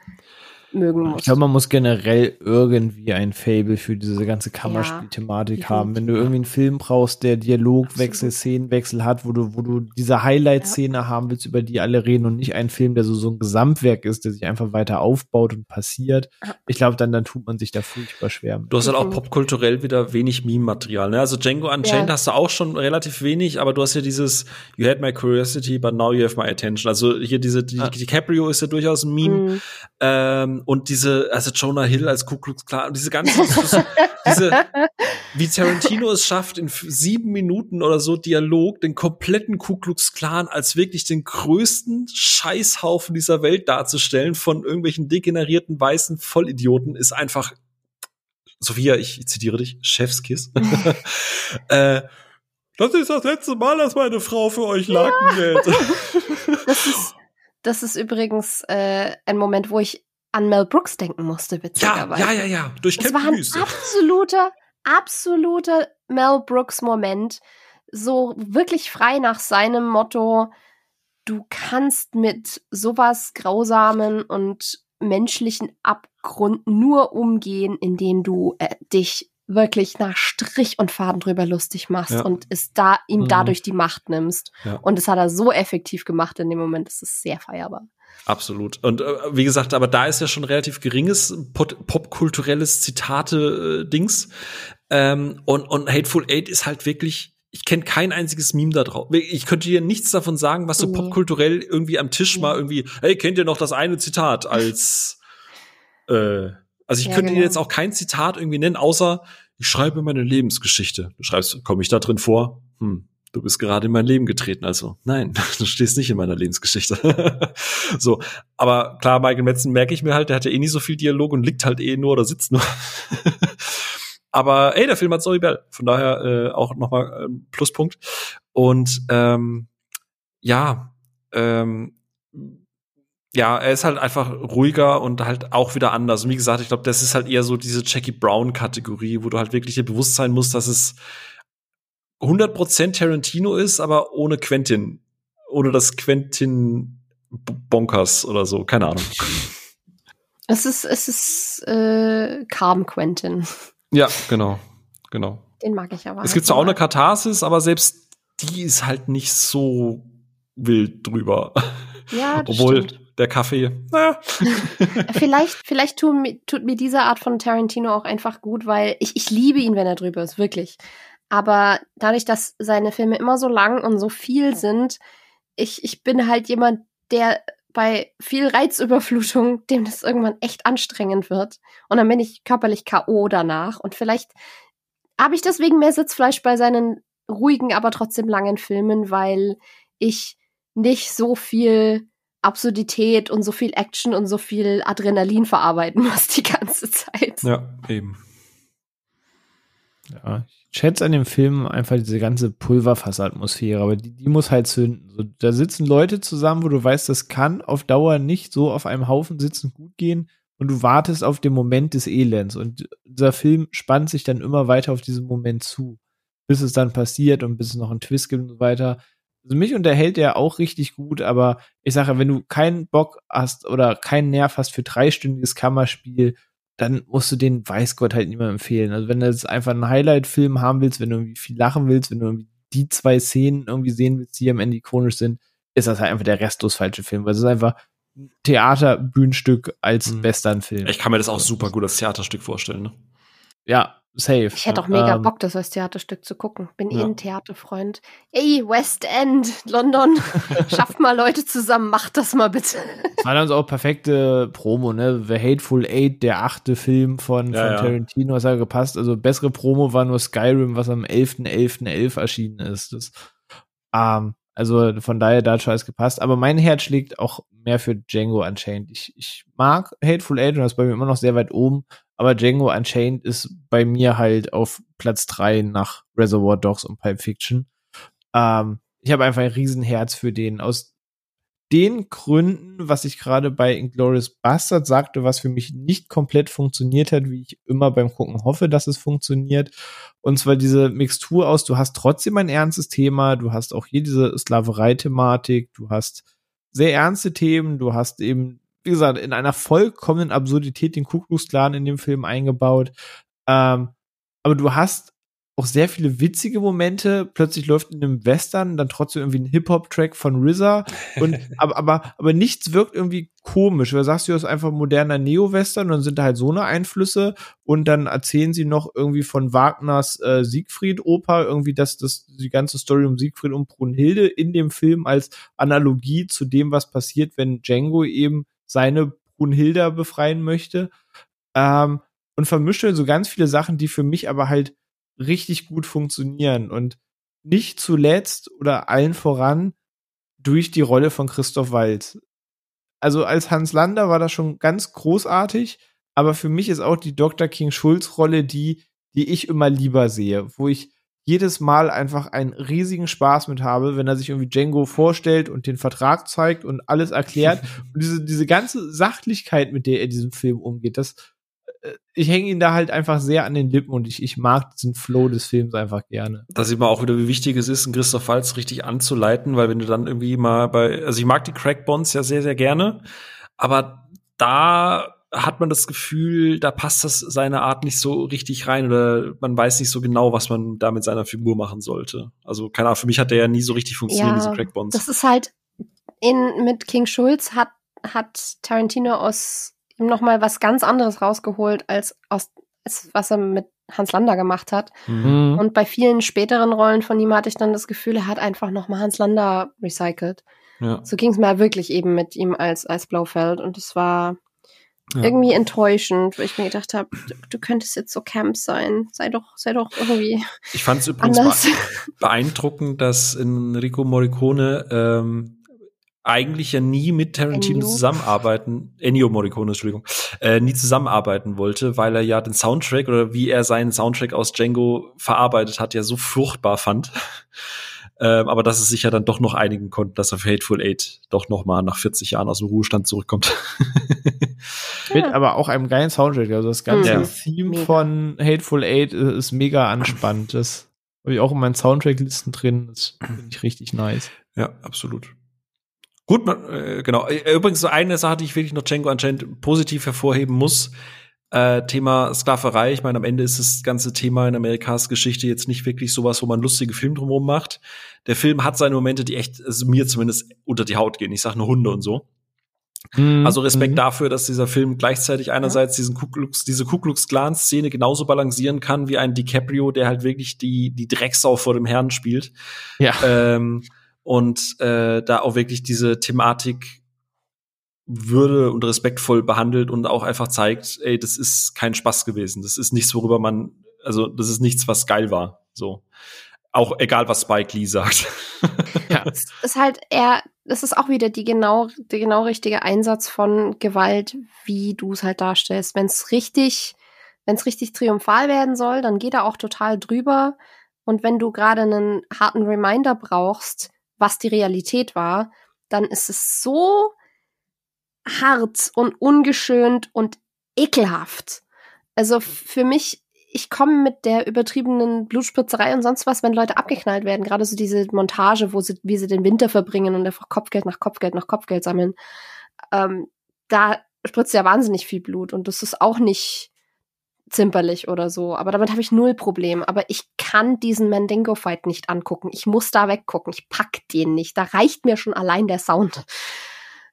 mögen musst. Ich glaube, man muss generell irgendwie ein Fable für diese ganze Kammerspiel-Thematik Ja, haben. Wenn du irgendwie einen Film brauchst, der Dialogwechsel, Absolut. Szenenwechsel hat, wo du, wo du diese Highlight-Szene haben willst, über die alle reden und nicht ein Film, der so, so ein Gesamtwerk ist, der sich einfach weiter aufbaut und passiert. Ja. Ich glaube, dann, dann tut man sich da furchtbar schwer. mit. Du hast halt auch popkulturell wieder wenig Meme-Material. Ne? Also Django Unchained Ja. hast du auch schon relativ wenig, aber du hast ja dieses You had my curiosity, but now you have my attention. Also hier diese die, Ah. DiCaprio ist ja durchaus ein Meme. Mhm. Ähm, und diese, also Jonah Hill als Ku Klux Klan, diese ganzen, diese, wie Tarantino es schafft, in sieben Minuten oder so Dialog den kompletten Ku Klux Klan als wirklich den größten Scheißhaufen dieser Welt darzustellen von irgendwelchen degenerierten weißen Vollidioten ist einfach, Sophia, ich zitiere dich, Chefskiss. äh, das ist das letzte Mal, dass meine Frau für euch Laken hält. Das ist, das ist übrigens äh, ein Moment, wo ich an Mel Brooks denken musste, ja, witzigerweise. ja, ja, ja, durch Es war ein absoluter, absoluter Mel Brooks Moment. So wirklich frei nach seinem Motto, du kannst mit sowas Grausamen und menschlichen Abgrund nur umgehen, indem du äh, dich wirklich nach Strich und Faden drüber lustig machst Ja. und es da ihm Mhm. dadurch die Macht nimmst. Ja. Und das hat er so effektiv gemacht in dem Moment, das ist sehr feierbar. Absolut. Und äh, wie gesagt, aber da ist ja schon relativ geringes popkulturelles Zitate-Dings. Ähm, und, und Hateful Eight ist halt wirklich, ich kenne kein einziges Meme da drauf. Ich könnte dir nichts davon sagen, was so Nee. popkulturell irgendwie am Tisch Nee. mal irgendwie, hey, kennt ihr noch das eine Zitat als äh, also ich Ja, könnte dir genau. jetzt auch kein Zitat irgendwie nennen, außer ich schreibe meine Lebensgeschichte. Du schreibst, komme ich da drin vor? Hm, du bist gerade in mein Leben getreten. Also nein, du stehst nicht in meiner Lebensgeschichte. so, aber klar, Michael Metzen merke ich mir halt, der hat ja eh nie so viel Dialog und liegt halt eh nur oder sitzt nur. aber ey, der Film hat Zoe Bell. Von daher äh, auch nochmal ein Pluspunkt. Und ähm, ja, ähm, ja, er ist halt einfach ruhiger und halt auch wieder anders. Und wie gesagt, ich glaube, das ist halt eher so diese Jackie Brown-Kategorie, wo du halt wirklich dir bewusst sein musst, dass es 100% Tarantino ist, aber ohne Quentin. Ohne das Quentin Bonkers oder so. Keine Ahnung. Es ist, es ist äh, Calm Quentin. Ja, genau. Genau. Den mag ich aber. Es halt gibt zwar auch eine. Katharsis, aber selbst die ist halt nicht so wild drüber. Ja, das Obwohl stimmt. Der Kaffee, naja. Vielleicht, vielleicht tut mir, tut mir diese Art von Tarantino auch einfach gut, weil ich, ich liebe ihn, wenn er drüber ist, wirklich. Aber dadurch, dass seine Filme immer so lang und so viel sind, ich, ich bin halt jemand, der bei viel Reizüberflutung, dem das irgendwann echt anstrengend wird. Und dann bin ich körperlich K.O. danach. Und vielleicht habe ich deswegen mehr Sitzfleisch bei seinen ruhigen, aber trotzdem langen Filmen, weil ich nicht so viel Absurdität und so viel Action und so viel Adrenalin verarbeiten muss die ganze Zeit. Ja, eben. Ja, ich schätze an dem Film einfach diese ganze Pulverfassatmosphäre, aber die, die muss halt zünden. So, da sitzen Leute zusammen, wo du weißt, das kann auf Dauer nicht so auf einem Haufen sitzen gut gehen. und du wartest auf den Moment des Elends und dieser Film spannt sich dann immer weiter auf diesen Moment zu, bis es dann passiert und bis es noch einen Twist gibt und so weiter. Also mich unterhält er auch richtig gut, aber ich sage, wenn du keinen Bock hast oder keinen Nerv hast für dreistündiges Kammerspiel, dann musst du den weiß Gott halt mehr empfehlen. Also wenn du jetzt einfach einen Highlight-Film haben willst, wenn du irgendwie viel lachen willst, wenn du irgendwie die zwei Szenen irgendwie sehen willst, die am Ende ikonisch sind, ist das halt einfach der restlos falsche Film, weil es ist einfach ein Theaterbühnenstück als mhm. Westernfilm. Ich kann mir das auch super gut als Theaterstück vorstellen. Ne? Ja, safe. Ich hätte auch mega ähm, Bock, das als Theaterstück zu gucken. Bin ja. eh ein Theaterfreund. Ey, West End, London, schafft mal Leute zusammen, macht das mal bitte. Das war dann so auch perfekte Promo, ne? The Hateful Eight, der achte Film von, ja, von. Tarantino, hat ja gepasst. Also bessere Promo war nur Skyrim, was am 11.11.11 .11. erschienen ist. Das, ähm, also von daher da hat schon alles gepasst. Aber mein Herz schlägt auch mehr für Django Unchained. Ich, ich mag Hateful Eight und das ist bei mir immer noch sehr weit oben. Aber Django Unchained ist bei mir halt auf Platz drei nach Reservoir Dogs und Pipe Fiction. Ähm, ich habe einfach ein Riesenherz für den. Aus den Gründen, was ich gerade bei Inglourious Bastard sagte, was für mich nicht komplett funktioniert hat, wie ich immer beim Gucken hoffe, dass es funktioniert. Und zwar diese Mixtur aus, du hast trotzdem ein ernstes Thema, du hast auch hier diese Sklaverei-Thematik, du hast sehr ernste Themen, du hast eben wie gesagt, in einer vollkommenen Absurdität den Ku Klux Klan in dem Film eingebaut. Ähm, aber du hast auch sehr viele witzige Momente. Plötzlich läuft in einem Western dann trotzdem irgendwie ein Hip-Hop-Track von RZA. Und, aber, aber, aber nichts wirkt irgendwie komisch. Weil sagst du, das ist einfach moderner Neo-Western und dann sind da halt so eine Einflüsse. Und dann erzählen sie noch irgendwie von Wagners äh, Siegfried-Oper, irgendwie, dass das die ganze Story um Siegfried und Brunhilde in dem Film als Analogie zu dem, was passiert, wenn Django eben seine Brunhilda befreien möchte. Ähm, und vermische so ganz viele Sachen, die für mich aber halt richtig gut funktionieren. Und nicht zuletzt oder allen voran durch die Rolle von Christoph Waltz. Also als Hans Lander war das schon ganz großartig, aber für mich ist auch die Dr. King Schulz Rolle die, die ich immer lieber sehe, wo ich jedes Mal einfach einen riesigen Spaß mit habe, wenn er sich irgendwie Django vorstellt und den Vertrag zeigt und alles erklärt. und diese, diese ganze Sachlichkeit, mit der er diesen Film umgeht, das, äh, ich hänge ihn da halt einfach sehr an den Lippen und ich, ich mag diesen Flow des Films einfach gerne. Da sieht man auch wieder, wie wichtig es ist, einen Christoph Waltz richtig anzuleiten, weil wenn du dann irgendwie mal bei, also ich mag die Crack Bonds ja sehr, sehr gerne, aber da hat man das Gefühl, da passt das seine Art nicht so richtig rein oder man weiß nicht so genau, was man da mit seiner Figur machen sollte. Also keine Ahnung, für mich hat der ja nie so richtig funktioniert, ja, diese Crackbonds. Das ist halt in mit King Schulz hat hat Tarantino aus ihm noch mal was ganz anderes rausgeholt als aus als was er mit Hans Lander gemacht hat. Mhm. Und bei vielen späteren Rollen von ihm hatte ich dann das Gefühl, er hat einfach noch mal Hans Lander recycelt. Ja. So ging es mir wirklich eben mit ihm als als Blaufeld und es war ja. irgendwie enttäuschend, weil ich mir gedacht habe, du, du, könntest jetzt so Camp sein. Sei doch, sei doch irgendwie. Ich fand es übrigens anders. beeindruckend, dass Enrico Morricone ähm, eigentlich ja nie mit Tarantino Ennio. zusammenarbeiten, Ennio Morricone, Entschuldigung, äh, nie zusammenarbeiten wollte, weil er ja den Soundtrack oder wie er seinen Soundtrack aus Django verarbeitet hat, ja so furchtbar fand. Ähm, aber dass es sich ja dann doch noch einigen konnte, dass er für Hateful Eight doch noch mal nach 40 Jahren aus dem Ruhestand zurückkommt. Mit aber auch einem geilen Soundtrack. Also das ganze ja. Theme mega. von Hateful Eight ist mega anspannt. Das habe ich auch in meinen Soundtrack-Listen drin. Das finde ich richtig nice. Ja, absolut. Gut, man, äh, genau. Äh, übrigens so eine Sache, die ich wirklich noch Django anscheinend positiv hervorheben muss. Äh, Thema Sklaverei. Ich meine, am Ende ist das ganze Thema in Amerikas Geschichte jetzt nicht wirklich sowas, wo man lustige Film drumherum macht. Der Film hat seine Momente, die echt, also mir zumindest unter die Haut gehen. Ich sag nur Hunde und so. Mhm. Also Respekt mhm. dafür, dass dieser Film gleichzeitig einerseits diesen Kuklux, diese Ku Klux Klan Szene genauso balancieren kann wie ein DiCaprio, der halt wirklich die die Drecksau vor dem Herrn spielt. Ja. Ähm, und äh, da auch wirklich diese Thematik würde und respektvoll behandelt und auch einfach zeigt, ey, das ist kein Spaß gewesen. Das ist nichts, worüber man, also das ist nichts, was geil war. So. Auch egal, was Spike Lee sagt. ja. Es ist halt eher, das ist auch wieder die genau, der genau richtige Einsatz von Gewalt, wie du es halt darstellst. Wenn es richtig, wenn es richtig triumphal werden soll, dann geht er auch total drüber. Und wenn du gerade einen harten Reminder brauchst, was die Realität war, dann ist es so hart und ungeschönt und ekelhaft. Also für mich, ich komme mit der übertriebenen Blutspritzerei und sonst was, wenn Leute abgeknallt werden. Gerade so diese Montage, wo sie, wie sie den Winter verbringen und einfach Kopfgeld nach Kopfgeld nach Kopfgeld sammeln. Ähm, da spritzt ja wahnsinnig viel Blut und das ist auch nicht zimperlich oder so. Aber damit habe ich null Problem. Aber ich kann diesen Mandingo-Fight nicht angucken. Ich muss da weggucken. Ich pack den nicht. Da reicht mir schon allein der Sound.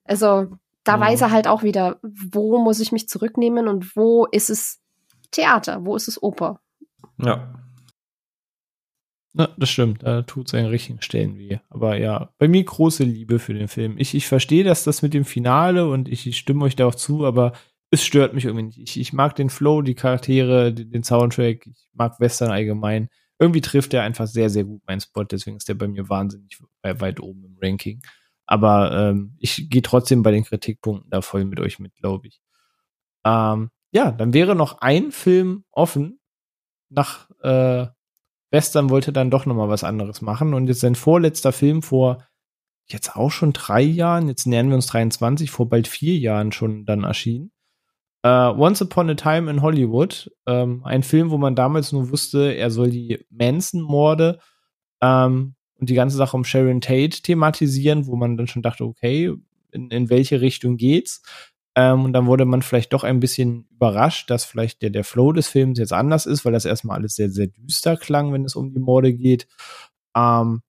Also, da mhm. weiß er halt auch wieder, wo muss ich mich zurücknehmen und wo ist es Theater, wo ist es Oper. Ja. Na, das stimmt, da tut es an richtigen Stellen weh. Aber ja, bei mir große Liebe für den Film. Ich, ich verstehe, dass das mit dem Finale und ich, ich stimme euch da auch zu, aber es stört mich irgendwie nicht. Ich, ich mag den Flow, die Charaktere, den, den Soundtrack, ich mag Western allgemein. Irgendwie trifft er einfach sehr, sehr gut meinen Spot, deswegen ist der bei mir wahnsinnig weit oben im Ranking. Aber ähm, ich gehe trotzdem bei den Kritikpunkten da voll mit euch mit, glaube ich. Ähm, ja, dann wäre noch ein Film offen. Nach äh, Western wollte dann doch noch mal was anderes machen und jetzt sein vorletzter Film vor jetzt auch schon drei Jahren, jetzt nähern wir uns 23, vor bald vier Jahren schon dann erschienen. Uh, Once Upon a Time in Hollywood, ähm, ein Film, wo man damals nur wusste, er soll die Manson-Morde ähm, und die ganze Sache um Sharon Tate thematisieren, wo man dann schon dachte, okay, in, in welche Richtung geht's? Ähm, und dann wurde man vielleicht doch ein bisschen überrascht, dass vielleicht der, der Flow des Films jetzt anders ist, weil das erstmal alles sehr, sehr düster klang, wenn es um die Morde geht. Ähm,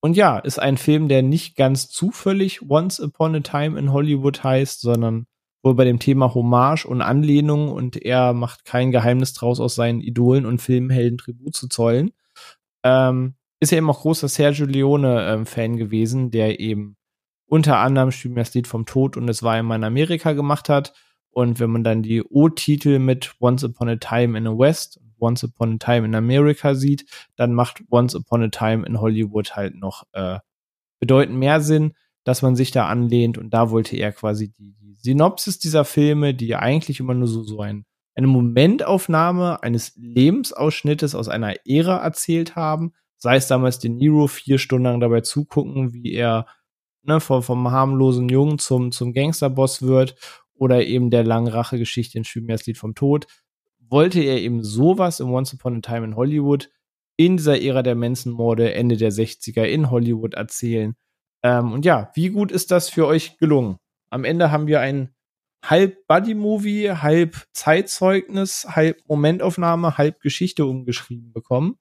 und ja, ist ein Film, der nicht ganz zufällig Once Upon a Time in Hollywood heißt, sondern wohl bei dem Thema Hommage und Anlehnung und er macht kein Geheimnis draus aus seinen Idolen und Filmhelden Tribut zu zollen. Ähm, ist er eben auch großer Sergio Leone-Fan ähm, gewesen, der eben unter anderem Spiel das Lied vom Tod und es war einmal in Amerika gemacht hat. Und wenn man dann die O-Titel mit Once Upon a Time in the West, Once Upon a Time in America sieht, dann macht Once Upon a Time in Hollywood halt noch äh, bedeutend mehr Sinn, dass man sich da anlehnt. Und da wollte er quasi die, die Synopsis dieser Filme, die eigentlich immer nur so, so ein, eine Momentaufnahme eines Lebensausschnittes aus einer Ära erzählt haben. Sei es damals den Nero vier Stunden lang dabei zugucken, wie er ne, vom, vom harmlosen Jungen zum, zum Gangsterboss wird oder eben der langen Rachegeschichte in Schübmers Lied vom Tod. Wollte er eben sowas im Once Upon a Time in Hollywood in dieser Ära der Manson-Morde Ende der 60er in Hollywood erzählen. Ähm, und ja, wie gut ist das für euch gelungen? Am Ende haben wir ein halb Buddy-Movie, halb Zeitzeugnis, halb Momentaufnahme, halb Geschichte umgeschrieben bekommen.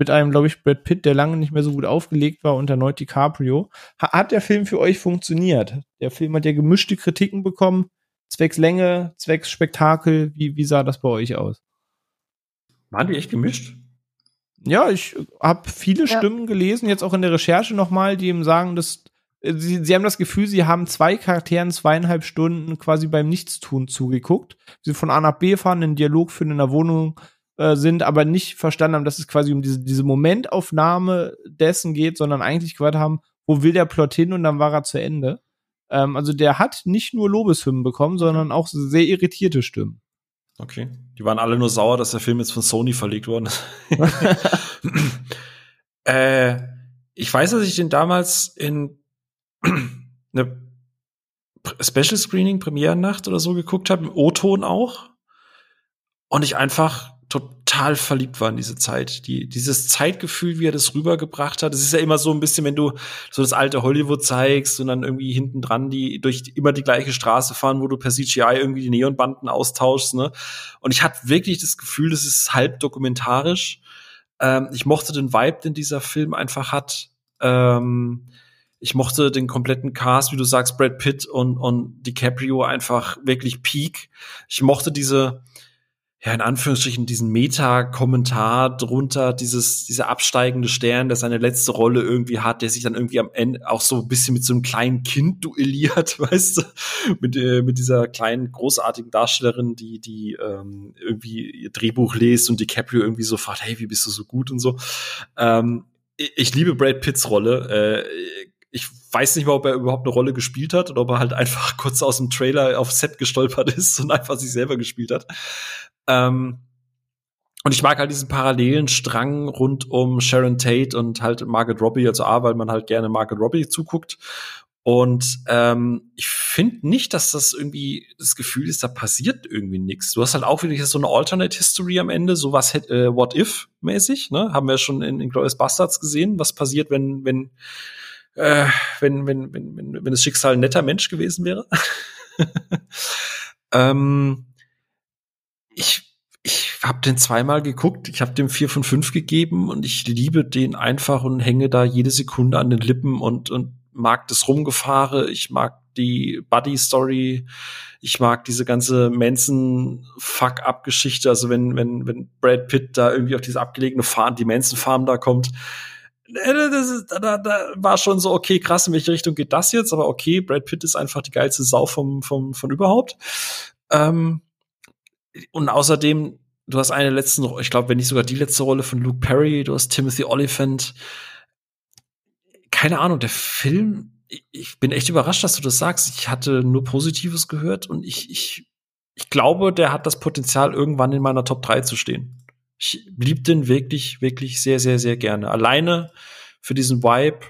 Mit einem, glaube ich, Brad Pitt, der lange nicht mehr so gut aufgelegt war, und erneut DiCaprio. Hat der Film für euch funktioniert? Der Film hat ja gemischte Kritiken bekommen, zwecks Länge, zwecks Spektakel. Wie, wie sah das bei euch aus? Waren die echt gemischt? Ja, ich habe viele ja. Stimmen gelesen, jetzt auch in der Recherche nochmal, die ihm sagen, dass Sie, sie haben das Gefühl, sie haben zwei Charakteren zweieinhalb Stunden quasi beim Nichtstun zugeguckt. Sie von A nach B fahren, einen Dialog führen in der Wohnung äh, sind, aber nicht verstanden haben, dass es quasi um diese, diese Momentaufnahme dessen geht, sondern eigentlich gehört haben, wo will der Plot hin und dann war er zu Ende. Ähm, also der hat nicht nur Lobeshymnen bekommen, sondern auch sehr irritierte Stimmen. Okay. Die waren alle nur sauer, dass der Film jetzt von Sony verlegt worden ist. äh, ich weiß, dass ich den damals in eine Special Screening, Premierennacht oder so geguckt habe, im O-Ton auch. Und ich einfach total verliebt war in diese Zeit. Die, dieses Zeitgefühl, wie er das rübergebracht hat. Es ist ja immer so ein bisschen, wenn du so das alte Hollywood zeigst und dann irgendwie hinten dran die durch immer die gleiche Straße fahren, wo du per CGI irgendwie die Neonbanden austauschst, ne? Und ich hatte wirklich das Gefühl, das ist halb dokumentarisch. Ähm, ich mochte den Vibe, den dieser Film einfach hat. Ähm, ich mochte den kompletten Cast, wie du sagst, Brad Pitt und, und DiCaprio einfach wirklich peak. Ich mochte diese, ja, in Anführungsstrichen, diesen Meta-Kommentar drunter, dieses, dieser absteigende Stern, der seine letzte Rolle irgendwie hat, der sich dann irgendwie am Ende auch so ein bisschen mit so einem kleinen Kind duelliert, weißt du, mit, äh, mit dieser kleinen, großartigen Darstellerin, die, die ähm, irgendwie ihr Drehbuch liest und DiCaprio irgendwie so fragt, hey, wie bist du so gut und so. Ähm, ich liebe Brad Pitts Rolle. Äh, ich weiß nicht mal, ob er überhaupt eine Rolle gespielt hat oder ob er halt einfach kurz aus dem Trailer auf Set gestolpert ist und einfach sich selber gespielt hat. Ähm, und ich mag halt diesen parallelen Strang rund um Sharon Tate und halt Margaret Robbie, also A, weil man halt gerne Margaret Robbie zuguckt Und ähm, ich finde nicht, dass das irgendwie das Gefühl ist, da passiert irgendwie nichts. Du hast halt auch wieder so eine Alternate History am Ende, sowas äh, What If mäßig, ne? Haben wir schon in, in Glorious Bastards gesehen, was passiert, wenn wenn äh, wenn, wenn wenn wenn wenn das Schicksal ein netter Mensch gewesen wäre. ähm, ich ich habe den zweimal geguckt, ich habe dem vier von fünf gegeben und ich liebe den einfach und hänge da jede Sekunde an den Lippen und und mag das Rumgefahre, ich mag die Buddy-Story, ich mag diese ganze Manson-Fuck-Up-Geschichte, also wenn, wenn, wenn Brad Pitt da irgendwie auf diese abgelegene Farm, die Manson-Farm da kommt, äh, ist, da, da war schon so, okay, krass, in welche Richtung geht das jetzt? Aber okay, Brad Pitt ist einfach die geilste Sau vom, vom, von überhaupt. Ähm, und außerdem, du hast eine letzte, ich glaube, wenn nicht sogar die letzte Rolle von Luke Perry, du hast Timothy Oliphant, keine Ahnung, der Film, ich bin echt überrascht, dass du das sagst. Ich hatte nur Positives gehört und ich, ich, ich glaube, der hat das Potenzial, irgendwann in meiner Top 3 zu stehen. Ich lieb den wirklich, wirklich sehr, sehr, sehr gerne. Alleine für diesen Vibe.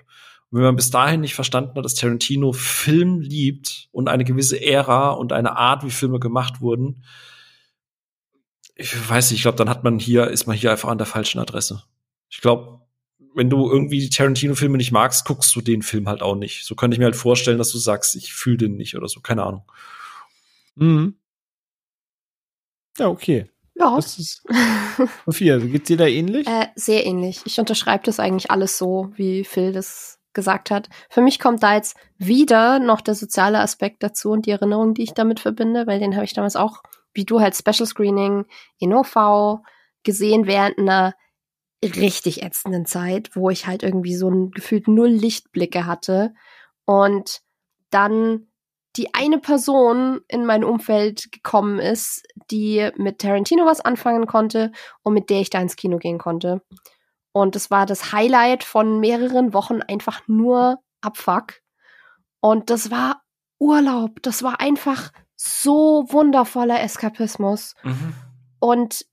wenn man bis dahin nicht verstanden hat, dass Tarantino Film liebt und eine gewisse Ära und eine Art, wie Filme gemacht wurden, ich weiß nicht, ich glaube, dann hat man hier, ist man hier einfach an der falschen Adresse. Ich glaube, wenn du irgendwie die Tarantino-Filme nicht magst, guckst du den Film halt auch nicht. So könnte ich mir halt vorstellen, dass du sagst, ich fühle den nicht oder so, keine Ahnung. Mhm. Ja, okay. Ja. Das ist Sophia, geht's dir da ähnlich? Äh, sehr ähnlich. Ich unterschreibe das eigentlich alles so, wie Phil das gesagt hat. Für mich kommt da jetzt wieder noch der soziale Aspekt dazu und die Erinnerung, die ich damit verbinde, weil den habe ich damals auch, wie du halt Special Screening in OV gesehen während einer richtig ätzenden Zeit, wo ich halt irgendwie so ein gefühlt null Lichtblicke hatte und dann die eine Person in mein Umfeld gekommen ist, die mit Tarantino was anfangen konnte und mit der ich da ins Kino gehen konnte. Und es war das Highlight von mehreren Wochen einfach nur Abfuck. Und das war Urlaub. Das war einfach so wundervoller Eskapismus. Mhm. Und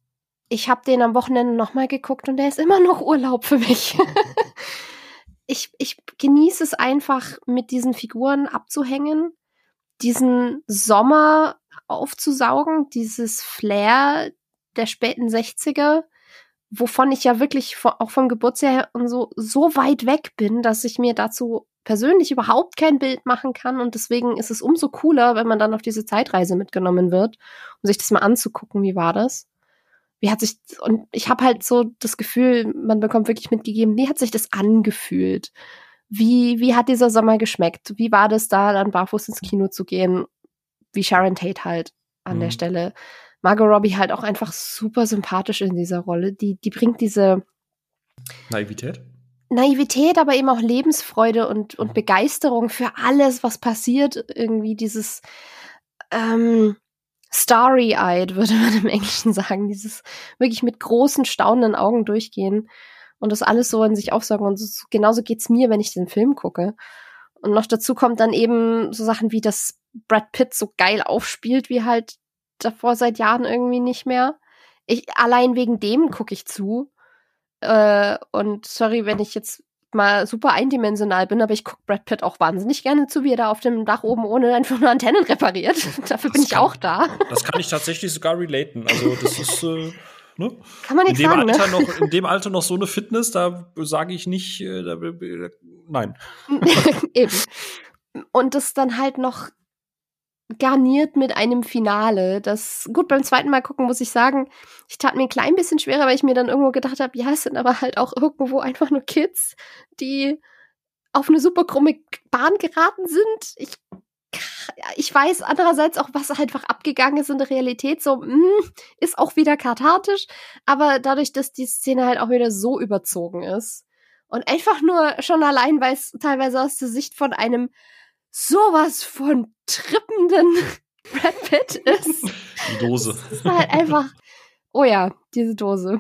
ich habe den am Wochenende nochmal geguckt und der ist immer noch Urlaub für mich. ich, ich genieße es einfach, mit diesen Figuren abzuhängen, diesen Sommer aufzusaugen, dieses Flair der späten 60er, wovon ich ja wirklich auch vom Geburtsjahr und so, so weit weg bin, dass ich mir dazu persönlich überhaupt kein Bild machen kann und deswegen ist es umso cooler, wenn man dann auf diese Zeitreise mitgenommen wird, um sich das mal anzugucken, wie war das wie hat sich, und ich habe halt so das Gefühl, man bekommt wirklich mitgegeben, wie hat sich das angefühlt? Wie, wie hat dieser Sommer geschmeckt? Wie war das da, dann barfuß ins Kino zu gehen? Wie Sharon Tate halt an mhm. der Stelle. Margot Robbie halt auch einfach super sympathisch in dieser Rolle. Die, die bringt diese Naivität? Naivität, aber eben auch Lebensfreude und, und Begeisterung für alles, was passiert. Irgendwie dieses, ähm, starry-eyed, würde man im Englischen sagen. Dieses wirklich mit großen, staunenden Augen durchgehen und das alles so in sich aufsaugen. Und so, genauso geht's mir, wenn ich den Film gucke. Und noch dazu kommt dann eben so Sachen wie, dass Brad Pitt so geil aufspielt, wie halt davor seit Jahren irgendwie nicht mehr. Ich, allein wegen dem gucke ich zu. Äh, und sorry, wenn ich jetzt mal super eindimensional bin, aber ich gucke Brad Pitt auch wahnsinnig gerne zu, wie er da auf dem Dach oben ohne einfach nur Antennen repariert. Dafür bin das ich kann, auch da. Das kann ich tatsächlich sogar relaten. Also das ist äh, ne? Kann man nicht in dem sagen, ne? Alter ne? noch, in dem Alter noch so eine Fitness, da sage ich nicht, äh, da, nein. Eben. Und das dann halt noch garniert mit einem Finale. Das gut beim zweiten Mal gucken muss ich sagen, ich tat mir ein klein bisschen schwerer, weil ich mir dann irgendwo gedacht habe, ja, es sind aber halt auch irgendwo einfach nur Kids, die auf eine super krumme Bahn geraten sind. Ich ich weiß andererseits auch, was einfach abgegangen ist in der Realität, so mh, hm, ist auch wieder kathartisch, aber dadurch, dass die Szene halt auch wieder so überzogen ist und einfach nur schon allein, weil es teilweise aus der Sicht von einem sowas von trippenden Brad Pitt ist. Die Dose. Es ist halt einfach, oh ja, diese Dose.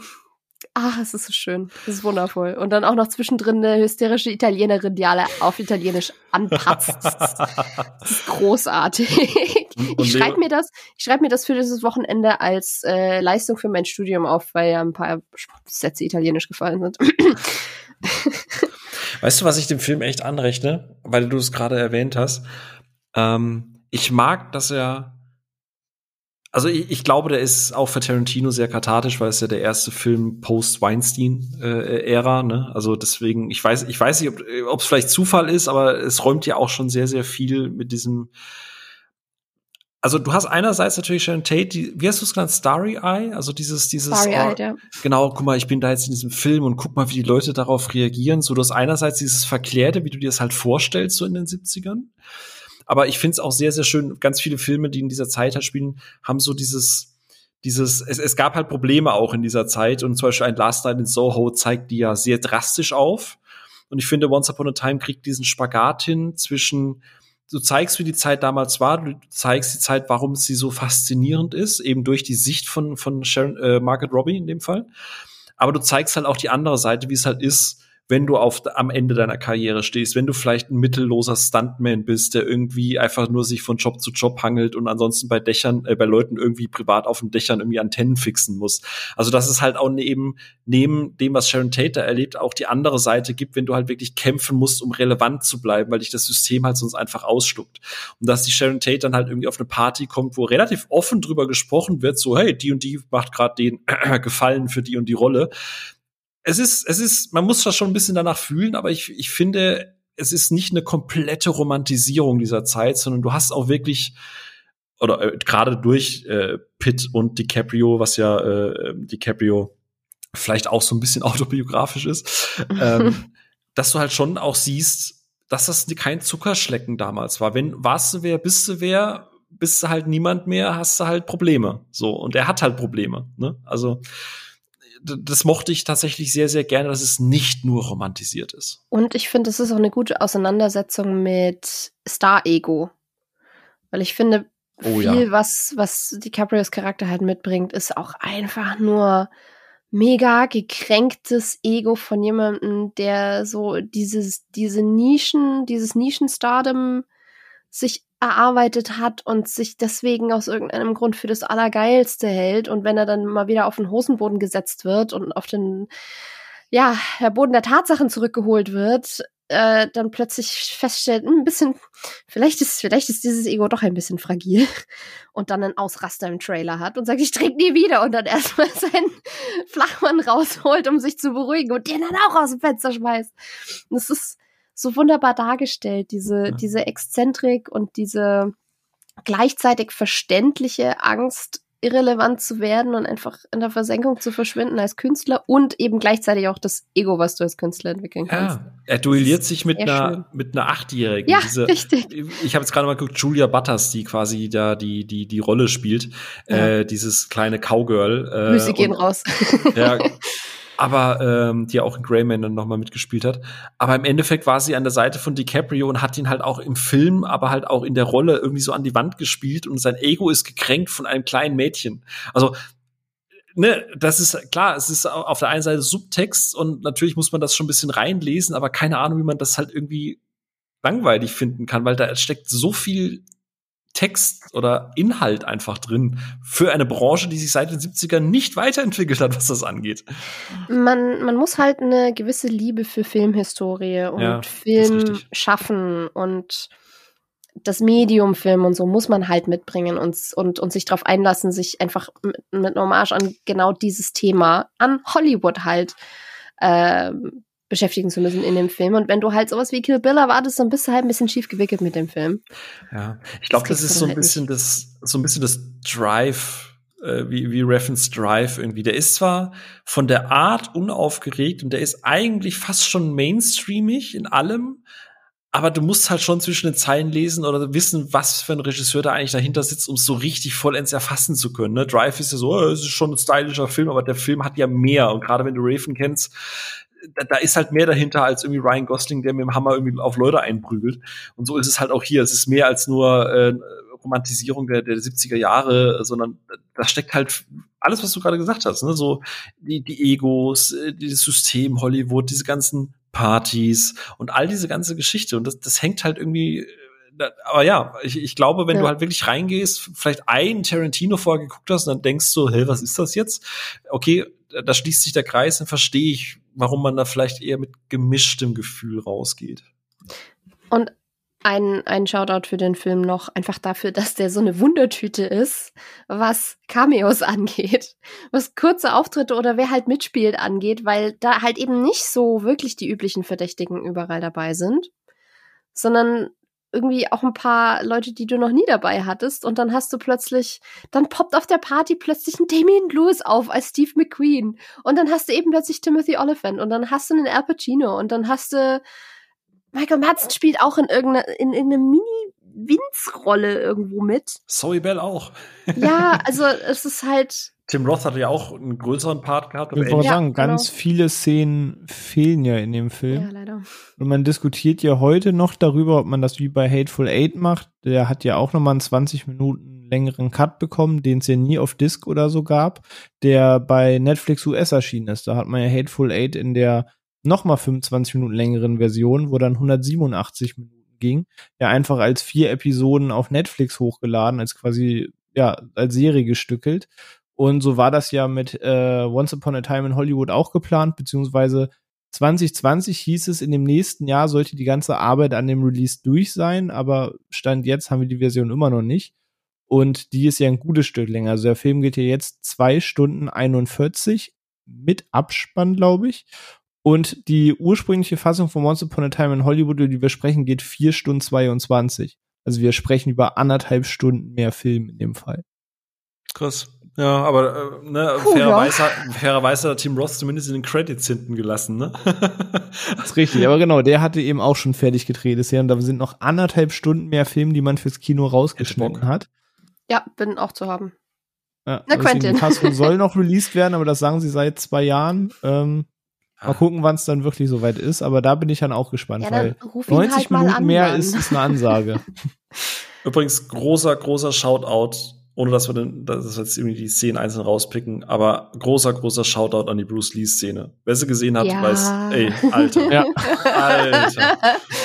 Ach, es ist so schön. Es ist wundervoll. Und dann auch noch zwischendrin eine hysterische Italienerin, die alle auf Italienisch anpatzt. Das ist großartig. Und ich schreibe mir das, ich schreibe mir das für dieses Wochenende als äh, Leistung für mein Studium auf, weil ja ein paar Sätze Italienisch gefallen sind. Weißt du, was ich dem Film echt anrechne, weil du es gerade erwähnt hast? Ähm, ich mag, dass er also ich, ich, glaube, der ist auch für Tarantino sehr kathartisch, weil es ja der erste Film Post-Weinstein-Ära, äh, ne? Also deswegen, ich weiß, ich weiß nicht, ob es vielleicht Zufall ist, aber es räumt ja auch schon sehr, sehr viel mit diesem. Also du hast einerseits natürlich Sharon Tate, die, wie hast du es genannt, Starry Eye, also dieses, dieses, Starry Eye, oh, ja. genau, guck mal, ich bin da jetzt in diesem Film und guck mal, wie die Leute darauf reagieren. So, du hast einerseits dieses Verklärte, wie du dir das halt vorstellst, so in den 70ern. Aber ich finde es auch sehr, sehr schön, ganz viele Filme, die in dieser Zeit halt spielen, haben so dieses, dieses, es, es gab halt Probleme auch in dieser Zeit und zum Beispiel ein Last Night in Soho zeigt die ja sehr drastisch auf. Und ich finde, Once Upon a Time kriegt diesen Spagat hin zwischen, du zeigst, wie die Zeit damals war, du zeigst die Zeit, warum sie so faszinierend ist, eben durch die Sicht von, von Sharon, äh, Margaret Robbie in dem Fall. Aber du zeigst halt auch die andere Seite, wie es halt ist, wenn du auf, am Ende deiner Karriere stehst, wenn du vielleicht ein mittelloser Stuntman bist, der irgendwie einfach nur sich von Job zu Job hangelt und ansonsten bei Dächern, äh, bei Leuten irgendwie privat auf den Dächern irgendwie Antennen fixen muss. Also dass es halt auch neben, neben dem, was Sharon Tate erlebt, auch die andere Seite gibt, wenn du halt wirklich kämpfen musst, um relevant zu bleiben, weil dich das System halt sonst einfach ausschluckt. Und dass die Sharon Tate dann halt irgendwie auf eine Party kommt, wo relativ offen drüber gesprochen wird, so hey, die und die macht gerade den Gefallen für die und die Rolle es ist, es ist, man muss das schon ein bisschen danach fühlen, aber ich, ich finde, es ist nicht eine komplette Romantisierung dieser Zeit, sondern du hast auch wirklich oder äh, gerade durch äh, Pitt und DiCaprio, was ja äh, DiCaprio vielleicht auch so ein bisschen autobiografisch ist, ähm, dass du halt schon auch siehst, dass das kein Zuckerschlecken damals war. Wenn warst du wer, bist du wer, bist du halt niemand mehr, hast du halt Probleme. So und er hat halt Probleme. Ne? Also das mochte ich tatsächlich sehr, sehr gerne, dass es nicht nur romantisiert ist. Und ich finde, es ist auch eine gute Auseinandersetzung mit Star-Ego. Weil ich finde, oh, viel, ja. was, was DiCaprios Charakter halt mitbringt, ist auch einfach nur mega gekränktes Ego von jemandem, der so dieses, diese Nischen, dieses Nischenstardom sich erarbeitet hat und sich deswegen aus irgendeinem Grund für das Allergeilste hält. Und wenn er dann mal wieder auf den Hosenboden gesetzt wird und auf den, ja, der Boden der Tatsachen zurückgeholt wird, äh, dann plötzlich feststellt, hm, ein bisschen, vielleicht ist, vielleicht ist dieses Ego doch ein bisschen fragil und dann einen Ausraster im Trailer hat und sagt, ich trinke nie wieder und dann erstmal seinen Flachmann rausholt, um sich zu beruhigen und den dann auch aus dem Fenster schmeißt. das ist, so wunderbar dargestellt, diese, ja. diese Exzentrik und diese gleichzeitig verständliche Angst, irrelevant zu werden und einfach in der Versenkung zu verschwinden als Künstler und eben gleichzeitig auch das Ego, was du als Künstler entwickeln kannst. Ja, er duelliert sich mit einer, mit einer Achtjährigen. Ja, Diese, richtig. Ich habe jetzt gerade mal geguckt, Julia Butters, die quasi da die, die, die Rolle spielt, ja. äh, dieses kleine Cowgirl. Äh, Grüße gehen raus. Ja, aber ähm, die ja auch in Greyman dann nochmal mitgespielt hat. Aber im Endeffekt war sie an der Seite von DiCaprio und hat ihn halt auch im Film, aber halt auch in der Rolle irgendwie so an die Wand gespielt und sein Ego ist gekränkt von einem kleinen Mädchen. Also ne, das ist klar, es ist auf der einen Seite Subtext und natürlich muss man das schon ein bisschen reinlesen, aber keine Ahnung, wie man das halt irgendwie langweilig finden kann, weil da steckt so viel Text oder Inhalt einfach drin für eine Branche, die sich seit den 70ern nicht weiterentwickelt hat, was das angeht. Man, man muss halt eine gewisse Liebe für Filmhistorie und ja, Film schaffen und das Medium Film und so muss man halt mitbringen und, und, und sich darauf einlassen, sich einfach mit, mit Hommage an genau dieses Thema, an Hollywood halt, ähm, beschäftigen zu müssen in dem Film. Und wenn du halt sowas wie Kill Bill erwartest, dann bist du halt ein bisschen schief gewickelt mit dem Film. Ja, ich glaube, das, das, ist so ein halt bisschen nicht. das, so ein bisschen das Drive, äh, wie, wie Reference Drive irgendwie. Der ist zwar von der Art unaufgeregt und der ist eigentlich fast schon mainstreamig in allem, aber du musst halt schon zwischen den Zeilen lesen oder wissen, was für ein Regisseur da eigentlich dahinter sitzt, um es so richtig vollends erfassen zu können. Ne? Drive ist ja so, oh, es ist schon ein stylischer Film, aber der Film hat ja mehr. Und gerade wenn du Raven kennst, da, da ist halt mehr dahinter als irgendwie Ryan Gosling, der mit dem Hammer irgendwie auf Leute einprügelt. Und so ist es halt auch hier. Es ist mehr als nur äh, Romantisierung der, der 70er Jahre, sondern da steckt halt alles, was du gerade gesagt hast, ne? So die, die Egos, äh, dieses System Hollywood, diese ganzen Partys und all diese ganze Geschichte. Und das, das hängt halt irgendwie äh, aber ja, ich, ich glaube, wenn ja. du halt wirklich reingehst, vielleicht ein Tarantino vorher geguckt hast und dann denkst du, hey, was ist das jetzt? Okay, da schließt sich der Kreis und verstehe ich, warum man da vielleicht eher mit gemischtem Gefühl rausgeht. Und ein, ein Shoutout für den Film noch, einfach dafür, dass der so eine Wundertüte ist, was Cameos angeht, was kurze Auftritte oder wer halt mitspielt angeht, weil da halt eben nicht so wirklich die üblichen Verdächtigen überall dabei sind, sondern irgendwie auch ein paar Leute, die du noch nie dabei hattest und dann hast du plötzlich, dann poppt auf der Party plötzlich ein Damien Lewis auf als Steve McQueen und dann hast du eben plötzlich Timothy Oliphant und dann hast du einen Al Pacino und dann hast du Michael Madsen spielt auch in irgendeiner in irgendeiner Mini Winzrolle irgendwo mit. Zoe Bell auch. ja, also es ist halt Tim Roth hatte ja auch einen größeren Part gehabt. Ich wollte ja, sagen, genau. ganz viele Szenen fehlen ja in dem Film. Ja, leider. Und man diskutiert ja heute noch darüber, ob man das wie bei Hateful Eight macht. Der hat ja auch nochmal einen 20 Minuten längeren Cut bekommen, den es ja nie auf Disc oder so gab, der bei Netflix US erschienen ist. Da hat man ja Hateful Eight in der nochmal 25 Minuten längeren Version, wo dann 187 Minuten ging, ja einfach als vier Episoden auf Netflix hochgeladen, als quasi, ja, als Serie gestückelt. Und so war das ja mit äh, Once Upon a Time in Hollywood auch geplant, beziehungsweise 2020 hieß es, in dem nächsten Jahr sollte die ganze Arbeit an dem Release durch sein, aber Stand jetzt haben wir die Version immer noch nicht. Und die ist ja ein gutes Stück länger. Also der Film geht ja jetzt zwei Stunden 41 mit Abspann, glaube ich. Und die ursprüngliche Fassung von Once Upon a Time in Hollywood, über die wir sprechen, geht vier Stunden 22. Also wir sprechen über anderthalb Stunden mehr Film in dem Fall. Krass. Ja, aber äh, ne, Puh, fairerweise, ja. fairerweise hat Tim Roth zumindest in den Credits hinten gelassen, ne? das ist richtig, aber genau, der hatte eben auch schon fertig gedreht bisher und da sind noch anderthalb Stunden mehr Film, die man fürs Kino rausgeschnitten hat. Ja, bin auch zu haben. Ja, Na, Quentin. Castle soll noch released werden, aber das sagen sie seit zwei Jahren. Ähm, Mal gucken, wann es dann wirklich soweit ist, aber da bin ich dann auch gespannt, ja, dann weil 90 halt Minuten mehr ist, ist eine Ansage. Übrigens, großer, großer Shoutout ohne dass wir dann, dass wir jetzt irgendwie die Szenen einzeln rauspicken, aber großer, großer Shoutout an die Bruce Lee-Szene. Wer sie gesehen hat, ja. weiß, ey, Alter. ja. Alter.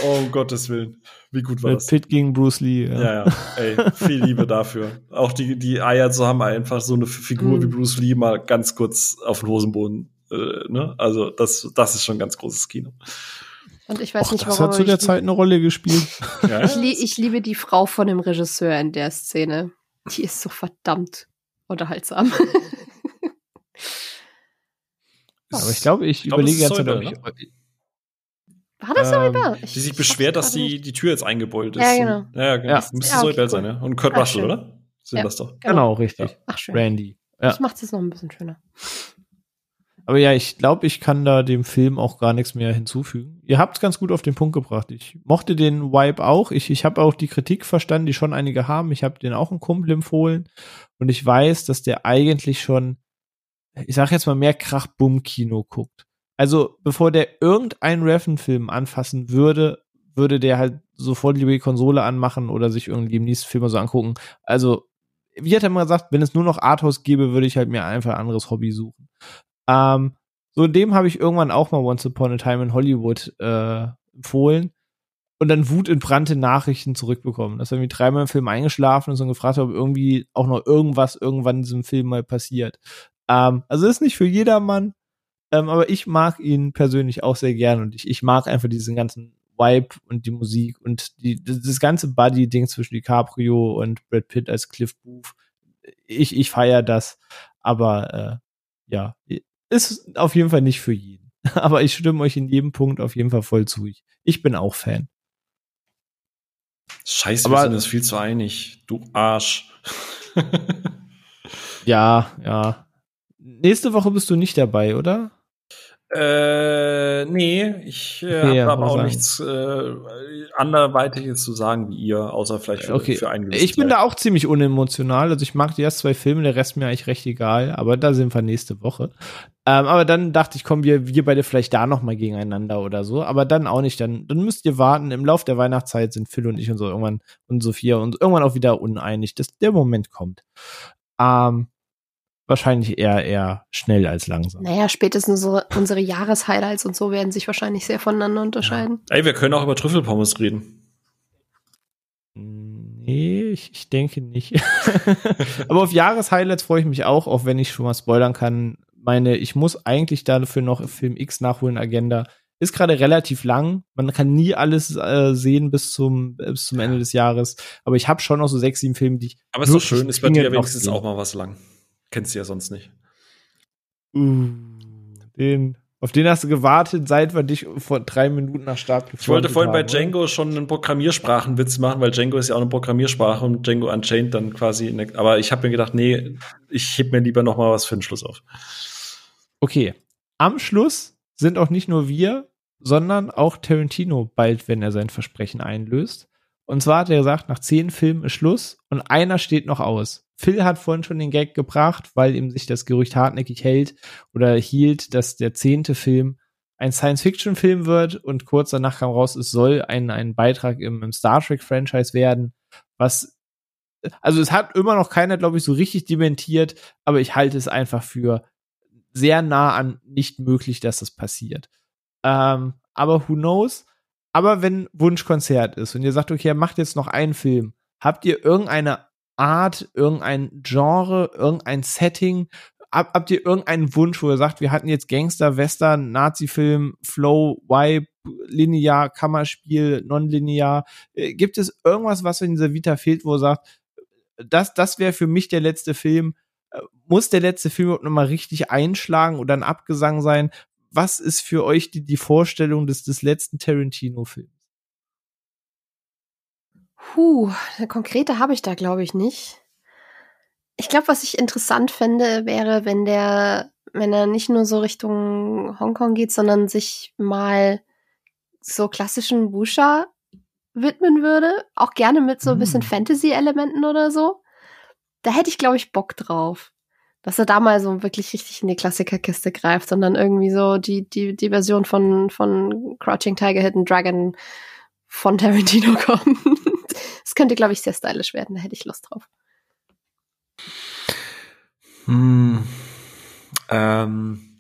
Oh, um Gottes Willen. Wie gut war Mit das? Pitt gegen Bruce Lee. Ja. ja, ja. Ey, viel Liebe dafür. Auch die, die Eier zu haben, einfach so eine Figur mhm. wie Bruce Lee mal ganz kurz auf den Hosenboden. Äh, ne? Also, das, das ist schon ein ganz großes Kino. Und ich weiß Och, nicht, warum. Das hat zu der Zeit eine Rolle gespielt. ja, ich, li ich liebe die Frau von dem Regisseur in der Szene. Die ist so verdammt unterhaltsam. Aber ich glaube, ich, ich glaub, überlege jetzt, ob ich. Ne? War das ähm, Soybell? Die sich beschwert, dass die, die Tür jetzt eingebeult ist. Ja, genau. Ja, genau. Ja. Müsste ja, okay, cool. sein, ja. Und Kurt Ach, Russell, schön. oder? Sind ja, das doch. Genau, genau richtig. Ach, schön. Randy. Ja. Das macht es noch ein bisschen schöner. Aber ja, ich glaube, ich kann da dem Film auch gar nichts mehr hinzufügen. Ihr habt es ganz gut auf den Punkt gebracht. Ich mochte den Vibe auch. Ich, ich habe auch die Kritik verstanden, die schon einige haben. Ich habe den auch einen Kumpel empfohlen. Und ich weiß, dass der eigentlich schon, ich sag jetzt mal, mehr Krach-Bumm-Kino guckt. Also, bevor der irgendeinen Reffen-Film anfassen würde, würde der halt sofort die Konsole anmachen oder sich irgendwie im nächsten Film so angucken. Also, wie hat er mal gesagt, wenn es nur noch Arthouse gäbe, würde ich halt mir einfach ein anderes Hobby suchen. Ähm, so dem habe ich irgendwann auch mal Once Upon a Time in Hollywood äh, empfohlen und dann wutentbrannte Nachrichten zurückbekommen. Dass er irgendwie dreimal im Film eingeschlafen ist und gefragt hat, ob irgendwie auch noch irgendwas irgendwann in diesem Film mal passiert. Ähm, also ist nicht für jedermann, ähm, aber ich mag ihn persönlich auch sehr gern und ich, ich mag einfach diesen ganzen Vibe und die Musik und die, das ganze Buddy-Ding zwischen DiCaprio und Brad Pitt als Cliff Booth. Ich, ich feiere das, aber äh, ja, ist auf jeden Fall nicht für jeden. Aber ich stimme euch in jedem Punkt auf jeden Fall voll zu. Ich, ich bin auch Fan. Scheiße, Aber, wir sind uns viel zu einig. Du Arsch. ja, ja. Nächste Woche bist du nicht dabei, oder? Äh, nee, ich äh, okay, habe aber auch sagen. nichts äh, anderweitiges zu sagen wie ihr, außer vielleicht für, okay. für einen Ich bin Zeit. da auch ziemlich unemotional. Also ich mag die ersten zwei Filme, der Rest mir eigentlich recht egal, aber da sind wir nächste Woche. Ähm, aber dann dachte ich, kommen wir, wir beide vielleicht da noch mal gegeneinander oder so. Aber dann auch nicht. Dann, dann müsst ihr warten. Im Lauf der Weihnachtszeit sind Phil und ich und so irgendwann und Sophia und irgendwann auch wieder uneinig, dass der Moment kommt. Ähm, wahrscheinlich eher eher schnell als langsam. Naja, spätestens unsere, unsere Jahreshighlights und so werden sich wahrscheinlich sehr voneinander unterscheiden. Ja. Ey, wir können auch über Trüffelpommes reden. Nee, ich, ich denke nicht. Aber auf Jahreshighlights freue ich mich auch, auch wenn ich schon mal spoilern kann. meine, ich muss eigentlich dafür noch Film X nachholen, Agenda. Ist gerade relativ lang. Man kann nie alles äh, sehen bis zum, bis zum Ende des Jahres. Aber ich habe schon noch so sechs, sieben Filme, die ich. Aber ist doch schön, ist bei dir wenigstens auch mal was lang. Kennst du ja sonst nicht. Uh, den auf den hast du gewartet, seit wir dich vor drei Minuten nach Start Ich wollte vorhin haben, bei Django schon einen Programmiersprachenwitz machen, weil Django ist ja auch eine Programmiersprache und Django Unchained dann quasi. Ne, aber ich habe mir gedacht, nee, ich heb mir lieber noch mal was für den Schluss auf. Okay. Am Schluss sind auch nicht nur wir, sondern auch Tarantino bald, wenn er sein Versprechen einlöst. Und zwar hat er gesagt, nach zehn Filmen ist Schluss und einer steht noch aus. Phil hat vorhin schon den Gag gebracht, weil ihm sich das Gerücht hartnäckig hält oder hielt, dass der zehnte Film ein Science-Fiction-Film wird und kurz danach kam raus, es soll ein, ein Beitrag im, im Star Trek-Franchise werden, was also es hat immer noch keiner, glaube ich, so richtig dementiert, aber ich halte es einfach für sehr nah an nicht möglich, dass das passiert. Ähm, aber who knows? Aber wenn Wunschkonzert ist und ihr sagt, okay, macht jetzt noch einen Film, habt ihr irgendeine Art, irgendein Genre, irgendein Setting? Hab, habt ihr irgendeinen Wunsch, wo ihr sagt, wir hatten jetzt Gangster, Western, Nazi-Film, Flow, Vibe, linear, Kammerspiel, nonlinear? Äh, gibt es irgendwas, was in dieser Vita fehlt, wo ihr sagt, das, das wäre für mich der letzte Film? Äh, muss der letzte Film nochmal richtig einschlagen oder ein Abgesang sein? Was ist für euch die, die Vorstellung des, des letzten Tarantino-Films? Puh, eine konkrete habe ich da, glaube ich, nicht. Ich glaube, was ich interessant fände, wäre, wenn der, wenn er nicht nur so Richtung Hongkong geht, sondern sich mal so klassischen Wusha widmen würde. Auch gerne mit so ein bisschen mm. Fantasy-Elementen oder so. Da hätte ich, glaube ich, Bock drauf. Dass er da mal so wirklich richtig in die Klassikerkiste greift dann irgendwie so die, die, die Version von, von Crouching Tiger, Hidden Dragon von Tarantino kommt. Das könnte, glaube ich, sehr stylisch werden. Da hätte ich Lust drauf. Hm. Ähm.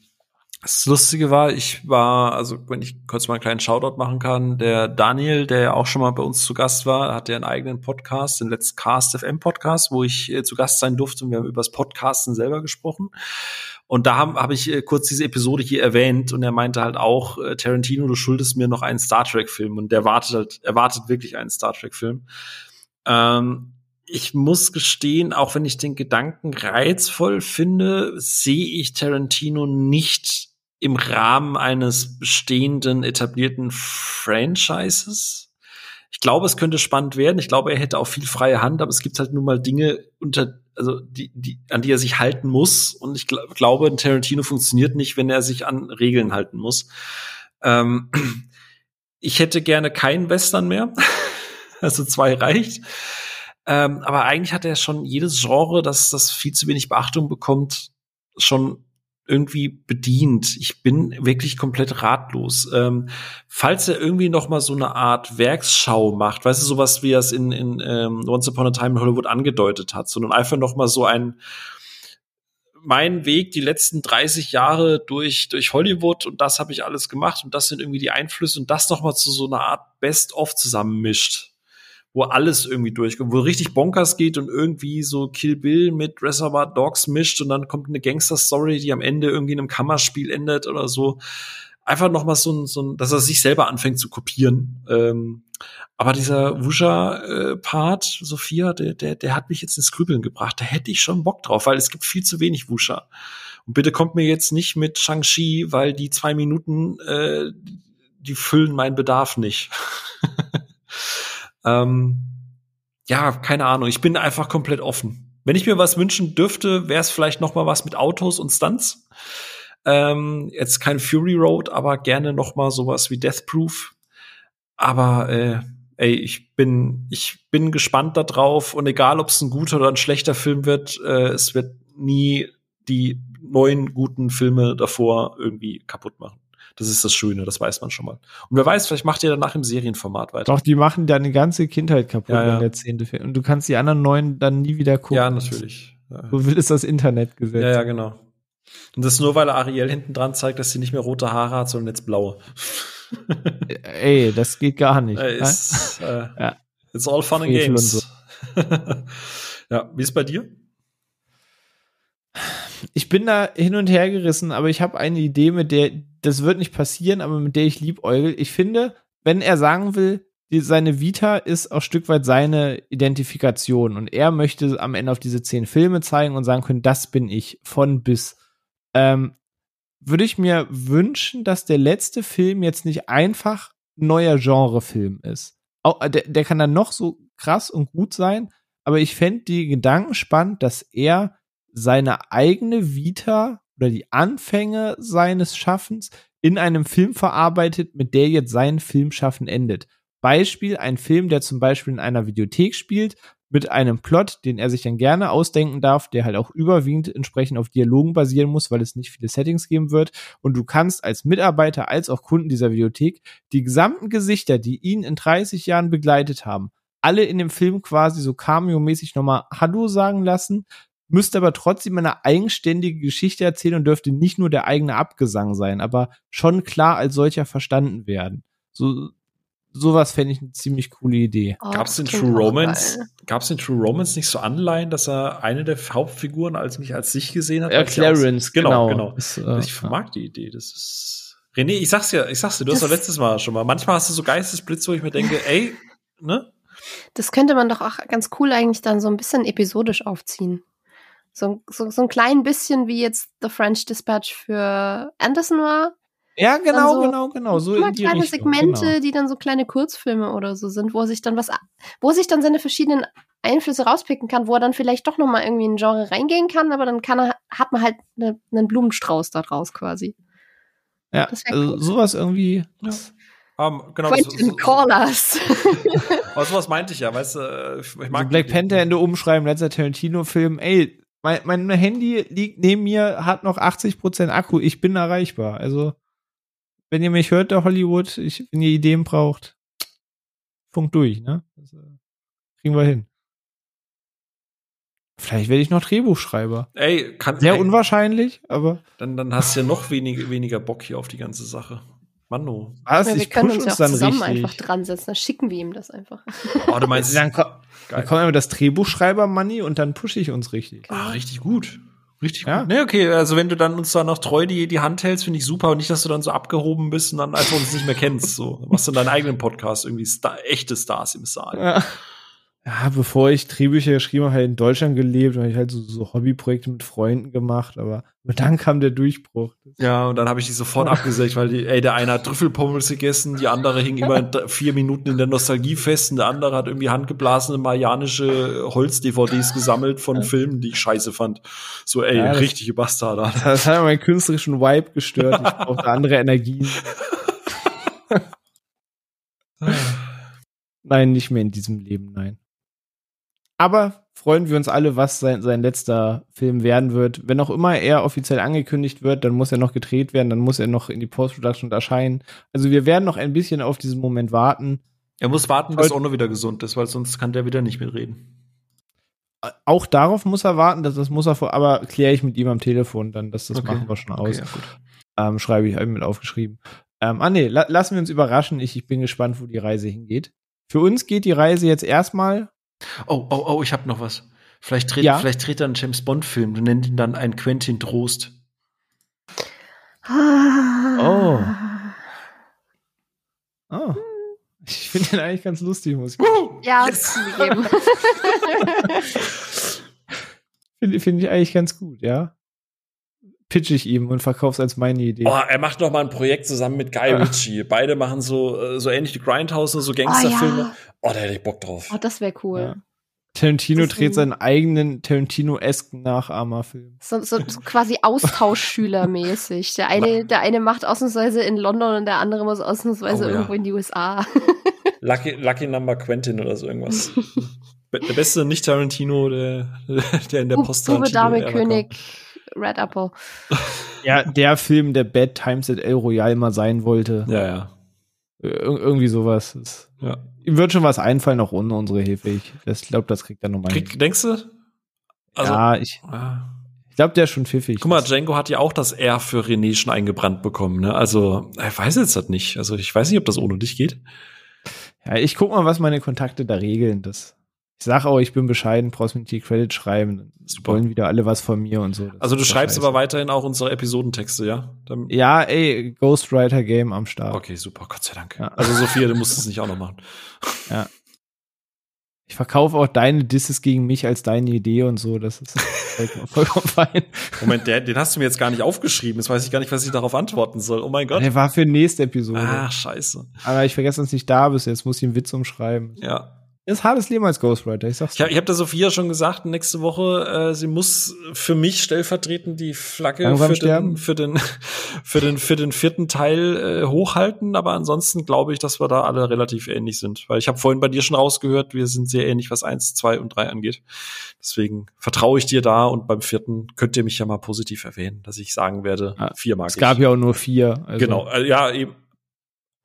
Das Lustige war, ich war, also wenn ich kurz mal einen kleinen Shoutout machen kann, der Daniel, der ja auch schon mal bei uns zu Gast war, hat ja einen eigenen Podcast, den Let's Cast FM Podcast, wo ich äh, zu Gast sein durfte und wir haben über das Podcasten selber gesprochen. Und da habe hab ich äh, kurz diese Episode hier erwähnt und er meinte halt auch, äh, Tarantino, du schuldest mir noch einen Star Trek-Film und der wartet halt, erwartet wirklich einen Star Trek-Film. Ähm, ich muss gestehen, auch wenn ich den Gedanken reizvoll finde, sehe ich Tarantino nicht im Rahmen eines bestehenden, etablierten Franchises. Ich glaube, es könnte spannend werden. Ich glaube, er hätte auch viel freie Hand, aber es gibt halt nun mal Dinge, unter also die, die, an die er sich halten muss. Und ich gl glaube, ein Tarantino funktioniert nicht, wenn er sich an Regeln halten muss. Ähm, ich hätte gerne keinen Western mehr. also zwei reicht. Ähm, aber eigentlich hat er schon jedes Genre, das, das viel zu wenig Beachtung bekommt, schon irgendwie bedient. Ich bin wirklich komplett ratlos. Ähm, falls er irgendwie noch mal so eine Art Werksschau macht, weißt du, sowas wie er es in, in ähm, Once Upon a Time in Hollywood angedeutet hat, sondern einfach noch mal so ein mein Weg die letzten 30 Jahre durch durch Hollywood und das habe ich alles gemacht und das sind irgendwie die Einflüsse und das noch mal zu so einer Art Best-of zusammenmischt wo alles irgendwie durchkommt, wo richtig bonkers geht und irgendwie so Kill Bill mit Reservoir Dogs mischt und dann kommt eine Gangster-Story, die am Ende irgendwie in einem Kammerspiel endet oder so. Einfach noch mal so ein, so ein dass er sich selber anfängt zu kopieren. Ähm, aber dieser Wusha-Part, Sophia, der, der, der hat mich jetzt ins Grübeln gebracht. Da hätte ich schon Bock drauf, weil es gibt viel zu wenig Wusha. Und bitte kommt mir jetzt nicht mit Shang-Chi, weil die zwei Minuten, äh, die füllen meinen Bedarf nicht. Ähm, ja, keine Ahnung. Ich bin einfach komplett offen. Wenn ich mir was wünschen dürfte, wäre es vielleicht noch mal was mit Autos und Stunts. Ähm, jetzt kein Fury Road, aber gerne noch mal sowas wie Death Proof. Aber äh, ey, ich bin ich bin gespannt da drauf und egal, ob es ein guter oder ein schlechter Film wird, äh, es wird nie die neuen guten Filme davor irgendwie kaputt machen. Das ist das Schöne, das weiß man schon mal. Und wer weiß, vielleicht macht ihr danach im Serienformat weiter. Doch, die machen deine ganze Kindheit kaputt, ja, ja. wenn der zehnte Film. Und du kannst die anderen neun dann nie wieder gucken. Ja, natürlich. Ja. So will es das Internet gesetzt. Ja, ja, genau. Und das nur, weil Ariel hinten dran zeigt, dass sie nicht mehr rote Haare hat, sondern jetzt blaue. Ey, das geht gar nicht. Äh, ist, äh, ja. It's all fun and games. So. ja, wie ist bei dir? ich bin da hin und her gerissen, aber ich habe eine Idee, mit der, das wird nicht passieren, aber mit der ich liebäugel. Ich finde, wenn er sagen will, seine Vita ist auch Stück weit seine Identifikation und er möchte am Ende auf diese zehn Filme zeigen und sagen können, das bin ich von bis. Ähm, würde ich mir wünschen, dass der letzte Film jetzt nicht einfach neuer Genrefilm ist. Auch, äh, der, der kann dann noch so krass und gut sein, aber ich fände die Gedanken spannend, dass er seine eigene Vita oder die Anfänge seines Schaffens in einem Film verarbeitet, mit der jetzt sein Filmschaffen endet. Beispiel, ein Film, der zum Beispiel in einer Videothek spielt, mit einem Plot, den er sich dann gerne ausdenken darf, der halt auch überwiegend entsprechend auf Dialogen basieren muss, weil es nicht viele Settings geben wird. Und du kannst als Mitarbeiter, als auch Kunden dieser Videothek die gesamten Gesichter, die ihn in 30 Jahren begleitet haben, alle in dem Film quasi so cameo-mäßig nochmal Hallo sagen lassen, müsste aber trotzdem eine eigenständige Geschichte erzählen und dürfte nicht nur der eigene Abgesang sein, aber schon klar als solcher verstanden werden. So, sowas fände ich eine ziemlich coole Idee. Oh, gab es in True Romance, gab es in True Romance nicht so Anleihen, dass er eine der Hauptfiguren als mich als sich gesehen hat? Ja, Clarence, genau, genau. genau. Das, äh, ich mag die Idee. Das ist René, ich sag's ja, ich sag's dir, du das hast doch letztes Mal schon mal. Manchmal hast du so Geistesblitz, wo ich mir denke, ey, ne? Das könnte man doch auch ganz cool eigentlich dann so ein bisschen episodisch aufziehen. So, so, so ein klein bisschen wie jetzt The French Dispatch für Anderson war. Ja, genau, so genau, genau. So immer kleine Richtung, Segmente, genau. die dann so kleine Kurzfilme oder so sind, wo er sich dann was, wo sich dann seine verschiedenen Einflüsse rauspicken kann, wo er dann vielleicht doch nochmal irgendwie in ein Genre reingehen kann, aber dann kann er, hat man halt ne, einen Blumenstrauß da draus quasi. Ja, also cool. sowas irgendwie. Ja. Um, genau, Quentin so, Callers. aber sowas meinte ich ja, weißt du, ich mag also Black Panther Ende umschreiben, letzter Tarantino-Film, ey, mein, mein Handy liegt neben mir, hat noch 80% Akku, ich bin erreichbar. Also wenn ihr mich hört, der Hollywood, ich, wenn ihr Ideen braucht, Funk durch, ne? Das, äh, kriegen wir hin. Vielleicht werde ich noch Drehbuchschreiber. Ey, kann Sehr ey, unwahrscheinlich, aber. Dann, dann hast du ja noch wenig, weniger Bock hier auf die ganze Sache. Manno. Was? Ja, wir ich können uns ja auch zusammen richtig. einfach dran setzen. Dann schicken wir ihm das einfach. Oh, du meinst, dann, ko dann kommt immer das Drehbuchschreiber-Money und dann pushe ich uns richtig. Ah, richtig gut. Richtig ja? gut. Ne, okay, also wenn du dann uns da noch treu die, die Hand hältst, finde ich super. Und nicht, dass du dann so abgehoben bist und dann einfach uns nicht mehr kennst. So, dann machst du deinen eigenen Podcast, irgendwie Star, echte Stars im Saal. Ja. Ja, bevor ich Drehbücher geschrieben habe, habe ich in Deutschland gelebt und ich halt so, so Hobbyprojekte mit Freunden gemacht, aber dann kam der Durchbruch. Ja, und dann habe ich die sofort abgesägt, weil die, ey, der eine hat Trüffelpommels gegessen, die andere hing immer vier Minuten in der Nostalgie fest und der andere hat irgendwie handgeblasene marianische Holz-DVDs gesammelt von Filmen, die ich scheiße fand. So, ey, ja, das, richtige Bastarde. Das hat meinen künstlerischen Vibe gestört. Ich brauchte andere Energien. nein, nicht mehr in diesem Leben, nein. Aber freuen wir uns alle, was sein, sein letzter Film werden wird. Wenn auch immer er offiziell angekündigt wird, dann muss er noch gedreht werden, dann muss er noch in die Post-Production erscheinen. Also wir werden noch ein bisschen auf diesen Moment warten. Er muss warten, bis Ono wieder gesund ist, weil sonst kann der wieder nicht mitreden. Auch darauf muss er warten, das, das muss er vor, aber kläre ich mit ihm am Telefon dann, das, das okay. machen wir schon aus. Okay, ja, ähm, schreibe ich mit aufgeschrieben. Ähm, ah nee, la lassen wir uns überraschen. Ich, ich bin gespannt, wo die Reise hingeht. Für uns geht die Reise jetzt erstmal Oh, oh, oh, ich habe noch was. Vielleicht dreht, ja? vielleicht dreht er einen James Bond-Film. Du nennst ihn dann ein Quentin Trost. Oh. Oh. Ich finde den eigentlich ganz lustig, muss ich sagen. Ja, yes. zugegeben. finde find ich eigentlich ganz gut, ja. Pitch ich ihm und verkauf's als meine Idee. Oh, er macht noch mal ein Projekt zusammen mit Guy Ritchie. Beide machen so, äh, so ähnlich wie Grindhouse, so Gangsterfilme. Oh, ja. oh da hätte ich Bock drauf. Oh, das wäre cool. Ja. Tarantino dreht seinen eigenen Tarantino-esken Nachahmerfilm. So, so, so quasi Austauschschülermäßig. Der eine, der eine macht ausnahmsweise in London und der andere muss ausnahmsweise oh, ja. irgendwo in die USA. Lucky, Lucky Number Quentin oder so irgendwas. der beste nicht Tarantino, der, der in der Post Bube, Dame, König, Red Apple. Ja, der Film, der Bad Times at El Royale mal sein wollte. Ja, ja. Ir irgendwie sowas. Das, ja. Ihm wird schon was einfallen, auch ohne unsere Hilfe. Ich, glaube, das kriegt er nochmal hin. Denkst du? Also, ja, ich, ah. ich glaube, der ist schon pfiffig. Guck mal, Django hat ja auch das R für René schon eingebrannt bekommen. Ne? Also, ich weiß jetzt das nicht. Also, ich weiß nicht, ob das ohne dich geht. Ja, ich guck mal, was meine Kontakte da regeln. Das, Ich sag auch, ich bin bescheiden, brauchst mir nicht die Credits schreiben. Super. Wollen wieder alle was von mir und so. Das Also du schreibst scheiße. aber weiterhin auch unsere Episodentexte, ja? Dann, Ja, ey, Ghostwriter Game am Start. Okay, super, Gott sei Dank. Ja. Also Sophia, du musst es nicht auch noch machen. Ich verkaufe auch deine Disses gegen mich als deine Idee und so. Das ist vollkommen, fein. Moment, der, den hast du mir jetzt gar nicht aufgeschrieben. Jetzt weiß ich gar nicht, was ich darauf antworten soll. Oh mein Gott. Der war für nächste Episode. Ah, scheiße. Aber ich vergesse, dass du nicht da bist. Jetzt muss ich einen Witz umschreiben. Ja. Ist hartes Leben als Ghostwriter, ich sag's Ich habe ich hab der Sophia schon gesagt, nächste Woche, äh, sie muss für mich stellvertretend die Flagge Langsam für sterben? den, für, den, für, den, für den vierten Teil äh, hochhalten. Aber ansonsten glaube ich, dass wir da alle relativ ähnlich sind. Weil ich habe vorhin bei dir schon rausgehört, wir sind sehr ähnlich, was eins, zwei und drei angeht. Deswegen vertraue ich dir da und beim vierten könnt ihr mich ja mal positiv erwähnen, dass ich sagen werde, Ah, vier mag Es ich. gab ja auch nur vier. Also Genau, äh, ja, eben.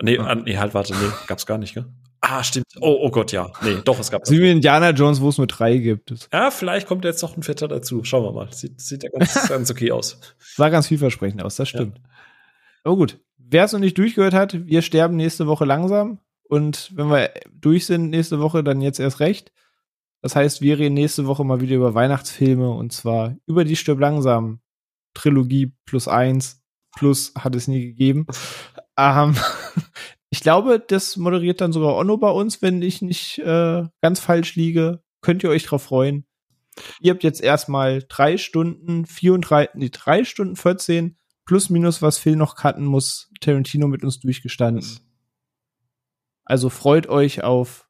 Nee, Ah. nee, halt, warte, nee, gab's gar nicht, gell? Ah, stimmt. Oh, oh Gott, ja. Nee, doch, es gab So wie Indiana Jones, wo es nur drei gibt. Ja, vielleicht kommt jetzt noch ein Vierter dazu. Schauen wir mal. Sieht, sieht ja ganz, ganz okay aus. sah ganz vielversprechend aus, das stimmt. Aber gut, wer es noch nicht durchgehört hat, wir sterben nächste Woche langsam. Und wenn wir durch sind nächste Woche, dann jetzt erst recht. Das heißt, wir reden nächste Woche mal wieder über Weihnachtsfilme und zwar über die Stirb langsam Trilogie plus eins plus hat es nie gegeben. Ähm, ich glaube, das moderiert dann sogar Onno bei uns, wenn ich nicht äh, ganz falsch liege. Könnt ihr euch drauf freuen. Ihr habt jetzt erstmal drei Stunden 34, nee, drei Stunden 14 plus minus, was Phil noch cutten muss, Tarantino mit uns durchgestanden. Also freut euch auf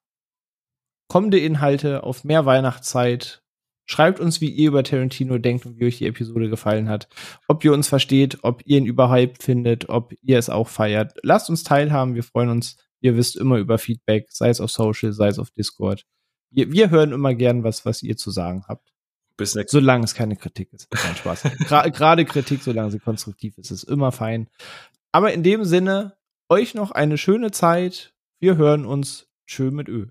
kommende Inhalte, auf mehr Weihnachtszeit. Schreibt uns, wie ihr über Tarantino denkt und wie euch die Episode gefallen hat. Ob ihr uns versteht, ob ihr ihn überhyped findet, ob ihr es auch feiert. Lasst uns teilhaben. Wir freuen uns, ihr wisst, immer über Feedback, sei es auf Social, sei es auf Discord. Wir, wir hören immer gern was, was ihr zu sagen habt. Bis nächste Solange es keine Kritik ist. Kein Spaß. Gra- Gerade Kritik, solange sie konstruktiv ist, ist immer fein. Aber in dem Sinne, euch noch eine schöne Zeit. Wir hören uns. Tschö mit Ö.